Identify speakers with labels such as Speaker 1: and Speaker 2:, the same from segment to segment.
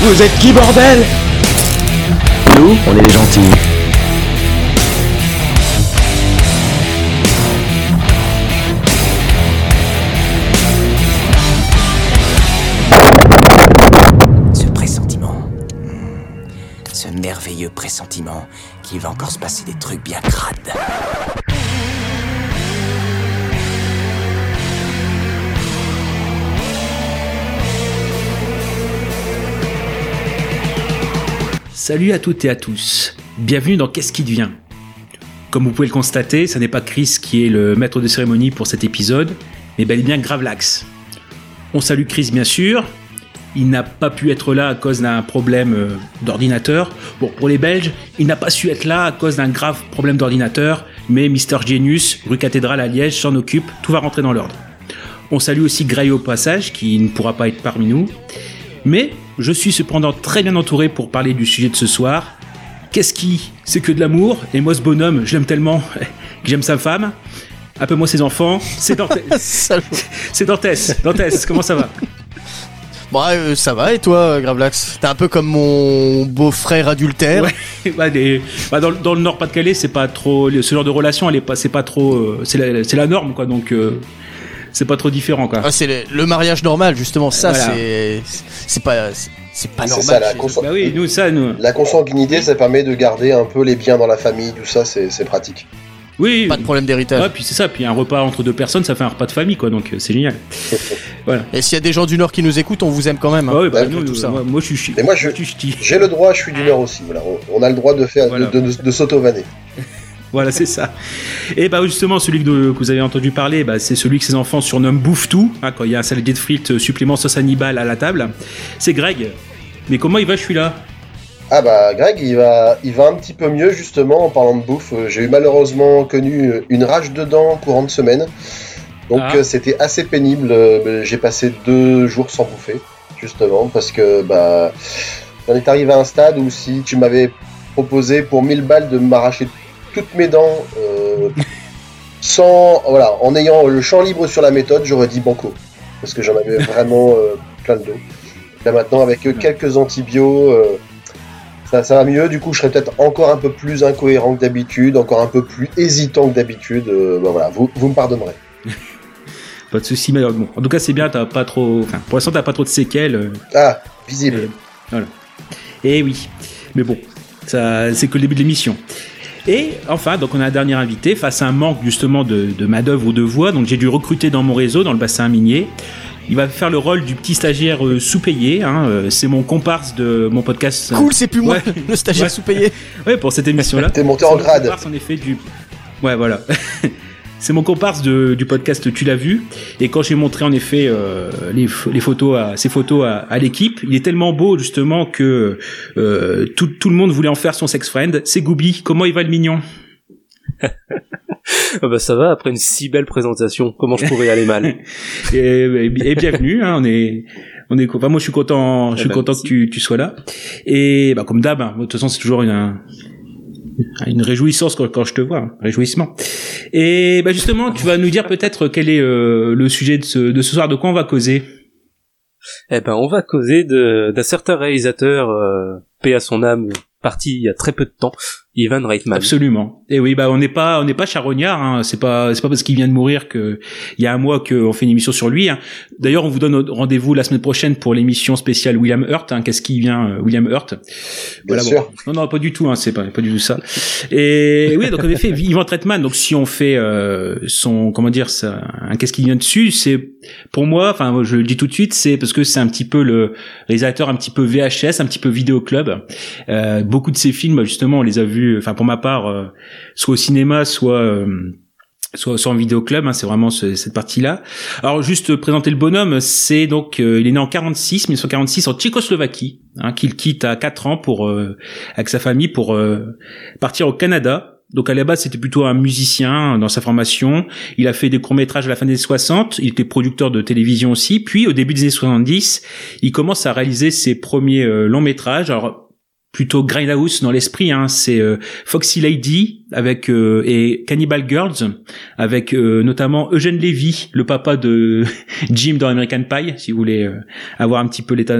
Speaker 1: Vous êtes qui, bordel?
Speaker 2: Nous, on est les gentils.
Speaker 3: Ce pressentiment. Ce merveilleux pressentiment qu'il va encore se passer des trucs bien crades.
Speaker 1: Salut à toutes et à tous. Bienvenue dans Qu'est-ce qui devient? Comme vous pouvez le constater, ce n'est pas Chris qui est le maître de cérémonie pour cet épisode, mais bel et bien Gravelax. On salue Chris bien sûr. Il n'a pas pu être là à cause d'un problème euh, d'ordinateur. Bon, pour les Belges, il n'a pas su être là à cause d'un grave problème d'ordinateur, mais Mister Genius, rue Cathédrale à Liège, s'en occupe, tout va rentrer dans l'ordre. On salue aussi Gray au passage, qui ne pourra pas être parmi nous. Mais je suis cependant très bien entouré pour parler du sujet de ce soir. Qu'est-ce qui C'est que de l'amour, et moi ce bonhomme, je l'aime tellement que j'aime sa femme. Un peu moi ses enfants. C'est Dantès. C'est Dantès. Dantès, comment ça va?
Speaker 4: Bon, euh, ça va et toi, euh, Gravelax T'es un peu comme mon beau-frère adultère.
Speaker 1: Ouais, bah, des- bah, dans, le- dans le Nord Pas-de-Calais, c'est pas trop ce genre de relation, elle est pas, c'est pas trop, euh, c'est la, norme quoi, donc euh, c'est pas trop différent quoi.
Speaker 4: Ah, c'est le, le mariage normal, justement. Ça,
Speaker 1: Voilà.
Speaker 4: c'est c'est pas c'est- pas normal.
Speaker 5: ça, la.
Speaker 1: Bah oui, nous ça, nous.
Speaker 5: La consanguinité, ça permet de garder un peu les biens dans la famille, tout ça, c'est c'est pratique.
Speaker 1: Oui.
Speaker 4: Pas de problème d'héritage.
Speaker 1: Ouais, puis c'est ça, puis un repas entre deux personnes, ça fait un repas de famille quoi, donc euh, c'est génial. Voilà.
Speaker 4: Et s'il y a des gens du Nord qui nous écoutent, on vous aime quand même. hein.
Speaker 1: Ah oui, bah, nous,
Speaker 4: tout
Speaker 1: nous,
Speaker 4: ça.
Speaker 1: moi, moi, je suis.
Speaker 5: Mais moi, je-. J'ai le droit, je suis du Nord aussi. Voilà, on, a le droit de faire,
Speaker 1: Voilà.
Speaker 5: de, de, de s'auto-vanner.
Speaker 1: Voilà, c'est ça. Et bah justement, celui que, que vous avez entendu parler, bah, c'est celui que ses enfants surnomment Bouffe tout, hein, quand il y a un saladier de frites euh, supplément sauce Hannibal à la table. C'est Greg. Mais comment il va, je suis là?
Speaker 5: Ah bah Greg, il va, il va un petit peu mieux justement en parlant de bouffe. Euh, J'ai eu malheureusement connu euh, une rage de dents courant de semaine. Donc
Speaker 1: Ah.
Speaker 5: c'était assez pénible. Euh, J'ai passé deux jours sans bouffer, justement, parce que bah on est arrivé à un stade où si tu m'avais proposé pour 1000 balles de m'arracher toutes mes dents euh, sans voilà, en ayant le champ libre sur la méthode, j'aurais dit banco. Parce que j'en avais vraiment euh, plein le dos. Là maintenant avec euh, quelques antibiotiques, euh, ça, ça va mieux, du coup je serais peut-être encore un peu plus incohérent que d'habitude, encore un peu plus hésitant que d'habitude. Bah voilà, vous, vous me pardonnerez.
Speaker 1: Pas de soucis, mais bon. En tout cas, c'est bien, t'as pas trop. Enfin, pour l'instant, t'as pas trop de séquelles.
Speaker 5: Ah, visible.
Speaker 1: Eh oui. Mais bon, ça, c'est que le début de l'émission. Et enfin, donc on a un dernier invité face à un manque justement de, de main-d'œuvre ou de voix. Donc j'ai dû recruter dans mon réseau, dans le bassin minier. Il va faire le rôle du petit stagiaire euh, sous-payé. hein, euh, c'est mon comparse de mon podcast.
Speaker 4: Cool, c'est plus moi,
Speaker 1: Ouais.
Speaker 4: le stagiaire
Speaker 1: Ouais.
Speaker 4: sous-payé.
Speaker 1: Ouais, pour cette émission-là.
Speaker 5: T'es monté
Speaker 1: C'est
Speaker 5: en
Speaker 1: mon
Speaker 5: grade.
Speaker 1: comparse, en effet, du. Ouais, voilà. C'est mon comparse de- du podcast Tu l'as vu. Et quand j'ai montré en effet euh, les, les photos, à, ces photos à, à l'équipe, il est tellement beau justement que euh, tout, tout le monde voulait en faire son sex friend. C'est Gooby. Comment il va le mignon?
Speaker 6: Bah ça va, après une si belle présentation, comment je pourrais aller mal?
Speaker 1: Et, bienvenue. Hein, on est, on est. Enfin, moi, je suis content. Je suis
Speaker 6: bah,
Speaker 1: content
Speaker 6: merci.
Speaker 1: que tu, tu sois là. Et bah, comme d'hab, hein, de toute façon, c'est toujours une, un- une réjouissance quand, je te vois, un réjouissement. Et bah, justement, tu vas nous dire peut-être quel est euh, le sujet de ce, soir, de quoi on va causer.
Speaker 6: Eh ben on va causer d'un certain réalisateur, euh, paix à son âme, parti il y a très peu de temps, Ivan Reitman.
Speaker 1: Absolument. Et oui, bah on n'est pas on n'est pas charognard. Hein. C'est pas c'est pas parce qu'il vient de mourir que il y a un mois qu'on fait une émission sur lui. Hein. D'ailleurs, on vous donne rendez-vous la semaine prochaine pour l'émission spéciale William Hurt. Hein. Qu'est-ce qui vient euh, William Hurt?
Speaker 5: Bien
Speaker 1: bon.
Speaker 5: sûr.
Speaker 1: Non, non, pas du tout. Hein. C'est pas pas du tout ça. Et oui, donc en effet, Ivan Reitman. Donc si on fait euh, son comment dire ça, un qu'est-ce qui vient dessus, c'est pour moi. Enfin, je le dis tout de suite, c'est parce que c'est un petit peu le réalisateur un petit peu VHS, un petit peu vidéo club. Euh, beaucoup de ses films, justement, on les a vus enfin pour ma part, euh, soit au cinéma, soit euh, soit, soit en vidéoclub. Hein, c'est vraiment ce- cette partie-là. Alors juste présenter le bonhomme, c'est donc euh, il est né en 46, 1946 en Tchécoslovaquie, hein, qu'il quitte à 4 ans pour euh, avec sa famille pour euh, partir au Canada. Donc à la base, c'était plutôt un musicien dans sa formation. Il a fait des courts-métrages à la fin des années 60. Il était producteur de télévision aussi. Puis au début des années 70, il commence à réaliser ses premiers euh, longs-métrages. Alors plutôt Grindhouse dans l'esprit, hein. c'est euh, Foxy Lady avec euh, et Cannibal Girls avec euh, notamment Eugène Levy, le papa de Jim dans American Pie, si vous voulez euh, avoir un petit peu l'état.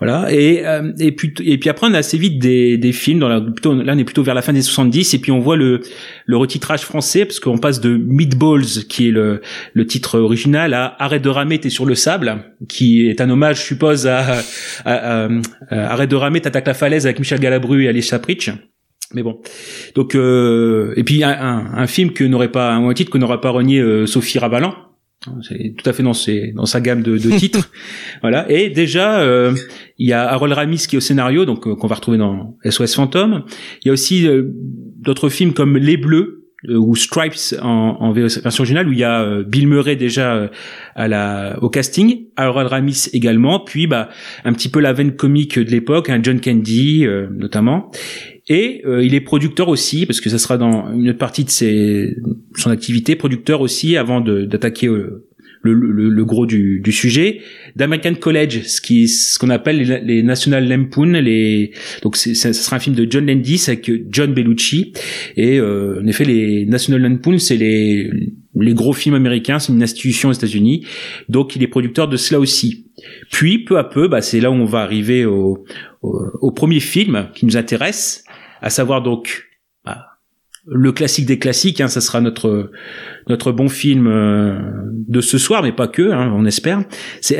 Speaker 1: voilà. Et euh, et puis et puis après on a assez vite des des films dans la plutôt là on est plutôt vers la fin des 70 et puis on voit le le retitrage français parce qu'on passe de Meatballs qui est le le titre original à Arrête de ramer t'es sur le sable qui est un hommage je suppose à, à, à- à Arrête de ramer t'attaques la falaise avec Michel Galabru et Alice Sapritch. Mais bon, donc euh, et puis un, un, un film que n'aurait pas un titre que n'aurait pas renié euh, Sophie Ravalan. C'est tout à fait dans ses dans sa gamme de, de titres, voilà. Et déjà, euh, il y a Harold Ramis qui est au scénario, donc euh, qu'on va retrouver dans SOS Fantôme. Il y a aussi euh, d'autres films comme Les Bleus euh, ou Stripes en, en version originale où il y a euh, Bill Murray déjà euh, à la au casting, Harold Ramis également, puis bah un petit peu la veine comique de l'époque, hein, John Candy euh, notamment. Et euh, il est producteur aussi, parce que ça sera dans une partie de ses, son activité, producteur aussi avant d'attaquer euh, le, le, le gros du, du sujet, d'American College, ce qui ce qu'on appelle les, National Lampoon, les donc c'est, ça sera un film de John Landis avec John Bellucci. Et euh, en effet les National Lampoon c'est les les gros films américains, c'est une institution aux États-Unis, donc il est producteur de cela aussi. Puis peu à peu, bah, c'est là où on va arriver au, au premier film qui nous intéresse, à savoir donc bah, le classique des classiques. Hein, ça sera notre notre bon film euh, de ce soir, mais pas que, hein, on espère. C'est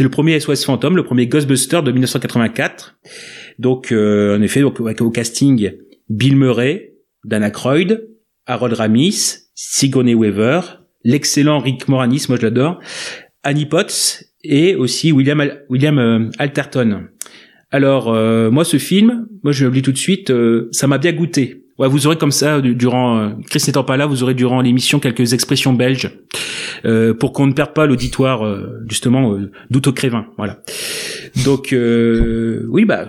Speaker 1: le premier SOS Phantom, le premier Ghostbuster de 1984. Donc euh, en effet, donc, avec au casting Bill Murray, Dana Croyd, Harold Ramis, Sigourney Weaver, l'excellent Rick Moranis, moi je l'adore, Annie Potts et aussi William William euh, Alterton. Alors euh, moi ce film, moi je dis tout de suite, euh, ça m'a bien goûté. Ouais, vous aurez comme ça du- durant euh, Chris n'étant pas là, vous aurez durant l'émission quelques expressions belges euh, pour qu'on ne perde pas l'auditoire euh, justement euh, au crévin. Voilà. Donc oui bah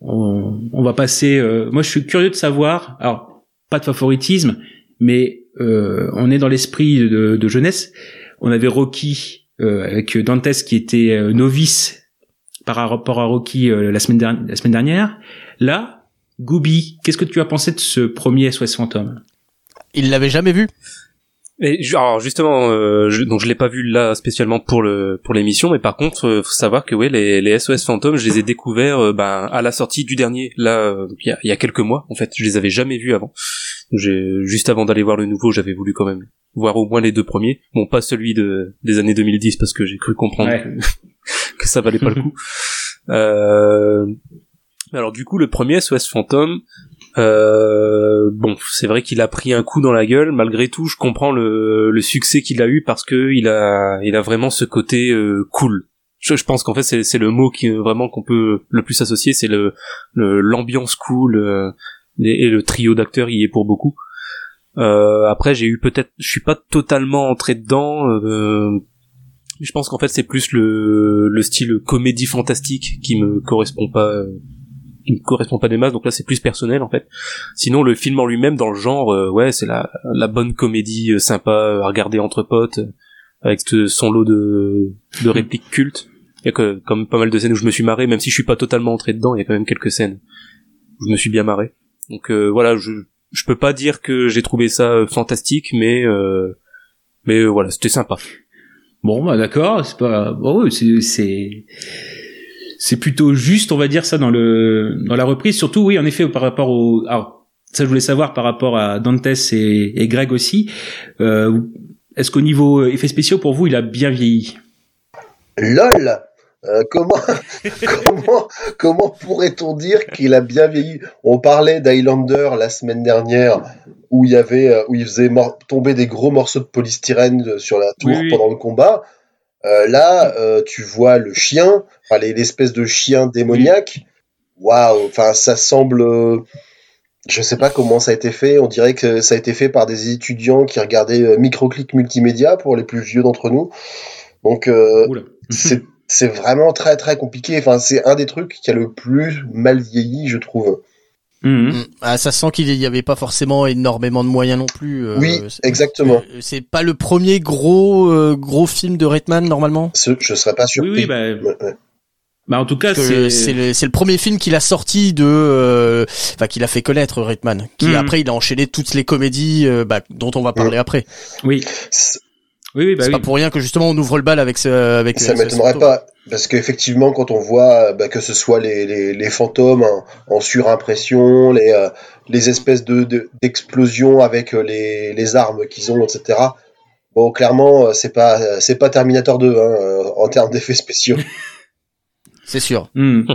Speaker 1: on, on va passer. moi je suis curieux de savoir. Alors pas de favoritisme, mais on est dans l'esprit de, de jeunesse. On avait Rocky avec Dantes qui était novice par rapport à Rocky euh, la, semaine dernière, la semaine dernière. Là, Gooby, qu'est-ce que tu as pensé de ce premier SOS Fantôme
Speaker 4: Il l'avait jamais vu.
Speaker 6: Et alors justement, euh, je, donc je l'ai pas vu là spécialement pour le pour l'émission, mais par contre, euh, faut savoir que ouais, les, les SOS fantômes, je les ai découverts euh, ben, à la sortie du dernier, là, euh, il y, a, il y a quelques mois en fait, je les avais jamais vus avant. Juste avant d'aller voir le nouveau, j'avais voulu quand même voir au moins les deux premiers. Bon, pas celui de des années 2010 parce que j'ai cru comprendre
Speaker 1: Ouais.
Speaker 6: que, que ça valait pas le coup. Euh, alors du coup, le premier SOS fantôme, euh, bon, c'est vrai qu'il a pris un coup dans la gueule. Malgré tout, je comprends le, le succès qu'il a eu parce que il a, il a vraiment ce côté euh, cool. Je, je pense qu'en fait, c'est, c'est le mot qui vraiment qu'on peut le plus associer, c'est le, l'ambiance cool euh, et, et le trio d'acteurs y est pour beaucoup. Euh, après, j'ai eu peut-être, je suis pas totalement entré dedans. Je pense qu'en fait, c'est plus le, le style comédie fantastique qui me correspond pas. euh, qui me correspond pas des masses. Donc là c'est plus personnel en fait. Sinon le film en lui-même dans le genre euh, ouais c'est la, la bonne comédie euh, sympa euh, à regarder entre potes avec son lot de, de répliques cultes. Il y a que, quand même pas mal de scènes où je me suis marré même si je suis pas totalement entré dedans il y a quand même quelques scènes où je me suis bien marré. Donc euh, voilà je je peux pas dire que j'ai trouvé ça fantastique mais mais voilà c'était sympa
Speaker 1: Bon, bah d'accord, c'est pas. Bon, oui, c'est c'est plutôt juste, on va dire ça dans le dans la reprise. Surtout, oui, en effet, par rapport au. Alors, ça, je voulais savoir par rapport à Dantes et, et Greg aussi. Euh, Est-ce qu'au niveau effets spéciaux, pour vous, il a bien vieilli?
Speaker 5: LOL Euh, comment comment comment pourrait-on dire qu'il a bien vieilli? On parlait d'Highlander la semaine dernière où il y avait euh, où il faisait tomber des gros morceaux de polystyrène euh, sur la tour
Speaker 1: Oui, oui.
Speaker 5: pendant le combat. Euh, là, euh, tu vois le chien, enfin les- l'espèce de chien démoniaque. Waouh, enfin ça semble Je sais pas comment ça a été fait. On dirait que ça a été fait par des étudiants qui regardaient Microclick Multimédia pour les plus vieux d'entre nous. Donc euh, c'est c'est vraiment très très compliqué. Enfin, c'est un des trucs qui a le plus mal vieilli, je trouve.
Speaker 1: Mhm.
Speaker 4: Mm. Ah, ça sent qu'il y avait pas forcément énormément de moyens non plus. euh,
Speaker 5: Oui, exactement.
Speaker 4: euh, C'est pas le premier gros euh, gros film de Reitman normalement.
Speaker 5: Ce- je serais pas
Speaker 1: Oui,
Speaker 5: surpris.
Speaker 1: oui, bah,
Speaker 5: Ouais, ouais.
Speaker 1: bah en tout cas, c'est
Speaker 4: C'est le, premier film qu'il a sorti de, euh, enfin qu'il a fait connaître Reitman. Qui
Speaker 1: Mhm.
Speaker 4: après il a enchaîné toutes les comédies euh, bah, dont on va parler après.
Speaker 1: oui, oui, oui, bah
Speaker 4: c'est
Speaker 1: oui.
Speaker 4: pas pour rien que justement on ouvre le bal avec ce, avec.
Speaker 5: Ça m'étonnerait pas, parce qu'effectivement, quand on voit bah, que ce soit les, les, les fantômes en, en surimpression, les, euh, les espèces de de- d'explosions avec euh, les, les armes qu'ils ont, etc. Bon, clairement, euh, c'est pas c'est pas Terminator 2 hein, en termes d'effets spéciaux.
Speaker 4: C'est sûr.
Speaker 1: Mhm.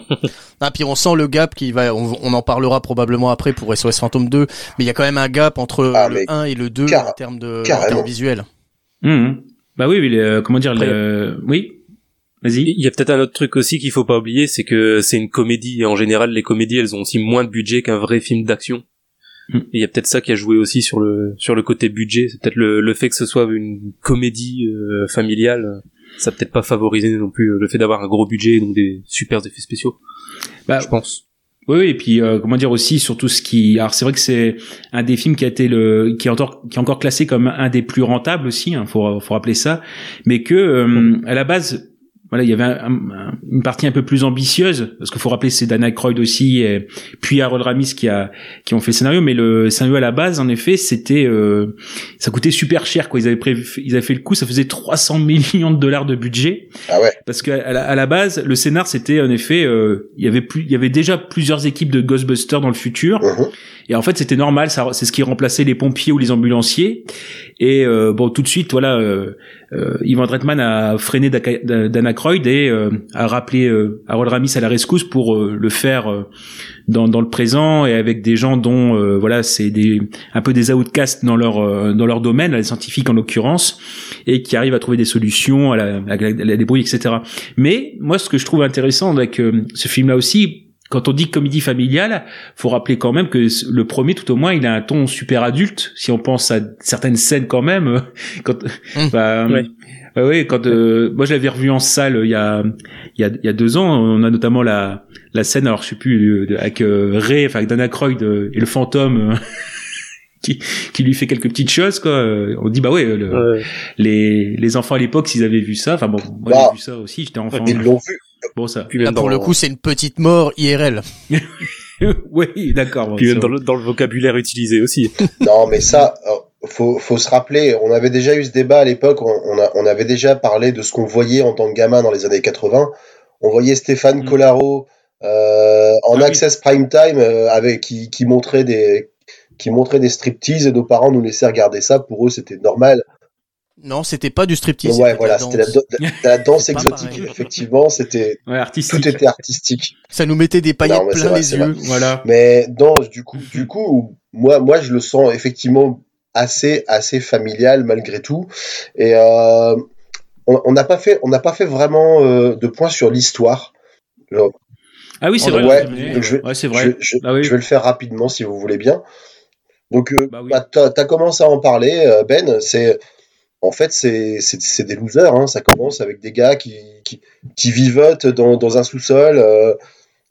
Speaker 4: Ah, puis on sent le gap qui va, on, on en parlera probablement après pour SOS Phantom 2, mais il y a quand même un gap entre
Speaker 5: Ah,
Speaker 4: le
Speaker 5: mais
Speaker 4: 1 et le 2
Speaker 5: car-
Speaker 4: en termes de en termes visuels.
Speaker 1: Mhm. Bah oui, oui, le- comment dire,
Speaker 6: Après-
Speaker 1: le... oui. Vas-y.
Speaker 6: Il y a peut-être un autre truc aussi qu'il faut pas oublier, c'est que c'est une comédie et en général les comédies elles ont aussi moins de budget qu'un vrai film d'action.
Speaker 1: Mm.
Speaker 6: Et il y a peut-être ça qui a joué aussi sur le sur le côté budget, c'est peut-être le, le fait que ce soit une comédie euh, familiale, ça peut-être pas favorisé non plus euh, le fait d'avoir un gros budget donc des super effets spéciaux.
Speaker 1: Bah,
Speaker 6: je pense.
Speaker 1: Oui, et puis euh, comment dire aussi sur tout ce qui. Alors c'est vrai que c'est un des films qui a été le qui est encore qui est encore classé comme un des plus rentables aussi. Hein, faut faut rappeler ça, mais que euh, à la base. Voilà, il y avait un- un- une partie un peu plus ambitieuse parce qu'il faut rappeler c'est Dan Aykroyd aussi et puis Harold Ramis qui a qui ont fait le scénario mais le scénario à la base en effet c'était euh, ça coûtait super cher quoi ils avaient prévu ils avaient fait le coup ça faisait 300 millions de dollars de budget
Speaker 5: Ah ouais.
Speaker 1: parce qu'à la, à la base, le scénar c'était en effet, euh, il y avait plus, il y avait déjà plusieurs équipes de Ghostbusters dans le futur,
Speaker 5: Mhm.
Speaker 1: et en fait c'était normal, ça, c'est ce qui remplaçait les pompiers ou les ambulanciers. Et euh, bon, tout de suite, voilà, euh, euh, Ivan Reitman a freiné Daka- Da- Dan Aykroyd et euh, a rappelé euh, Harold Ramis à la rescousse pour euh, le faire euh, dans, dans le présent et avec des gens dont euh, voilà, c'est des un peu des outcasts dans leur euh, dans leur domaine, les scientifiques en l'occurrence, et qui arrivent à trouver des solutions à la, à la, à la débrouille, etc. Mais moi, ce que je trouve intéressant avec euh, ce film-là aussi, quand on dit comédie familiale, faut rappeler quand même que le premier, tout au moins, il a un ton super adulte. Si on pense à certaines scènes, quand même, euh, quand,
Speaker 4: Mmh.
Speaker 1: bah,
Speaker 6: Ouais.
Speaker 1: Ouais, ouais, quand euh, moi je l'avais revu en salle euh, il y a il y a, il y a deux ans, on a notamment la la scène, alors je sais plus, euh, avec euh, Ray, enfin avec Dan Aykroyd euh, et le fantôme. euh, Qui, qui lui fait quelques petites choses quoi Euh, on dit bah ouais le-
Speaker 6: Ouais.
Speaker 1: les les enfants à l'époque s'ils avaient vu ça enfin bon moi
Speaker 5: Bah.
Speaker 1: j'ai vu ça aussi j'étais enfant
Speaker 5: Ils l'ont vu.
Speaker 1: bon ça
Speaker 6: Puis
Speaker 4: Là, pour
Speaker 6: dans,
Speaker 4: le coup, c'est une petite mort IRL.
Speaker 1: oui d'accord
Speaker 6: puis même dans le, dans le vocabulaire utilisé aussi.
Speaker 5: Non, mais ça, euh, faut, faut se rappeler, on avait déjà eu ce débat à l'époque, on, on, a- on avait déjà parlé de ce qu'on voyait en tant que gamin dans les années 80. On voyait Stéphane
Speaker 1: Mm.
Speaker 5: Collaro euh, en
Speaker 1: Ah oui.
Speaker 5: access prime time euh, avec qui, qui montrait des qui montrait des striptease et nos parents nous laissaient regarder ça. Pour eux, c'était normal.
Speaker 4: Non, c'était pas du striptease.
Speaker 5: ouais, voilà, c'était la,
Speaker 4: danse.
Speaker 5: la- la danse exotique. Effectivement, c'était
Speaker 1: ouais artistique
Speaker 5: tout était artistique.
Speaker 4: Ça nous mettait des paillettes
Speaker 5: Non,
Speaker 4: plein
Speaker 5: vrai,
Speaker 4: les yeux.
Speaker 1: voilà
Speaker 5: Mais non, du coup, du coup, moi, moi, je le sens effectivement assez, assez familial malgré tout. Et euh, on n'a pas fait, on n'a pas fait vraiment euh, de point sur l'histoire.
Speaker 1: Ah oui c'est vrai
Speaker 5: ouais, je-
Speaker 1: ouais
Speaker 5: je-
Speaker 1: ah oui
Speaker 5: je vais le faire rapidement si vous voulez bien. Donc, euh,
Speaker 1: Bah oui.
Speaker 5: bah, t'as as commencé à en parler, Ben. C'est en fait, c'est des losers. Hein. Ça commence avec des gars qui, qui, qui vivotent dans, dans un sous-sol euh,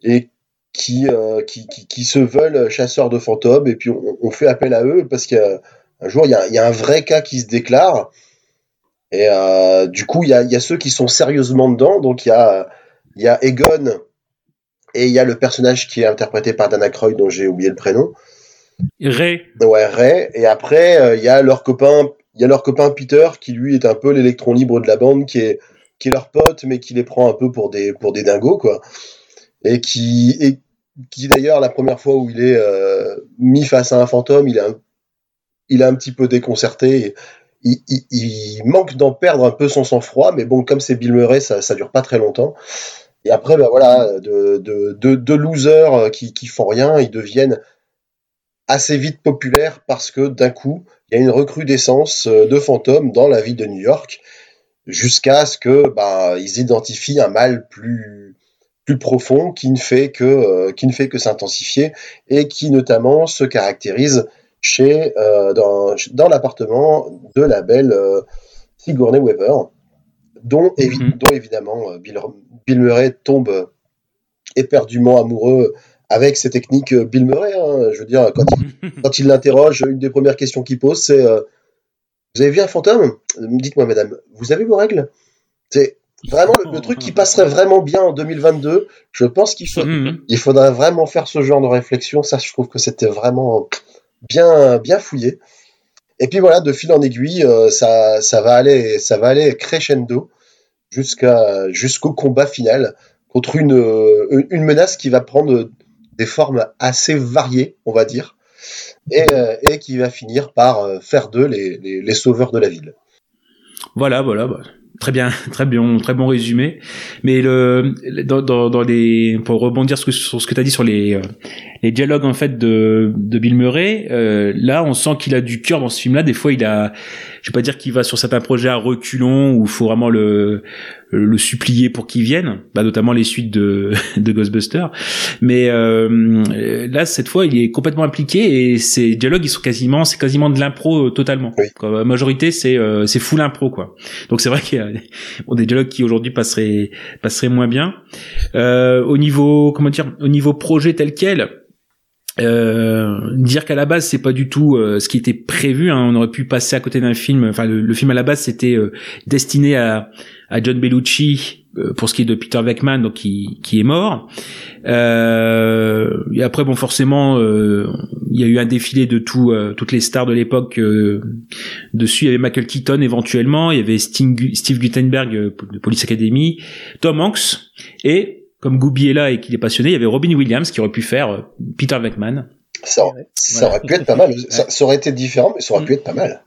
Speaker 5: et qui, euh, qui, qui, qui se veulent chasseurs de fantômes. Et puis, on, on fait appel à eux parce qu'un jour, il y a, il y a un vrai cas qui se déclare. Et euh, du coup, il y a, il y a ceux qui sont sérieusement dedans. Donc, il y a, il y a Egon et il y a le personnage qui est interprété par Dana Croy, dont j'ai oublié le prénom.
Speaker 1: Ray
Speaker 5: Ouais, Ray. Et après, euh, il y a leur copain, il y a leur copain Peter qui lui est un peu l'électron libre de la bande, qui est qui est leur pote, mais qui les prend un peu pour des pour des dingos quoi. Et qui et qui d'ailleurs la première fois où il est euh, mis face à un fantôme, il est un, il est un petit peu déconcerté. Il, manque d'en perdre un peu son sang-froid, mais bon, comme c'est Bill Murray, ça, ça dure pas très longtemps. Et après, ben voilà, de, losers euh, qui, font rien, ils deviennent assez vite populaires parce que d'un coup, il y a une recrudescence euh, de fantômes dans la ville de New York, jusqu'à ce que bah, ils identifient un mal plus profond euh, qui ne fait que s'intensifier et qui notamment se caractérise chez euh, dans, dans l'appartement de la belle euh, Sigourney Weaver dont,
Speaker 1: Mhm.
Speaker 5: dont évidemment euh, Bill, Bill Murray tombe éperdument amoureux avec ses techniques Bill Murray hein. je veux dire quand il, quand il l'interroge une des premières questions qu'il pose c'est euh, vous avez vu un fantôme? Dites-moi madame vous avez vos règles? C'est vraiment le, le truc qui passerait vraiment bien en 2022 je pense qu'il faut
Speaker 1: Mhm.
Speaker 5: il faudrait vraiment faire ce genre de réflexion. Ça, je trouve que c'était vraiment bien, bien fouillé. Et puis voilà, de fil en aiguille, euh, ça, ça va aller, ça va aller crescendo jusqu'au combat final contre une, euh, une menace qui va prendre des formes assez variées, on va dire, et, euh, qui va finir par faire d'eux les, les, sauveurs de la ville.
Speaker 1: Voilà, voilà. bah, Très bien, très bien, très bon résumé. Mais le dans, dans, les pour rebondir sur, ce que- tu as dit sur les les dialogues en fait de de Bill Murray, euh, là on sent qu'il a du cœur dans ce film-là. Des fois il a, je vais pas dire qu'il va sur certains projets à reculons où il faut vraiment le le supplier pour qu'il vienne, bah, notamment les suites de de Ghostbusters. Mais euh, là cette fois il est complètement impliqué et ces dialogues ils sont quasiment c'est quasiment de l'impro euh, totalement.
Speaker 5: Oui.
Speaker 1: Quoi, La majorité c'est euh, c'est full impro quoi. Donc c'est vrai qu'il y a bon, des dialogues qui aujourd'hui passeraient passeraient moins bien. Euh, au niveau comment dire au niveau projet tel quel. Euh, dire qu'à la base c'est pas du tout euh, ce qui était prévu. Hein. On aurait pu passer à côté d'un film. Enfin, le, le film à la base c'était euh, destiné à, à John Bellucci euh, pour ce qui est de Peter Venkman, donc qui, qui est mort. Euh, et après, bon, forcément, euh, il y a eu un défilé de tout, toutes les stars de l'époque dessus. Il y avait Michael Keaton éventuellement, il y avait Sting- Steve Guttenberg euh, de Police Academy, Tom Hanks et comme Gooby est là et qu'il est passionné, il y avait Robin Williams qui aurait pu faire euh, Peter Venkman.
Speaker 5: Ça, ça aurait pu être pas mal. Ça, ça aurait été différent, mais ça aurait pu être pas mal.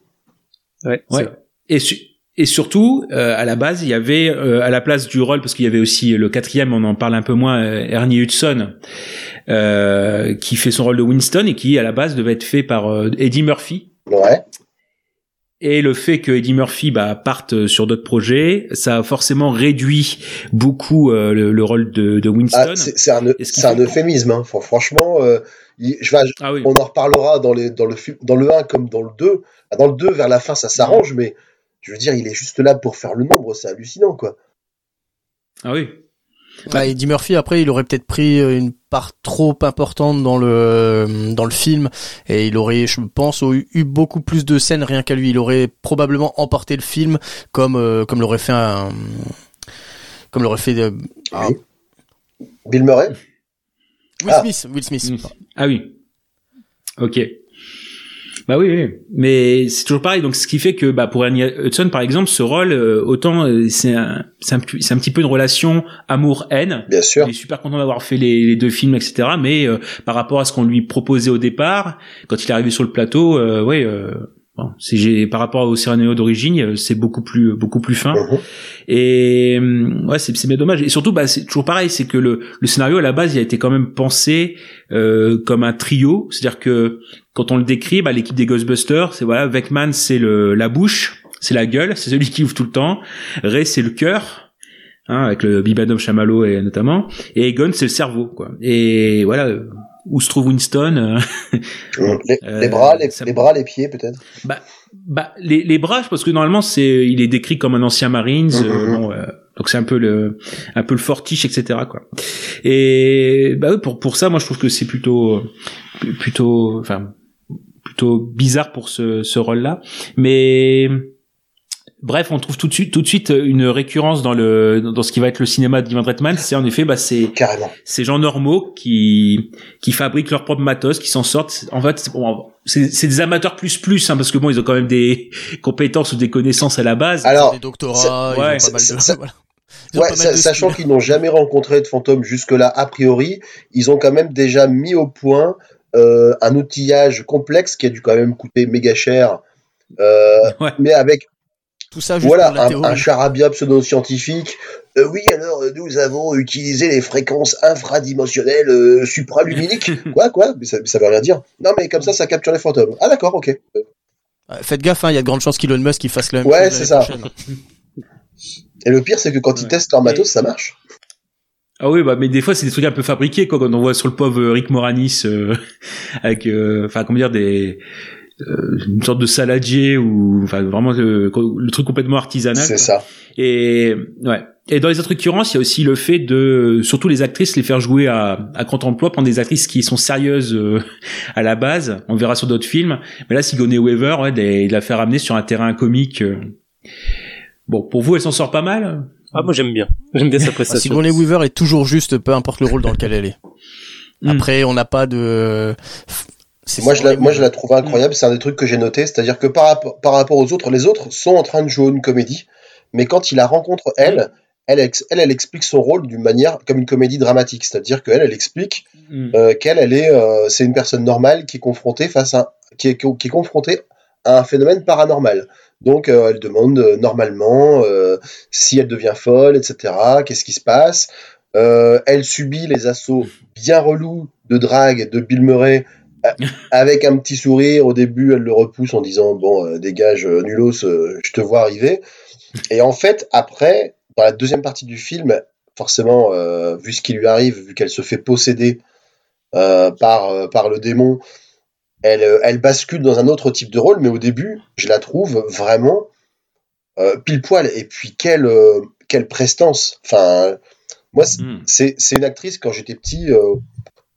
Speaker 6: Ouais,
Speaker 1: Ouais. Et, su- et surtout, euh, à la base, il y avait euh, à la place du rôle, parce qu'il y avait aussi le quatrième, on en parle un peu moins, euh, Ernie Hudson, euh, qui fait son rôle de Winston et qui à la base devait être fait par euh, Eddie Murphy.
Speaker 5: Ouais.
Speaker 1: Et le fait que Eddie Murphy bah, parte sur d'autres projets, ça a forcément réduit beaucoup euh, le, le rôle de, de Winston.
Speaker 5: Ah, c'est un, euphémisme. Hein. Fran- Franchement, euh, il- je vais,
Speaker 1: Ah oui.
Speaker 5: on en reparlera dans, les, dans, le, dans le 1 comme dans le 2. Ah, Dans le 2, vers la fin, ça s'arrange, mais je veux dire, il est juste là pour faire le nombre. C'est hallucinant, quoi.
Speaker 1: Ah oui.
Speaker 4: Bah, Eddie Murphy après il aurait peut-être pris euh, une part trop importante dans le dans le film et il aurait je pense eu eu beaucoup plus de scènes rien qu'à lui il aurait probablement emporté le film comme euh, comme l'aurait fait un comme l'aurait fait euh, ah,
Speaker 5: Oui. Bill Murray?
Speaker 4: Will
Speaker 5: Ah.
Speaker 4: Smith Will Smith
Speaker 1: Ah oui. Ok. Bah oui, oui. mais c'est toujours pareil. Donc ce qui fait que bah pour Ernie Hudson par exemple, ce rôle euh, autant euh, c'est un c'est un, un petit peu une relation amour-haine.
Speaker 5: Bien sûr.
Speaker 1: Il est super content d'avoir fait les, les deux films, etc. Mais euh, par rapport à ce qu'on lui proposait au départ, quand il est arrivé sur le plateau, euh, ouais, euh, bon, j'ai par rapport au scénario d'origine, euh, c'est beaucoup plus beaucoup plus fin.
Speaker 5: Mhm.
Speaker 1: Et hum, ouais, c'est c'est bien dommage. Et surtout, bah, c'est toujours pareil, c'est que le, le scénario à la base, il a été quand même pensé euh, comme un trio. C'est-à-dire que quand on le décrit, bah, l'équipe des Ghostbusters, c'est voilà, Vecman, c'est le la bouche, c'est la gueule, c'est celui qui ouvre tout le temps. Ray, c'est le cœur. Hein, avec le Bibadom Chamallow et notamment et Egon c'est le cerveau quoi et voilà euh, où se trouve Winston euh,
Speaker 5: Les,
Speaker 1: Euh,
Speaker 5: les bras, les,
Speaker 1: ça-
Speaker 5: les bras, les pieds, peut-être.
Speaker 1: Bah les, les bras, parce que normalement c'est il est décrit comme un ancien Marines, euh,
Speaker 5: Mhm.
Speaker 1: bon, euh, donc c'est un peu le un peu le fortiche, etc. quoi. Et bah oui, pour pour ça, moi je trouve que c'est plutôt plutôt enfin plutôt bizarre pour ce ce rôle-là, mais Bref, on trouve tout de suite, tout de suite une récurrence dans le dans ce qui va être le cinéma d'Ivan Reitman. C'est en effet, bah, c'est
Speaker 5: Carrément.
Speaker 1: ces gens normaux qui qui fabriquent leur propre matos, qui s'en sortent. En fait, c'est bon, c'est c'est des amateurs plus plus, hein, parce que bon, ils ont quand même des compétences ou des connaissances à la base.
Speaker 5: Alors,
Speaker 4: des doctorats, ils
Speaker 1: ouais,
Speaker 4: ont pas mal de voilà. Ont
Speaker 5: Ouais,
Speaker 4: de
Speaker 5: sachant qu'ils n'ont jamais rencontré de fantôme jusque-là, a priori, ils ont quand même déjà mis au point euh, un outillage complexe qui a dû quand même coûter méga cher, euh,
Speaker 1: Ouais.
Speaker 5: mais avec
Speaker 4: tout ça juste
Speaker 5: voilà
Speaker 4: pour la
Speaker 5: un,
Speaker 4: théorie.
Speaker 5: un charabia pseudo-scientifique. Euh, oui, alors euh, nous avons utilisé les fréquences infradimensionnelles euh, supraluminiques. quoi, quoi? Mais ça, mais ça veut rien dire. Non, mais comme ça, ça capture les fantômes. Ah d'accord, ok.
Speaker 4: Faites gaffe, hein, il y a de grandes chances qu'Elon Musk il fasse le même
Speaker 5: Ouais, c'est ça. Et le pire, c'est que quand ils
Speaker 1: Ouais.
Speaker 5: testent leur matos,
Speaker 1: Et-
Speaker 5: ça marche.
Speaker 1: Ah oui, bah mais des fois c'est des trucs un peu fabriqués quoi quand on voit sur le pauvre Rick Moranis euh, avec euh, enfin comment dire des euh, une sorte de saladier ou enfin vraiment le, le truc complètement artisanal.
Speaker 5: C'est ça.
Speaker 1: Et ouais. Et dans les autres occurrences, il y a aussi le fait de surtout les actrices les faire jouer à à grand emploi prendre des actrices qui sont sérieuses euh, à la base. On verra sur d'autres films. Mais là, Sigourney Weaver, ouais, de la faire amener sur un terrain comique. euh. Bon, pour vous, elle s'en sort pas mal?
Speaker 6: Ah, moi j'aime bien. J'aime bien sa
Speaker 4: Ah,
Speaker 6: prestation.
Speaker 4: Sigourney Weaver est toujours juste, peu importe le rôle dans lequel elle est.
Speaker 1: Hmm.
Speaker 4: Après, on n'a pas de.
Speaker 5: Moi je, la,
Speaker 4: Sigourney
Speaker 5: moi, je la
Speaker 4: Weaver.
Speaker 5: trouve incroyable. C'est un des trucs que j'ai noté. C'est-à-dire que par, rapport- par rapport aux autres, les autres sont en train de jouer une comédie. Mais quand il la rencontre, elle, elle, elle, elle explique son rôle d'une manière comme une comédie dramatique. C'est-à-dire qu'elle, elle explique
Speaker 1: Mm.
Speaker 5: euh, qu'elle, elle est, euh, c'est une personne normale qui est confrontée face à, qui est, qui est confrontée à un phénomène paranormal. Donc, euh, elle demande euh, normalement euh, si elle devient folle, etc. Qu'est-ce qui se passe? Elle subit les assauts bien relous de drague de Bill Murray avec un petit sourire. Au début, elle le repousse en disant bon, dégage, nulos, je te vois arriver. Et en fait, après, dans la deuxième partie du film, forcément, vu ce qui lui arrive, vu qu'elle se fait posséder par, par le démon, elle, euh, elle bascule dans un autre type de rôle, mais au début, je la trouve vraiment euh, pile poil. Et puis, quelle, euh, quelle prestance. Enfin, moi, c'est-
Speaker 1: Mm.
Speaker 5: c'est une actrice, quand j'étais petit, euh,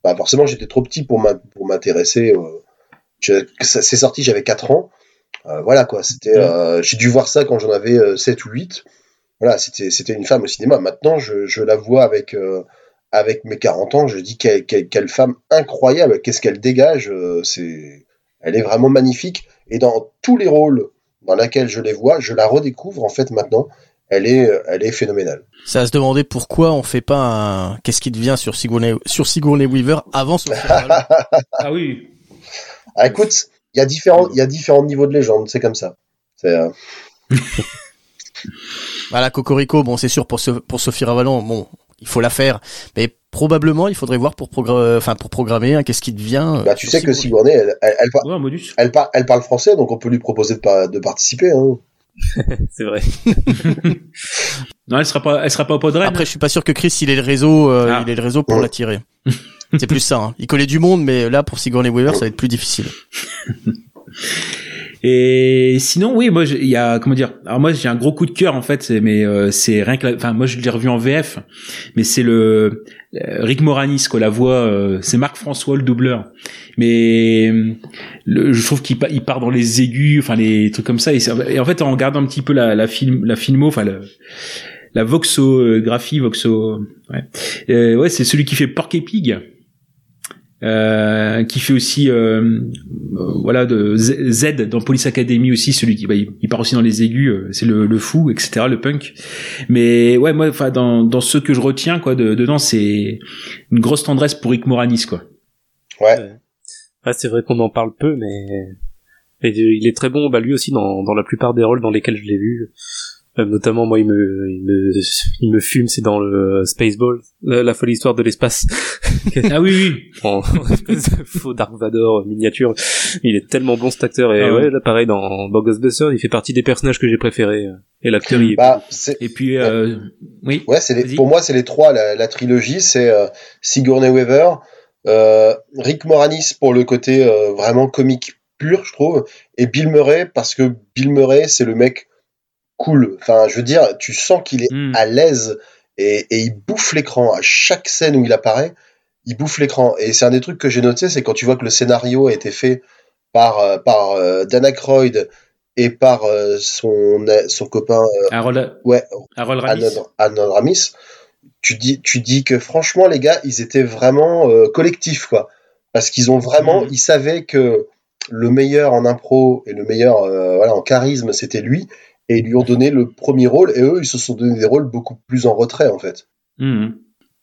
Speaker 5: bah forcément, j'étais trop petit pour m'in- pour m'intéresser. C'est sorti, j'avais 4 ans. Voilà, quoi. C'était,
Speaker 1: Mm.
Speaker 5: euh, j'ai dû voir ça quand j'en avais euh, 7 ou 8. Voilà, c'était c'était une femme au cinéma. Maintenant, je, je la vois avec, avec mes 40 ans. Je dis quelle, quelle, quelle femme incroyable. Qu'est-ce qu'elle dégage. euh, c'est, elle est vraiment magnifique. Et dans tous les rôles dans lesquels je les vois, je la redécouvre en fait maintenant. Elle est, elle est phénoménale.
Speaker 4: Ça à se demander pourquoi on fait pas un. Qu'est-ce qui devient sur Sigourney, sur Sigourney Weaver avant Sophie Ravalon
Speaker 1: Ah oui.
Speaker 5: Ah, écoute, il y a différents, il y a différents niveaux de légende. C'est comme ça. C'est, euh,
Speaker 4: Voilà, Cocorico, bon, c'est sûr pour, pour Sophie Ravalon, bon, il faut la faire, mais probablement il faudrait voir pour, enfin, pour programmer, hein, qu'est-ce qui devient. euh,
Speaker 5: bah, tu sais que
Speaker 4: Sigourney.
Speaker 5: Elle, elle, elle, par-
Speaker 1: Ouais, un modus.
Speaker 5: elle, par- elle parle français, donc on peut lui proposer de, par- de participer. Hein.
Speaker 6: C'est vrai.
Speaker 1: Non, elle sera pas, elle sera pas au Podren.
Speaker 4: Après, je suis pas sûr que Chris, il ait le réseau, euh,
Speaker 1: Ah.
Speaker 4: il ait le réseau pour
Speaker 5: Ouais.
Speaker 4: l'attirer. c'est plus ça. Hein. Il connaît du monde, mais là, pour Sigourney Weaver, ça va être plus difficile.
Speaker 1: Et sinon, oui, moi, il y a comment dire. Alors moi, j'ai un gros coup de cœur en fait, mais euh, c'est rien que, enfin, moi, je l'ai revu en VF, mais c'est le euh, Rick Moranis quoi, la voix, euh, c'est Marc François le doubleur. Mais euh, le, je trouve qu'il pa- il part dans les aigus, enfin les trucs comme ça. Et, en fait, en regardant un petit peu la, la film, la filmo, enfin la voxographie, voxo, ouais, Euh, ouais, c'est celui qui fait Porky Pig. Euh, qui fait aussi euh, euh, voilà de Z Z dans Police Academy aussi celui qui bah, il, il part aussi dans les aigus euh, c'est le, le fou etc le punk mais ouais moi enfin dans dans ce que je retiens quoi de, dedans c'est une grosse tendresse pour Rick Moranis quoi
Speaker 5: Ouais.
Speaker 6: Ah, c'est vrai qu'on en parle peu, mais et il est très bon, bah lui aussi dans, dans la plupart des rôles dans lesquels je l'ai vu. Euh, notamment, moi, il me, il me, il me fume, c'est dans le Spaceball, la, la folle histoire de l'espace,
Speaker 1: ah oui oui
Speaker 6: de faux Dark Vador miniature. Il est tellement bon cet acteur et
Speaker 1: Ah ouais.
Speaker 6: ouais, là pareil dans, Ghostbusters, il fait partie des personnages que j'ai préférés. euh, Et l'acteur, il est
Speaker 5: Bah, c'est,
Speaker 1: et puis euh, oui
Speaker 5: Ouais, c'est les- pour moi, c'est les trois. La, la trilogie, c'est euh, Sigourney Weaver, euh, Rick Moranis pour le côté euh, vraiment comique pur, je trouve, et Bill Murray parce que Bill Murray, c'est le mec cool. Enfin, je veux dire, tu sens qu'il est
Speaker 1: Mm.
Speaker 5: à l'aise et, et il bouffe l'écran à chaque scène où il apparaît. Il bouffe l'écran. Et c'est un des trucs que j'ai noté, c'est quand tu vois que le scénario a été fait par euh, par euh, Dan Aykroyd et par euh, son son copain euh,
Speaker 1: Harold
Speaker 5: ouais
Speaker 1: Harold Ramis
Speaker 5: Ramis, tu dis, tu dis que franchement, les gars, ils étaient vraiment euh, collectifs, quoi. Parce qu'ils ont vraiment,
Speaker 1: Mhm.
Speaker 5: ils savaient que le meilleur en impro et le meilleur euh, voilà, en charisme, c'était lui. Et ils lui ont donné le premier rôle. Et eux, ils se sont donné des rôles beaucoup plus en retrait, en fait.
Speaker 1: Mhm.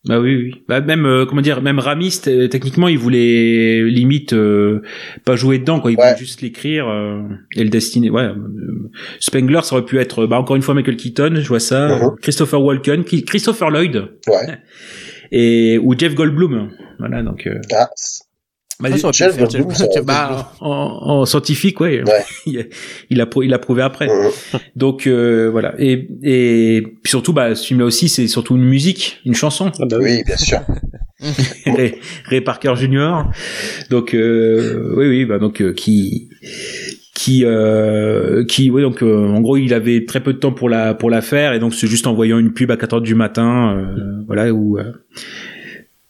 Speaker 1: Bah oui, oui. Bah même euh, comment dire, même Ramis techniquement il voulait limite euh, pas jouer dedans quoi, il
Speaker 5: Ouais.
Speaker 1: voulait juste l'écrire euh, et le destiner. Ouais. euh, Spengler ça aurait pu être bah encore une fois Michael Keaton, je vois ça,
Speaker 5: Mhm.
Speaker 1: Christopher Walken, Christopher Lloyd
Speaker 5: Ouais.
Speaker 1: et ou Jeff Goldblum. Voilà donc. euh,
Speaker 5: Ah,
Speaker 1: Bah,
Speaker 4: Ça, ça
Speaker 5: ça été
Speaker 1: bah, en, en scientifique, ouais.
Speaker 5: Ouais.
Speaker 1: il, a- il a, prou- il a prouvé après.
Speaker 5: Mhm.
Speaker 1: Donc euh, voilà. Et, et puis surtout, bah, ce film-là aussi, c'est surtout une musique, une chanson.
Speaker 6: Ah bah oui.
Speaker 5: Oui, bien sûr.
Speaker 1: Ray, Ray Parker Jr. Donc euh, oui, oui, bah donc euh, qui qui euh, qui oui donc euh, en gros il avait très peu de temps pour la pour la faire et donc c'est juste en voyant une pub à 4 heures du matin euh, voilà où euh,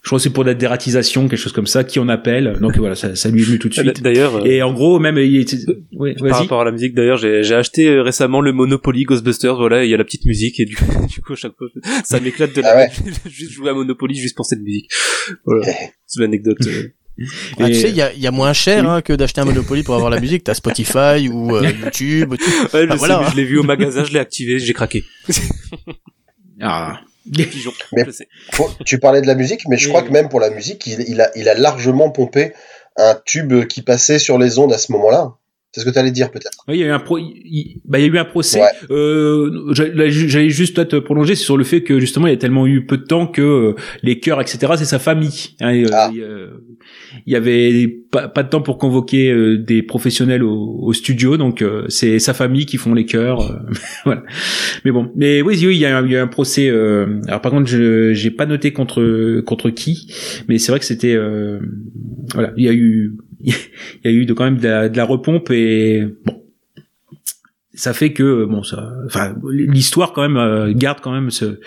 Speaker 1: je crois que c'est pour la dératisation quelque chose comme ça qui on appelle donc voilà ça, ça lui est venu tout de suite
Speaker 6: D'ailleurs, euh,
Speaker 1: et en gros même il était ouais,
Speaker 6: par rapport à la musique, d'ailleurs, j'ai j'ai acheté euh, récemment le Monopoly Ghostbusters, voilà, il y a la petite musique, et du, du coup, à chaque fois, ça m'éclate de la
Speaker 5: Ah ouais.
Speaker 6: juste jouer à Monopoly juste pour cette musique. Voilà, c'est l'anecdote. euh.
Speaker 4: Ah,
Speaker 1: Et-
Speaker 4: tu sais, il y a, il y a moins cher hein, que d'acheter un Monopoly pour avoir la musique. T'as Spotify ou euh, YouTube. tout.
Speaker 6: Ouais, je
Speaker 4: Ah,
Speaker 6: sais,
Speaker 4: voilà,
Speaker 6: mais
Speaker 4: hein.
Speaker 6: je l'ai vu au magasin, je l'ai activé, j'ai craqué.
Speaker 1: ah
Speaker 6: Pigeon,
Speaker 5: Mais-
Speaker 6: je sais.
Speaker 5: Faut- tu parlais de la musique, mais je crois que même pour la musique, il, il a, il a largement pompé un tube qui passait sur les ondes à ce moment-là. C'est ce que tu allais dire peut-être.
Speaker 1: Oui, il y a eu un pro, il, bah, il y a eu un procès.
Speaker 5: Ouais.
Speaker 1: Euh, j'allais juste peut-être prolonger sur le fait que justement il y a tellement eu peu de temps que euh, les chœurs, etc. C'est sa famille. hein, euh,
Speaker 5: Ah.
Speaker 1: euh, il y avait pas, pas de temps pour convoquer euh, des professionnels au, au studio, donc euh, c'est sa famille qui font les chœurs. euh, voilà. Mais bon, mais oui, oui, il y a, un- procès. euh, alors par contre, je j'ai pas noté contre contre qui, mais c'est vrai que c'était euh, voilà, il y a eu il y a eu de, quand même de la, de la repompe et bon ça fait que bon ça enfin l'histoire quand même euh, garde quand même ce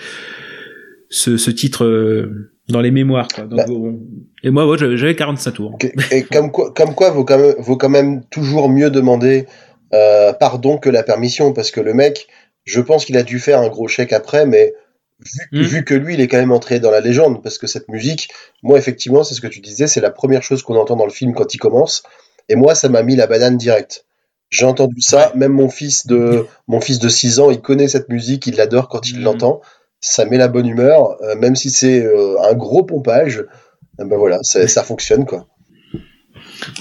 Speaker 1: ce, ce titre euh, dans les mémoires quoi.
Speaker 5: Bah.
Speaker 1: et moi ouais, j'avais j'avais 45 tours
Speaker 5: Et comme quoi, comme quoi vaut, quand même, vaut quand même toujours mieux demander euh, pardon que la permission, parce que le mec, je pense qu'il a dû faire un gros chèque après, mais vu,
Speaker 1: Mm.
Speaker 5: vu que lui, il est quand même entré dans la légende, parce que cette musique, moi, effectivement, c'est ce que tu disais, c'est la première chose qu'on entend dans le film quand il commence, et moi, ça m'a mis la banane directe. J'ai entendu ça, même mon fils de mon fils de 6 ans, il connaît cette musique, il l'adore quand il
Speaker 1: Mm.
Speaker 5: l'entend. Ça met la bonne humeur, euh, même si c'est euh, un gros pompage. euh, Ben voilà, ça, ça fonctionne quoi.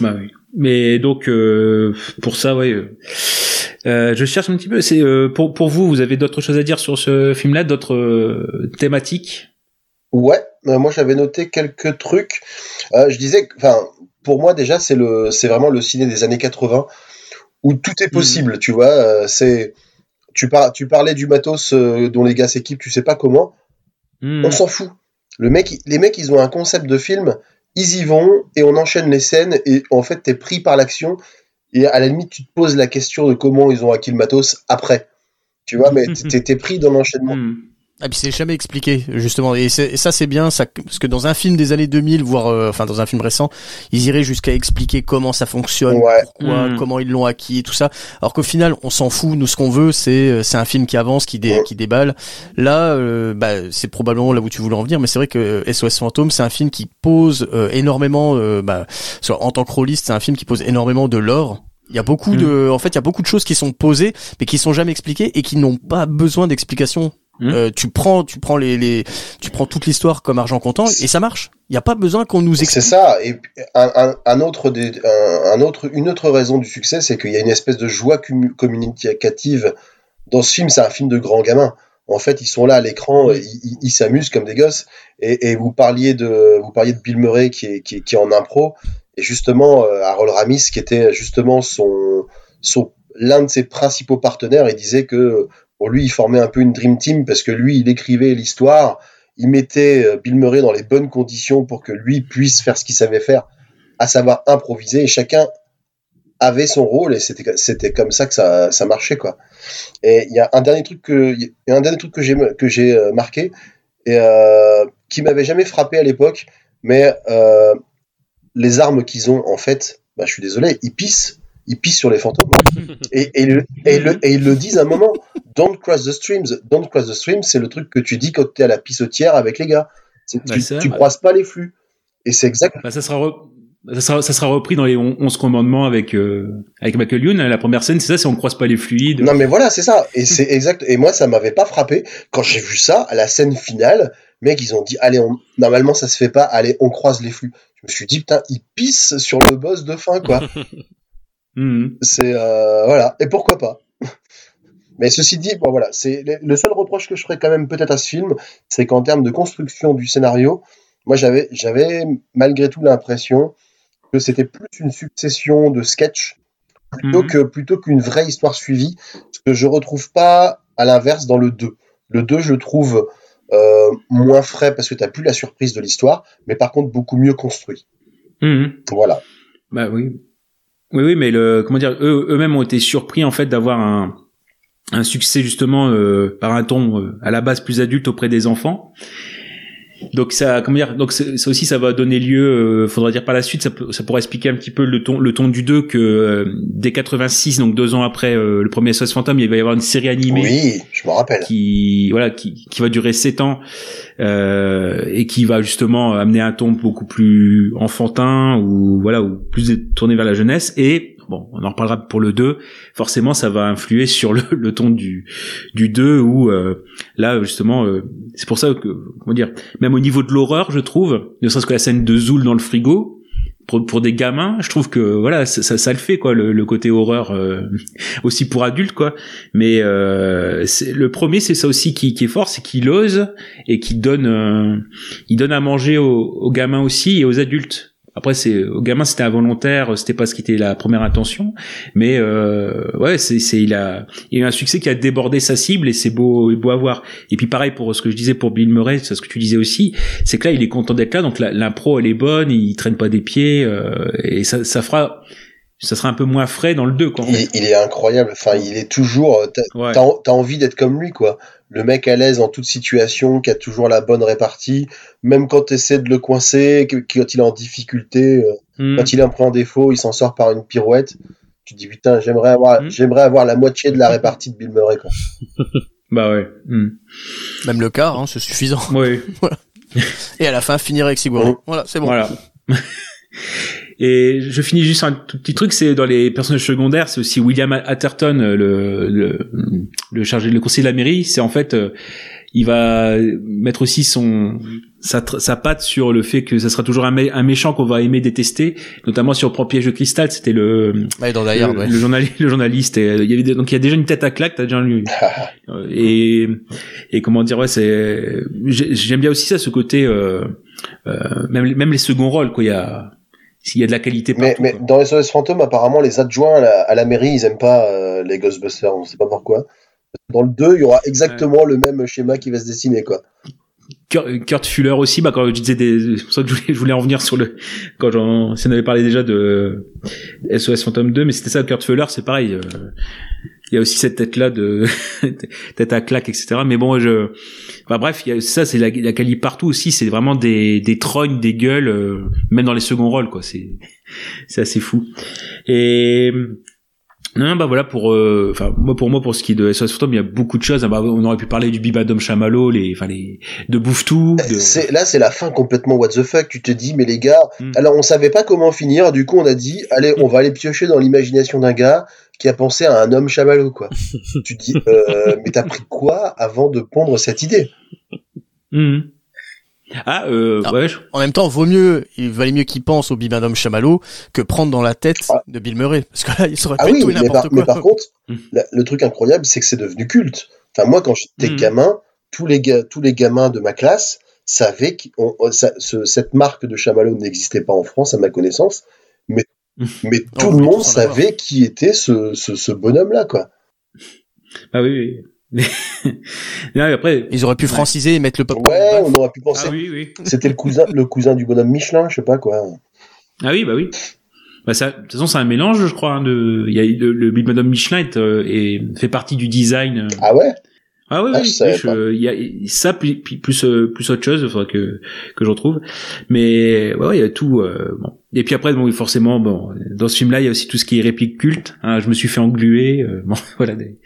Speaker 1: Bah oui. Mais donc euh, pour ça, ouais. je cherche un petit peu. C'est pour pour vous, vous avez d'autres choses à dire sur ce film-là, d'autres thématiques?
Speaker 5: Ouais, moi j'avais noté quelques trucs. Je disais, enfin, pour moi déjà c'est le, c'est vraiment le ciné des années 80 où tout est possible, tu vois. c'est, tu par, tu parlais du matos euh, dont les gars s'équipent, tu sais pas comment.
Speaker 1: Hmm.
Speaker 5: On s'en fout. Le mec, les mecs, ils ont un concept de film, ils y vont et on enchaîne les scènes et en fait t'es pris par l'action et à la limite tu te poses la question de comment ils ont acquis le matos après. Tu vois, mais t'es t'es pris dans l'enchaînement.
Speaker 1: Hmm.
Speaker 4: Ah puis c'est jamais expliqué justement et, c'est- et ça c'est bien ça parce que dans un film des années 2000 voire euh, enfin dans un film récent ils iraient jusqu'à expliquer comment ça fonctionne
Speaker 5: Ouais.
Speaker 4: pourquoi
Speaker 1: Mm.
Speaker 4: comment ils l'ont acquis tout ça alors qu'au final on s'en fout nous ce qu'on veut c'est euh, c'est un film qui avance qui dé,
Speaker 5: Ouais.
Speaker 4: qui déballe là euh, bah, c'est probablement là où tu voulais en venir mais c'est vrai que SOS Fantôme c'est un film qui pose euh, énormément euh, bah, soit en tant que rôliste c'est un film qui pose énormément de l'or il y a beaucoup
Speaker 1: Mm.
Speaker 4: de, en fait, il y a beaucoup de choses qui sont posées, mais qui sont jamais expliquées et qui n'ont pas besoin d'explication.
Speaker 1: Mm.
Speaker 4: Euh, tu prends, tu prends les, les, tu prends toute l'histoire comme argent comptant et ça marche. Il n'y a pas besoin qu'on nous
Speaker 5: C'est
Speaker 4: explique.
Speaker 5: ça. Et un, un, un autre des, un, un autre, une autre raison du succès, c'est qu'il y a une espèce de joie commu- communicative dans ce film. C'est un film de grands gamins. En fait, ils sont là à l'écran, ils s'amusent comme des gosses. Et, et vous parliez de, vous parliez de Bill Murray qui est, qui est, qui est en impro, et justement euh, Harold Ramis qui était justement son, son l'un de ses principaux partenaires. Il disait que pour lui, il formait un peu une dream team parce que lui, il écrivait l'histoire, il mettait euh, Bill Murray dans les bonnes conditions pour que lui puisse faire ce qu'il savait faire, à savoir improviser. Et chacun avait son rôle et c'était c'était comme ça que ça, ça marchait quoi. Et il y a un dernier truc que il y a un dernier truc que j'ai que j'ai euh, marqué et euh, qui m'avait jamais frappé à l'époque, mais euh, les armes qu'ils ont en fait, bah, je suis désolé, ils pissent, ils pissent sur les fantômes et, et, le- et, le- et ils le disent à un moment. Don't cross the streams. Don't cross the streams, c'est le truc que tu dis quand tu es à la pissotière avec les gars. C'est-
Speaker 1: Bah,
Speaker 5: tu,
Speaker 1: c'est
Speaker 5: tu croises pas les flux. Et c'est exact.
Speaker 1: Bah, ça sera re- ça sera, ça sera repris dans les on- 11 commandements avec euh, avec Michael Youn. La première scène, c'est ça, c'est on croise pas les fluides.
Speaker 5: Non mais voilà, c'est ça. Et c'est exact. Et moi, ça m'avait pas frappé quand j'ai vu ça à la scène finale. Mec, ils ont dit, allez, on... normalement ça se fait pas. Allez, on croise les flux. Je me suis dit, putain, ils pissent sur le boss de fin, quoi.
Speaker 1: Mhm.
Speaker 5: C'est euh, voilà. Et pourquoi pas Mais ceci dit, bon voilà, c'est le seul reproche que je ferais quand même peut-être à ce film, c'est qu'en termes de construction du scénario, moi j'avais j'avais malgré tout l'impression que c'était plus une succession de sketchs plutôt
Speaker 1: Mhm.
Speaker 5: que plutôt qu'une vraie histoire suivie, ce que je retrouve pas à l'inverse dans le 2. Le 2, je le trouve euh, moins frais parce que tu plus la surprise de l'histoire, mais par contre beaucoup mieux construit.
Speaker 1: Mhm.
Speaker 5: Voilà.
Speaker 1: Bah oui. Oui, oui, mais le, comment dire, eux, eux-mêmes ont été surpris en fait d'avoir un, un succès justement euh, par un ton euh, à la base plus adulte auprès des enfants. Donc ça, comment dire, donc ça aussi ça va donner lieu, euh, faudra dire par la suite, ça, peut- ça pourrait expliquer un petit peu le ton, le ton du 2 que euh, dès 86, donc deux ans après euh, le premier SOS Fantôme, il va y avoir une série animée
Speaker 5: Oui, je me rappelle.
Speaker 1: qui voilà qui, qui va durer 7 ans euh, et qui va justement amener un ton beaucoup plus enfantin ou voilà ou plus tourné vers la jeunesse et bon on en reparlera pour le 2 forcément ça va influer sur le, le ton du du 2 où euh, là justement euh, c'est pour ça que comment dire même au niveau de l'horreur je trouve ne serait-ce que la scène de Zoul dans le frigo pour, pour des gamins, je trouve que voilà, ça, ça, ça le fait quoi, le, le côté horreur euh, aussi pour adultes quoi. Mais euh, le premier, c'est ça aussi qui, qui est fort, c'est qu'il ose et qu'il donne, euh, il donne à manger aux, aux gamins aussi et aux adultes. Après, c'est aux gamins, c'était involontaire, c'était pas ce qui était la première intention, mais euh, ouais, c'est, c'est il a, il a eu un succès qui a débordé sa cible et c'est beau, beau à voir. Et puis pareil pour ce que je disais pour Bill Murray, c'est ce que tu disais aussi, c'est que là, il est content d'être là, donc la- l'impro elle est bonne, il traîne pas des pieds euh, et ça, ça fera, ça sera un peu moins frais dans le 2 quoi. en
Speaker 5: Il, il est incroyable. Enfin, il est toujours. T'as
Speaker 1: Ouais.
Speaker 5: t'as en- t'as envie d'être comme lui, quoi. Le mec à l'aise en toute situation, qui a toujours la bonne répartie, même quand tu essaies de le coincer, que- quand il est en difficulté, euh,
Speaker 1: Hmm.
Speaker 5: quand il est un peu en défaut, il s'en sort par une pirouette. Tu te dis putain, j'aimerais avoir,
Speaker 1: Mm.
Speaker 5: j'aimerais avoir la moitié de la répartie de Bill Murray, quoi.
Speaker 1: Bah ouais. Hmm.
Speaker 4: Même le quart, hein, c'est suffisant.
Speaker 1: Ouais.
Speaker 4: Et à la fin, finir avec Sigourney.
Speaker 5: Oh.
Speaker 4: Voilà, c'est bon.
Speaker 1: Voilà. Et je finis juste un tout petit truc, c'est dans les personnages secondaires, c'est aussi William Atherton, euh, le, le, le chargé, le conseiller de la mairie. C'est en fait, euh, il va mettre aussi son sa, sa patte sur le fait que ça sera toujours un, mé- un méchant qu'on va aimer détester, notamment sur Pro Piège de cristal. C'était le
Speaker 4: Ouais, dans
Speaker 1: le,
Speaker 4: ouais.
Speaker 1: le journaliste, le journaliste. Et, euh, il y avait des- donc il y a déjà une tête à claque, t'as déjà lu. Euh, et et comment dire ouais c'est j'ai- j'aime bien aussi ça ce côté euh, euh, même même les seconds rôles quoi il y a s'il y a de la qualité
Speaker 5: Mais,
Speaker 1: partout,
Speaker 5: mais dans SOS Fantôme, apparemment, les adjoints à la, à la mairie, ils aiment pas euh, les Ghostbusters. On sait pas pourquoi. Dans le 2, il y aura exactement le même schéma qui va se dessiner, quoi.
Speaker 1: Kurt, Kurt Fuller aussi bah quand je disais des c'est pour ça que je voulais, je voulais en venir sur le quand j'en si on avait parlé déjà de SOS Phantom 2 mais c'était ça Kurt Fuller c'est pareil euh, il y a aussi cette tête là de tête à claque etc mais bon je bah bref il y a ça c'est la, la qualité partout aussi c'est vraiment des des trognes des gueules euh, même dans les seconds rôles quoi c'est c'est assez fou et non, bah voilà pour, euh, enfin moi pour moi pour ce qui est de SOS Phantom, il y a beaucoup de choses. Ah bah, on aurait pu parler du Bibadom Chamallow, les, enfin les de Bouffetou. De...
Speaker 5: C'est, là, c'est la fin complètement what the fuck. Tu te dis, mais les gars,
Speaker 1: Mm.
Speaker 5: alors on savait pas comment finir. Du coup, on a dit, allez, on va aller piocher dans l'imagination d'un gars qui a pensé à un homme chamallow, quoi. tu te dis, euh, mais t'as pris quoi avant de pondre cette idée
Speaker 1: Mhm. Ah, euh, ouais. je-
Speaker 4: En même temps, vaut mieux, il valait mieux qu'il pense au Bibadom Chamallow que prendre dans la tête
Speaker 5: Ah.
Speaker 4: de Bill Murray. Parce que là, il serait
Speaker 5: Ah
Speaker 4: fait
Speaker 5: oui,
Speaker 4: tout et
Speaker 5: mais
Speaker 4: n'importe
Speaker 5: par, mais
Speaker 4: quoi.
Speaker 5: par contre,
Speaker 1: Mm.
Speaker 5: la- le truc incroyable, c'est que c'est devenu culte. Enfin, moi, quand j'étais
Speaker 1: Mm.
Speaker 5: gamin, tous les, ga- tous les gamins de ma classe savaient que cette marque de chamallow n'existait pas en France, à ma connaissance. Mais. mais tout le monde savait qui était ce, ce, ce bonhomme-là, quoi.
Speaker 1: Ah oui, oui. non, après.
Speaker 4: Ils auraient pu franciser et mettre le pop
Speaker 5: Ouais, on aurait pu penser.
Speaker 1: Ah oui, oui.
Speaker 5: C'était le cousin, le cousin du bonhomme Michelin, je sais pas quoi.
Speaker 1: Ah oui, bah oui. Bah ça, de toute façon, c'est un mélange, je crois. hein, de, il y a le, le Madame Michelin est, euh, est- fait partie du design. euh.
Speaker 5: Ah ouais?
Speaker 1: Ah oui,
Speaker 5: Ah,
Speaker 1: oui, oui, je- il y a ça puis plus euh, plus autre chose, il faudrait que que je retrouve. Mais ouais, ouais, il y a tout. euh, bon. Et puis après, bon, forcément, bon, dans ce film-là, il y a aussi tout ce qui est réplique culte. Hein, je me suis fait engluer. euh, bon, voilà. des-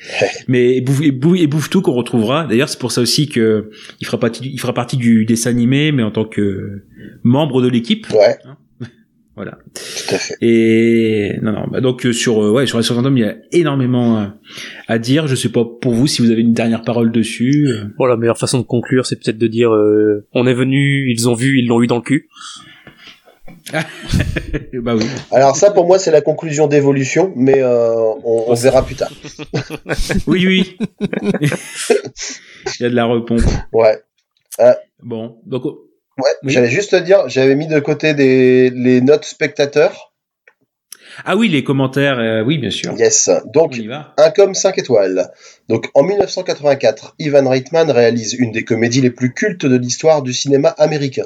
Speaker 1: Mais et bouffe, et bouffe, et bouffe tout qu'on retrouvera. D'ailleurs, c'est pour ça aussi que il fera partie, il fera partie du dessin animé, mais en tant que membre de l'équipe.
Speaker 5: Ouais,
Speaker 1: Voilà.
Speaker 5: tout à fait.
Speaker 1: Et non, non. Bah donc euh, sur euh, ouais sur sur Fantôme, il y a énormément euh, à dire. Je sais pas pour vous si vous avez une dernière parole dessus. euh.
Speaker 6: Bon, la meilleure façon de conclure, c'est peut-être de dire euh, on est venu, ils ont vu, ils l'ont eu dans le cul.
Speaker 1: bah oui.
Speaker 5: Alors ça, pour moi, c'est la conclusion d'évolution, mais euh, on, on verra plus tard.
Speaker 1: Oui, oui. Il y a de la repompe.
Speaker 5: Ouais.
Speaker 1: Bon, donc
Speaker 5: Ouais,
Speaker 1: Oui.
Speaker 5: j'allais juste te dire, j'avais mis de côté des, les notes spectateurs.
Speaker 1: Ah oui, les commentaires, euh, oui, bien sûr.
Speaker 5: Yes.
Speaker 1: On
Speaker 5: Donc, un comme 5 étoiles. Donc, en 1984, Ivan Reitman réalise une des comédies les plus cultes de l'histoire du cinéma américain.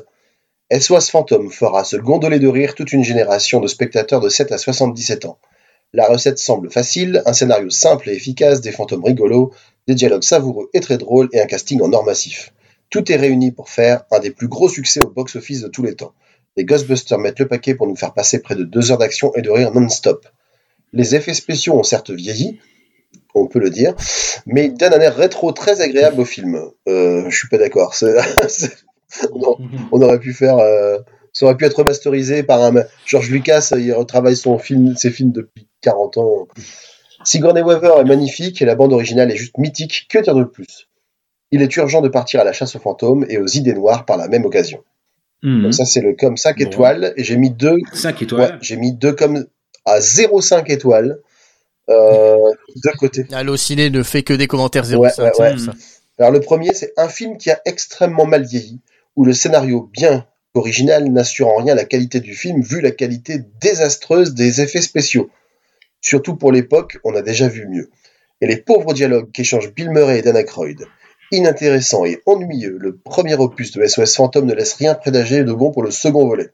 Speaker 5: SOS Phantom fera se gondoler de rire toute une génération de spectateurs de 7 à 77 ans. La recette semble facile, un scénario simple et efficace, des fantômes rigolos, des dialogues savoureux et très drôles et un casting en or massif. Tout est réuni pour faire un des plus gros succès au box-office de tous les temps. Les Ghostbusters mettent le paquet pour nous faire passer près de deux heures d'action et de rire non-stop. Les effets spéciaux ont certes vieilli, on peut le dire, mais ils donnent un air rétro très agréable au film. Euh, je suis pas d'accord. on aurait pu faire, euh, ça aurait pu être remasterisé par un George Lucas. Il retravaille son film, ses films depuis 40 ans. Sigourney Weaver est magnifique et la bande originale est juste mythique. Que dire de plus? Il est urgent de partir à la chasse aux fantômes et aux idées noires par la même occasion.
Speaker 1: Mhm.
Speaker 5: Donc ça c'est le comme 5
Speaker 1: Bon.
Speaker 5: étoiles et j'ai mis deux
Speaker 1: 5
Speaker 5: Ouais,
Speaker 1: étoiles.
Speaker 5: j'ai mis deux comme à 0,5 étoiles euh, de côté.
Speaker 4: Allociné ne fait que des commentaires 0,5.
Speaker 5: Ouais. Alors le premier, c'est un film qui a extrêmement mal vieilli, où le scénario bien original n'assure en rien la qualité du film, vu la qualité désastreuse des effets spéciaux. Surtout pour l'époque, on a déjà vu mieux. Et les pauvres dialogues qu'échangent Bill Murray et Dan Aykroyd. Inintéressant et ennuyeux, le premier opus de SOS Phantom ne laisse rien présager de bon pour le second volet.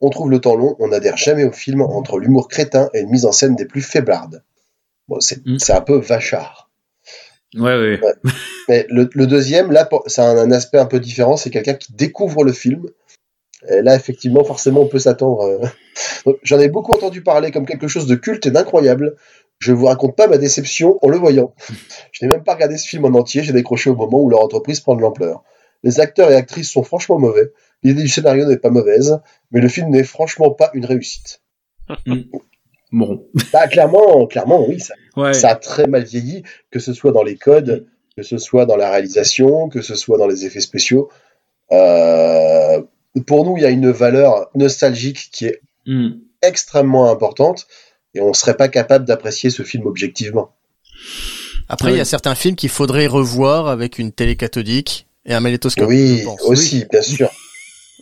Speaker 5: On trouve le temps long, on n'adhère jamais au film entre l'humour crétin et une mise en scène des plus faiblardes. Bon, c'est un peu vachard.
Speaker 1: Ouais, ouais.
Speaker 5: Mais le, le deuxième, là, ça a un, un aspect un peu différent. C'est quelqu'un qui découvre le film. Et là, effectivement, forcément, on peut s'attendre. euh. J'en ai beaucoup entendu parler comme quelque chose de culte et d'incroyable. Je vous raconte pas ma déception en le voyant. Je n'ai même pas regardé ce film en entier. J'ai décroché au moment où leur entreprise prend de l'ampleur. Les acteurs et actrices sont franchement mauvais. L'idée du scénario n'est pas mauvaise, mais le film n'est franchement pas une réussite.
Speaker 1: Bon.
Speaker 5: Bah, clairement, clairement, oui, ça
Speaker 1: Ouais.
Speaker 5: ça a très mal vieilli, que ce soit dans les codes, que ce soit dans la réalisation, que ce soit dans les effets spéciaux. Euh, pour nous, il y a une valeur nostalgique qui est
Speaker 1: Mhm.
Speaker 5: extrêmement importante et on serait pas capable d'apprécier ce film objectivement.
Speaker 4: Après, il y a certains films qu'il faudrait revoir avec une télé cathodique et un magnétoscope.
Speaker 5: oui,
Speaker 4: je pense.
Speaker 5: aussi, bien sûr.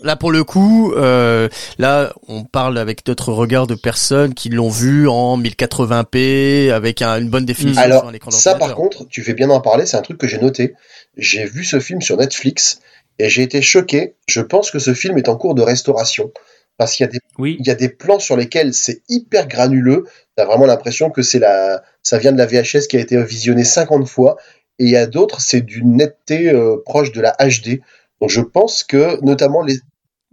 Speaker 4: Là, pour le coup, euh, là, on parle avec d'autres regards de personnes qui l'ont vu en 1080p avec un- une bonne définition sur
Speaker 5: Alors,
Speaker 4: un écran
Speaker 5: ça, par contre, tu fais bien d'en parler, c'est un truc que j'ai noté. J'ai vu ce film sur Netflix et j'ai été choqué. Je pense que ce film est en cours de restauration parce qu'il y a des
Speaker 1: Oui.
Speaker 5: il y a des plans sur lesquels c'est hyper granuleux. T'as vraiment l'impression que c'est la, ça vient de la VHS qui a été visionnée 50 fois. Et il y a d'autres, c'est d'une netteté euh, proche de la HD. Donc je pense que, notamment les,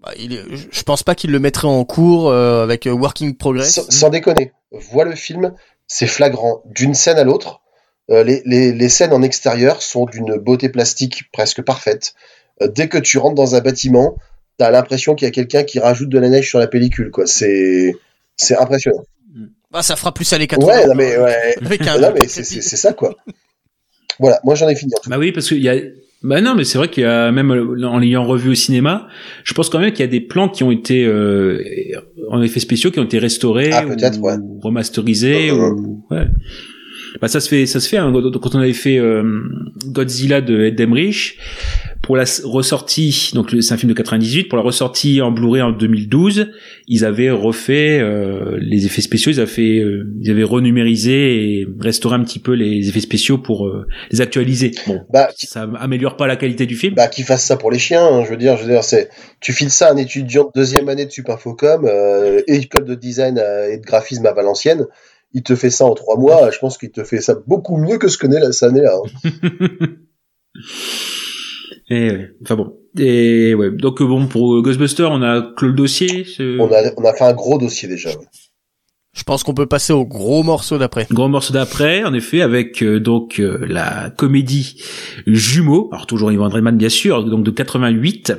Speaker 4: Bah, il est- je- pense pas qu'il le mettrait en cours euh, avec euh, Working Progress.
Speaker 5: sans, sans déconner, vois le film, c'est flagrant d'une scène à l'autre. Euh, les, les, les scènes en extérieur sont d'une beauté plastique presque parfaite. Euh, dès que tu rentres dans un bâtiment, t'as l'impression qu'il y a quelqu'un qui rajoute de la neige sur la pellicule, quoi. C'est, c'est impressionnant.
Speaker 4: Bah, ça fera plus à les 80.
Speaker 5: Ouais, non mais, ouais. Non, mais c'est, c'est, c'est ça, quoi. Voilà, moi j'en ai fini en tout cas.
Speaker 1: Bah oui, parce qu'il y a. Bah non, mais c'est vrai qu'il y a même euh, en l'ayant revu au cinéma, je pense quand même qu'il y a des plans qui ont été euh, en effets spéciaux qui ont été restaurés
Speaker 5: Ah, peut-être,
Speaker 1: ou
Speaker 5: ouais.
Speaker 1: remasterisés ou ouais. Bah ça se fait, ça se fait. hein. Quand on avait fait euh, Godzilla de Ed Emmerich pour la ressortie, donc c'est un film de 98, pour la ressortie en Blu-ray en 2012, ils avaient refait euh, les effets spéciaux, ils avaient fait, euh, ils avaient renumérisé et restauré un petit peu les effets spéciaux pour euh, les actualiser. Bon,
Speaker 5: Bah,
Speaker 1: ça améliore pas la qualité du film.
Speaker 5: bah, qu'ils fassent ça pour les chiens, hein, je veux dire, je veux dire, c'est, tu files ça à un étudiant de deuxième année de Supinfocom, euh, école de design et de graphisme à Valenciennes, il te fait ça en trois mois, je pense qu'il te fait ça beaucoup mieux que ce que ça n'est là. hein.
Speaker 1: Et ouais. enfin bon. Et ouais. Donc euh, bon pour euh, Ghostbusters, on a clos le dossier.
Speaker 5: On a, on a fait un gros dossier déjà. ouais.
Speaker 4: Je pense qu'on peut passer au gros morceau d'après.
Speaker 1: Grand morceau d'après, en effet, avec euh, donc euh, la comédie Jumeaux, alors toujours Ivan Reitman bien sûr, donc de 88,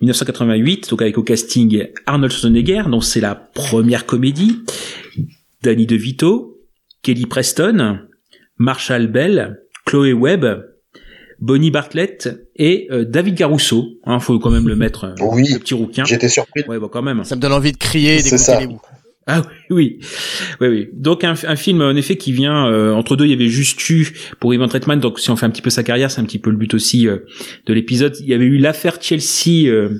Speaker 1: 1988, donc avec au casting Arnold Schwarzenegger, donc c'est la première comédie, Danny DeVito, Kelly Preston, Marshall Bell, Chloé Webb, Bonnie Bartlett et euh, David Caruso, hein, faut quand même le mettre, euh,
Speaker 5: Oui.
Speaker 1: le petit rouquin.
Speaker 5: J'étais surpris.
Speaker 1: Ouais, bah quand même.
Speaker 4: Ça me donne envie de crier et
Speaker 5: C'est
Speaker 4: d'écouter
Speaker 5: ça.
Speaker 4: les bouts.
Speaker 1: Ah oui, oui, oui. Donc un, un film en effet qui vient euh, entre deux. Il y avait juste eu pour Ivan Reitman. Donc si on fait un petit peu sa carrière, c'est un petit peu le but aussi euh, de l'épisode. Il y avait eu l'affaire Chelsea euh,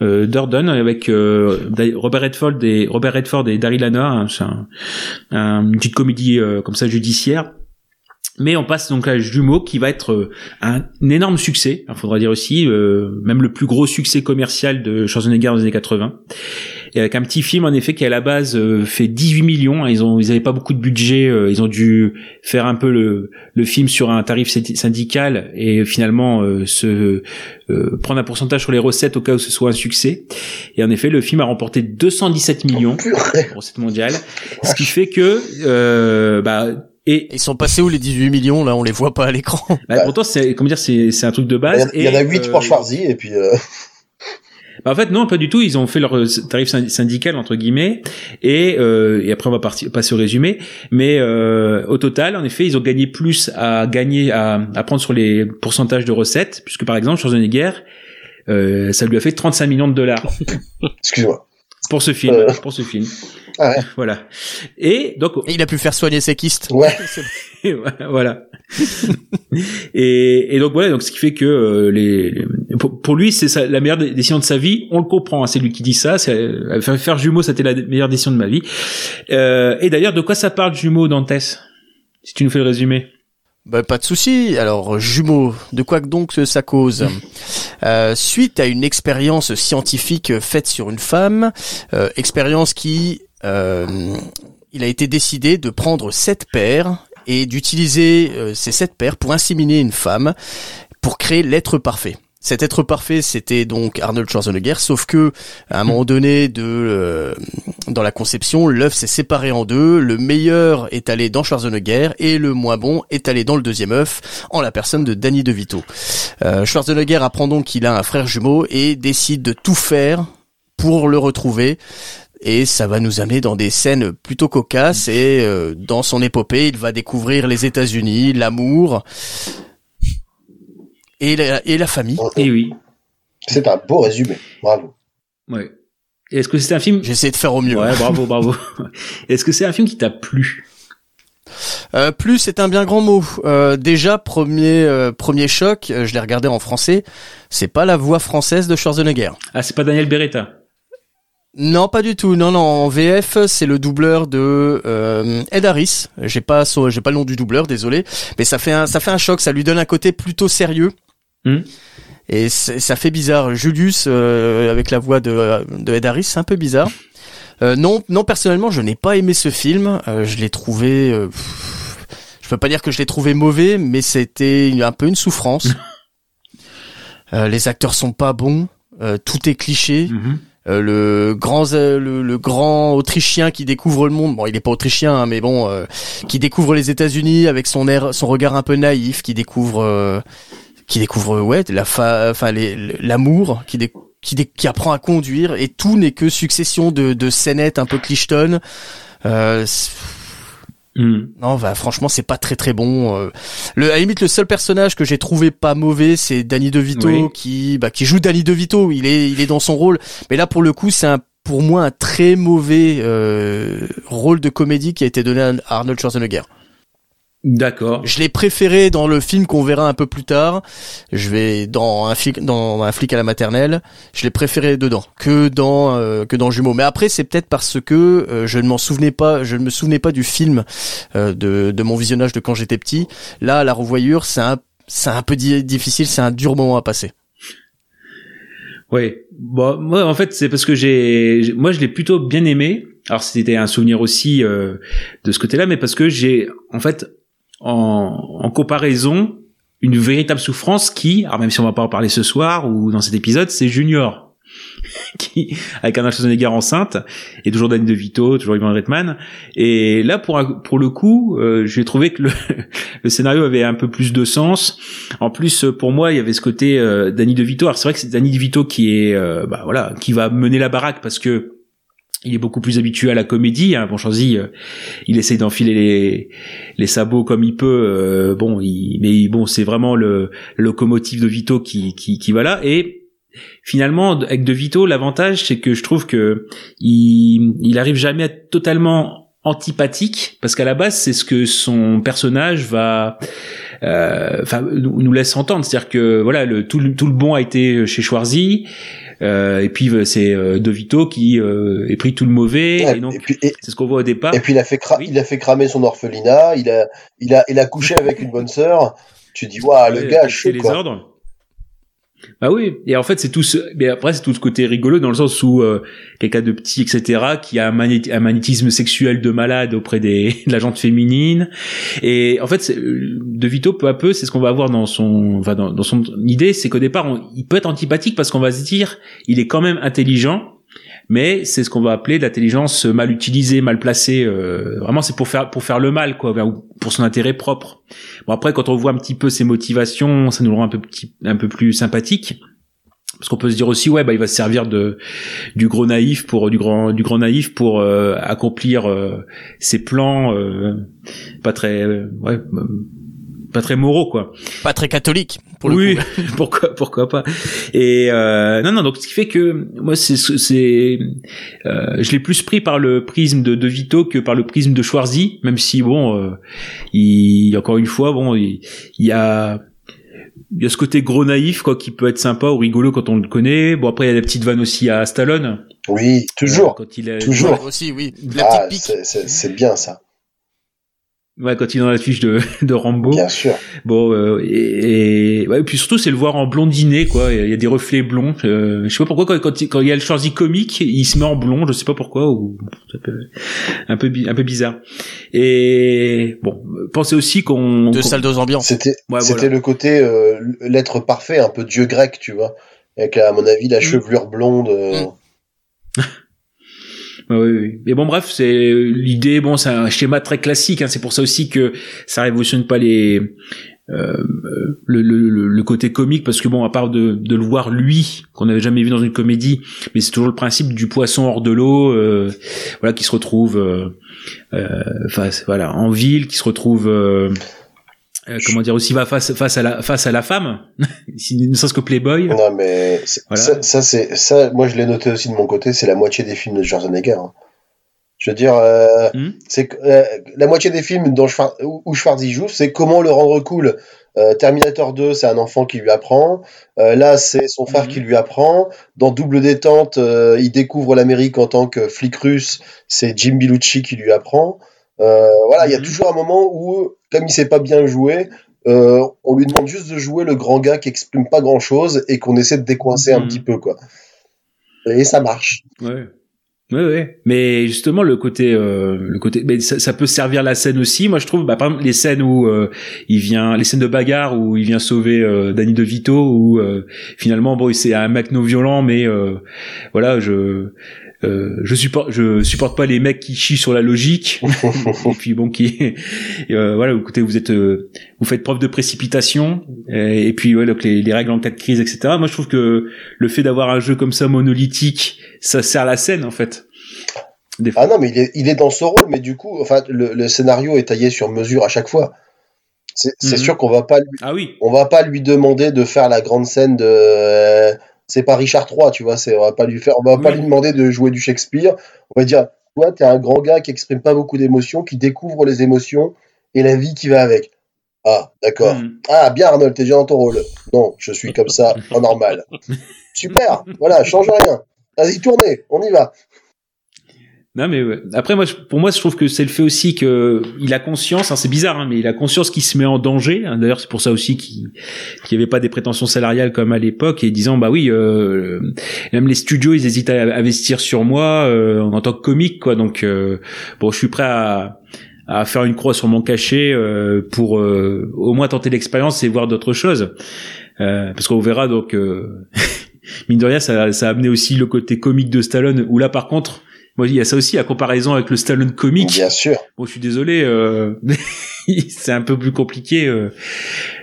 Speaker 1: euh, Durden avec euh, Robert Redford et Robert Redford et Daryl Hannah. Hein, c'est un, un- une petite comédie euh, comme ça judiciaire. Mais on passe donc à Jumeau qui va être euh, un, énorme succès. Il faudra dire aussi euh, même le plus gros succès commercial de Schwarzenegger dans les années 80. Et avec un petit film en effet qui à la base euh, fait 18 millions. Ils ont ils avaient pas beaucoup de budget. euh, ils ont dû faire un peu le, le film sur un tarif syndi- syndical et finalement euh, se euh, prendre un pourcentage sur les recettes au cas où ce soit un succès. Et en effet, le film a remporté 217 millions
Speaker 5: Purée.
Speaker 1: recettes mondiales, ce qui fait que euh, bah et
Speaker 4: Ils sont passés où les 18 millions là? On les voit pas à l'écran.
Speaker 1: bah, pourtant c'est comment dire c'est c'est un truc de base.
Speaker 5: il y en a
Speaker 1: et,
Speaker 5: 8
Speaker 1: euh,
Speaker 5: pour Schwarzy et puis euh,
Speaker 1: bah, en fait non pas du tout. Ils ont fait leur euh, tarif syndi- syndical entre guillemets et euh, et après on va partir, passer au résumé. Mais euh, au total en effet ils ont gagné plus à gagner à, à prendre sur les pourcentages de recettes puisque par exemple Schwarzenegger euh, ça lui a fait 35 millions de dollars
Speaker 5: excuse-moi.
Speaker 1: Pour ce film
Speaker 5: Euh.
Speaker 1: pour ce film.
Speaker 5: Ah ouais.
Speaker 1: Voilà. Et donc
Speaker 4: Et il a pu faire soigner ses kystes.
Speaker 5: Ouais.
Speaker 1: Et voilà. et, et donc voilà, donc ce qui fait que euh, les, les- pour, pour lui c'est sa- la meilleure dé- décision de sa vie. On le comprend, hein, c'est lui qui dit ça. C'est euh, faire, faire jumeau, c'était la meilleure décision de ma vie. Euh, et d'ailleurs, de quoi ça parle jumeau, Dantes? Si tu nous fais le résumé.
Speaker 4: Bah, pas de souci. Alors, jumeaux, de quoi que donc ça cause Euh, Suite à une expérience scientifique faite sur une femme, euh, expérience qui, euh, il a été décidé de prendre sept paires et d'utiliser ces sept paires pour inséminer une femme pour créer l'être parfait. Cet être parfait, c'était donc Arnold Schwarzenegger, sauf que à un moment donné de euh, dans la conception, l'œuf s'est séparé en deux, le meilleur est allé dans Schwarzenegger et le moins bon est allé dans le deuxième œuf, en la personne de Danny DeVito. Euh, Schwarzenegger apprend donc qu'il a un frère jumeau et décide de tout faire pour le retrouver. Et ça va nous amener dans des scènes plutôt cocasses et euh, dans son épopée, il va découvrir les États-Unis, l'amour et la, et la famille.
Speaker 1: Et oui.
Speaker 5: C'est un beau résumé. Bravo.
Speaker 1: Ouais. Et Est-ce que c'est un film
Speaker 4: J'essaie de faire au mieux.
Speaker 1: Ouais, bravo, bravo. Est-ce que c'est un film qui t'a plu
Speaker 4: Euh, plus c'est un bien grand mot. Euh, déjà premier euh, premier choc, euh, je l'ai regardé en français. C'est pas la voix française de Schwarzenegger.
Speaker 1: Ah, c'est pas Daniel Beretta.
Speaker 4: Non, pas du tout. Non, non. En VF, c'est le doubleur de euh, Ed Harris. J'ai pas, j'ai pas le nom du doubleur, désolé. Mais ça fait un, ça fait un choc. Ça lui donne un côté plutôt sérieux.
Speaker 1: Hmm.
Speaker 4: Et ça fait bizarre. Julius euh, avec la voix de, de Ed Harris, c'est un peu bizarre. Euh, non, non. Personnellement, je n'ai pas aimé ce film. Euh, je l'ai trouvé. pff, je peux pas dire que je l'ai trouvé mauvais, mais c'était un peu une souffrance. Les acteurs sont pas bons. Tout est cliché.
Speaker 1: Mhm.
Speaker 4: Euh, le grand euh, le, le grand autrichien qui découvre le monde bon il est pas autrichien hein, mais bon euh, qui découvre les États-Unis avec son air son regard un peu naïf qui découvre qui découvre ouais la fa enfin l'amour qui dé- qui, qui apprend à conduire et tout n'est que succession de de scénettes un peu clichetonnes euh,
Speaker 1: Mhm.
Speaker 4: non, bah, franchement, c'est pas très très bon. Euh, Le, à la limite, le seul personnage que j'ai trouvé pas mauvais, c'est Danny DeVito
Speaker 1: Oui.
Speaker 4: qui, bah, qui joue Danny DeVito. Il est, il est dans son rôle. Mais là, pour le coup, c'est un, pour moi, un très mauvais euh, rôle de comédie qui a été donné à Arnold Schwarzenegger.
Speaker 1: D'accord.
Speaker 4: Je l'ai préféré dans le film qu'on verra un peu plus tard. Je vais dans un flic, dans un flic à la maternelle. Je l'ai préféré dedans que dans euh, que dans Jumeaux. Mais après, c'est peut-être parce que euh, je ne m'en souvenais pas, je ne me souvenais pas du film euh, de de mon visionnage de quand j'étais petit. Là, la revoyure, c'est un c'est un peu di- difficile, c'est un dur moment à passer.
Speaker 1: Ouais. Bon, moi, en fait, c'est parce que j'ai, j'ai- moi, je l'ai plutôt bien aimé. Alors, c'était un souvenir aussi euh, de ce côté-là, mais parce que j'ai, en fait, en, en comparaison, une véritable souffrance qui, alors même si on va pas en parler ce soir ou dans cet épisode, c'est Junior. qui avec Arnold Schwarzenegger enceinte et toujours Danny DeVito, toujours Ivan Reitman et là pour pour le coup euh, j'ai trouvé que le, le scénario avait un peu plus de sens en plus euh, pour moi il y avait ce côté euh, Danny DeVito alors c'est vrai que c'est Danny DeVito qui est euh, bah voilà qui va mener la baraque parce que il est beaucoup plus habitué à la comédie. Hein. Bon, Chanzy, euh, il essaye d'enfiler les, les sabots comme il peut. euh, bon, il, mais bon, c'est vraiment le, locomotive de Vito qui, qui, qui va là. Et finalement, avec De Vito, l'avantage, c'est que je trouve que il, il arrive jamais à être totalement antipathique parce qu'à la base, c'est ce que son personnage va euh, nous laisse entendre c'est-à-dire que voilà le tout, le tout le bon a été chez Schwarzy Euh, et puis euh, c'est euh, De Vito qui euh, est pris tout le mauvais.
Speaker 5: Ouais,
Speaker 1: et donc c'est ce qu'on voit au départ.
Speaker 5: et puis il a fait
Speaker 1: Oui.
Speaker 5: il a fait cramer son orphelinat, il a il a il a couché avec une bonne sœur. Tu dis waouh, le gars chaud
Speaker 1: les ordres. Bah oui, et en fait c'est tout ce, mais après c'est tout ce côté rigolo dans le sens où euh, quelqu'un de petit etc qui a un, magné- un magnétisme sexuel de malade auprès des de la gente féminine. Et en fait euh, De Vito peu à peu c'est ce qu'on va avoir dans son enfin dans, son idée c'est qu'au départ il peut être antipathique parce qu'on va se dire il est quand même intelligent mais c'est ce qu'on va appeler de l'intelligence mal utilisée, mal placée. euh, vraiment, c'est pour faire pour faire le mal, quoi, ou pour son intérêt propre. Bon après, quand on voit un petit peu ses motivations, ça nous rend un peu petit, un peu plus sympathique. Parce qu'on peut se dire aussi, ouais, bah il va se servir de du gros naïf pour du grand du grand naïf pour euh, accomplir euh, ses plans, euh, pas très euh, ouais, pas très moraux quoi
Speaker 4: Pas très catholique, pour le
Speaker 1: oui,
Speaker 4: coup.
Speaker 1: pourquoi pourquoi pas. Et euh, non non donc ce qui fait que moi c'est c'est euh, je l'ai plus pris par le prisme de, de Vito que par le prisme de Schwarzy, même si bon euh, il encore une fois bon il, il y a il y a ce côté gros naïf quoi qui peut être sympa ou rigolo quand on le connaît. Bon après il y a la petite vanne aussi à Stallone.
Speaker 5: Oui,
Speaker 1: Euh,
Speaker 5: toujours.
Speaker 1: quand il est
Speaker 5: toujours.
Speaker 4: Ouais, aussi, oui. La
Speaker 5: Ah,
Speaker 4: petite pique.
Speaker 5: c'est bien ça,
Speaker 1: ouais quand il est dans la fiche de de Rambo.
Speaker 5: bien sûr.
Speaker 1: Bon, euh, et, et, ouais, et puis surtout, c'est le voir en blondiné, quoi. Il y a des reflets blonds. Euh, je sais pas pourquoi quand, quand, il- quand il y a le Schwarzy comique, il se met en blond. Je sais pas pourquoi. Ou un peu un peu bizarre. Et bon, pensez aussi qu'on
Speaker 4: De
Speaker 1: qu'on-
Speaker 4: salle aux ambiances.
Speaker 5: C'était
Speaker 1: Ouais,
Speaker 5: c'était
Speaker 1: voilà.
Speaker 5: le côté euh, l'être parfait, un peu dieu grec, tu vois. Avec à mon avis la
Speaker 1: Mm.
Speaker 5: chevelure blonde. euh,
Speaker 4: Mm.
Speaker 1: Ouais, oui, oui. Mais bon, bref, c'est l'idée. Bon, c'est un schéma très classique. Hein, c'est pour ça aussi que ça révolutionne pas les euh, le, le, le- le côté comique parce que bon, à part de, de le voir lui qu'on n'avait jamais vu dans une comédie, mais c'est toujours le principe du poisson hors de l'eau, euh, voilà, qui se retrouve, euh, euh, face, voilà, en ville, qui se retrouve. Euh, comment dire aussi va face face à la face à la femme ne serait-ce que Playboy
Speaker 5: Non mais
Speaker 1: Voilà.
Speaker 5: ça, ça, c'est ça. Moi je l'ai noté aussi de mon côté. C'est la moitié des films de Schwarzenegger. hein. Je veux dire, euh,
Speaker 1: Hmm.
Speaker 5: c'est euh, la moitié des films dont Schwar- où où Schwarzy joue, c'est comment le rendre cool. Terminator 2, c'est un enfant qui lui apprend. Là, c'est son frère
Speaker 1: Mhm.
Speaker 5: qui lui apprend. Dans Double détente, il découvre l'Amérique en tant que flic russe. C'est Jim Belushi qui lui apprend. Euh, voilà, il y a
Speaker 1: Mhm.
Speaker 5: toujours un moment où, comme il sait pas bien jouer, euh, on lui demande juste de jouer le grand gars qui exprime pas grand chose et qu'on essaie de décoincer un
Speaker 1: Mhm.
Speaker 5: petit peu, quoi. Et ça marche.
Speaker 1: Ouais. Ouais, ouais. Mais justement, le côté, euh, le côté, mais ça, ça peut servir la scène aussi. Moi, je trouve, bah, par exemple, les scènes où euh, il vient, les scènes de bagarre où il vient sauver euh, Danny DeVito, où euh, finalement, bon, c'est un mec non violent, mais euh, voilà, je, euh, je supporte, je supporte pas les mecs qui chient sur la logique. et puis bon, qui, euh, voilà, écoutez, vous êtes, euh, vous faites preuve de précipitation. Et, et puis, ouais, donc les, les règles en cas de crise, etc. Moi, je trouve que le fait d'avoir un jeu comme ça monolithique, ça sert la scène en fait. Des.
Speaker 5: Ah non, mais il est, il est dans ce rôle, mais du coup, enfin, le, le scénario est taillé sur mesure à chaque fois. C'est
Speaker 1: Mhm.
Speaker 5: sûr qu'on va pas lui,
Speaker 1: Ah oui.
Speaker 5: on va pas lui demander de faire la grande scène de, euh, c'est pas Richard III, tu vois, c'est, on va pas lui faire, on va pas lui demander de jouer du Shakespeare. On va dire, toi, t'es un grand gars qui exprime pas beaucoup d'émotions, qui découvre les émotions et la vie qui va avec. Ah, d'accord.
Speaker 1: Mm.
Speaker 5: Ah, bien Arnold, t'es déjà dans ton rôle. Non, je suis comme ça, en normal. Super, voilà, change rien. Vas-y, tournez, on y va.
Speaker 1: Non mais ouais. après moi pour moi je trouve que c'est le fait aussi que il a conscience hein, c'est bizarre hein, mais il a conscience qu'il se met en danger hein. d'ailleurs c'est pour ça aussi qu'il qu'il avait pas des prétentions salariales comme à l'époque et disant bah oui euh, même les studios ils hésitent à investir sur moi euh, en tant que comique quoi donc euh, bon je suis prêt à à faire une croix sur mon cachet euh, pour euh, au moins tenter l'expérience et voir d'autres choses Euh, parce qu'on verra donc euh, mine de rien ça, ça a amené aussi le côté comique de Stallone où là par contre moi, il y a ça aussi, la comparaison avec le Stallone comique.
Speaker 5: Bien sûr.
Speaker 1: Bon, je suis désolé, euh, c'est un peu plus compliqué. Euh,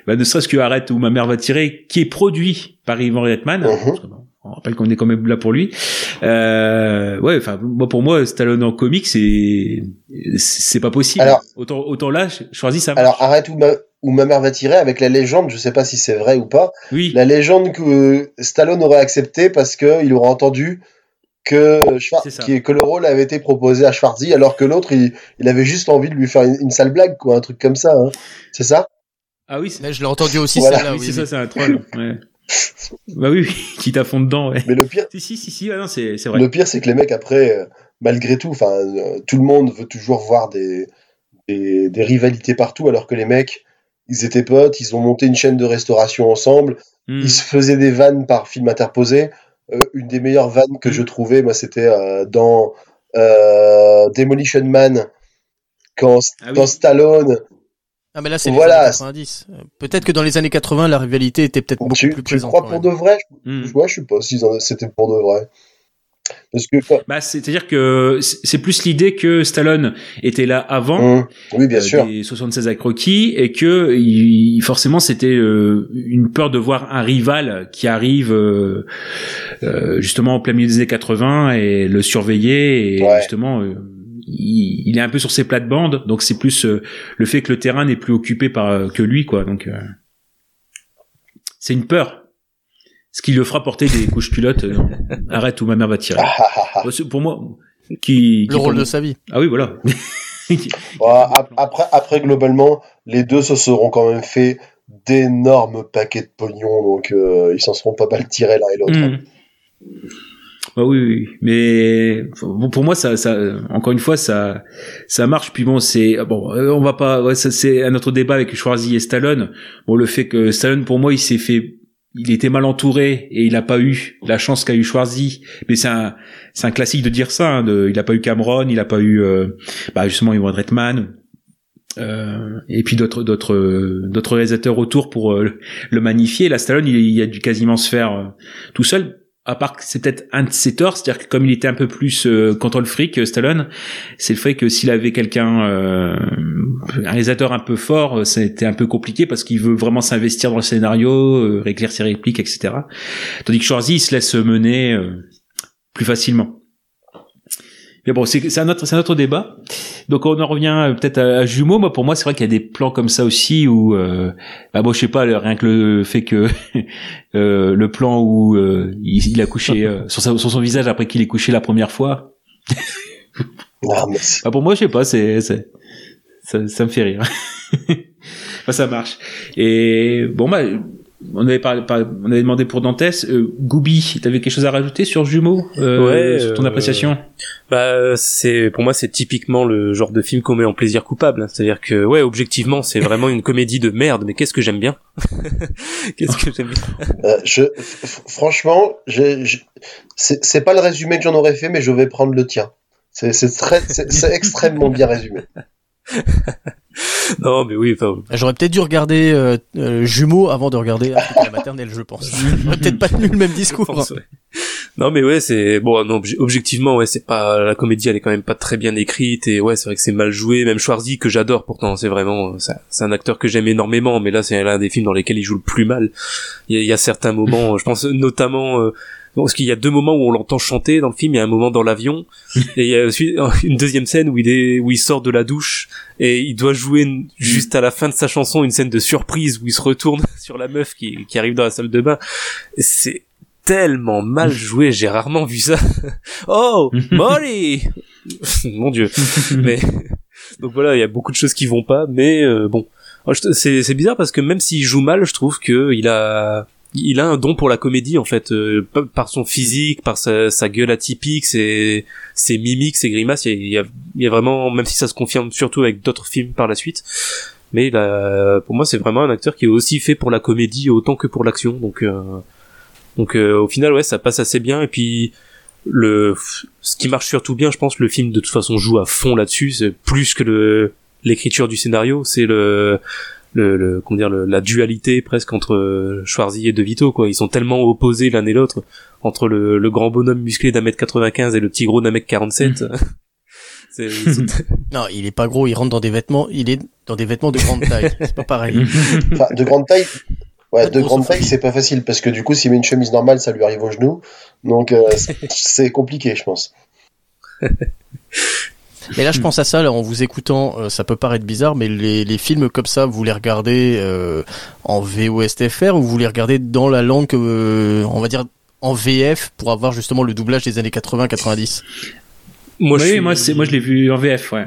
Speaker 1: bah, ne serait-ce que Arrête où ma mère va tirer, qui est produit par Ivan Reitman.
Speaker 5: Mhm.
Speaker 1: On rappelle qu'on est quand même là pour lui. Euh, ouais, enfin, moi pour moi, Stallone en comique, c'est c'est pas possible.
Speaker 5: Alors-
Speaker 1: autant autant là, je choisis ça.
Speaker 5: Alors, arrête où ma, mère va tirer avec la légende, je sais pas si c'est vrai ou pas,
Speaker 1: oui.
Speaker 5: la légende que Stallone aurait accepté parce que il aurait entendu que, qui- que le rôle avait été proposé à Schwarzy, alors que l'autre, il, il avait juste envie de lui faire une, une sale blague, quoi, un truc comme ça. Hein. C'est ça?
Speaker 1: Ah oui, c'est
Speaker 4: Là, je l'ai entendu aussi,
Speaker 5: Voilà.
Speaker 4: celle-là,
Speaker 1: oui,
Speaker 4: oui,
Speaker 1: c'est
Speaker 4: oui.
Speaker 1: ça, c'est un troll. Ouais. Bah oui, oui, qui t'a fond dedans, ouais.
Speaker 5: Mais le pire,
Speaker 1: Si, si, si, si, ah non, c'est c'est vrai.
Speaker 5: le pire, c'est que les mecs après, euh, malgré tout, enfin, euh, tout le monde veut toujours voir des, des, des rivalités partout, alors que les mecs, ils étaient potes, ils ont monté une chaîne de restauration ensemble,
Speaker 1: Hmm.
Speaker 5: ils se faisaient des vannes par film interposé. Euh, une des meilleures vannes que je trouvais, moi, c'était euh, dans euh, Demolition Man, quand,
Speaker 1: Ah oui.
Speaker 5: quand Stallone,
Speaker 4: Ah mais là c'est
Speaker 5: Voilà.
Speaker 4: les années 90. Euh, Peut-être que dans les années 80 la rivalité était peut-être beaucoup
Speaker 5: tu,
Speaker 4: plus
Speaker 5: tu
Speaker 4: présente.
Speaker 5: crois
Speaker 4: quand
Speaker 5: pour
Speaker 4: même.
Speaker 5: de vrai? Je, ouais, je sais pas si c'était pour de vrai. Parce que quand-
Speaker 1: Bah, c'est-à-dire que c'est plus l'idée que Stallone était là avant.
Speaker 5: Hum, oui, bien
Speaker 1: euh,
Speaker 5: sûr.
Speaker 1: des 76 avec Rocky et que il, forcément c'était euh, une peur de voir un rival qui arrive euh, euh, justement en plein milieu des années 80 et le surveiller et
Speaker 5: Ouais.
Speaker 1: justement euh, il, il est un peu sur ses plates-bandes donc c'est plus le fait que le terrain n'est plus occupé par que lui quoi donc euh, c'est une peur ce qui le fera porter des couches culottes euh, arrête ou ma mère va tirer
Speaker 5: Ah, ah, ah,
Speaker 1: pour moi qui, qui
Speaker 4: Le rôle de sa vie.
Speaker 1: ah oui voilà
Speaker 5: après, après, globalement, les deux se seront quand même fait d'énormes paquets de pognon, donc euh, ils s'en seront pas mal tirés l'un et l'autre.
Speaker 1: Hmm. Bah oui, oui, mais bon, pour moi, ça, ça, encore une fois, ça, ça marche. Puis bon, c'est bon, euh, on va pas, ouais, ça c'est un autre débat avec Schwarzy et Stallone. Bon, le fait que Stallone, pour moi, il s'est fait, il était mal entouré et il a pas eu la chance qu'a eu Schwarzy. Mais c'est un, classique de dire ça. hein, il a pas eu Cameron, il a pas eu, euh, bah justement, Iwan Reitman. Euh, et puis d'autres euh, réalisateurs autour pour euh, le magnifier. La Stallone, il, a dû quasiment se faire tout seul. À part que c'est peut-être un de ses torts, c'est-à-dire que comme il était un peu plus euh, content le fric, euh, Stallone, c'est le fait que s'il avait quelqu'un, euh, un réalisateur un peu fort, euh, c'était un peu compliqué parce qu'il veut vraiment s'investir dans le scénario, euh, réécrire ses répliques, etc. Tandis que Schwarzy, il se laisse mener euh, plus facilement. Mais bon, c'est un autre, c'est un autre débat. Donc on en revient euh, peut-être à, à Jumeaux. Moi, pour moi, c'est vrai qu'il y a des plans comme ça aussi où, euh, bah moi, je sais pas, rien que le fait que euh, le plan où euh, il, il a couché euh, sur, sa- sur son visage après qu'il ait couché la première fois.
Speaker 5: Non, mais
Speaker 1: Bah pour moi, je sais pas, c'est ça, ça me fait rire. Bah, ça marche. Et bon, bah, on avait parlé, par- on avait demandé pour Dantès. Euh, Goubi, t'avais quelque chose à rajouter sur Jumeaux, euh,
Speaker 6: Ouais,
Speaker 1: sur ton
Speaker 6: euh,
Speaker 1: appréciation?
Speaker 6: Bah, c'est pour moi c'est typiquement le genre de film qu'on met en plaisir coupable. hein. C'est-à-dire que ouais, objectivement, c'est vraiment une comédie de merde. Mais qu'est-ce que j'aime bien? Qu'est-ce que j'aime bien?
Speaker 5: Euh, je, franchement, j'ai- c'est c'est pas le résumé que j'en aurais fait, mais je vais prendre le tien. C'est c'est très, c'est extrêmement bien résumé.
Speaker 6: Non, mais oui. Enfin,
Speaker 4: J'aurais peut-être dû regarder euh, euh, Jumeaux avant de regarder la maternelle, je pense. J'aurais peut-être pas tenu le même discours.
Speaker 6: pense, ouais. Non, mais ouais, c'est bon. Non, obje- objectivement, ouais, c'est pas la comédie. Elle est quand même pas très bien écrite et ouais, c'est vrai que c'est mal joué. Même Schwarzy que j'adore pourtant, c'est vraiment, c'est c'est un acteur que j'aime énormément. Mais là, c'est l'un des films dans lesquels il joue le plus mal. Il y a, il y a certains moments, je pense notamment. euh, Bon, parce qu'il y a deux moments où on l'entend chanter dans le film. Il y a un moment dans l'avion et il y a aussi une deuxième scène où il est où il sort de la douche et il doit jouer une- juste à la fin de sa chanson une scène de surprise où il se retourne sur la meuf qui, qui arrive dans la salle de bain. C'est tellement mal joué. J'ai rarement vu ça. oh, Molly, mon dieu. Mais donc voilà, il y a beaucoup de choses qui vont pas. Mais euh, bon, Oh, c'est c'est bizarre parce que même s'il joue mal, je trouve que il a il a un don pour la comédie en fait euh, pa- par son physique par sa, sa gueule atypique ses ses mimiques ses grimaces il y a, il y a, il y a vraiment même si ça se confirme surtout avec d'autres films par la suite mais il a- pour moi c'est vraiment un acteur qui est aussi fait pour la comédie autant que pour l'action donc euh, donc euh, au final ouais ça passe assez bien. Et puis le ce qui marche surtout bien je pense le film de toute façon joue à fond là-dessus. C'est plus que le l'écriture du scénario. C'est le le, le comment dire le- la dualité presque entre euh, Schwarzy et De Vito quoi. Ils sont tellement opposés l'un et l'autre. Entre le, le grand bonhomme musclé d'un mètre 95 et le petit gros d'un mètre 47 C'est- ils sont-
Speaker 4: Non, il est pas gros, il rentre dans des vêtements, il est dans des vêtements de grande taille. C'est pas pareil.
Speaker 5: Enfin, de grande taille. Ouais, de
Speaker 4: Grosse
Speaker 5: grande taille,
Speaker 4: famille.
Speaker 5: c'est pas facile parce que du coup, s'il met une chemise normale, ça lui arrive au genou. Donc, euh, c'est- compliqué, je pense.
Speaker 4: Mais là, je pense à ça, là, en vous écoutant, euh, ça peut paraître bizarre, mais les, les films comme ça, vous les regardez euh, en VOSTFR ou vous les regardez dans la langue, euh, on va dire, en VF pour avoir justement le doublage des années 80-90
Speaker 6: moi,
Speaker 1: oui,
Speaker 6: je suis-
Speaker 1: moi, je l'ai vu en VF, ouais.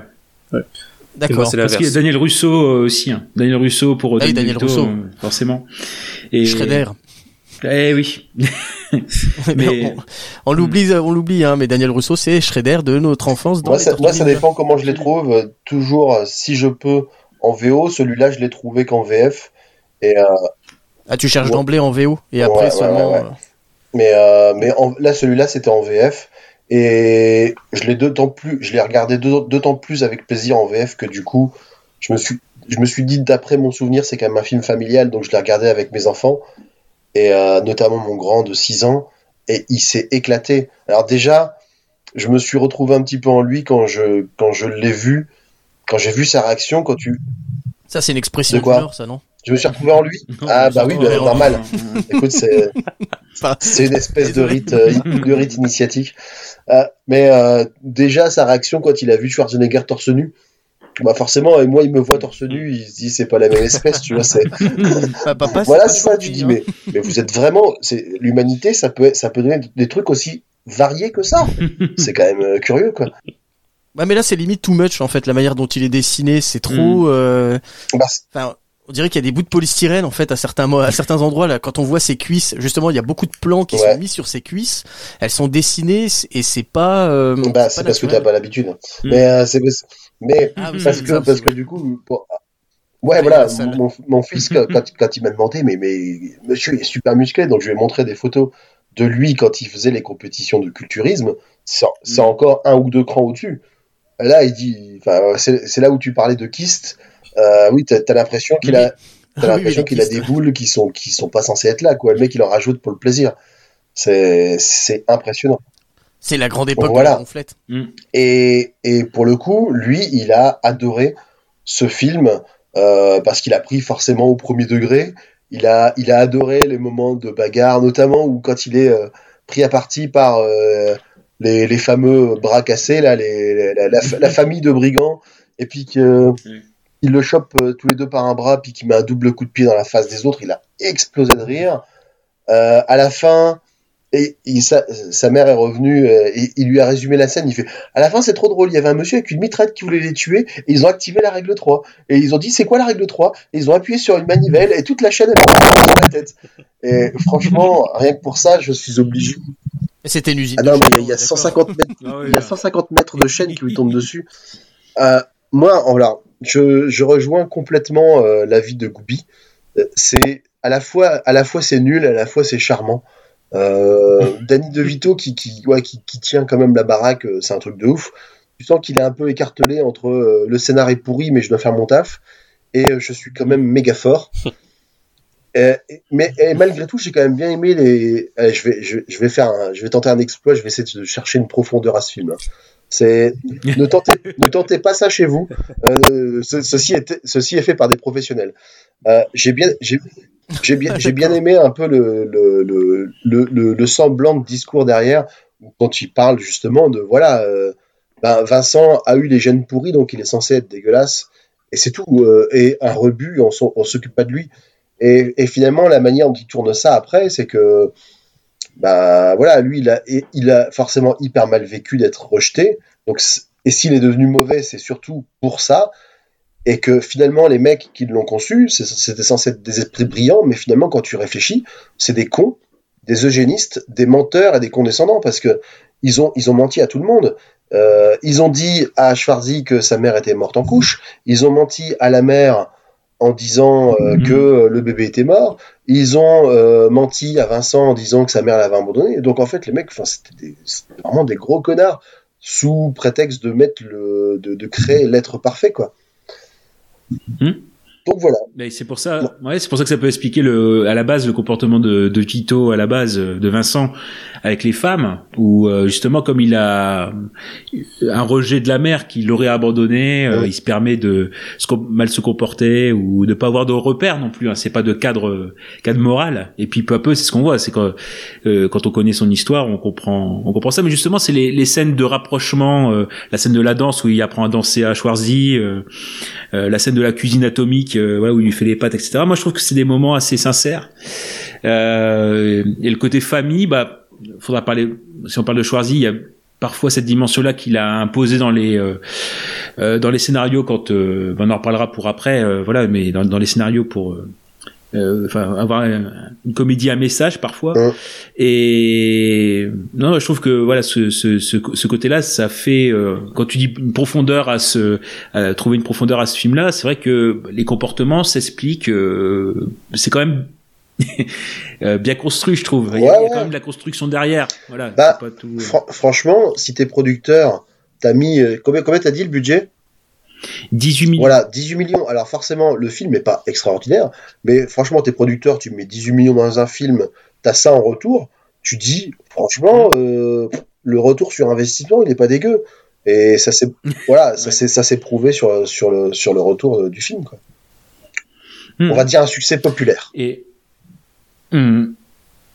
Speaker 4: D'accord.
Speaker 1: Parce qu'il y a. Daniel Russo euh, aussi. Hein. Daniel Russo pour
Speaker 4: Ah oui,
Speaker 1: Danny
Speaker 4: Daniel
Speaker 1: DeVito,
Speaker 4: Russo.
Speaker 1: euh, forcément. Et
Speaker 4: Shredder.
Speaker 1: Eh oui.
Speaker 4: mais on, l'oublie, on l'oublie, hein, mais Daniel Rousseau, c'est Shredder de notre enfance. Dans
Speaker 5: moi, ça, moi, ça dépend comment je les trouve. Toujours, si je peux, en VO. Celui-là, je l'ai trouvé qu'en VF. Et, euh...
Speaker 4: Ah, tu cherches d'emblée en VO et après
Speaker 5: ouais,
Speaker 4: seulement.
Speaker 5: Ouais, mais euh, mais en, là, celui-là, c'était en VF. Et je l'ai d'autant plus, je l'ai regardé d'autant plus avec plaisir en VF que du coup, je me suis, je me suis dit d'après mon souvenir, c'est quand même un film familial, donc je l'ai regardé avec mes enfants et euh, notamment mon grand de 6 ans et il s'est éclaté. Alors déjà, je me suis retrouvé un petit peu en lui quand je quand je l'ai vu, quand j'ai vu sa réaction quand tu.
Speaker 4: Ça c'est une expression
Speaker 5: de quoi
Speaker 4: ça non?
Speaker 5: Je me suis retrouvé en lui. ah bah oui, bah, normal. Écoute, c'est c'est une espèce de rite, euh, de rite initiatique. Euh, mais euh, déjà sa réaction quand il a vu Schwarzenegger torse nu, bah forcément, et moi il me voit torse nu, il se dit c'est pas la même espèce, tu vois. C'est
Speaker 4: papa,
Speaker 5: voilà c'est ça. Tu dis mais mais vous êtes vraiment, c'est l'humanité, ça peut ça peut donner des trucs aussi variés que ça. c'est quand même euh, curieux quoi.
Speaker 4: Ouais, mais là c'est limite too much en fait la manière dont il est dessiné, c'est trop.
Speaker 5: Mm.
Speaker 4: Euh...
Speaker 5: Bah,
Speaker 4: enfin, on dirait qu'il y a des bouts de polystyrène en fait à certains à certains endroits là quand on voit ses cuisses justement il y a beaucoup de plans qui
Speaker 5: Ouais.
Speaker 4: sont mis sur ses cuisses elles sont dessinées et c'est pas euh,
Speaker 5: bah
Speaker 4: c'est
Speaker 5: parce que t'as pas l'habitude.
Speaker 1: Mm.
Speaker 5: Mais euh, c'est mais
Speaker 4: Ah oui,
Speaker 5: parce que
Speaker 4: ça
Speaker 5: parce que du coup pour- ouais
Speaker 4: Ah,
Speaker 5: voilà mon, mon fils quand, quand, il m'a demandé mais mais monsieur il est super musclé donc je lui ai montré des photos de lui quand il faisait les compétitions de culturisme c'est c'est
Speaker 1: Mm.
Speaker 5: encore un ou deux crans au-dessus là il dit enfin c'est c'est là où tu parlais de kyste euh, oui t'as as, l'impression qu'il a l'impression qu'il a des boules qui sont qui sont pas censées être là quoi. Le mec il en rajoute pour le plaisir. C'est c'est impressionnant.
Speaker 4: C'est la grande époque
Speaker 5: Voilà.
Speaker 4: de la gonflette.
Speaker 5: Et, et pour le coup, lui, il a adoré ce film euh, parce qu'il a pris forcément au premier degré. Il a, il a adoré les moments de bagarre, notamment où quand il est euh, pris à partie par euh, les, les fameux bras cassés, là, les, la, la, la famille de brigands, et puis que il le chope euh, tous les deux par un bras, puis qu'il met un double coup de pied dans la face des autres. Il a explosé de rire. Euh, à la fin, et, sa, sa mère est revenue euh, et il lui a résumé la scène. Il fait À la fin, c'est trop drôle. Il y avait un monsieur avec une mitraille qui voulait les tuer et ils ont activé la règle 3. Et ils ont dit C'est quoi la règle 3 Et ils ont appuyé sur une manivelle et toute la chaîne elle a sur la tête. Et franchement, rien que pour ça, je suis obligé.
Speaker 4: C'était une usine
Speaker 5: Ah non, mais il y a
Speaker 4: d'accord.
Speaker 5: 150 mètres
Speaker 1: Ah
Speaker 5: il y a 150 mètres de chaîne qui lui tombent dessus. Euh, moi, voilà, je, je rejoins complètement euh, l'avis de Goubi. Euh, C'est à la fois, à la fois c'est nul, à la fois c'est charmant. Euh, Danny DeVito qui, qui, ouais, qui, qui tient quand même la baraque, c'est un truc de ouf. Tu sens qu'il est un peu écartelé entre euh, le scénar est pourri, mais je dois faire mon taf, et je suis quand même méga fort. Et- mais et malgré tout, j'ai quand même bien aimé les. Allez, je vais, je, je vais faire, un- je vais tenter un exploit. Je vais essayer de chercher une profondeur à ce film. C'est ne tentez, pas ça chez vous. Euh, ce- ceci est, fait par des professionnels. Euh, j'ai bien, aimé un peu le, semblant de discours derrière quand il parle justement de voilà, euh, ben, Vincent a eu les gènes pourris donc il est censé être dégueulasse et c'est tout. et un rebut, on, s'occupe pas de lui. Et finalement, la manière dont il tourne ça après, c'est que, bah voilà, lui, il a, et- il a forcément hyper mal vécu d'être rejeté. Donc, et s'il est devenu mauvais, c'est surtout pour ça. Et que finalement, les mecs qui l'ont conçu, c'était censé être des esprits brillants, mais finalement, quand tu réfléchis, c'est des cons, des eugénistes, des menteurs et des condescendants, parce que ils ont, ils ont menti à tout le monde. Euh, ils ont dit à Schwarzy que sa mère était morte en couche. Ils ont menti à la mère en disant euh,
Speaker 1: Mhm.
Speaker 5: que le bébé était mort. Ils ont euh, menti à Vincent en disant que sa mère l'avait abandonné. Donc en fait, les mecs, enfin, c'était vraiment des gros connards sous prétexte de mettre le, de, de créer l'être parfait, quoi.
Speaker 1: Mhm.
Speaker 5: Donc voilà.
Speaker 1: Mais c'est pour ça, ouais, c'est pour ça que ça peut expliquer le, à la base le comportement de, de Tito, à la base de Vincent avec les femmes, où euh, justement comme il a un rejet de la mère qui l'aurait abandonné, euh,
Speaker 5: Oui.
Speaker 1: il se permet de se mal se comporter ou de pas avoir de repères non plus. Hein, c'est pas de cadre cadre moral. Et puis peu à peu, c'est ce qu'on voit, c'est quand euh, quand on connaît son histoire, on comprend on comprend ça. Mais justement, c'est les, les scènes de rapprochement, euh, la scène de la danse où il apprend à danser à Schwarzy. euh, euh, la scène de la cuisine atomique euh, voilà, où il lui fait les pâtes etc moi je trouve que c'est des moments assez sincères euh, et le côté famille bah faudra parler si on parle de Schwarzy il y a parfois cette dimension là qu'il a imposé dans les euh, euh, dans les scénarios quand euh, ben, on en reparlera pour après euh, voilà mais dans, dans les scénarios pour enfin avoir un- une comédie à message parfois.
Speaker 5: Ouais.
Speaker 1: Et non, je trouve que voilà ce ce ce, ce côté-là, ça fait quand tu dis une profondeur à ce à trouver une profondeur à ce film-là, c'est vrai que les comportements s'expliquent. c'est quand même bien construit, je trouve. Il y a, il y a
Speaker 5: Ouais,
Speaker 1: quand même de la construction derrière. Voilà.
Speaker 5: Bah,
Speaker 1: c'est pas tout. euh,
Speaker 5: Fran- franchement, si t'es producteur, t'as mis euh, combien combien t'as dit le budget?
Speaker 1: 18 millions.
Speaker 5: Voilà, 18 millions. Alors forcément, le film est pas extraordinaire, mais franchement, t'es producteur, tu mets 18 millions dans un film, t'as ça en retour, tu dis, franchement, euh, le retour sur investissement, il est pas dégueu. Et ça s'est, voilà, ça
Speaker 1: Ouais.
Speaker 5: s'est, prouvé sur, sur le, sur le retour euh, du film, quoi.
Speaker 1: Hmm.
Speaker 5: On va dire un succès populaire.
Speaker 1: Et Hmm.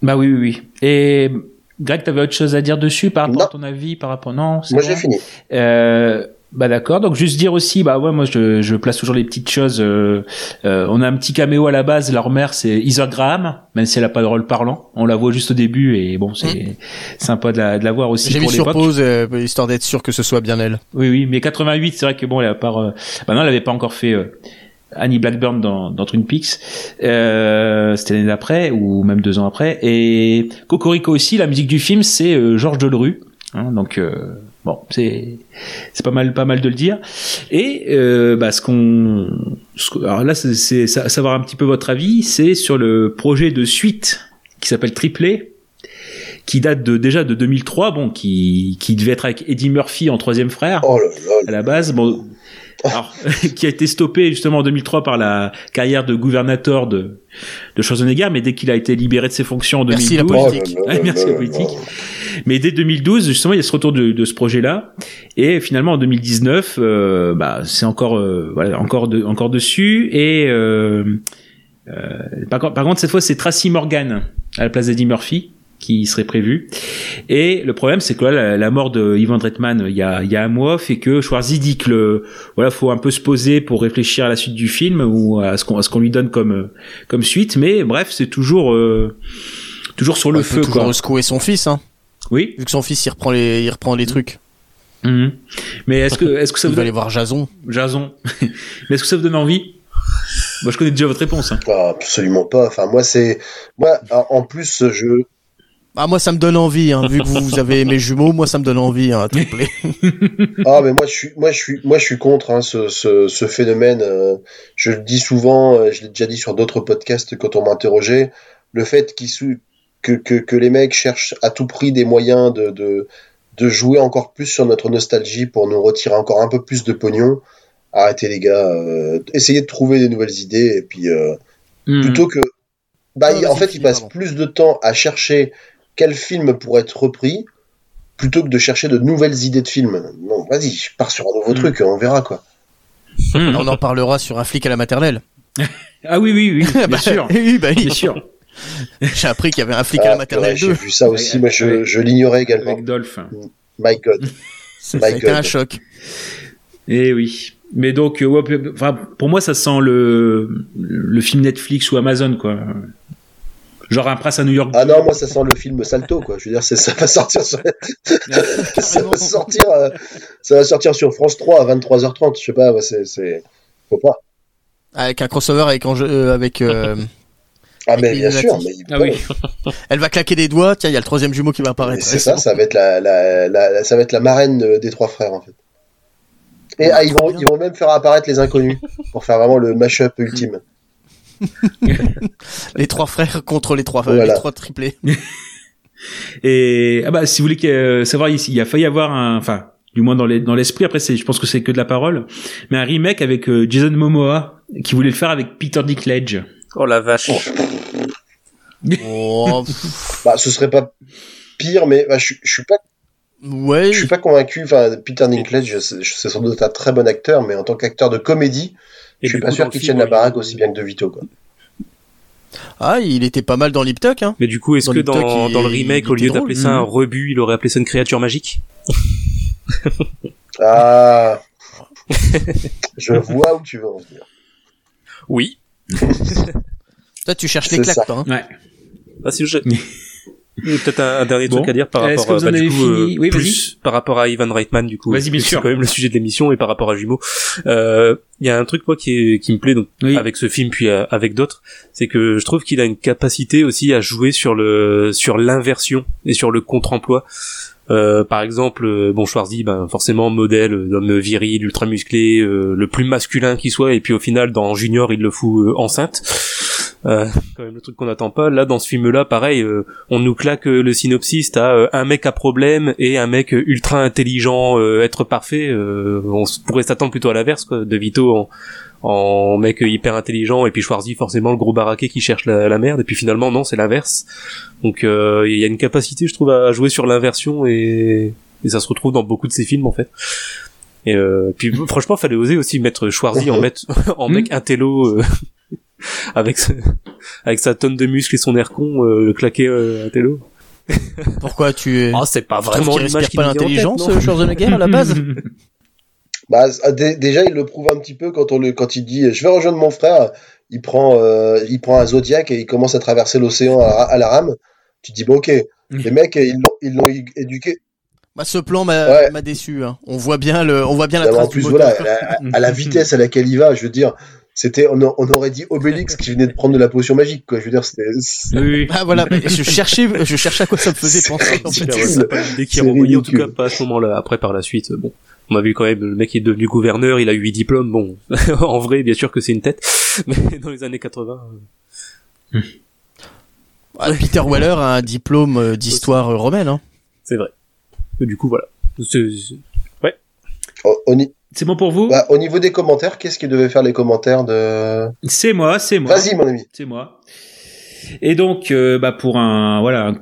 Speaker 1: bah oui, oui, oui. Et Greg, t'avais autre chose à dire dessus par rapport
Speaker 5: Non.
Speaker 1: à ton avis, par rapport non
Speaker 5: Moi,
Speaker 1: bon
Speaker 5: j'ai fini.
Speaker 1: Euh, bah d'accord. Donc juste dire aussi, bah ouais, moi je, je place toujours les petites choses. euh, euh, on a un petit caméo à la base. Leur mère c'est Heather Graham, même si elle a pas de rôle parlant. On la voit juste au début et bon, c'est sympa de la, de la voir aussi
Speaker 4: J'ai mis sur pause euh, histoire d'être sûr que ce soit bien elle.
Speaker 1: Oui, oui, mais 88, c'est vrai que bon, elle a pas. euh, Bah non, elle avait pas encore fait euh, Annie Blackburn dans, dans Twin Peaks. Euh, C'était l'année d'après ou même deux ans après. Et Cocorico aussi, la musique du film, c'est euh, Georges Delerue. Hein, donc euh, bon, c'est c'est pas mal, pas mal de le dire. Et euh, bah, ce qu'on, alors là, c'est c'est sa- savoir un petit peu votre avis, c'est sur le projet de suite qui s'appelle Triplé qui date de déjà de 2003, bon, qui qui devait être avec Eddie Murphy en troisième frère
Speaker 5: Oh là là.
Speaker 1: à la base, bon, alors, qui a été stoppé justement en 2003 par la carrière de gouvernateur de, de Schwarzenegger, mais dès qu'il a été libéré de ses fonctions en 2012,
Speaker 4: Merci, la politique.
Speaker 1: merci la mais dès 2012, justement, il y a ce retour de, de ce projet-là, et finalement en 2019, euh, bah, c'est encore, euh, voilà, encore, de, encore dessus, et euh, par, contre- par contre, cette fois, c'est Tracy Morgan à la place d'Eddie Murphy qui serait prévu. Et le problème, c'est que là, la, la mort de Ivan Reitman il y a, il y a un mois fait que Schwarzy dit que le, voilà, faut un peu se poser pour réfléchir à la suite du film ou à ce qu'on, à ce qu'on lui donne comme, comme suite. Mais bref, c'est toujours, euh, toujours sur le
Speaker 4: Il
Speaker 1: feu,
Speaker 4: peut toujours
Speaker 1: quoi.
Speaker 4: secouer son fils, hein.
Speaker 1: Oui.
Speaker 4: Vu que son fils, il reprend les, il reprend les trucs.
Speaker 1: Mhm. Mais est-ce que, est-ce que ça
Speaker 4: Il
Speaker 1: vous
Speaker 4: va
Speaker 1: donne,
Speaker 4: aller voir Jason.
Speaker 1: Jason. Mais est-ce que ça vous donne envie? Moi, je connais déjà votre réponse. hein.
Speaker 5: Ah, absolument pas. Enfin, moi, c'est, moi, en plus, je,
Speaker 4: Ah, moi, ça me donne envie, hein. Vu que vous, vous avez mes jumeaux, moi, ça me donne envie, hein, triplé.
Speaker 5: Ah mais moi je suis moi je suis moi je suis contre hein, ce, ce, ce phénomène. euh, je le dis souvent, euh, je l'ai déjà dit sur d'autres podcasts quand on m'interrogeait, le fait qu'ils sou- que, que que les mecs cherchent à tout prix des moyens de de de jouer encore plus sur notre nostalgie pour nous retirer encore un peu plus de pognon. Arrêtez les gars, euh, essayez de trouver des nouvelles idées et puis euh,
Speaker 1: Mhm.
Speaker 5: plutôt que bah
Speaker 4: Ah,
Speaker 5: il- en fait ils passent plus de temps à chercher quel film pourrait être repris plutôt que de chercher de nouvelles idées de films. Non, vas-y, je pars sur un nouveau
Speaker 1: Mm.
Speaker 5: truc, on verra quoi.
Speaker 1: Mhm.
Speaker 4: On en parlera sur un flic à la maternelle.
Speaker 1: Ah oui, oui, oui, bien
Speaker 4: Bah,
Speaker 1: sûr.
Speaker 4: oui, bah oui.
Speaker 1: Bien sûr.
Speaker 4: J'ai appris qu'il y avait un flic à
Speaker 5: Ah,
Speaker 4: la maternelle
Speaker 5: purée,
Speaker 4: 2.
Speaker 5: J'ai vu ça aussi, moi je, l'ignorais également.
Speaker 1: Avec Dolph.
Speaker 5: My God.
Speaker 4: Ça,
Speaker 5: My
Speaker 4: ça a été un choc.
Speaker 1: Eh oui. Mais donc, euh, ouais, pour moi, ça sent le, le film Netflix ou Amazon, quoi. Genre un prince à New York.
Speaker 5: Ah non, moi ça sent le film Salto quoi. Je veux dire, ça va sortir sur, ça va sortir, euh, ça va sortir sur France 3 à 23h30. Je sais pas, ouais, c'est, c'est, faut pas.
Speaker 4: Avec un crossover avec, euh, avec euh,
Speaker 5: Ah mais bien sûr, mais
Speaker 1: Ah oui.
Speaker 4: elle va claquer des doigts. Tiens, il y a le troisième jumeau qui va apparaître.
Speaker 5: c'est ça, ça va être la, la, la, ça va être la marraine des trois frères en fait. Et ah, ils vont, ils vont même faire apparaître les inconnus pour faire vraiment le mash-up ultime.
Speaker 4: Les trois frères contre les trois,
Speaker 5: Voilà.
Speaker 4: les trois triplés.
Speaker 1: Et ah bah, si vous voulez que- euh, savoir, il il a failli avoir un, enfin, du moins dans les- dans l'esprit. Après, c'est, je pense que c'est que de la parole, mais un remake avec euh, Jason Momoa qui voulait le faire avec Peter Dinklage.
Speaker 6: Oh la vache.
Speaker 4: Oh,
Speaker 5: Bah, ce serait pas pire, mais bah, je, je suis pas,
Speaker 4: ouais.
Speaker 5: je suis pas convaincu. Enfin, Peter Dinklage, c'est c'est sans doute un très bon acteur, mais en tant qu'acteur de comédie,
Speaker 6: Et
Speaker 5: je suis pas
Speaker 6: coup,
Speaker 5: sûr qu'il tienne la baraque aussi bien que De Vito quoi.
Speaker 4: Ah, il était pas mal dans Lip Tuck, hein.
Speaker 6: Mais du coup, est-ce que dans,
Speaker 4: TikTok, il-
Speaker 6: dans le remake, au lieu d'appeler ça un
Speaker 1: Mhm.
Speaker 6: rebut, il aurait appelé ça une créature magique
Speaker 5: Ah, je vois où tu veux en venir.
Speaker 6: Oui.
Speaker 4: Toi, tu cherches les claques, toi, hein.
Speaker 1: Ouais.
Speaker 6: Ah, si je... Et peut-être un, un dernier
Speaker 1: Bon.
Speaker 6: truc à dire par rapport,
Speaker 1: vous
Speaker 6: bah, du
Speaker 1: avez
Speaker 6: coup,
Speaker 1: fini
Speaker 6: euh,
Speaker 1: Oui,
Speaker 6: plus par rapport à Ivan Reitman, du coup.
Speaker 1: Vas-y, bien
Speaker 6: C'est quand même le sujet de l'émission et par rapport à Jumeau. Euh, Il y a un truc moi qui, est, qui me plaît donc
Speaker 1: Oui.
Speaker 6: avec ce film puis euh, avec d'autres, c'est que je trouve qu'il a une capacité aussi à jouer sur le sur l'inversion et sur le contre-emploi. Euh, par exemple, euh, bon Schwarzy, ben forcément modèle euh, d'homme viril, ultra musclé, euh, le plus masculin qui soit, et puis au final dans Junior il le fout euh, enceinte. Euh, quand même le truc qu'on n'attend pas. Là dans ce film-là, pareil, euh, on nous claque euh, le synopsis, t'as euh, un mec à problème et un mec ultra intelligent, euh, être parfait. euh, on pourrait s'attendre plutôt à l'inverse, quoi. De Vito en, en mec hyper intelligent et puis Schwarzy forcément le gros baraquet qui cherche la, la merde et puis finalement non c'est l'inverse donc euh, il y a une capacité je trouve à jouer sur l'inversion et, et ça se retrouve dans beaucoup de ces films en fait et euh, puis franchement fallait oser aussi mettre Schwarzy en, mettre, en mec intello euh, avec ce- avec sa tonne de muscles et son air con euh, le claquer euh, intello
Speaker 4: Pourquoi tu es...
Speaker 6: oh c'est pas vraiment l'image
Speaker 4: respire
Speaker 6: qui
Speaker 4: pas l'intelligence, Schwarzenegger, à la base
Speaker 5: Bah, dé- déjà, il le prouve un petit peu quand on le, quand il dit, je vais rejoindre mon frère. Il prend, euh, il prend un Zodiac et il commence à traverser l'océan à, la- à la rame. Tu te dis, bon, ok, les mecs, ils l'ont, ils l'ont é- éduqué.
Speaker 4: Bah, ce plan m'a
Speaker 5: Ouais.
Speaker 4: déçu. Hein. On voit bien le, on voit bien la
Speaker 5: Mais
Speaker 4: trace
Speaker 5: en plus,
Speaker 4: du
Speaker 5: voilà,
Speaker 4: moteur.
Speaker 5: à, à- à la vitesse à laquelle il va, je veux dire, c'était, on, a- on aurait dit Obélix qui venait de prendre de la potion magique, quoi. Je veux dire, c'était,
Speaker 1: Oui, oui.
Speaker 4: Ah voilà, mais je cherchais, je cherchais à quoi ça me faisait
Speaker 5: C'est
Speaker 4: penser. En fait.
Speaker 5: ridicule.
Speaker 6: Ouais, en tout cas pas à ce moment-là. Après, par la suite, euh, bon, on a vu quand même, le mec est devenu gouverneur, il a eu huit diplômes, bon, en vrai, bien sûr que c'est une tête, mais dans les années 80, euh,
Speaker 4: Ah, Peter Weller a un diplôme euh, d'histoire romaine. Hein.
Speaker 6: c'est vrai. Et du coup, voilà. C'est- c'est-
Speaker 5: au, au ni-
Speaker 1: C'est bon pour vous?
Speaker 5: Bah, au niveau des commentaires, qu'est-ce qui devait faire les commentaires de,
Speaker 1: C'est moi, c'est moi.
Speaker 5: vas-y, mon ami.
Speaker 1: C'est moi. Et donc, euh, bah pour un voilà, un-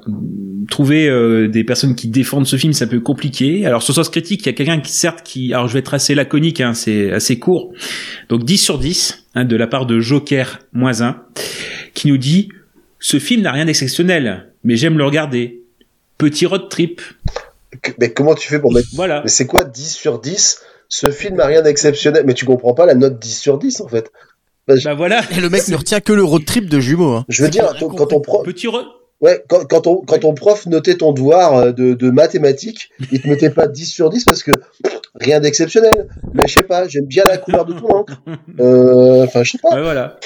Speaker 1: trouver euh, des personnes qui défendent ce film, c'est un peu compliqué. Alors sur Sens Critique, il y a quelqu'un qui certes qui, alors je vais être assez laconique, hein, c'est assez court. Donc 10 sur 10 hein, de la part de Joker moins 1, qui nous dit ce film n'a rien d'exceptionnel, mais j'aime le regarder. Petit road trip,
Speaker 5: Mais comment tu fais pour mettre,
Speaker 1: voilà.
Speaker 5: mais c'est quoi 10 sur 10? Ce film n'a rien d'exceptionnel. Mais tu comprends pas la note 10 sur 10, en fait.
Speaker 1: Bah voilà.
Speaker 4: Et le mec ne retient que le road trip de jumeaux. Hein.
Speaker 5: Je veux dire, quand on prend,
Speaker 1: Petit road.
Speaker 5: Ouais, quand, quand, on, quand ton prof notait ton devoir euh, de, de mathématiques, il te mettait pas 10 sur 10 parce que pff, rien d'exceptionnel. Mais je sais pas, j'aime bien la couleur de ton encre. Euh, Enfin, je sais pas.
Speaker 1: Ouais, voilà.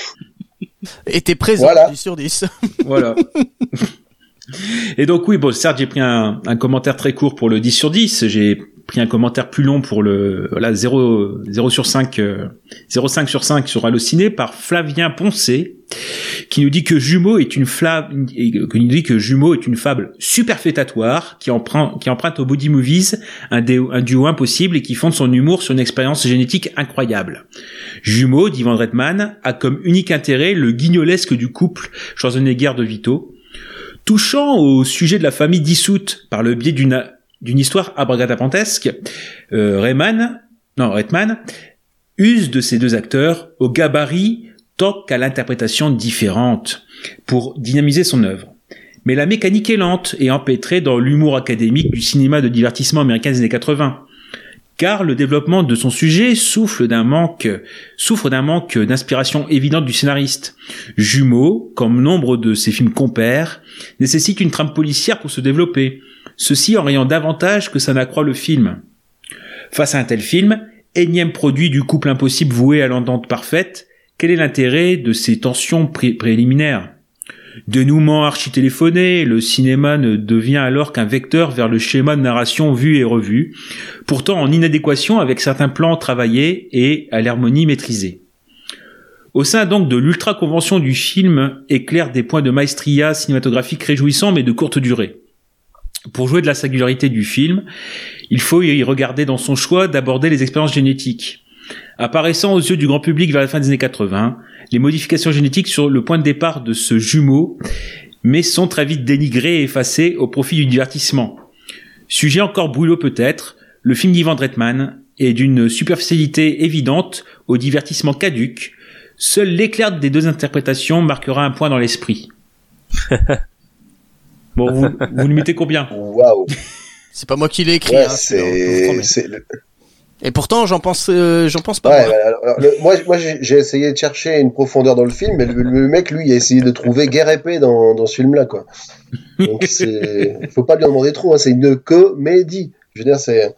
Speaker 4: Et t'es présent,
Speaker 5: Voilà.
Speaker 4: 10 sur 10.
Speaker 1: Voilà. Et donc oui, bon, certes, j'ai pris un, un commentaire très court pour le 10 sur 10, j'ai pris un commentaire plus long pour le voilà 0 0 sur 5 euh, 0,5 sur 5 sur Allociné par Flavien Poncé qui nous dit que Jumeau est une est une fable superfétatoire qui emprunte qui aux body movies un duo impossible et qui fonde son humour sur une expérience génétique incroyable. Jumeau, dit Van Redman, a comme unique intérêt le guignolesque du couple Schwarzenegger de Vito, touchant au sujet de la famille dissoute par le biais d'une d'une histoire abracadabrantesque, euh, Rayman, non Redman, use de ces deux acteurs au gabarit tant qu'à l'interprétation différente pour dynamiser son œuvre. Mais la mécanique est lente et empêtrée dans l'humour académique du cinéma de divertissement américain des années 80. Car le développement de son sujet souffle d'un manque, souffre d'un manque d'inspiration évidente du scénariste. Jumeaux, comme nombre de ses films compères, nécessite une trame policière pour se développer, ceci en ayant davantage que ça n'accroît le film. Face à un tel film, énième produit du couple impossible voué à l'entente parfaite, quel est l'intérêt de ces tensions pré- préliminaires? Dénouement architéléphoné, le cinéma ne devient alors qu'un vecteur vers le schéma de narration vu et revu, pourtant en inadéquation avec certains plans travaillés et à l'harmonie maîtrisée. Au sein donc de l'ultra-convention du film éclairent des points de maestria cinématographique réjouissants mais de courte durée. Pour jouer de la singularité du film, il faut y regarder dans son choix d'aborder les expériences génétiques. Apparaissant aux yeux du grand public vers la fin des années 80, les modifications génétiques sur le point de départ de ce jumeau, mais sont très vite dénigrées et effacées au profit du divertissement. Sujet encore brûlot peut-être, le film d'Ivan Dretman est d'une superficialité évidente au divertissement caduque. Seul l'éclair des deux interprétations marquera un point dans l'esprit. bon, vous, vous lui mettez combien
Speaker 5: Waouh.
Speaker 4: C'est pas moi qui l'ai écrit.
Speaker 5: Ouais,
Speaker 4: hein,
Speaker 5: c'est,
Speaker 4: Et pourtant, j'en pense, euh, j'en pense pas.
Speaker 5: Ouais,
Speaker 4: moi.
Speaker 5: alors, alors, le- moi, moi j'ai essayé de chercher une profondeur dans le film, mais le, le mec, lui, il a essayé de trouver guerre épée dans, dans ce film-là, quoi. Donc, faut pas lui en demander trop, hein, c'est une comédie. Je veux dire, c'est.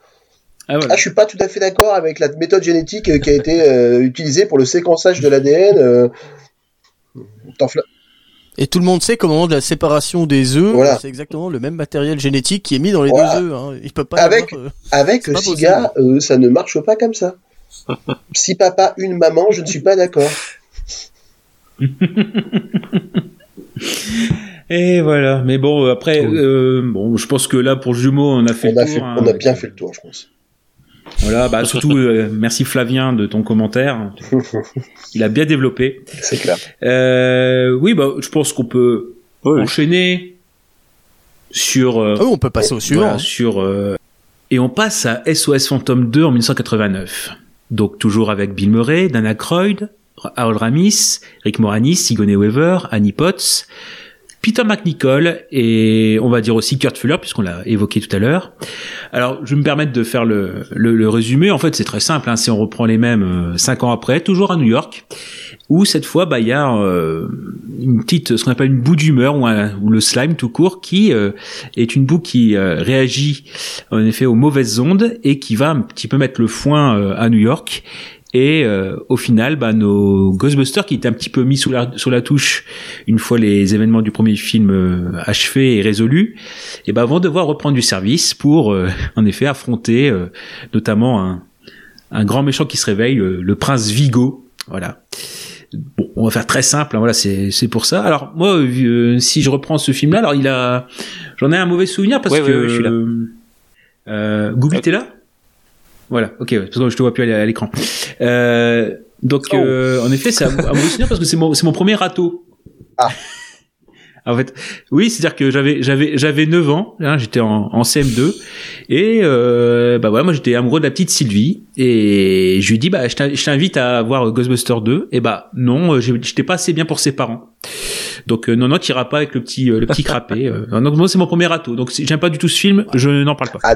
Speaker 1: Ah, voilà.
Speaker 5: Ah, je suis pas tout à fait d'accord avec la méthode génétique euh, qui a été euh, utilisée pour le séquençage de l'ADN. Euh...
Speaker 4: Et tout le monde sait qu'au moment de la séparation des œufs,
Speaker 5: Voilà.
Speaker 4: c'est exactement le même matériel génétique qui est mis dans les
Speaker 5: Voilà.
Speaker 4: deux œufs. Hein. Il peut pas
Speaker 5: Avec-
Speaker 4: avoir, euh,
Speaker 5: Avec Siga, euh, ça ne marche pas comme ça. si papa, une maman, je ne suis pas d'accord.
Speaker 1: Et voilà. Mais bon, euh, après, euh, bon, je pense que là, pour jumeaux, on a fait
Speaker 5: On
Speaker 1: le
Speaker 5: a,
Speaker 1: tour.
Speaker 5: fait,
Speaker 1: hein.
Speaker 5: on a bien fait le tour, je pense.
Speaker 1: Voilà, bah, surtout, euh, merci Flavien de ton commentaire. Il a bien développé.
Speaker 5: C'est clair.
Speaker 1: Euh, oui, bah, je pense qu'on peut enchaîner sur. euh,
Speaker 4: Ah oui, on peut passer au suivant.
Speaker 1: voilà,
Speaker 4: hein.
Speaker 1: sur euh, et on passe à SOS Phantom 2 en 1989. Donc toujours avec Bill Murray, Dana Croyd, Harold Ramis, Rick Moranis, Sigourney Weaver, Annie Potts, Peter McNichol et on va dire aussi Kurt Fuller puisqu'on l'a évoqué tout à l'heure. Alors je vais me permettre de faire le, le, le résumé. En fait c'est très simple. Hein, si on reprend les mêmes euh, cinq ans après, toujours à New York, où cette fois bah il y a euh, une petite ce qu'on appelle une boue d'humeur ou, ou le slime tout court qui euh, est une boue qui euh, réagit en effet aux mauvaises ondes et qui va un petit peu mettre le foin euh, à New York. Et euh, au final, bah, nos Ghostbusters qui étaient un petit peu mis sous la, sur la touche une fois les événements du premier film euh, achevés et résolus, et bah, vont devoir reprendre du service pour euh, en effet affronter euh, notamment un, un grand méchant qui se réveille, le, le prince Vigo. Voilà. Bon, on va faire très simple. hein, voilà, c'est c'est pour ça. Alors moi, euh, si je reprends ce film-là, alors il a, j'en ai un mauvais souvenir parce
Speaker 6: Ouais,
Speaker 1: que
Speaker 6: ouais, ouais, je suis là.
Speaker 1: euh, Google, t'es là? Voilà, ok, ouais, parce que je te vois plus à l'écran. Euh, donc,
Speaker 6: Oh.
Speaker 1: euh, en effet, c'est un, un mauvais souvenir parce que c'est mon, c'est mon premier râteau.
Speaker 5: Ah.
Speaker 1: En fait, oui, c'est-à-dire que j'avais j'avais j'avais 9 ans, hein, j'étais en, en CM2 et euh, bah voilà, moi j'étais amoureux de la petite Sylvie et je lui dis bah je t'in- je t'invite à voir Ghostbusters 2 et bah non, euh, j'étais pas assez bien pour ses parents. Donc euh, non non, t'iras pas avec le petit euh, le petit crappé. euh. donc moi c'est mon premier râteau. Donc si j'aime pas du tout ce film, je n'en parle pas.
Speaker 5: Ah,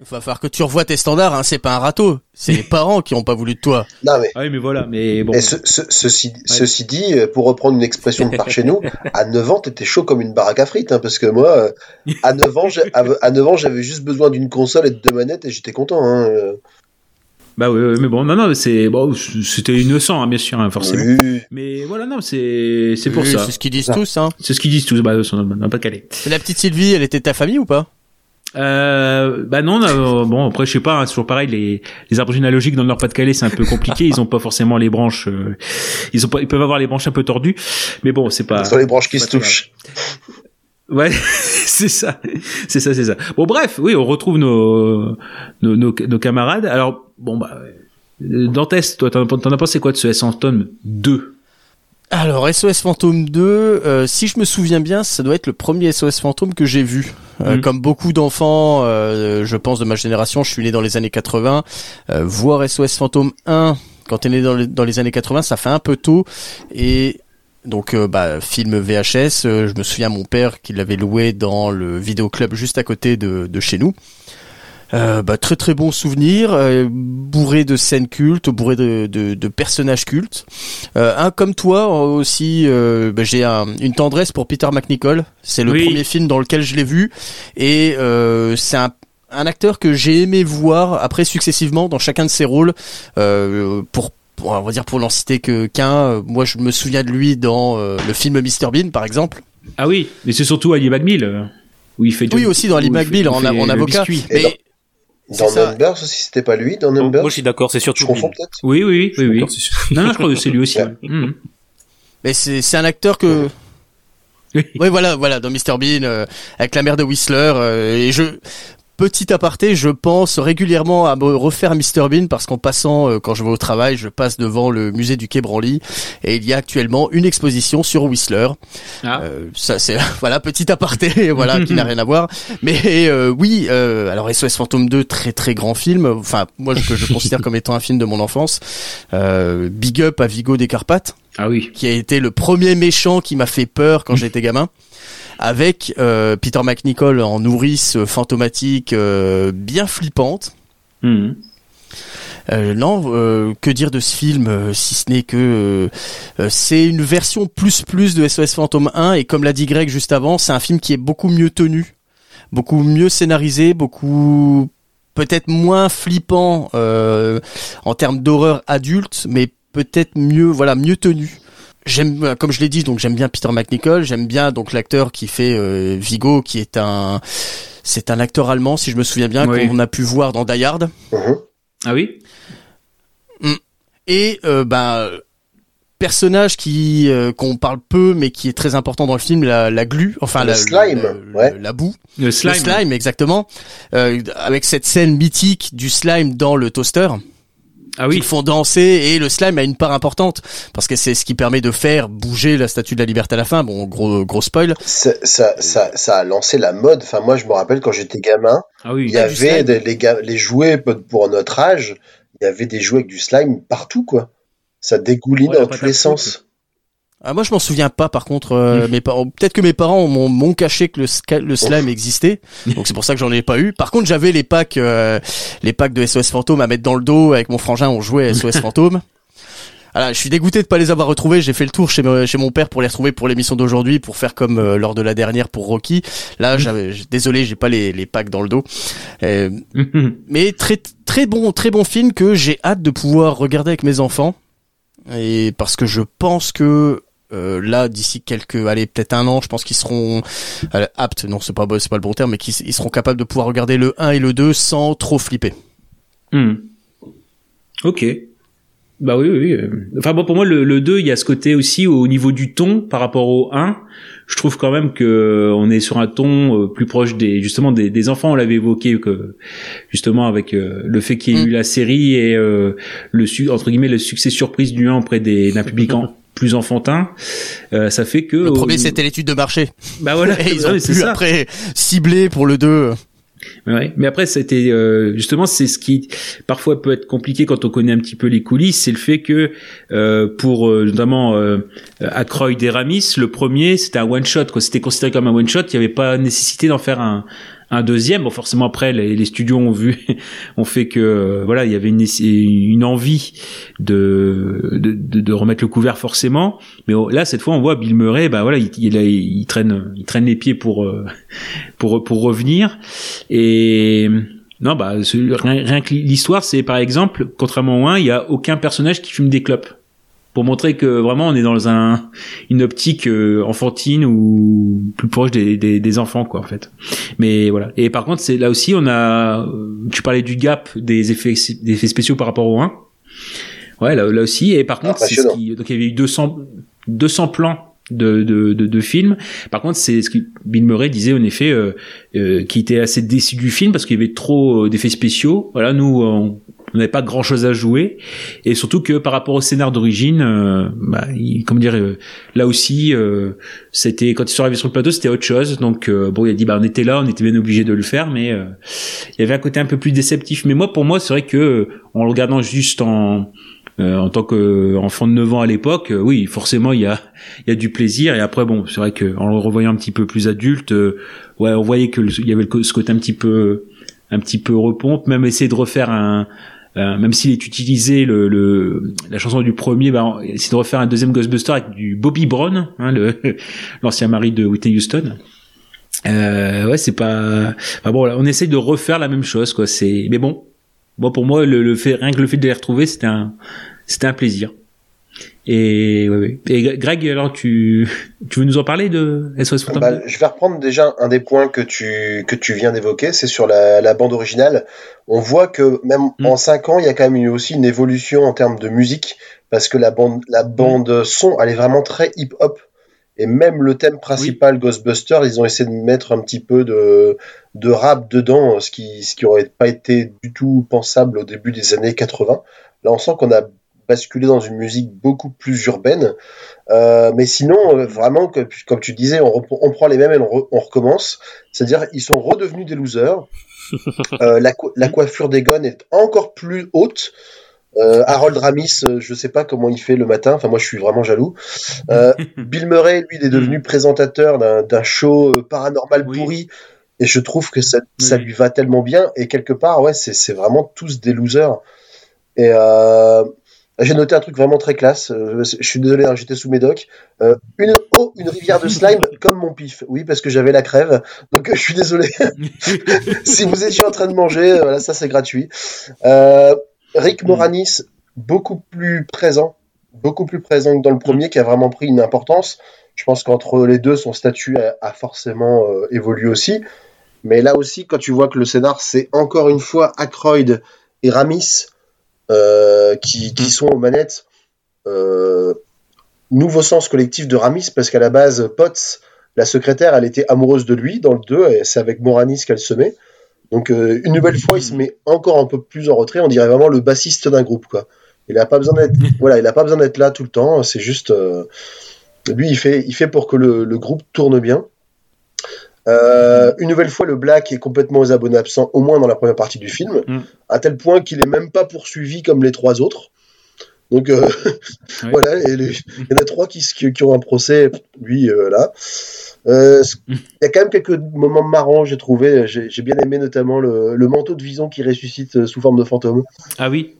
Speaker 4: Il va falloir que tu revoies tes standards. Hein. C'est pas un râteau. C'est les parents qui ont pas voulu de toi.
Speaker 5: non, mais
Speaker 1: Ah oui, mais voilà, mais bon.
Speaker 5: Et ce- ce- ceci, ceci dit, euh, pour reprendre une expression de par chez nous, à 9 ans, t'étais chaud comme une baraque à frites, hein, parce que moi, euh, à 9 ans, à à 9 ans, j'avais juste besoin d'une console et de deux manettes et j'étais content. Hein.
Speaker 1: Bah oui, mais bon, non, non, c'est bon, c'était innocent, hein, bien sûr, hein, forcément.
Speaker 5: Oui.
Speaker 1: Mais voilà, non, c'est c'est pour
Speaker 4: Oui,
Speaker 1: ça.
Speaker 4: C'est ce qu'ils disent tous. Hein.
Speaker 1: C'est ce qu'ils disent tous. Bah, on n'a pas calé.
Speaker 4: La petite Sylvie, elle était ta famille ou pas?
Speaker 1: Euh, bah non, euh, bon après je sais pas, hein, c'est toujours pareil. Les, les arbres généalogiques dans le Nord-Pas-de-Calais c'est un peu compliqué. ils ont pas forcément les branches. euh, ils ont pas, ils peuvent avoir les branches un peu tordues. Mais bon, c'est pas.
Speaker 5: Sur les branches qui se touchent.
Speaker 1: Ouais, c'est ça, c'est ça, c'est ça. Bon, bref, oui, on retrouve nos nos, nos, nos camarades. Alors, bon bah, euh, Dantès, toi, t'en t'en as pensé quoi de ce S Anthem 2
Speaker 4: Alors SOS Fantôme 2, euh, si je me souviens bien, ça doit être le premier SOS Fantôme que j'ai vu. Euh,
Speaker 1: Mhm.
Speaker 4: Comme beaucoup d'enfants, euh, je pense de ma génération, je suis né dans les années 80. euh, voir SOS Fantôme 1 quand t'es né dans, les- dans les années 80, ça fait un peu tôt. Et donc, euh, bah, film VHS, euh, je me souviens mon père qui l'avait loué dans le vidéoclub juste à côté de, de chez nous. Euh, bah, très très bon souvenir, bourré de scènes cultes, bourré de, de, de personnages cultes. Un comme toi aussi, bah, j'ai un- une tendresse pour Peter McNichol. C'est le
Speaker 1: Oui.
Speaker 4: premier film dans lequel je l'ai vu et c'est un, un acteur que j'ai aimé voir après successivement dans chacun de ses rôles. Euh, pour pour- on va dire pour n'en citer que qu'un, euh, moi je me souviens de lui dans euh, le film Mr Bean par exemple.
Speaker 1: Ah oui, mais c'est surtout Ali McBeal euh, où il fait.
Speaker 4: Oui aussi dans Ali McBeal en, avocat. Mais
Speaker 5: Dans
Speaker 4: ça.
Speaker 5: Numbers aussi, c'était pas lui, dans Numbers
Speaker 6: moi je suis d'accord, c'est
Speaker 5: Je
Speaker 6: surtout
Speaker 5: confonds
Speaker 6: Bill.
Speaker 5: peut-être
Speaker 1: Oui, oui, oui,
Speaker 6: Je
Speaker 1: oui. Non, non, je crois que c'est lui aussi.
Speaker 5: Ouais.
Speaker 1: Mhm.
Speaker 4: Mais c'est c'est un acteur que
Speaker 1: Oui.
Speaker 4: oui voilà voilà dans Mr Bean euh, avec la mère de Whistler euh, et je petit aparté je pense régulièrement à me refaire Mr Bean parce qu'en passant euh, quand je vais au travail je passe devant le musée du Quai Branly et il y a actuellement une exposition sur Whistler.
Speaker 1: Ah.
Speaker 4: Euh, ça c'est voilà petit aparté voilà qui n'a rien à voir. Mais euh, oui euh, alors SOS Fantôme 2 très très grand film. Enfin moi je, que je considère comme étant un film de mon enfance. Euh, big up à Vigo des Carpates
Speaker 1: Ah oui.
Speaker 4: qui a été le premier méchant qui m'a fait peur quand j'étais gamin, avec euh, Peter McNichol en nourrice euh, fantomatique euh, bien flippante. Euh, non, euh, que dire de ce film euh, si ce n'est que c'est une version plus plus de SOS Phantom 1 et comme l'a dit Greg juste avant, c'est un film qui est beaucoup mieux tenu, beaucoup mieux scénarisé, beaucoup peut-être moins flippant en termes d'horreur adulte, mais peut-être mieux voilà mieux tenu. J'aime, euh, comme je l'ai dit, donc j'aime bien Peter McNichol, j'aime bien donc l'acteur qui fait euh, Vigo, qui est un, c'est un acteur allemand si je me souviens bien,
Speaker 1: Oui.
Speaker 4: qu'on a pu voir dans Die Hard.
Speaker 5: Mhm.
Speaker 1: Ah oui?
Speaker 4: Et euh, ben personnage qui euh, qu'on parle peu mais qui est très important dans le film, la, la glu, enfin
Speaker 5: Le
Speaker 4: la,
Speaker 5: slime, ouais.
Speaker 4: la boue,
Speaker 1: Le slime.
Speaker 4: le slime exactement, euh, avec cette scène mythique du slime dans le toaster.
Speaker 1: Ah oui.
Speaker 4: qu'ils font danser et le slime a une part importante parce que c'est ce qui permet de faire bouger la statue de la liberté à la fin. Bon, gros gros spoil.
Speaker 5: Ça, ça, ça, ça a lancé la mode. Enfin, moi, je me rappelle quand j'étais gamin,
Speaker 1: Ah oui.
Speaker 5: il y avait des- les, les jouets pour- notre âge, il y avait des jouets avec du slime partout, quoi. Ça dégouline
Speaker 1: Ouais,
Speaker 5: dans tous les sens.
Speaker 4: Ah, moi je m'en souviens pas par contre euh, mes parents peut-être que mes parents m'ont caché que le, le slime existait donc c'est pour ça que j'en ai pas eu par contre j'avais les packs euh, les packs de SOS fantôme à mettre dans le dos avec mon frangin on jouait à SOS fantôme voilà, je suis dégoûté de pas les avoir retrouvés. J'ai fait le tour chez, me- chez mon père pour les retrouver pour l'émission d'aujourd'hui, pour faire comme euh, lors de la dernière pour Rocky. Là, j'avais, désolé, j'ai pas les, les packs dans le dos. Euh, mais très très bon très bon film que j'ai hâte de pouvoir regarder avec mes enfants et parce que je pense que euh, là d'ici quelques allez peut-être un an je pense qu'ils seront euh, aptes non c'est pas c'est pas le bon terme mais qu'ils ils seront capables de pouvoir regarder le 1 et le 2 sans trop flipper
Speaker 1: Hmm. Ok. Bah oui, oui. oui. Enfin bon, pour moi, le, le 2, il y a ce côté aussi au niveau du ton par rapport au 1. Je trouve quand même que euh, on est sur un ton euh, plus proche des justement des, des enfants. On l'avait évoqué que justement avec euh, le fait qu'il y ait
Speaker 4: Mm.
Speaker 1: eu la série et euh, le su entre guillemets le succès surprise du 1 auprès des d'un public en- plus enfantin, euh, ça fait que
Speaker 4: le premier c'était l'étude de marché.
Speaker 1: Bah voilà,
Speaker 4: et ils ont
Speaker 1: ouais,
Speaker 4: pu
Speaker 1: c'est ça.
Speaker 4: après cibler pour le 2
Speaker 1: Ouais, mais après c'était euh, justement c'est ce qui parfois peut être compliqué quand on connaît un petit peu les coulisses, c'est le fait que euh, pour euh, notamment euh, Aykroyd et Ramis, le premier c'était un one shot quoi, c'était considéré comme un one shot, il n'y avait pas nécessité d'en faire un un deuxième. Bon forcément après les, les studios ont vu ont fait que euh, voilà, il y avait une une envie de de, de, remettre le couvert forcément, mais oh, là cette fois on voit Bill Murray bah voilà, il, il, il traîne il traîne les pieds pour euh, pour pour revenir et non, bah, rien, rien que l'histoire, c'est par exemple, contrairement au 1, il y a aucun personnage qui fume des clopes. Pour montrer que vraiment on est dans un, une optique euh, enfantine ou plus proche des, des, des enfants, quoi, en fait. Mais voilà. Et par contre, c'est là aussi, on a, euh, tu parlais du gap des effets, des effets spéciaux par rapport au 1. Ouais, là, là aussi. Et par contre, c'est ce qui, donc il y avait eu 200, 200 plans de, de, de, de films. Par contre, c'est ce que Bill Murray disait en effet, euh, euh, qui était assez déçu du film parce qu'il y avait trop euh, d'effets spéciaux. Voilà, nous, on on n'avait pas grand chose à jouer et surtout que par rapport au scénar d'origine, euh, bah, il- comment dire, euh, là aussi, euh, c'était quand ils sont arrivés sur le plateau, c'était autre chose. Donc euh, bon, il a dit bah on était là, on était bien obligé de le faire, mais il y avait un côté un peu plus déceptif. Mais moi, pour moi, c'est vrai que en le regardant juste en en tant qu'enfant de 9 ans à l'époque, oui, forcément, il y a, il y a du plaisir. Et après, bon, c'est vrai que en le revoyant un petit peu plus adulte, ouais, on voyait que le- il y avait ce côté un petit peu, un petit peu repompe, même essayer de refaire un, euh, même s'il est utilisé le, le la chanson du premier, bah, essayer de refaire un deuxième Ghostbuster avec du Bobby Brown, hein, l'ancien mari de Whitney Houston. Euh, ouais, c'est pas. Enfin bon, on essaye de refaire la même chose, quoi. C'est, mais bon, bon pour moi, le, le fait, rien que le fait de les retrouver, c'était un, c'était un plaisir. Et ouais, ouais. Et Greg, alors tu, tu veux nous en parler de SOS Phantom
Speaker 5: Bah, je vais reprendre déjà un des points que tu, que tu viens d'évoquer, c'est sur la, la bande originale. On voit que même
Speaker 1: Mm.
Speaker 5: en 5 ans, il y a quand même eu aussi une évolution en termes de musique, parce que la bande, la bande son, elle est vraiment très hip-hop. Et même le thème principal Ghostbusters, ils ont essayé de mettre un petit peu de, de rap dedans, ce qui, ce qui aurait pas été du tout pensable au début des années 80. Là, on sent qu'on a basculé dans une musique beaucoup plus urbaine. Euh, mais sinon, euh, vraiment, que- comme tu disais, on, prend les mêmes et on, re- on recommence. C'est-à-dire, ils sont redevenus des losers. Euh, la, co- la coiffure d'Egon est encore plus haute. Euh, Harold Ramis, euh, je sais pas comment il fait le matin. Enfin, moi, je suis vraiment jaloux. Euh, Bill Murray, lui, il est devenu présentateur d'un show paranormal
Speaker 1: Oui.
Speaker 5: pourri. Et je trouve que ça, lui va tellement bien. Et quelque part, ouais, c'est vraiment tous des losers. Et j'ai noté un truc vraiment très classe. Euh, je suis désolé, hein, j'étais sous mes docs. Euh, une oh, une rivière de slime comme mon pif. Oui, parce que j'avais la crève. Donc euh, je suis désolé. si vous étiez en train de manger, voilà, ça c'est gratuit. Rick Moranis, beaucoup plus présent, beaucoup plus présent que dans le premier, qui a vraiment pris une importance. Je pense qu'entre les deux, son statut a, a forcément évolué aussi. Mais là aussi, quand tu vois que le scénar, c'est encore une fois Aykroyd et Ramis qui, qui sont aux manettes, euh, nouveau sens collectif de Ramis, parce qu'à la base, Potts, la secrétaire, elle était amoureuse de lui dans le 2, et c'est avec Moranis qu'elle se met. Donc euh, une nouvelle fois, il se met encore un peu plus en retrait. On dirait vraiment le bassiste d'un groupe, quoi. Il a pas besoin d'être, voilà, il a pas besoin d'être là tout le temps. C'est juste, euh, lui, il fait, il fait pour que le, le groupe tourne bien. Euh, une nouvelle fois, le Black est complètement aux abonnés absents, au moins dans la première partie du film,
Speaker 1: Mm.
Speaker 5: à tel point qu'il est même pas poursuivi comme les trois autres. Donc euh, voilà, il y en a trois qui, ont un procès, lui euh, là. C- Il y a quand même quelques moments marrants, j'ai trouvé. J'ai bien aimé notamment le, le manteau de Vison qui ressuscite sous forme de fantôme.
Speaker 1: Ah oui,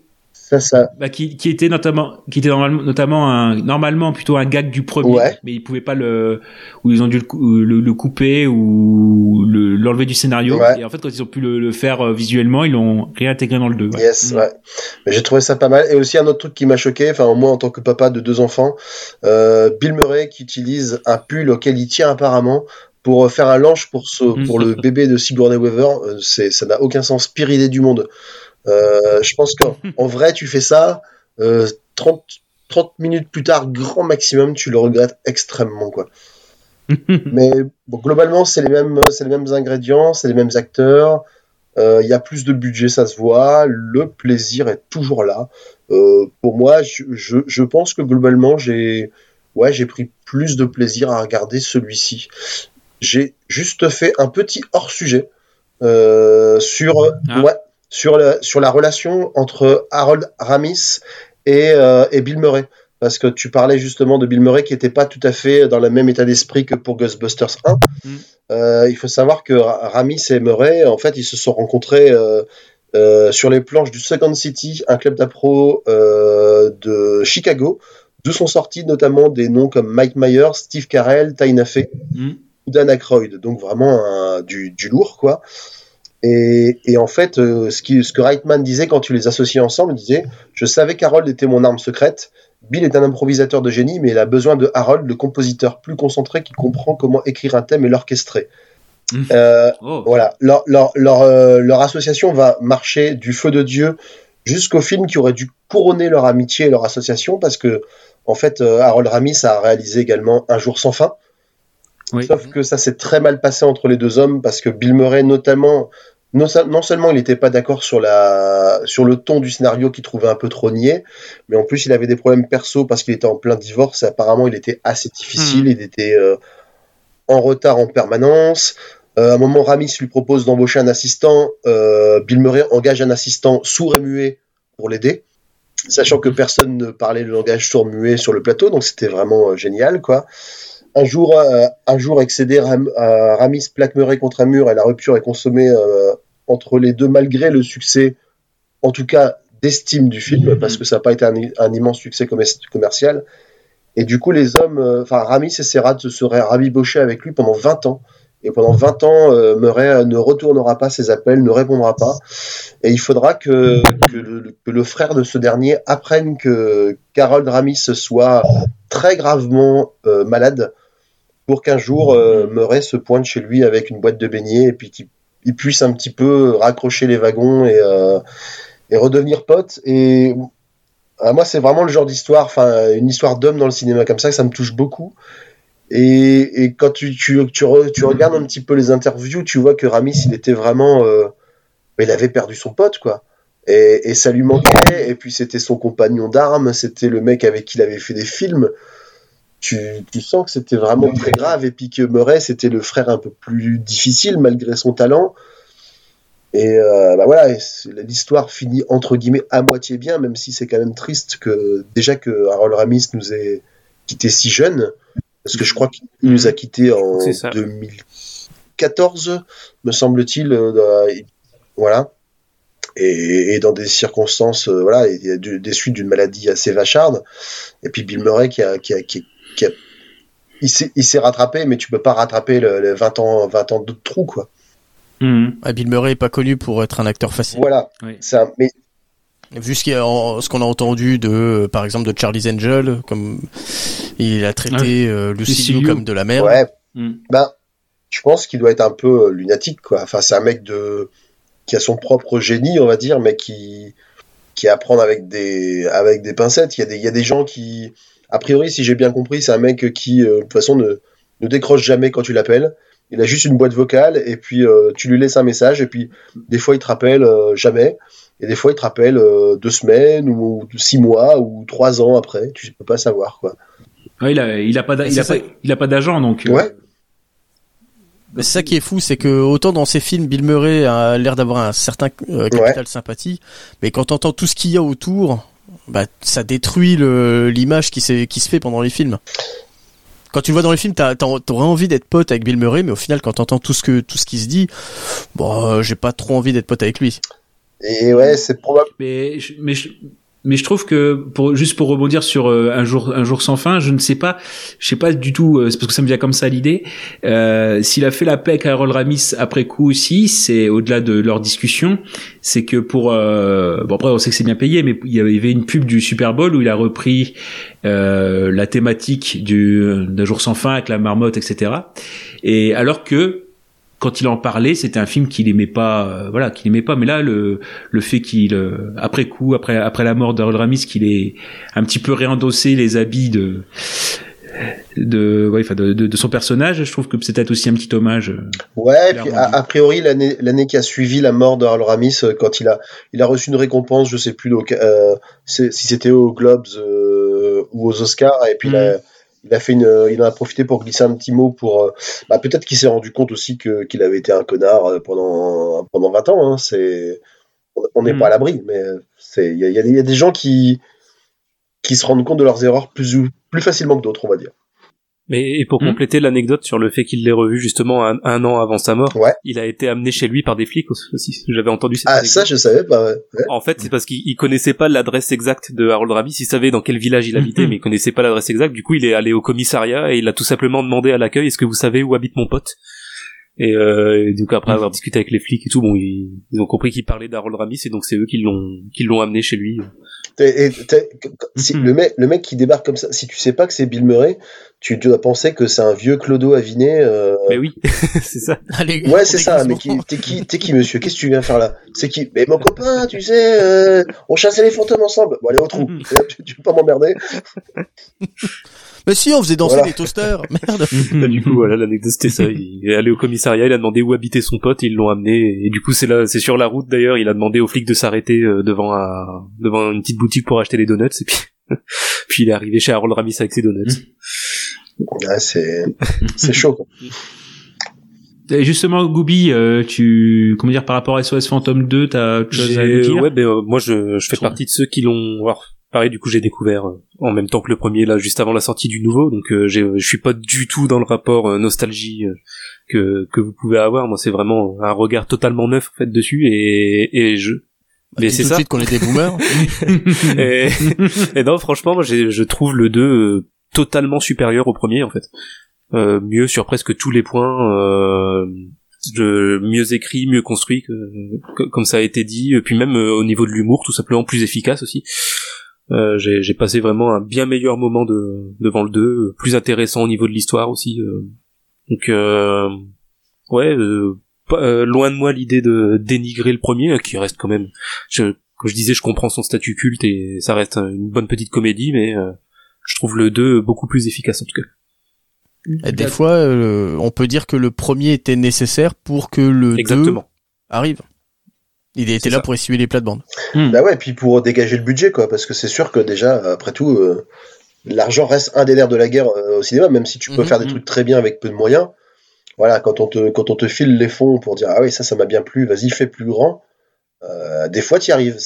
Speaker 5: Ça, ça.
Speaker 1: bah, qui, qui était notamment, qui était normalement, notamment un, normalement plutôt un gag du premier,
Speaker 5: Ouais.
Speaker 1: mais ils pouvaient pas le, ou ils ont dû le, cou- le, le couper ou le- l'enlever du scénario.
Speaker 5: Ouais.
Speaker 1: Et en fait, quand ils ont pu le, le faire euh, visuellement, ils l'ont réintégré dans le 2. ouais.
Speaker 5: Yes,
Speaker 1: Mm.
Speaker 5: ouais. Mais j'ai trouvé ça pas mal. Et aussi un autre truc qui m'a choqué, enfin moi en tant que papa de deux enfants, euh, Bill Murray qui utilise un pull auquel il tient apparemment pour euh, faire un lanche pour ce,
Speaker 1: Mm.
Speaker 5: pour le bébé de Sigourney Weaver. Euh, c'est, ça n'a aucun sens. Pire idée du monde. Euh, je pense qu'en en vrai, tu fais ça, euh, 30, 30 minutes plus tard, grand maximum, tu le regrettes extrêmement, quoi. Mais bon, globalement, c'est les mêmes, c'est les mêmes ingrédients, c'est les mêmes acteurs. Euh, Il y a plus de budget, ça se voit. Le plaisir est toujours là. Euh, pour moi, je, je, je pense que globalement, j'ai, ouais, j'ai pris plus de plaisir à regarder celui-ci. J'ai juste fait un petit hors sujet euh, sur,
Speaker 1: Ah.
Speaker 5: ouais, sur la, sur la relation entre Harold Ramis et, euh, et Bill Murray. Parce que tu parlais justement de Bill Murray qui n'était pas tout à fait dans le même état d'esprit que pour Ghostbusters 1.
Speaker 1: Mm.
Speaker 5: Euh, il faut savoir que Ra- Ramis et Murray, en fait, ils se sont rencontrés euh, sur les planches du Second City, un club d'appro de Chicago, d'où sont sortis notamment des noms comme Mike Myers, Steve Carell, Tina Fey
Speaker 1: Mm.
Speaker 5: ou Dan Aykroyd. Donc vraiment un- du, du lourd, quoi. Et, et en fait, euh, ce, qui, ce que Reitman disait quand tu les associais ensemble, il disait Je savais qu'Harold était mon arme secrète. Bill est un improvisateur de génie, mais il a besoin de Harold, le compositeur plus concentré qui comprend comment écrire un thème et l'orchestrer.
Speaker 1: Mm.
Speaker 5: Euh,
Speaker 1: Oh.
Speaker 5: voilà, leur, leur, leur, euh, leur association va marcher du feu de Dieu jusqu'au film qui aurait dû couronner leur amitié et leur association, parce que, en fait, euh, Harold Ramis a réalisé également Un jour sans fin.
Speaker 1: Oui.
Speaker 5: Sauf que ça s'est très mal passé entre les deux hommes, parce que Bill Murray, notamment, non, seulement il n'était pas d'accord sur, la, sur le ton du scénario qu'il trouvait un peu trop niais, mais en plus il avait des problèmes perso parce qu'il était en plein divorce et apparemment il était assez difficile, il était euh, en retard en permanence. Euh, à un moment, Ramis lui propose d'embaucher un assistant. Euh, Bill Murray engage un assistant sourd et muet pour l'aider, sachant que personne ne parlait le langage sourd-muet sur le plateau, donc c'était vraiment génial, quoi. Un jour, euh, un jour excédé, Ram- euh, Ramis plaque Murray contre un mur et la rupture est consommée euh, entre les deux malgré le succès, en tout cas d'estime du film, parce que ça n'a pas été un, un immense succès commer- commercial. Et du coup, les hommes, euh, enfin, Ramis essaiera de se rabibocher avec lui pendant 20 ans. Et pendant 20 ans, euh, Murray ne retournera pas ses appels, ne répondra pas. Et il faudra que, que, le, que le frère de ce dernier apprenne que Carol Ramis soit très gravement euh, malade pour qu'un jour euh, Murray se pointe chez lui avec une boîte de beignets et puis qu'il il puisse un petit peu raccrocher les wagons et, euh, redevenir pote. Et euh, moi, c'est vraiment le genre d'histoire, enfin, une histoire d'homme dans le cinéma comme ça, ça me touche beaucoup. Et, quand tu, tu, tu, re- tu regardes un petit peu les interviews, tu vois que Ramis, il était vraiment. euh, il avait perdu son pote, quoi. Et ça lui manquait. Et puis c'était son compagnon d'armes, c'était le mec avec qui il avait fait des films. Tu, tu sens que c'était vraiment très grave. Et puis que Murray, c'était le frère un peu plus difficile malgré son talent. Et euh, bah voilà, l'histoire finit entre guillemets à moitié bien, même si c'est quand même triste que déjà que Harold Ramis nous ait quitté si jeune, parce que je crois qu'il nous a quitté en
Speaker 6: C'est ça.
Speaker 5: 2014, me semble-t-il. euh, voilà. et, et dans des circonstances, euh, voilà, il y a du- des suites d'une maladie assez vacharde. Et puis Bill Murray qui a, qui a, qui, qui a- il s'est, rattrapé, mais tu peux pas rattraper le, le 20 ans, 20 ans de trou, quoi.
Speaker 4: Ah, Bill Murray est pas connu pour être un acteur facile.
Speaker 5: Voilà.
Speaker 1: Oui.
Speaker 5: C'est un- mais
Speaker 4: Vu ce qu'il y a en- ce qu'on a entendu de, euh, par exemple, de Charlie's Angel, comme il a traité euh, Lucy Liu
Speaker 1: Liu.
Speaker 4: comme de la merde.
Speaker 5: ouais,
Speaker 1: Mhm.
Speaker 5: ben, je pense qu'il doit être un peu euh, lunatique, quoi. Enfin, c'est un mec de qui a son propre génie, on va dire, mais qui qui prendre avec des avec des pincettes. Il y a des il y a des gens qui, a priori, si j'ai bien compris, c'est un mec qui, euh, de toute façon, ne ne décroche jamais quand tu l'appelles. Il a juste une boîte vocale et puis euh, tu lui laisses un message et puis des fois il te rappelle euh, jamais et des fois il te rappelle euh, deux semaines ou six mois ou trois ans après. Tu peux pas savoir quoi.
Speaker 1: Ouais, il a, il a pas, il a pas, il a pas d'agent, donc. euh,
Speaker 5: Ouais.
Speaker 4: Mais c'est ça qui est fou, c'est que autant dans ces films, Bill Murray a l'air d'avoir un certain euh, capital sympathie, mais quand t'entends tout ce qu'il y a autour, bah ça détruit le- l'image qui, s'est- qui se fait pendant les films. Quand tu le vois dans les films, t'as- t'as- t'aurais envie d'être pote avec Bill Murray, mais au final, quand t'entends tout ce que tout ce qui se dit, bon, euh, j'ai pas trop envie d'être pote avec lui.
Speaker 5: Et ouais, c'est probable.
Speaker 1: Mais, je- mais, je, mais je trouve que pour juste pour rebondir sur euh, un jour un jour sans fin, je ne sais pas, je sais pas du tout. euh, c'est parce que ça me vient comme ça l'idée. Euh, S'il a fait la paix avec Harold Ramis après coup aussi, c'est au-delà de leur discussion, c'est que pour euh, bon après on sait que c'est bien payé, mais il y avait une pub du Super Bowl où il a repris euh, la thématique du d'un jour sans fin avec la marmotte, etc. Et alors que quand il en parlait, c'était un film qu'il aimait pas, euh, voilà, qu'il aimait pas. Mais là, le le fait qu'il, euh, après coup, après après la mort d'Harold Ramis, qu'il ait un petit peu réendossé les habits de de, ouais, enfin de, de, de son personnage, je trouve que c'est peut-être aussi un petit hommage. euh.
Speaker 5: Ouais, puis a, a priori l'année l'année qui a suivi la mort de Harold Ramis, quand il a il a reçu une récompense, je sais plus donc, euh, si c'était aux Globes euh, ou aux Oscars, et puis il, a, il a fait une, euh, il en a profité pour glisser un petit mot pour, euh, bah, peut-être qu'il s'est rendu compte aussi que qu'il avait été un connard euh, pendant pendant 20 ans. Hein, c'est on- n'est
Speaker 1: Mm.
Speaker 5: pas à l'abri, mais c'est il y a, y des- il y a des gens qui qui se rendent compte de leurs erreurs plus ou plus facilement que d'autres, on va dire.
Speaker 6: Mais et pour
Speaker 1: Hmm.
Speaker 6: compléter l'anecdote sur le fait qu'il l'ait revu justement un, un an avant sa mort,
Speaker 5: Ouais.
Speaker 6: il a été amené chez lui par des flics aussi. J'avais entendu cette
Speaker 5: Ah
Speaker 6: anecdote.
Speaker 5: ça je savais pas. ouais. Ouais.
Speaker 6: En fait, c'est parce qu'il il connaissait pas l'adresse exacte de Harold Ramis. Il savait dans quel village il habitait,
Speaker 1: Mhm.
Speaker 6: mais il connaissait pas l'adresse exacte. Du coup, il est allé au commissariat et il a tout simplement demandé à l'accueil est-ce que vous savez où habite mon pote? Et, euh, et donc après avoir discuté avec les flics et tout, bon, ils, ils ont compris qu'il parlait d'Harold Ramis et donc c'est eux qui l'ont qui l'ont amené chez lui.
Speaker 5: Si
Speaker 1: Mhm.
Speaker 5: le, mec, le mec qui débarque comme ça, si tu sais pas que c'est Bill Murray, tu dois penser que c'est un vieux Clodo Aviné. euh,
Speaker 6: Mais oui, c'est ça.
Speaker 4: Allez,
Speaker 5: Ouais, c'est ça. Mais t'es qui, t'es qui, monsieur? Qu'est-ce que tu viens faire là? C'est qui? Mais mon copain, tu sais, euh, on chassait les fantômes ensemble. Bon, allez au trou. Et là, tu, tu veux pas m'emmerder?
Speaker 4: Mais si, on faisait danser
Speaker 5: Voilà.
Speaker 4: des toasters. Merde.
Speaker 6: Bah, du coup, voilà, l'anecdote c'était ça. Il est allé au commissariat, il a demandé où habitait son pote, et ils l'ont amené. Et du coup, c'est là, c'est sur la route d'ailleurs. Il a demandé aux flics de s'arrêter euh, devant un, devant une petite boutique pour acheter des donuts. Et puis, puis il est arrivé chez Harold Ramis avec ses donuts.
Speaker 5: Ouais, c'est, c'est chaud. Quoi.
Speaker 1: Et justement, Gooby, euh, tu, comment dire, par rapport à SOS Phantom 2, t'as chose à dire
Speaker 6: ouais, ben euh, moi je, je fais partie de ceux qui l'ont. Pareil, du coup, j'ai découvert euh, en même temps que le premier là, juste avant la sortie du nouveau. Donc, euh, j'ai- je suis pas du tout dans le rapport euh, nostalgie euh, que que vous pouvez avoir. Moi, c'est vraiment un regard totalement neuf en fait dessus et et je. Mais
Speaker 4: Dis
Speaker 6: c'est
Speaker 4: tout
Speaker 6: ça.
Speaker 4: de suite qu'on est des boomers.
Speaker 6: et, et non, franchement, moi, j'ai- je trouve le 2 euh, totalement supérieur au premier, en fait. Euh, mieux sur presque tous les points, euh, de- mieux écrit, mieux construit, que, que- comme ça a été dit, et puis même euh, au niveau de l'humour, tout simplement plus efficace aussi. Euh, j'ai j'ai passé vraiment un bien meilleur moment de, devant le 2, euh, plus intéressant au niveau de l'histoire aussi. euh. Donc, euh, ouais, euh, pas- euh, loin de moi l'idée de dénigrer le premier, qui reste quand même... Je, comme je disais, je comprends son statut culte et ça reste une bonne petite comédie, mais euh, je trouve le 2 beaucoup plus efficace en tout cas.
Speaker 4: Et des fois, euh, on peut dire que le premier était nécessaire pour que le 2
Speaker 6: Exactement.
Speaker 4: arrive. Il était là
Speaker 6: ça.
Speaker 4: pour essuyer les plates-bandes.
Speaker 1: Hmm.
Speaker 5: Bah ouais, puis pour dégager le budget, quoi, parce que c'est sûr que déjà, après tout, euh, l'argent reste un des nerfs de la guerre euh, au cinéma, même si tu peux
Speaker 4: Mhm,
Speaker 5: faire des
Speaker 1: mhm.
Speaker 5: trucs très bien avec peu de moyens. Voilà, quand on te, quand on te file les fonds pour dire ah oui ça ça m'a bien plu, vas-y fais plus grand. Euh, des fois tu y arrives.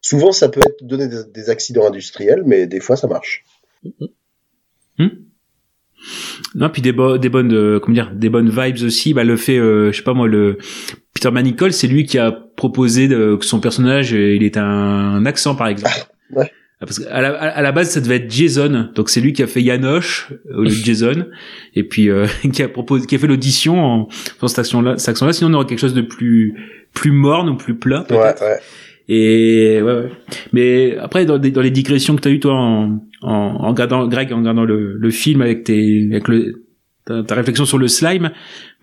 Speaker 5: Souvent ça peut être donner des, des accidents industriels, mais des fois ça marche.
Speaker 1: Non, puis des, bo- des bonnes, euh, comment dire, des bonnes vibes aussi. Bah, le fait, euh, je sais pas moi, le Peter Manicold, c'est lui qui a proposé de, que son personnage, euh, il ait un accent, par exemple.
Speaker 5: Ouais.
Speaker 1: Parce qu'à la, à la base, ça devait être Jason. Donc c'est lui qui a fait Yanoche au lieu de Jason, et puis euh, qui a proposé, qui a fait l'audition en dans cette action-là. Cette action-là, sinon on aurait quelque chose de plus plus morne ou plus plat.
Speaker 5: Ouais,
Speaker 1: peut-être.
Speaker 5: ouais.
Speaker 1: Et ouais, ouais. Mais après, dans, les digressions que tu as eues, toi, en, en, en regardant, Greg, en regardant le, le film avec, tes, avec le, ta, ta réflexion sur le slime,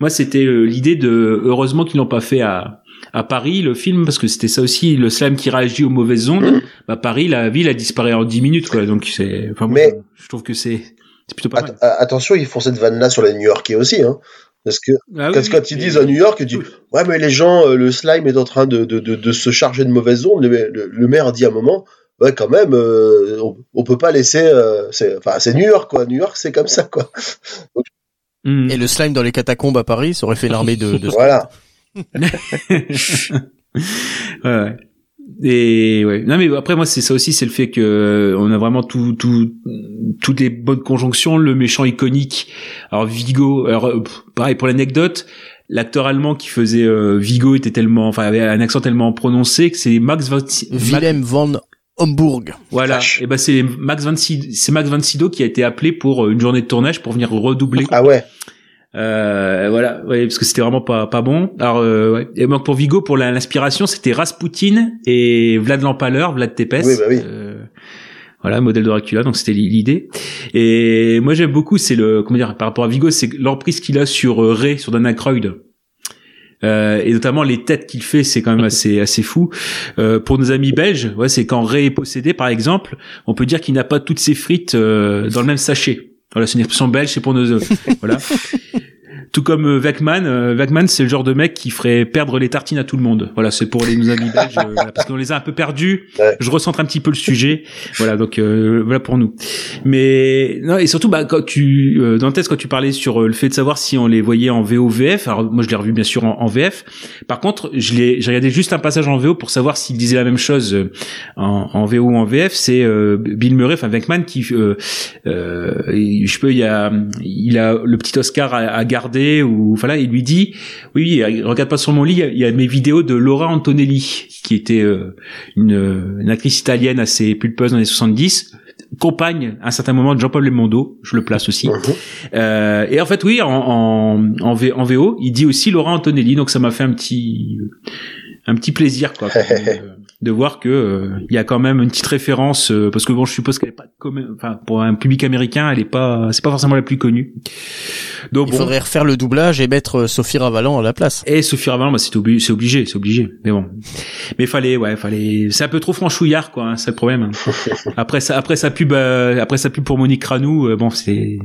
Speaker 1: moi, c'était euh, l'idée de, heureusement qu'ils l'ont pas fait à, à Paris, le film, parce que c'était ça aussi, le slime qui réagit aux mauvaises ondes.
Speaker 5: Mhm.
Speaker 1: Bah, Paris, la ville, a disparu en 10 minutes, quoi. Donc, c'est, enfin,
Speaker 5: Mais-
Speaker 1: je, je trouve que c'est, plutôt pas mal.
Speaker 5: attention, ils font cette vanne-là sur les New-Yorkais aussi, hein. Parce que
Speaker 1: Ah oui,
Speaker 5: quand, ils disent à New York, ils disent ouais mais les gens, euh, le slime est en train de, de, de, de se charger de mauvaises ondes. Le, le- le maire dit à un moment, ouais quand même, euh, on, on peut pas laisser, euh, c'est, enfin c'est New York quoi. New York c'est comme ça quoi.
Speaker 4: Et le slime dans les catacombes à Paris, ça aurait fait une armée de, de
Speaker 5: Voilà.
Speaker 1: ouais. Et ouais. Non mais après moi c'est ça aussi, c'est le fait que euh, on a vraiment tout, tout, toutes les bonnes conjonctions. Le méchant iconique. Alors Vigo. Alors euh, pareil pour l'anecdote. L'acteur allemand qui faisait euh, Vigo était tellement, enfin avait un accent tellement prononcé que c'est Max von Si-
Speaker 4: Willem von Homburg.
Speaker 1: Voilà. Et ben c'est Max von Sydow, c'est Max von Sydow qui a été appelé pour euh, une journée de tournage pour venir redoubler.
Speaker 5: Ah ouais.
Speaker 1: Euh, voilà, ouais, parce que c'était vraiment pas pas bon. Alors, euh, ouais. et donc pour Vigo, pour l'inspiration, c'était Rasputin et Vlad l'Empaleur, Vlad Tepes.
Speaker 5: Oui, bah oui.
Speaker 1: Euh, voilà, modèle de Dracula, donc c'était l'idée. Et moi j'aime beaucoup, c'est le comment dire par rapport à Vigo, c'est l'emprise qu'il a sur euh, Ray, sur Dan Aykroyd. Euh, et notamment les têtes qu'il fait, c'est quand même assez assez fou. Euh, pour nos amis belges, ouais, c'est quand Ray est possédé, par exemple, on peut dire qu'il n'a pas toutes ses frites euh, dans le même sachet. Voilà, c'est une expression belge, c'est pour nos euh, voilà. Tout comme euh, Vecman, euh, Vecman c'est le genre de mec qui ferait perdre les tartines à tout le monde. Voilà, c'est pour les nos amis belges euh, voilà, parce qu'on les a un peu perdus.
Speaker 5: Ouais.
Speaker 1: Je recentre un petit peu le sujet. Voilà, donc euh, voilà pour nous. Mais non et surtout bah quand tu euh, dans le test quand tu parlais sur le fait de savoir si on les voyait en VO VF. Alors moi je l'ai revu bien sûr en, en VF. Par contre, je l'ai j'ai regardé juste un passage en VO pour savoir s'il disait la même chose euh, en, en VO ou en VF. C'est euh, Bill Murray, enfin Vecman qui euh, euh, je peux il y a il a le petit Oscar à, à garder ou voilà il lui dit oui regarde pas sur mon lit il y a, mes vidéos de Laura Antonelli qui était euh, une, une actrice italienne assez pulpeuse dans les 70 compagne à un certain moment de Jean-Paul Lemondo je le place aussi
Speaker 5: Mhm.
Speaker 1: euh, et en fait oui en en, en, V- en VO il dit aussi Laura Antonelli donc ça m'a fait un petit un petit plaisir quoi de, voir que euh, il y a quand même une petite référence euh, parce que bon je suppose qu'elle est pas comme enfin pour un public américain elle est pas c'est pas forcément la plus connue donc
Speaker 4: Il
Speaker 1: bon
Speaker 4: faudrait refaire le doublage et mettre euh, Sophie Ravalan à la place.
Speaker 1: et Sophie Ravalan, bah, c'est obligé, c'est obligé, c'est obligé. Mais bon, mais fallait, ouais, fallait. C'est un peu trop franchouillard, quoi. hein, c'est le problème. hein. Après ça, après sa pub, euh, après sa pub pour Monique Ranou, euh, bon, c'est.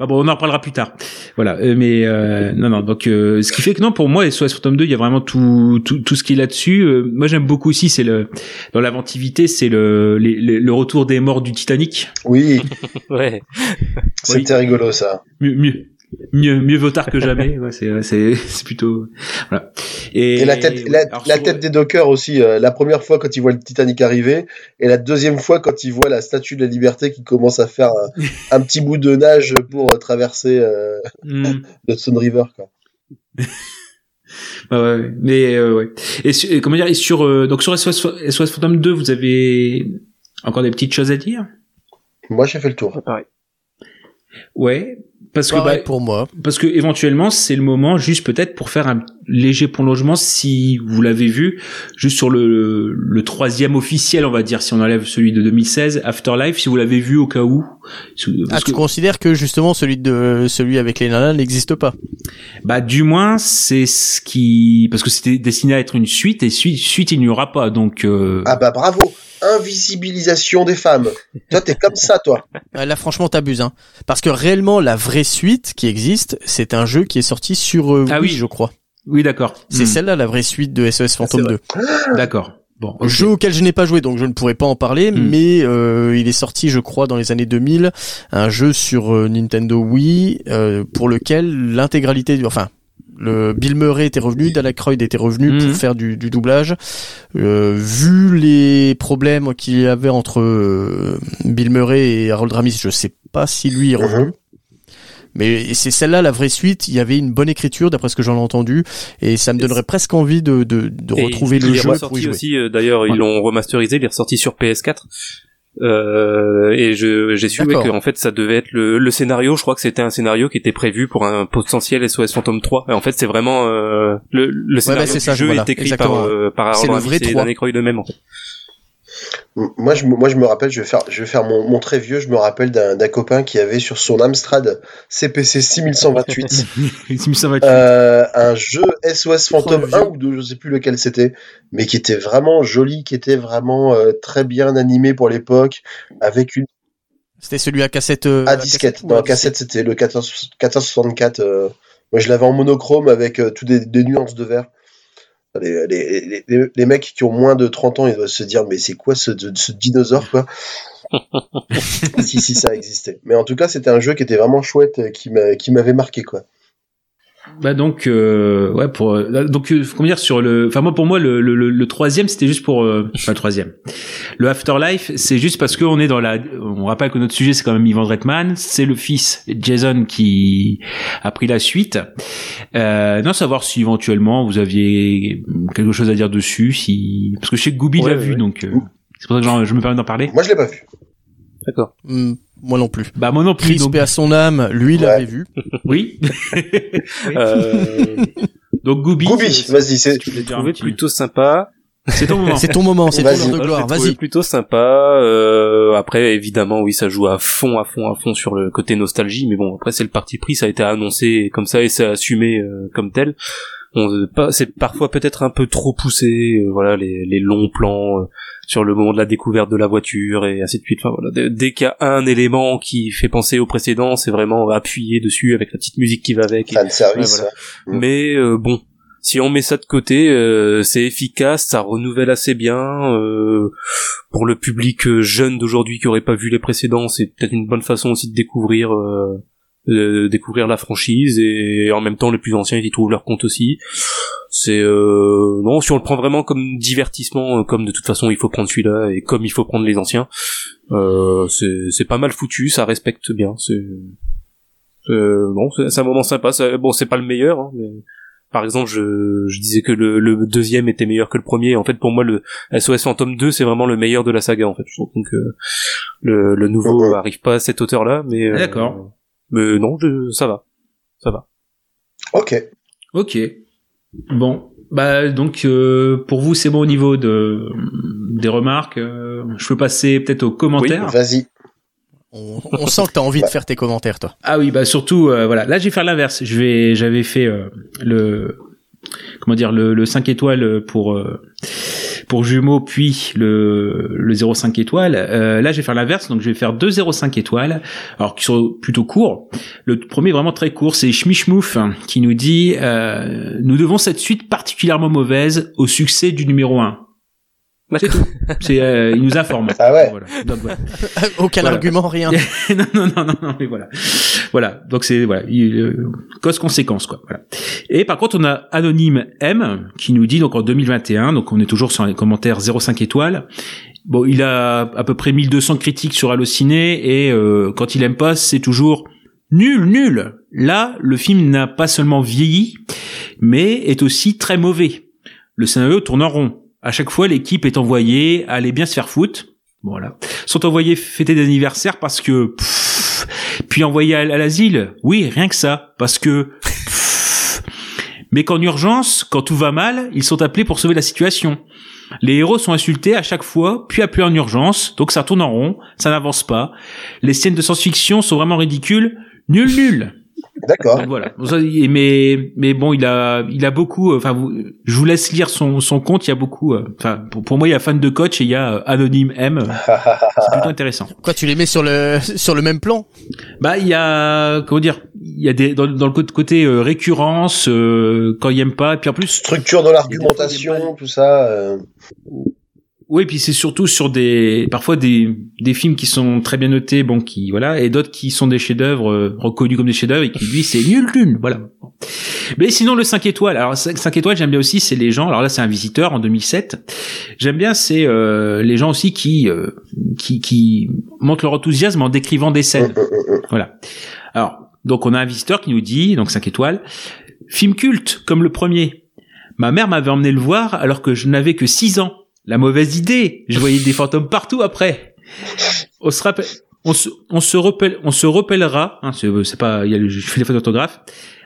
Speaker 1: Ah bon, on en reparlera plus tard. Voilà. euh, mais euh, non, non. Donc, euh, ce qui fait que non, pour moi, SOS Phantom 2, il y a vraiment tout, tout, tout ce qui est là-dessus. Euh, moi, j'aime beaucoup aussi, c'est le dans l'inventivité, c'est le, les- les- le retour des morts du Titanic.
Speaker 5: Oui,
Speaker 6: Ouais.
Speaker 5: c'était rigolo ça.
Speaker 1: Mieux, mieux. Mieux, mieux vaut tard que jamais. Ouais, c'est, c'est, c'est plutôt, voilà.
Speaker 5: Et, la tête, la,
Speaker 1: alors
Speaker 5: la
Speaker 1: sur-
Speaker 5: tête des dockers aussi. euh, la première fois quand ils voient le Titanic arriver, et la deuxième fois quand ils voient la Statue de la Liberté qui commence à faire un, un petit bout de nage pour euh, traverser euh,
Speaker 1: Hmm.
Speaker 5: l'Hudson River. Quoi.
Speaker 1: Ouais, ouais, mais euh, ouais. Et, su- et comment dire et sur euh, donc sur SOS, SOS Phantom 2, vous avez encore des petites choses à dire?
Speaker 5: Moi j'ai fait le tour.
Speaker 6: Pareil.
Speaker 1: Ouais, parce que bah,
Speaker 4: pour moi.
Speaker 1: parce que éventuellement c'est le moment juste peut-être pour faire un léger prolongement si vous l'avez vu juste sur le le troisième officiel on va dire si on enlève celui de 2016 Afterlife si vous l'avez vu au cas où.
Speaker 4: Ah,
Speaker 1: parce
Speaker 4: tu
Speaker 1: que-
Speaker 4: considères que justement celui de celui avec les nanas n'existe pas?
Speaker 1: Bah du moins c'est ce qui parce que c'était destiné à être une suite et suite suite il n'y aura pas donc euh,
Speaker 5: Ah bah bravo Invisibilisation des femmes. Toi t'es comme ça toi.
Speaker 4: Là, franchement, t'abuses, hein. Parce que réellement, la vraie suite qui existe, c'est un jeu qui est sorti sur euh,
Speaker 1: Ah
Speaker 4: Wii,
Speaker 1: oui.
Speaker 4: je crois.
Speaker 1: oui d'accord
Speaker 4: C'est
Speaker 1: Hmm,
Speaker 4: celle-là, la vraie suite de SOS Phantom
Speaker 5: vrai.
Speaker 4: 2.
Speaker 1: d'accord bon.
Speaker 4: Jeu auquel je n'ai pas joué, donc je ne pourrais pas en parler,
Speaker 1: Hmm.
Speaker 4: mais euh, il est sorti, je crois, dans les années 2000, un jeu sur euh, Nintendo Wii, euh, pour lequel l'intégralité du... Enfin, le Bill Murray était revenu, Dan Aykroyd était revenu
Speaker 1: Mhm.
Speaker 4: pour faire du, du doublage. Euh, vu les problèmes qu'il y avait entre euh, Bill Murray et Harold Ramis, je sais pas si lui est revenu. Mais c'est celle-là la vraie suite. Il y avait une bonne écriture d'après ce que j'en ai entendu, et ça me donnerait presque envie de de, de
Speaker 6: Et
Speaker 4: retrouver
Speaker 6: il
Speaker 4: le
Speaker 6: est
Speaker 4: jeu pour y
Speaker 6: ressorti
Speaker 4: jouer.
Speaker 6: aussi. euh, D'ailleurs, ils
Speaker 1: Ouais.
Speaker 6: l'ont remasterisé. Il est ressorti sur PS4. Euh, et je j'ai su ouais, que en fait ça devait être le, le scénario je crois que c'était un scénario qui était prévu pour un potentiel SOS Phantom 3 et en fait c'est vraiment euh, le, le scénario du
Speaker 4: ça,
Speaker 6: jeu
Speaker 4: voilà,
Speaker 6: est écrit
Speaker 4: exactement.
Speaker 6: par euh, par
Speaker 4: C'est
Speaker 6: Harold
Speaker 4: le vrai
Speaker 6: Ramis et
Speaker 4: 3.
Speaker 6: Dan Aykroyd eux-mêmes en fait.
Speaker 5: Moi je, me- moi, je me rappelle, je vais faire, je vais faire mon, mon très vieux, je me rappelle d'un d'un copain qui avait sur son Amstrad CPC 6128
Speaker 1: ça va
Speaker 5: euh, un jeu SOS Phantom
Speaker 4: Oh, le
Speaker 5: 1
Speaker 4: vieux.
Speaker 5: ou 2, je sais plus lequel c'était, mais qui était vraiment joli, qui était vraiment euh, très bien animé pour l'époque, avec une
Speaker 4: C'était celui à cassette. euh,
Speaker 5: à disquette. Dans
Speaker 4: à
Speaker 5: cassette, c'était le 14, 1464. euh, moi, je l'avais en monochrome avec euh, tout des, des nuances de vert. Les, les, les, les- les mecs qui ont moins de 30 ans, ils doivent se dire, mais c'est quoi ce, ce dinosaure, quoi Si, si, ça existait. Mais en tout cas, c'était un jeu qui était vraiment chouette, euh, qui m'a- qui m'avait marqué, quoi.
Speaker 1: Bah donc euh, ouais pour euh, donc euh, comment dire sur le enfin moi pour moi le le, le, le troisième c'était juste pour euh, enfin le troisième le Afterlife c'est juste parce que on est dans la on rappelle que notre sujet c'est quand même Ivan Reitman c'est le fils Jason qui a pris la suite euh, non savoir si éventuellement vous aviez quelque chose à dire dessus si parce que je sais que Gooby
Speaker 6: Ouais,
Speaker 1: l'a
Speaker 6: ouais,
Speaker 1: vu
Speaker 6: ouais.
Speaker 1: donc euh, c'est pour ça que je me permets d'en parler
Speaker 5: Moi, je l'ai pas vu.
Speaker 6: D'accord.
Speaker 4: Hmm, moi non plus.
Speaker 1: bah moi non plus donc
Speaker 4: à son âme, lui, il
Speaker 5: Ouais.
Speaker 4: l'avait vu.
Speaker 1: oui
Speaker 6: Euh,
Speaker 1: donc Gooby
Speaker 5: Gooby, vas-y, c'est.
Speaker 1: tu un
Speaker 6: trouvé
Speaker 1: petit-
Speaker 6: plutôt sympa.
Speaker 1: c'est ton moment
Speaker 4: C'est ton moment, c'est ton heure de gloire. Vas-y.
Speaker 6: plutôt sympa. Euh, après, évidemment, oui, ça joue à fond, à fond, à fond sur le côté nostalgie. Mais bon, après, c'est le parti pris. Ça a été annoncé comme ça et c'est assumé euh, comme tel. C'est parfois peut-être un peu trop poussé. euh, voilà, les, les longs plans euh, sur le moment de la découverte de la voiture et ainsi de suite. Enfin voilà, dès, qu'il y a un élément qui fait penser au précédent, c'est vraiment appuyé dessus avec la petite musique qui va avec. et-
Speaker 5: Fan service.
Speaker 6: Ouais, voilà.
Speaker 5: Mm.
Speaker 6: mais euh, bon, si on met ça de côté, euh, c'est efficace, ça renouvelle assez bien. euh, pour le public euh, jeune d'aujourd'hui qui aurait pas vu les précédents, c'est peut-être une bonne façon aussi de découvrir euh, de découvrir la franchise et en même temps les plus anciens ils y trouvent leur compte aussi. C'est euh, non, si on le prend vraiment comme divertissement, euh, comme de toute façon il faut prendre celui-là et comme il faut prendre les anciens, euh, c'est c'est pas mal foutu, ça respecte bien. C'est euh, bon, c'est c'est un moment sympa. ça- bon, c'est pas le meilleur, hein, mais par exemple, je, je disais que le, le deuxième était meilleur que le premier. En fait, pour moi, le SOS Phantom 2, c'est vraiment le meilleur de la saga. En fait, je trouve donc euh, le, le nouveau
Speaker 5: Mhm.
Speaker 6: arrive pas à cette hauteur-là, mais euh,
Speaker 1: d'accord.
Speaker 6: Mais non, je, ça va, ça va.
Speaker 5: Ok.
Speaker 1: Ok. Bon. Bah donc euh, pour vous c'est bon au niveau de des remarques. euh, je peux passer peut-être aux commentaires.
Speaker 5: Vas-y.
Speaker 4: On, on sent que t'as envie de faire tes commentaires, toi.
Speaker 1: Ah oui bah surtout euh, voilà là je vais faire l'inverse. Je vais j'avais fait euh, le comment dire le, le 5 étoiles pour euh, pour jumeaux puis le le 0,5 étoiles. Euh, là je vais faire l'inverse donc je vais faire deux 0,5 étoiles alors qui sont plutôt courts. Le premier vraiment très court, c'est Schmichmouf qui nous dit euh, nous devons cette suite particulièrement mauvaise au succès du numéro 1. C'est tout. C'est euh, il nous informe.
Speaker 5: Ah ouais.
Speaker 1: Voilà. Donc voilà.
Speaker 4: Aucun
Speaker 1: Voilà.
Speaker 4: argument, rien.
Speaker 1: non, non, non, non, non, mais voilà. Voilà. Donc c'est, voilà, il, euh, cause-conséquence, quoi. Voilà. Et par contre, on a Anonyme M, qui nous dit, donc en 2021, donc on est toujours sur les commentaires 0,5 étoiles. Bon, il a à peu près 1200 critiques sur Allociné, et euh, quand il aime pas, c'est toujours nul, nul. Là, le film n'a pas seulement vieilli, mais est aussi très mauvais. Le scénario tourne en rond. À chaque fois, l'équipe est envoyée à aller bien se faire foutre. Voilà. Sont envoyés fêter des anniversaires parce que... puis envoyés à, à l'asile. Oui, rien que ça. Parce que... pff. mais qu'en urgence, quand tout va mal, ils sont appelés pour sauver la situation. Les héros sont insultés à chaque fois, puis appelés en urgence, donc ça tourne en rond, ça n'avance pas. Les scènes de science-fiction sont vraiment ridicules. Nul, nul.
Speaker 5: D'accord.
Speaker 1: Voilà. Mais mais bon, il a il a beaucoup. euh, Enfin, vous, je vous laisse lire son son compte. Il y a beaucoup. euh, Enfin, pour, pour moi, il y a fan de coach et il y a euh, anonyme M. C'est plutôt intéressant.
Speaker 4: Quoi, tu les mets sur le sur le même plan?
Speaker 1: Bah, il y a comment dire Il y a des dans, dans le côté- côté euh, récurrence euh, quand il aime pas. Et puis en plus,
Speaker 5: Structure de l'argumentation, tout ça.
Speaker 1: Oui, puis c'est surtout sur des parfois des des films qui sont très bien notés, bon qui voilà, et d'autres qui sont des chefs-d'œuvre euh, reconnus comme des chefs-d'œuvre et qui lui c'est nul nul, voilà. Mais sinon le 5 étoiles, alors 5 étoiles j'aime bien aussi, c'est les gens. Alors là c'est un visiteur en 2007. J'aime bien c'est euh, les gens aussi qui euh, qui qui montrent leur enthousiasme en décrivant des scènes. Voilà. Alors Donc on a un visiteur qui nous dit, donc 5 étoiles, film culte comme le premier. Ma mère m'avait emmené le voir alors que je n'avais que 6 ans. La mauvaise idée, je voyais des fantômes partout après. On se rappelle, on se, on rappellera, hein, c'est pas, y a le, je fais les fautes d'orthographe.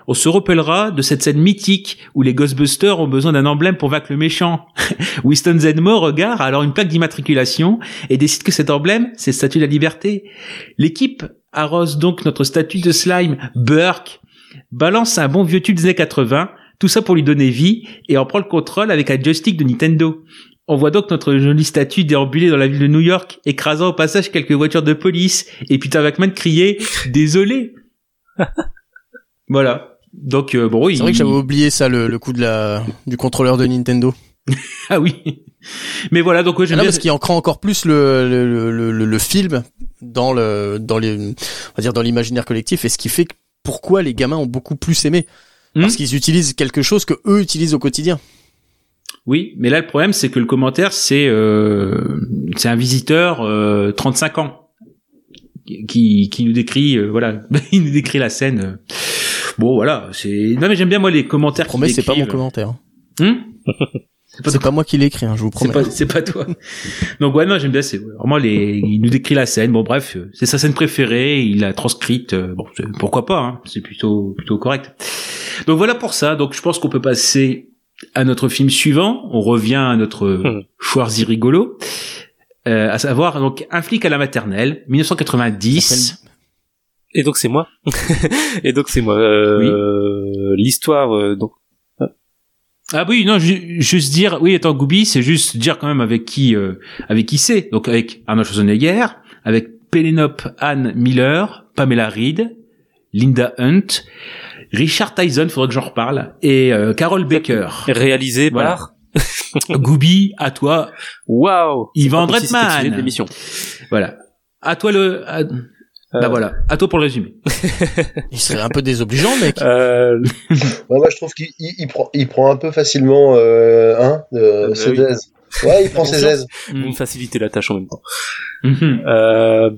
Speaker 1: On se rappellera de cette scène mythique où les Ghostbusters ont besoin d'un emblème pour vaincre le méchant. Winston Zedmo regarde alors une plaque d'immatriculation et décide que cet emblème, c'est le statut de la liberté. L'équipe arrose donc notre statut de slime, Burke, balance un bon vieux tube des années 80, tout ça pour lui donner vie, et en prend le contrôle avec un joystick de Nintendo. On voit donc notre jolie statue déambuler dans la ville de New York, écrasant au passage quelques voitures de police, et Peter Wackman crier « Désolé !» Voilà. Donc, euh, bon, oui.
Speaker 4: C'est vrai que j'avais oublié ça, le, le coup de la, du contrôleur de Nintendo.
Speaker 1: Ah oui. Mais voilà, donc ouais,
Speaker 4: Ah
Speaker 1: j'aime
Speaker 4: non,
Speaker 1: bien.
Speaker 4: parce qu'il ancre encore plus le, le, le, le, le film dans le, dans les, on va dire dans l'imaginaire collectif et ce qui fait que pourquoi les gamins ont beaucoup plus aimé.
Speaker 1: Hmm.
Speaker 4: Parce qu'ils utilisent quelque chose que eux utilisent au quotidien.
Speaker 1: Oui, mais là le problème c'est que le commentaire c'est euh, c'est un visiteur euh, 35 ans qui qui nous décrit euh, voilà, il nous décrit la scène. Bon voilà, c'est non mais j'aime bien moi les commentaires.
Speaker 4: Je promets, c'est pas mon commentaire.
Speaker 1: Hum c'est pas,
Speaker 4: pas moi qui l'ai écrit, hein, je vous promets.
Speaker 1: pas c'est pas toi. Donc ouais non j'aime bien c'est vraiment les il nous décrit la scène. Bon bref, c'est sa scène préférée, il l'a transcrite. euh, bon pourquoi pas hein, c'est plutôt plutôt correct. Donc voilà pour ça. Donc je pense qu'on peut passer à notre film suivant. On revient à notre. Schwarzy rigolo, euh, à savoir donc un flic à la maternelle, 1990.
Speaker 6: Et donc c'est moi. et donc c'est moi. Euh, L'histoire, euh, donc
Speaker 1: Ah oui, non, ju- juste dire, oui, attends, Gooby, c'est juste dire quand même avec qui, euh, avec qui c'est. Donc avec Arnold Schwarzenegger, avec Penelope Ann Miller, Pamela Reed, Linda Hunt, Richard Tyson, faudrait que j'en reparle, et euh, Carol Baker.
Speaker 6: réalisé
Speaker 1: Voilà.
Speaker 6: par.
Speaker 1: Gooby, à toi,
Speaker 6: Waouh.
Speaker 1: Yvan
Speaker 6: de l'émission.
Speaker 1: voilà. À toi le, à- bah
Speaker 6: Euh,
Speaker 1: voilà, à toi pour le résumé.
Speaker 4: Il serait un peu désobligeant, mec.
Speaker 6: Euh,
Speaker 5: Ouais, moi, je trouve qu'il il, il prend, il prend un peu facilement euh, hein, euh,
Speaker 6: bah
Speaker 5: ses
Speaker 6: oui.
Speaker 5: aises. Ouais, il prend ses aises.
Speaker 6: vous me facilitez la tâche en même temps.
Speaker 1: Mhm.
Speaker 6: Euh,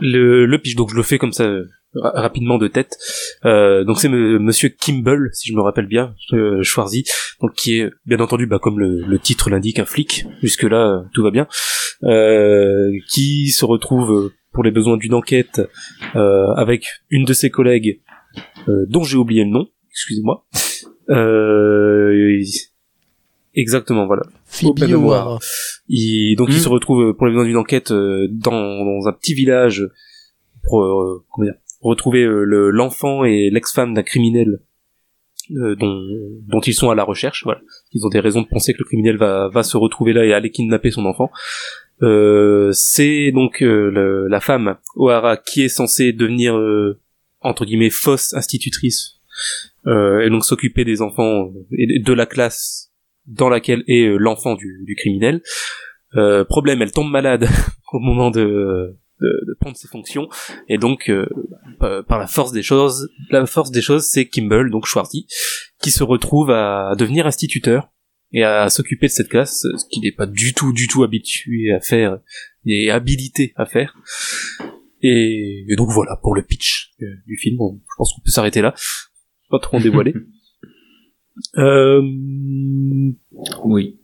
Speaker 6: le, le pitch, donc je le fais comme ça euh, ra- rapidement de tête. Euh, donc c'est Monsieur Kimball, si je me rappelle bien, euh, Schwarzy, donc qui est bien entendu, bah, comme le, le titre l'indique, un flic. Jusque là, tout va bien. Euh, qui se retrouve euh, pour les besoins d'une enquête euh, avec une de ses collègues, euh, dont j'ai oublié le nom. Excusez-moi. Euh, exactement, voilà.
Speaker 4: Phoebe. O'Hara.
Speaker 6: Il, donc il se retrouve pour les besoins d'une enquête euh, dans, dans un petit village pour euh, comment dire, retrouver euh, le- l'enfant et l'ex-femme d'un criminel euh, dont, dont ils sont à la recherche. Voilà, ils ont des raisons de penser que le criminel va, va se retrouver là et aller kidnapper son enfant. Euh, c'est donc euh, le- la femme O'Hara qui est censée devenir euh, entre guillemets fausse institutrice euh, et donc s'occuper des enfants et de la classe dans laquelle est l'enfant du, du criminel. Problème, elle tombe malade au moment de, de, de prendre ses fonctions et donc euh, euh, par la force des choses, la force des choses, c'est Kimball, donc Schwarzy, qui se retrouve à devenir instituteur et à s'occuper de cette classe, ce qu'il n'est pas du tout, du tout habitué à faire et habilité à faire. Et, et donc voilà pour le pitch euh, du film. Bon, je pense qu'on peut s'arrêter là, pas trop en dévoiler. euh,
Speaker 1: Oui.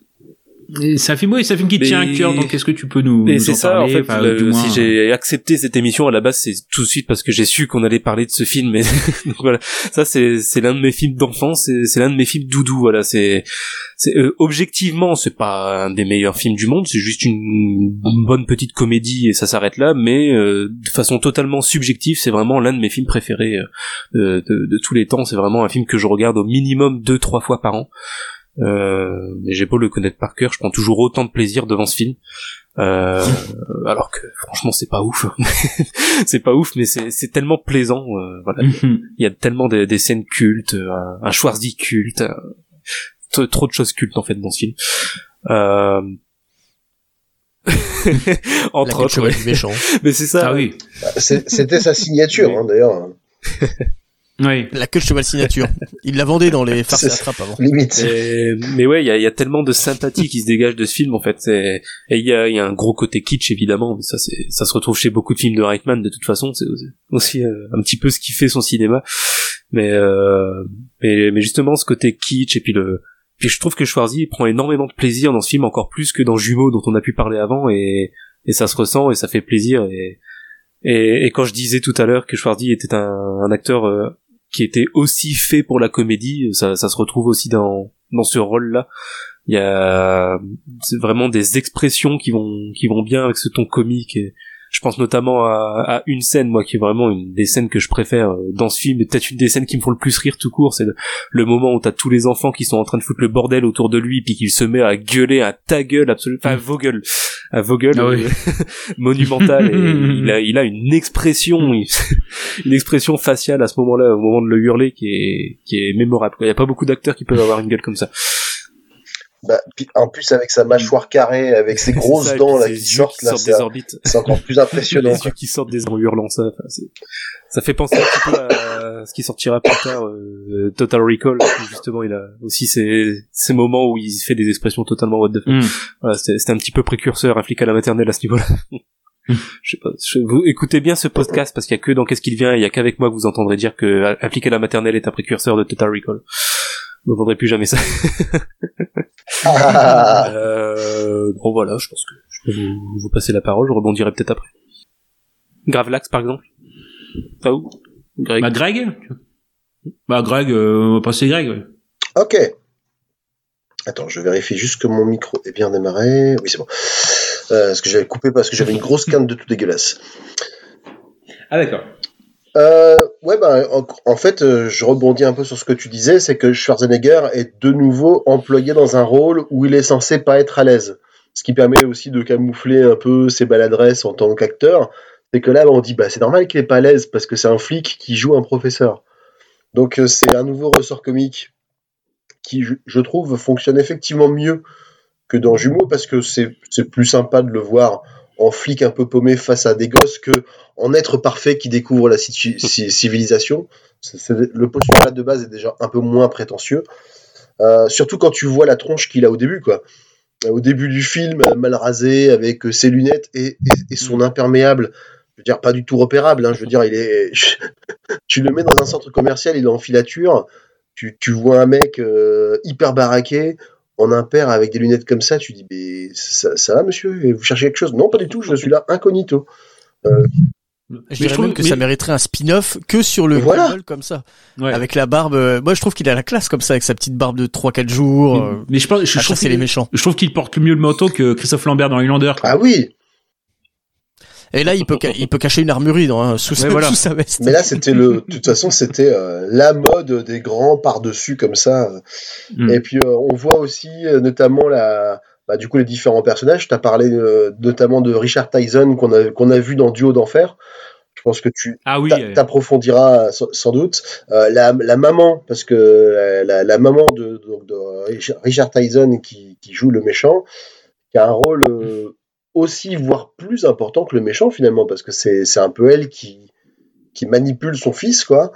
Speaker 1: Et C'est un film, oui, c'est un film qui
Speaker 6: Mais-
Speaker 1: tient à cœur, donc est-ce que tu peux nous,
Speaker 6: Et c'est ça,
Speaker 1: parler
Speaker 6: en fait, le-
Speaker 1: moins,
Speaker 6: si j'ai accepté cette émission à la base, c'est tout de suite parce que j'ai su qu'on allait parler de ce film. Et donc voilà, ça c'est c'est l'un de mes films d'enfance, c'est l'un de mes films doudou. Voilà, c'est c'est euh, objectivement c'est pas un des meilleurs films du monde, c'est juste une bonne petite comédie et ça s'arrête là. Mais euh, de façon totalement subjective, c'est vraiment l'un de mes films préférés euh, de, de tous les temps. C'est vraiment un film que je regarde au minimum deux trois fois par an. Euh, mais j'ai beau le connaître par cœur, je prends toujours autant de plaisir devant ce film. Euh, alors que franchement c'est pas ouf c'est pas ouf mais c'est c'est tellement plaisant euh, voilà
Speaker 1: Mhm.
Speaker 6: il y a tellement des, des scènes cultes euh, un, un Schwarzy culte euh, trop de choses cultes en fait dans ce film euh...
Speaker 4: La
Speaker 6: entre autres
Speaker 4: cheval
Speaker 6: ouais.
Speaker 4: du méchant.
Speaker 6: mais c'est ça
Speaker 1: Ah oui.
Speaker 5: C'est- C'était sa signature,
Speaker 6: Oui.
Speaker 5: hein, d'ailleurs.
Speaker 1: Oui.
Speaker 4: La queue de cheval signature. Il la vendait dans les farces et attrapes avant.
Speaker 5: Limite.
Speaker 6: Et- mais ouais, il y a, il y a tellement de sympathie qui se dégage de ce film en fait. C'est- Et il y a, il y a un gros côté kitsch évidemment, mais ça c'est, ça se retrouve chez beaucoup de films de Reitman de toute façon. C'est aussi- aussi euh, un petit peu ce qui fait son cinéma. Mais, euh, mais mais justement ce côté kitsch et puis le, puis je trouve que Schwarzy prend énormément de plaisir dans ce film encore plus que dans Jumeaux dont on a pu parler avant et et ça se ressent et ça fait plaisir et et, et quand je disais tout à l'heure que Schwarzy était un, un acteur euh, qui était aussi fait pour la comédie, ça, se retrouve aussi dans dans ce rôle-là. Il y a c'est vraiment des expressions qui vont qui vont bien avec ce ton comique. Je pense notamment à, à une scène, moi, qui est vraiment une des scènes que je préfère euh, dans ce film, et peut-être une des scènes qui me font le plus rire tout court, c'est le, le moment où t'as tous les enfants qui sont en train de foutre le bordel autour de lui, puis qu'il se met à gueuler à ta gueule absolument, enfin à vos gueules, à vos gueules,
Speaker 1: Ah oui.
Speaker 6: euh, monumentale. Et il a, il a une expression, une expression faciale à ce moment-là, au moment de le hurler, qui est, qui est mémorable. Il y a pas beaucoup d'acteurs qui peuvent avoir une gueule comme ça.
Speaker 5: Bah, en plus, avec sa mâchoire carrée, avec ses grosses
Speaker 6: ça,
Speaker 5: dents là, qui sortent, là,
Speaker 6: sortent
Speaker 5: c'est
Speaker 6: des orbites.
Speaker 5: c'est encore plus impressionnant.
Speaker 6: les yeux qui sortent des en hurlant ça. Enfin, c'est- ça fait penser un petit peu à ce qui sortira plus tard, euh, Total Recall. où Justement, il a aussi ces, ces moments où il fait des expressions totalement what the fuck.
Speaker 1: Mm.
Speaker 6: Voilà, c'était c'était un petit peu précurseur, un flic à la maternelle à ce niveau-là. Je sais pas. je- vous écoutez bien ce podcast parce qu'il y a que dans Qu'est-ce qu'il vient, et il y a qu'avec moi que vous entendrez dire que flic à la maternelle est un précurseur de Total Recall. Vous n'entendrez plus jamais ça.
Speaker 5: Ah,
Speaker 6: Euh, bon voilà, je pense que je peux vous, vous passer la parole, je rebondirai peut-être après. Gravelax par exemple. Ah où? Greg.
Speaker 1: Bah Greg Bah Greg, euh, on va passer Greg. ouais.
Speaker 5: ok. Attends, je vérifie juste que mon micro est bien démarré. Oui, c'est bon. Euh, parce que j'avais coupé parce que j'avais une grosse quinte de tout dégueulasse?
Speaker 1: Ah d'accord.
Speaker 5: Euh, ouais, bah, en, fait, euh, je rebondis un peu sur ce que tu disais, c'est que Schwarzenegger est de nouveau employé dans un rôle où il est censé pas être à l'aise. Ce qui permet aussi de camoufler un peu ses maladresses en tant qu'acteur. C'est que là, on dit, bah, c'est normal qu'il est pas à l'aise parce que c'est un flic qui joue un professeur. Donc, euh, c'est un nouveau ressort comique qui, je, trouve, fonctionne effectivement mieux que dans Jumeaux parce que c'est plus sympa de le voir en flic un peu paumé face à des gosses que en être parfait qui découvre la civilisation. Le postulat de base est déjà un peu moins prétentieux. Euh, surtout quand tu vois la tronche qu'il a au début, quoi. Au début du film, mal rasé, avec euh, ses lunettes et, et- et son imperméable. Je veux dire, pas du tout repérable. hein. Je veux dire, il est. tu le mets dans un centre commercial, il est en filature. Tu, tu vois un mec euh, hyper baraqué, en impair avec des lunettes comme ça. Tu dis, mais ça, ça va, monsieur Et Vous cherchez quelque chose? Non, pas du tout. Je suis là incognito.
Speaker 4: Je
Speaker 1: Mais
Speaker 4: dirais
Speaker 1: je trouve-
Speaker 4: même que
Speaker 1: mais-
Speaker 4: ça mériterait un spin-off que sur le
Speaker 5: Voilà.
Speaker 4: guignol comme ça.
Speaker 1: Ouais.
Speaker 4: Avec la barbe. euh, Moi, je trouve qu'il a la classe comme ça, avec sa petite barbe de 3-4 jours. euh,
Speaker 1: mais je, pense, je, je trouve
Speaker 4: chasser les méchants.
Speaker 1: je trouve qu'il porte mieux le manteau que Christophe Lambert dans Highlander.
Speaker 5: Ah oui
Speaker 4: Et là, il peut, ca- il peut cacher une armurerie dans, un- sous, sa,
Speaker 1: voilà.
Speaker 4: sous sa veste.
Speaker 5: Mais là, c'était le. De toute façon, c'était euh, la mode des grands par-dessus comme ça.
Speaker 1: Mm.
Speaker 5: Et puis, euh, on voit aussi euh, notamment la. Bah, du coup, les différents personnages. Tu as parlé euh, notamment de Richard Tyson qu'on a, qu'on a vu dans Duo d'enfer. Je pense que tu
Speaker 1: Ah oui.
Speaker 5: t'a- t'approfondiras sans, sans doute. Euh, la, la maman, parce que la, la maman de, de- de Richard- Richard Tyson qui, qui joue le méchant, qui a un rôle euh, aussi, voire plus important que le méchant finalement, parce que c'est un peu elle qui, qui manipule son fils, quoi.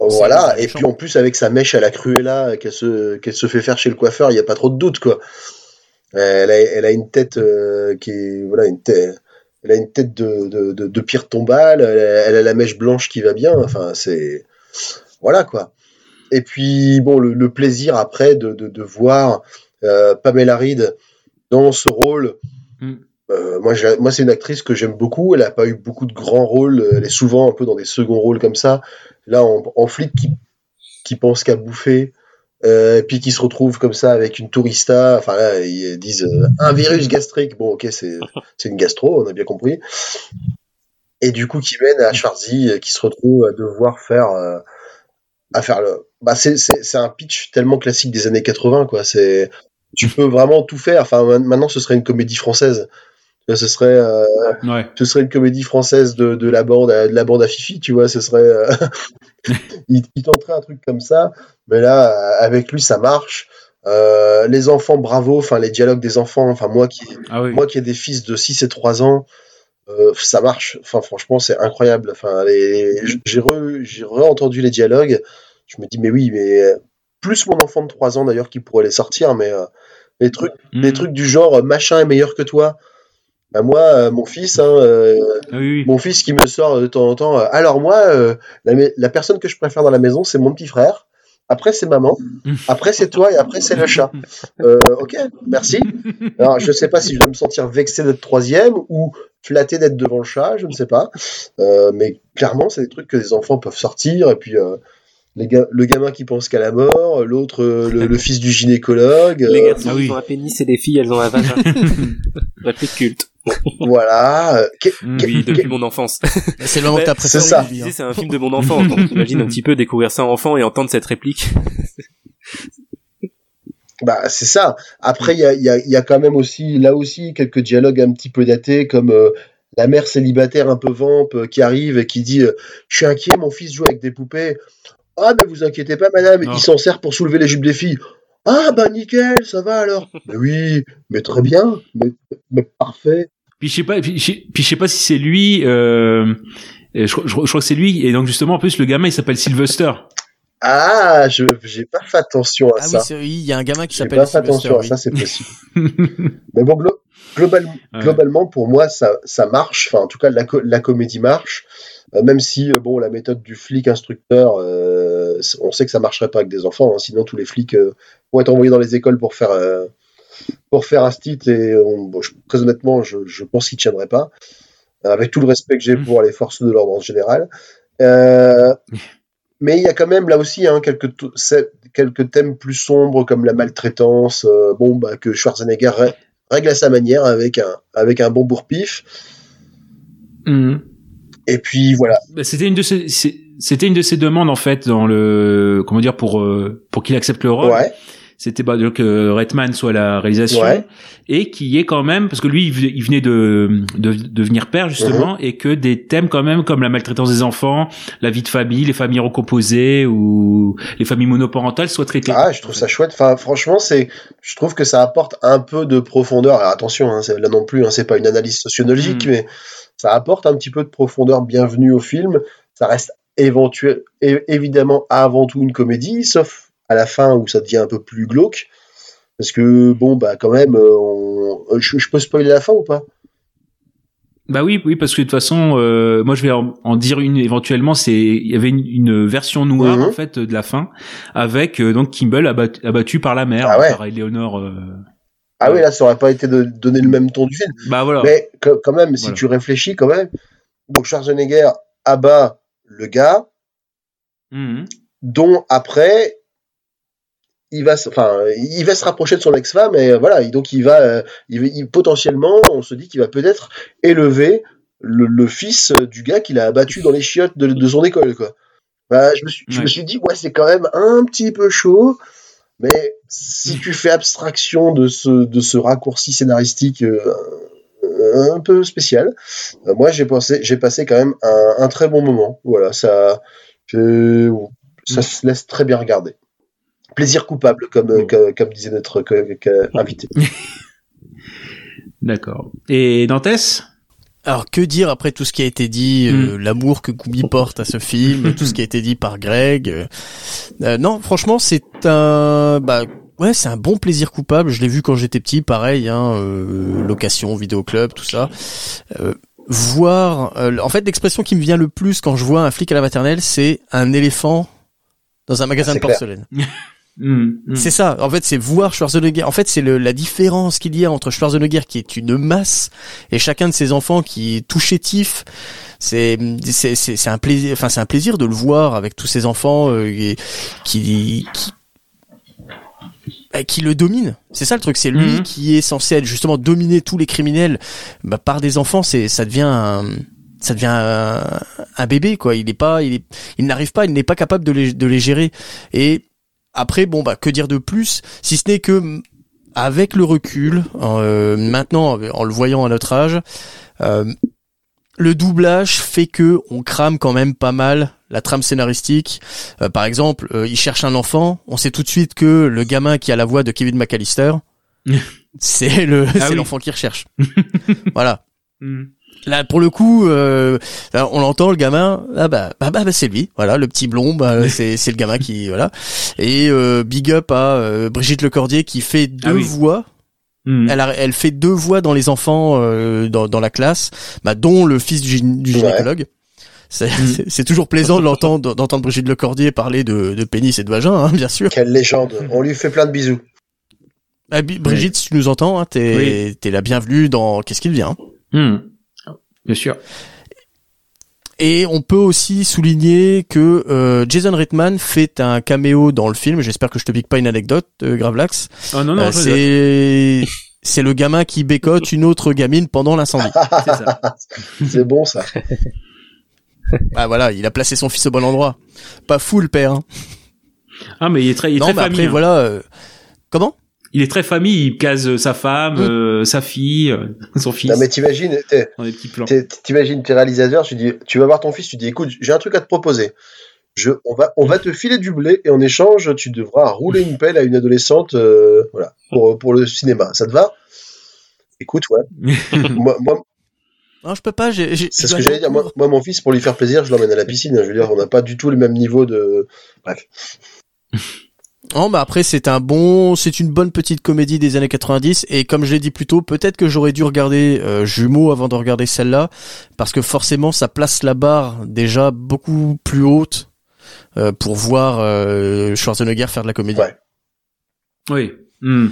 Speaker 5: Voilà, et
Speaker 4: méchant.
Speaker 5: puis en plus avec sa mèche à la Cruella qu'elle se, qu'elle se fait faire chez le coiffeur, il n'y a pas trop de doute, quoi. Elle a, elle a une tête euh, qui est, voilà, une tête, elle a une tête de, de, de, de pire tombale, elle a, elle a la mèche blanche qui va bien, enfin, c'est, voilà, quoi. Et puis, bon, le, le plaisir après de, de, de voir euh, Pamela Reed dans ce rôle.
Speaker 1: Mm.
Speaker 5: Euh, moi, c'est une actrice que j'aime beaucoup. Elle n'a pas eu beaucoup de grands rôles. Elle est souvent un peu dans des seconds rôles comme ça. Là, en, en flic qui, qui pense qu'à bouffer, euh, puis qui se retrouve comme ça avec une tourista. Enfin là, ils disent euh, un virus gastrique. Bon, ok, c'est une gastro, on a bien compris. Et du coup, qui mène à Schwarzy, euh, qui se retrouve à devoir faire à faire le. Bah, c'est un pitch tellement classique des années 80, quoi. C'est tu peux vraiment tout faire. Enfin, ma- maintenant, ce serait une comédie française. Ce serait euh,
Speaker 1: ouais.
Speaker 5: ce serait une comédie française de, de la bande à, de la bande à Fifi, tu vois, ce serait euh, il, il tenterait un truc comme ça, mais là euh, avec lui ça marche. Euh, les enfants bravo, enfin les dialogues des enfants, enfin moi qui
Speaker 1: Ah oui.
Speaker 5: moi qui ai des fils de 6 et 3 ans, euh, ça marche. Enfin, franchement, c'est incroyable. Enfin, j'ai re, j'ai re-entendu les dialogues. Je me dis, mais oui, mais euh, plus mon enfant de 3 ans d'ailleurs qui pourrait les sortir, mais euh, les trucs, les
Speaker 1: Mhm.
Speaker 5: trucs du genre euh, machin est meilleur que toi. Bah, moi, euh, mon fils, hein, euh,
Speaker 1: Ah oui, oui.
Speaker 5: mon fils qui me sort de temps en temps. euh, alors moi, euh, la, personne que je préfère dans la maison, c'est mon petit frère. Après, c'est maman. Après, c'est toi. Et après, c'est le chat. Ok, merci. Alors, je sais pas si je dois me sentir vexé d'être troisième ou flatté d'être devant le chat. Je ne sais pas. Mais clairement, c'est des trucs que les enfants peuvent sortir. Et puis, ga- le gamin qui pense qu'à la mort, l'autre, euh, le, le fils du gynécologue.
Speaker 6: Les
Speaker 5: euh,
Speaker 6: garçons,
Speaker 1: ah oui.
Speaker 6: ils ont un pénis et les filles, elles ont un vagin. Réplique culte.
Speaker 5: voilà. euh,
Speaker 1: Mm,
Speaker 6: Oui, depuis mon enfance.
Speaker 4: C'est le moment que
Speaker 5: c'est ça.
Speaker 4: Hein.
Speaker 6: c'est un film de mon enfance. Donc, imagine un petit peu découvrir ça enfant et entendre cette réplique.
Speaker 5: Bah, c'est ça. Après, il y a, il y, a, il y a quand même aussi, là aussi, quelques dialogues un petit peu datés, comme euh, la mère célibataire un peu vampe euh, qui arrive et qui dit euh, Je suis inquiet, mon fils joue avec des poupées. Ah, ben vous inquiétez pas, madame,
Speaker 1: Non.
Speaker 5: il s'en sert pour soulever les jupes des filles. Ah, bah nickel, ça va alors. mais oui, mais très bien, mais, mais parfait.
Speaker 1: Puis je sais pas, puis je sais- puis je sais pas si c'est lui. Euh, je, je- je crois que c'est lui. Et donc justement, en plus, le gamin, il s'appelle Sylvester.
Speaker 5: Ah, je j'ai pas fait attention à
Speaker 4: Ah
Speaker 5: ça.
Speaker 4: oui, c'est- oui, il y a un gamin qui
Speaker 5: J'ai
Speaker 4: s'appelle
Speaker 5: pas fait
Speaker 4: Sylvester.
Speaker 5: attention à ça, c'est possible. Mais bon, glo- global- globalement, pour moi, ça, ça marche. Enfin, en tout cas, la, co- la comédie marche. Euh, même si, euh, bon, la méthode du flic instructeur, euh, on sait que ça marcherait pas avec des enfants. hein, sinon, tous les flics vont être envoyés dans les écoles pour faire, pour faire un stit. Et on- bon, je- très honnêtement, je, je pense qu'ils tiendraient pas. Avec tout le respect que j'ai
Speaker 1: Mhm.
Speaker 5: pour les forces de l'ordre en général. Mais il y a quand même là aussi hein, quelques, quelques thèmes plus sombres comme la maltraitance, bon, bah, que Schwarzenegger règle à sa manière avec un, avec un bon bourre-pif.
Speaker 1: Mhm.
Speaker 5: Et puis voilà.
Speaker 1: Bah, C'était une de ses, c'est- c'était une de ses demandes en fait dans le, comment dire, pour euh, pour qu'il accepte le rôle.
Speaker 5: Ouais,
Speaker 1: C'était bah, donc, que Redman soit à la réalisation
Speaker 5: Ouais.
Speaker 1: et qu'il y ait quand même, parce que lui, il venait de, de devenir père justement,
Speaker 5: Mhm.
Speaker 1: et que des thèmes quand même comme la maltraitance des enfants, la vie de famille, les familles recomposées ou les familles monoparentales soient traitées.
Speaker 5: ah, je trouve ça chouette. Enfin, franchement, c'est, je trouve que ça apporte un peu de profondeur. Alors, attention, hein, là non plus, hein, c'est pas une analyse sociologique,
Speaker 1: Mhm.
Speaker 5: mais ça apporte un petit peu de profondeur bienvenue au film. Ça reste éventuel, évidemment avant tout une comédie, sauf à la fin où ça devient un peu plus glauque. Parce que bon, bah quand même, euh, on- je, je peux spoiler la fin ou pas?
Speaker 1: Bah oui, oui, parce que de toute façon, euh, moi je vais en, en dire une éventuellement. C'est il y avait une, une version noire
Speaker 5: Mhm.
Speaker 1: en fait de la fin avec euh, donc Kimball abattu, abattu par la mère,
Speaker 5: Ah ouais.
Speaker 1: par Eleanor. euh,
Speaker 5: Ah oui, là, ça aurait pas été de donner le même ton du film.
Speaker 1: Bah voilà.
Speaker 5: Mais quand même, si
Speaker 1: Voilà.
Speaker 5: tu réfléchis, quand même. Donc Schwarzenegger abat le gars,
Speaker 1: Mhm.
Speaker 5: dont après il va se- enfin il va se rapprocher de son ex-femme et euh, voilà. Et donc il va euh, il, il- potentiellement on se dit qu'il va peut-être élever le, le fils euh, du gars qu'il a abattu dans les chiottes de, de son école quoi. Bah, je, me suis, je me suis dit ouais c'est quand même un petit peu chaud mais si tu fais abstraction de ce de ce raccourci scénaristique euh, un peu spécial euh, moi j'ai pensé j'ai passé quand même un, un très bon moment. Voilà ça ça se laisse très bien regarder plaisir coupable, comme, que- comme disait notre invité.
Speaker 1: D'accord. Et Dantès?
Speaker 4: Alors que dire après tout ce qui a été dit, euh,
Speaker 1: Mm.
Speaker 4: l'amour que Gooby porte à ce film, tout ce qui a été dit par Greg. euh, euh, non, franchement, c'est un, bah, ouais, c'est un bon plaisir coupable. Je l'ai vu quand j'étais petit, pareil, hein, euh, location, vidéoclub, tout ça. Euh, voir, euh, en fait, l'expression qui me vient le plus quand je vois un flic à la maternelle, c'est un éléphant dans un magasin
Speaker 5: C'est
Speaker 4: de porcelaine.
Speaker 1: Mhm. Mhm.
Speaker 4: C'est ça. En fait, c'est voir Schwarzenegger. En fait, c'est la différence qu'il y a entre Schwarzenegger qui est une masse et chacun de ses enfants qui est tout chétif. C'est c'est un plaisir. Enfin, c'est un plaisir de le voir avec tous ses enfants euh, et- qui qui qui le domine. C'est ça le truc. C'est lui
Speaker 1: Mhm.
Speaker 4: qui est censé être justement dominer tous les criminels bah, par des enfants. C'est ça devient un, ça devient un, un bébé quoi. Il est pas, il est, il n'arrive pas, il n'est pas capable de les, de les gérer. Et après, bon bah que dire de plus, si ce n'est que avec le recul, euh, maintenant en le voyant à notre âge, euh, le doublage fait que on crame quand même pas mal la trame scénaristique. Euh, par exemple, euh, il cherche un enfant, on sait tout de suite que le gamin qui a la voix de Kevin McAllister, c'est le
Speaker 1: Ah
Speaker 4: c'est
Speaker 1: oui.
Speaker 4: l'enfant qu'il recherche. voilà.
Speaker 1: Mhm.
Speaker 4: Là, pour le coup, euh, là, on l'entend, le gamin. Ah bah, bah, bah, bah, c'est lui. Voilà, le petit blond, bah, c'est, c'est le gamin qui, voilà. Et euh, big up à euh, Brigitte Lecordier qui fait deux
Speaker 1: Ah oui.
Speaker 4: voix.
Speaker 1: Mhm.
Speaker 4: Elle, a- elle fait deux voix dans les enfants euh, dans, dans la classe, bah, dont le fils du,
Speaker 5: Ouais.
Speaker 4: gynécologue. C'est, c'est- c'est toujours plaisant de l'entendre, d'entendre Brigitte Lecordier parler de, de pénis et de vagin, hein, bien sûr.
Speaker 5: Quelle légende. On lui fait plein de bisous.
Speaker 4: Ah, Brigitte, si tu nous entends, hein, t'es, t'es la bienvenue dans Qu'est-ce qu'il vient?
Speaker 1: Mhm. Bien sûr.
Speaker 4: Et on peut aussi souligner que euh, Jason Reitman fait un caméo dans le film. J'espère que je te pique pas une anecdote, euh, Gravelax.
Speaker 1: Oh non, non,
Speaker 4: Euh, c'est c'est le gamin qui bécote une autre gamine pendant l'incendie.
Speaker 1: c'est
Speaker 5: bon ça.
Speaker 4: ah voilà, il a placé son fils au bon endroit. Pas fou le père. Hein.
Speaker 1: Ah, mais il est très, il est
Speaker 4: non,
Speaker 1: très
Speaker 4: mais
Speaker 1: famille.
Speaker 4: après
Speaker 1: hein.
Speaker 4: voilà. euh, Comment?
Speaker 1: Il est très famille. Il case euh, sa femme,
Speaker 4: Mm.
Speaker 1: euh, sa fille, euh, son fils.
Speaker 5: Non mais t'imagines, t'es- t'imagines tes réalisateurs, tu dis, tu vas voir ton fils, tu dis, écoute, j'ai un truc à te proposer. Je, on va, on va te filer du blé et en échange, tu devras rouler une pelle à une adolescente, euh, voilà, pour, pour le cinéma. Ça te va? Écoute, ouais. moi, moi,
Speaker 4: Non, je peux pas. J'ai, j'ai-
Speaker 5: c'est ce que j'allais dire. moi, mon fils, pour lui faire plaisir, je l'emmène à la piscine. Je veux dire, on n'a pas du tout le même niveau de. Bref.
Speaker 4: Non, bah après c'est un bon, c'est une bonne petite comédie des années 90 et comme je l'ai dit plus tôt, peut-être que j'aurais dû regarder euh, Jumeaux avant de regarder celle-là parce que forcément ça place la barre déjà beaucoup plus haute euh, pour voir euh, Schwarzenegger faire de la comédie.
Speaker 5: Ouais.
Speaker 1: Oui. Mhm.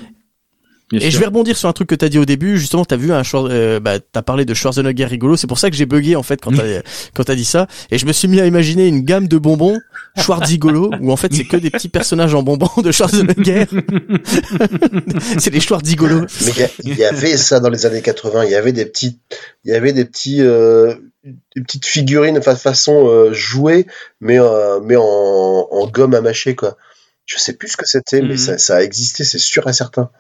Speaker 1: Bien
Speaker 4: Et
Speaker 1: sûr.
Speaker 4: je vais rebondir sur un truc que t'as dit au début. Justement, t'as vu un euh, bah, t'as parlé de Schwarzenegger rigolo. C'est pour ça que j'ai bugué en fait quand t'as quand t'as dit ça. Et je me suis mis à imaginer une gamme de bonbons Schwarzigolo où en fait c'est que des petits personnages en bonbons de Schwarzenegger. c'est les Schwarzigolos.
Speaker 5: Mais il y a- il y, avait ça dans les années 80. Il y avait des petits, il y avait des petits, euh, des petites figurines fa façon euh, jouets, mais euh, mais en, en gomme à mâcher quoi. Je sais plus ce que c'était, mais
Speaker 1: Mhm.
Speaker 5: ça, ça a existé, c'est sûr et certain.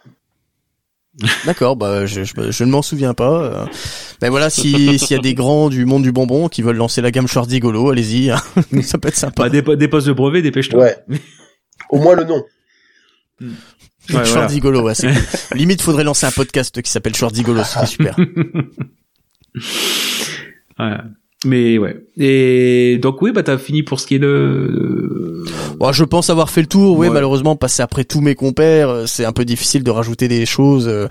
Speaker 4: D'accord, bah je, je, je ne m'en souviens pas. euh. Mais voilà, si s'il y a des grands du monde du bonbon qui veulent lancer la gamme Schwarzigolo, allez-y, hein. ça peut être sympa.
Speaker 1: Bah, dépo- dépose le brevet, dépêche-toi.
Speaker 5: Ouais. Au moins le nom.
Speaker 1: Ouais, voilà.
Speaker 4: Ouais, cool. Limite, faudrait lancer un podcast qui s'appelle Schwarzigolo, c'est super.
Speaker 1: Ouais. Mais ouais. Et donc oui, bah t'as fini pour ce qui est de.
Speaker 4: Bon, je pense avoir fait le tour. Oui,
Speaker 1: Ouais.
Speaker 4: malheureusement, passer après tous mes compères, euh, c'est un peu difficile de rajouter des choses euh,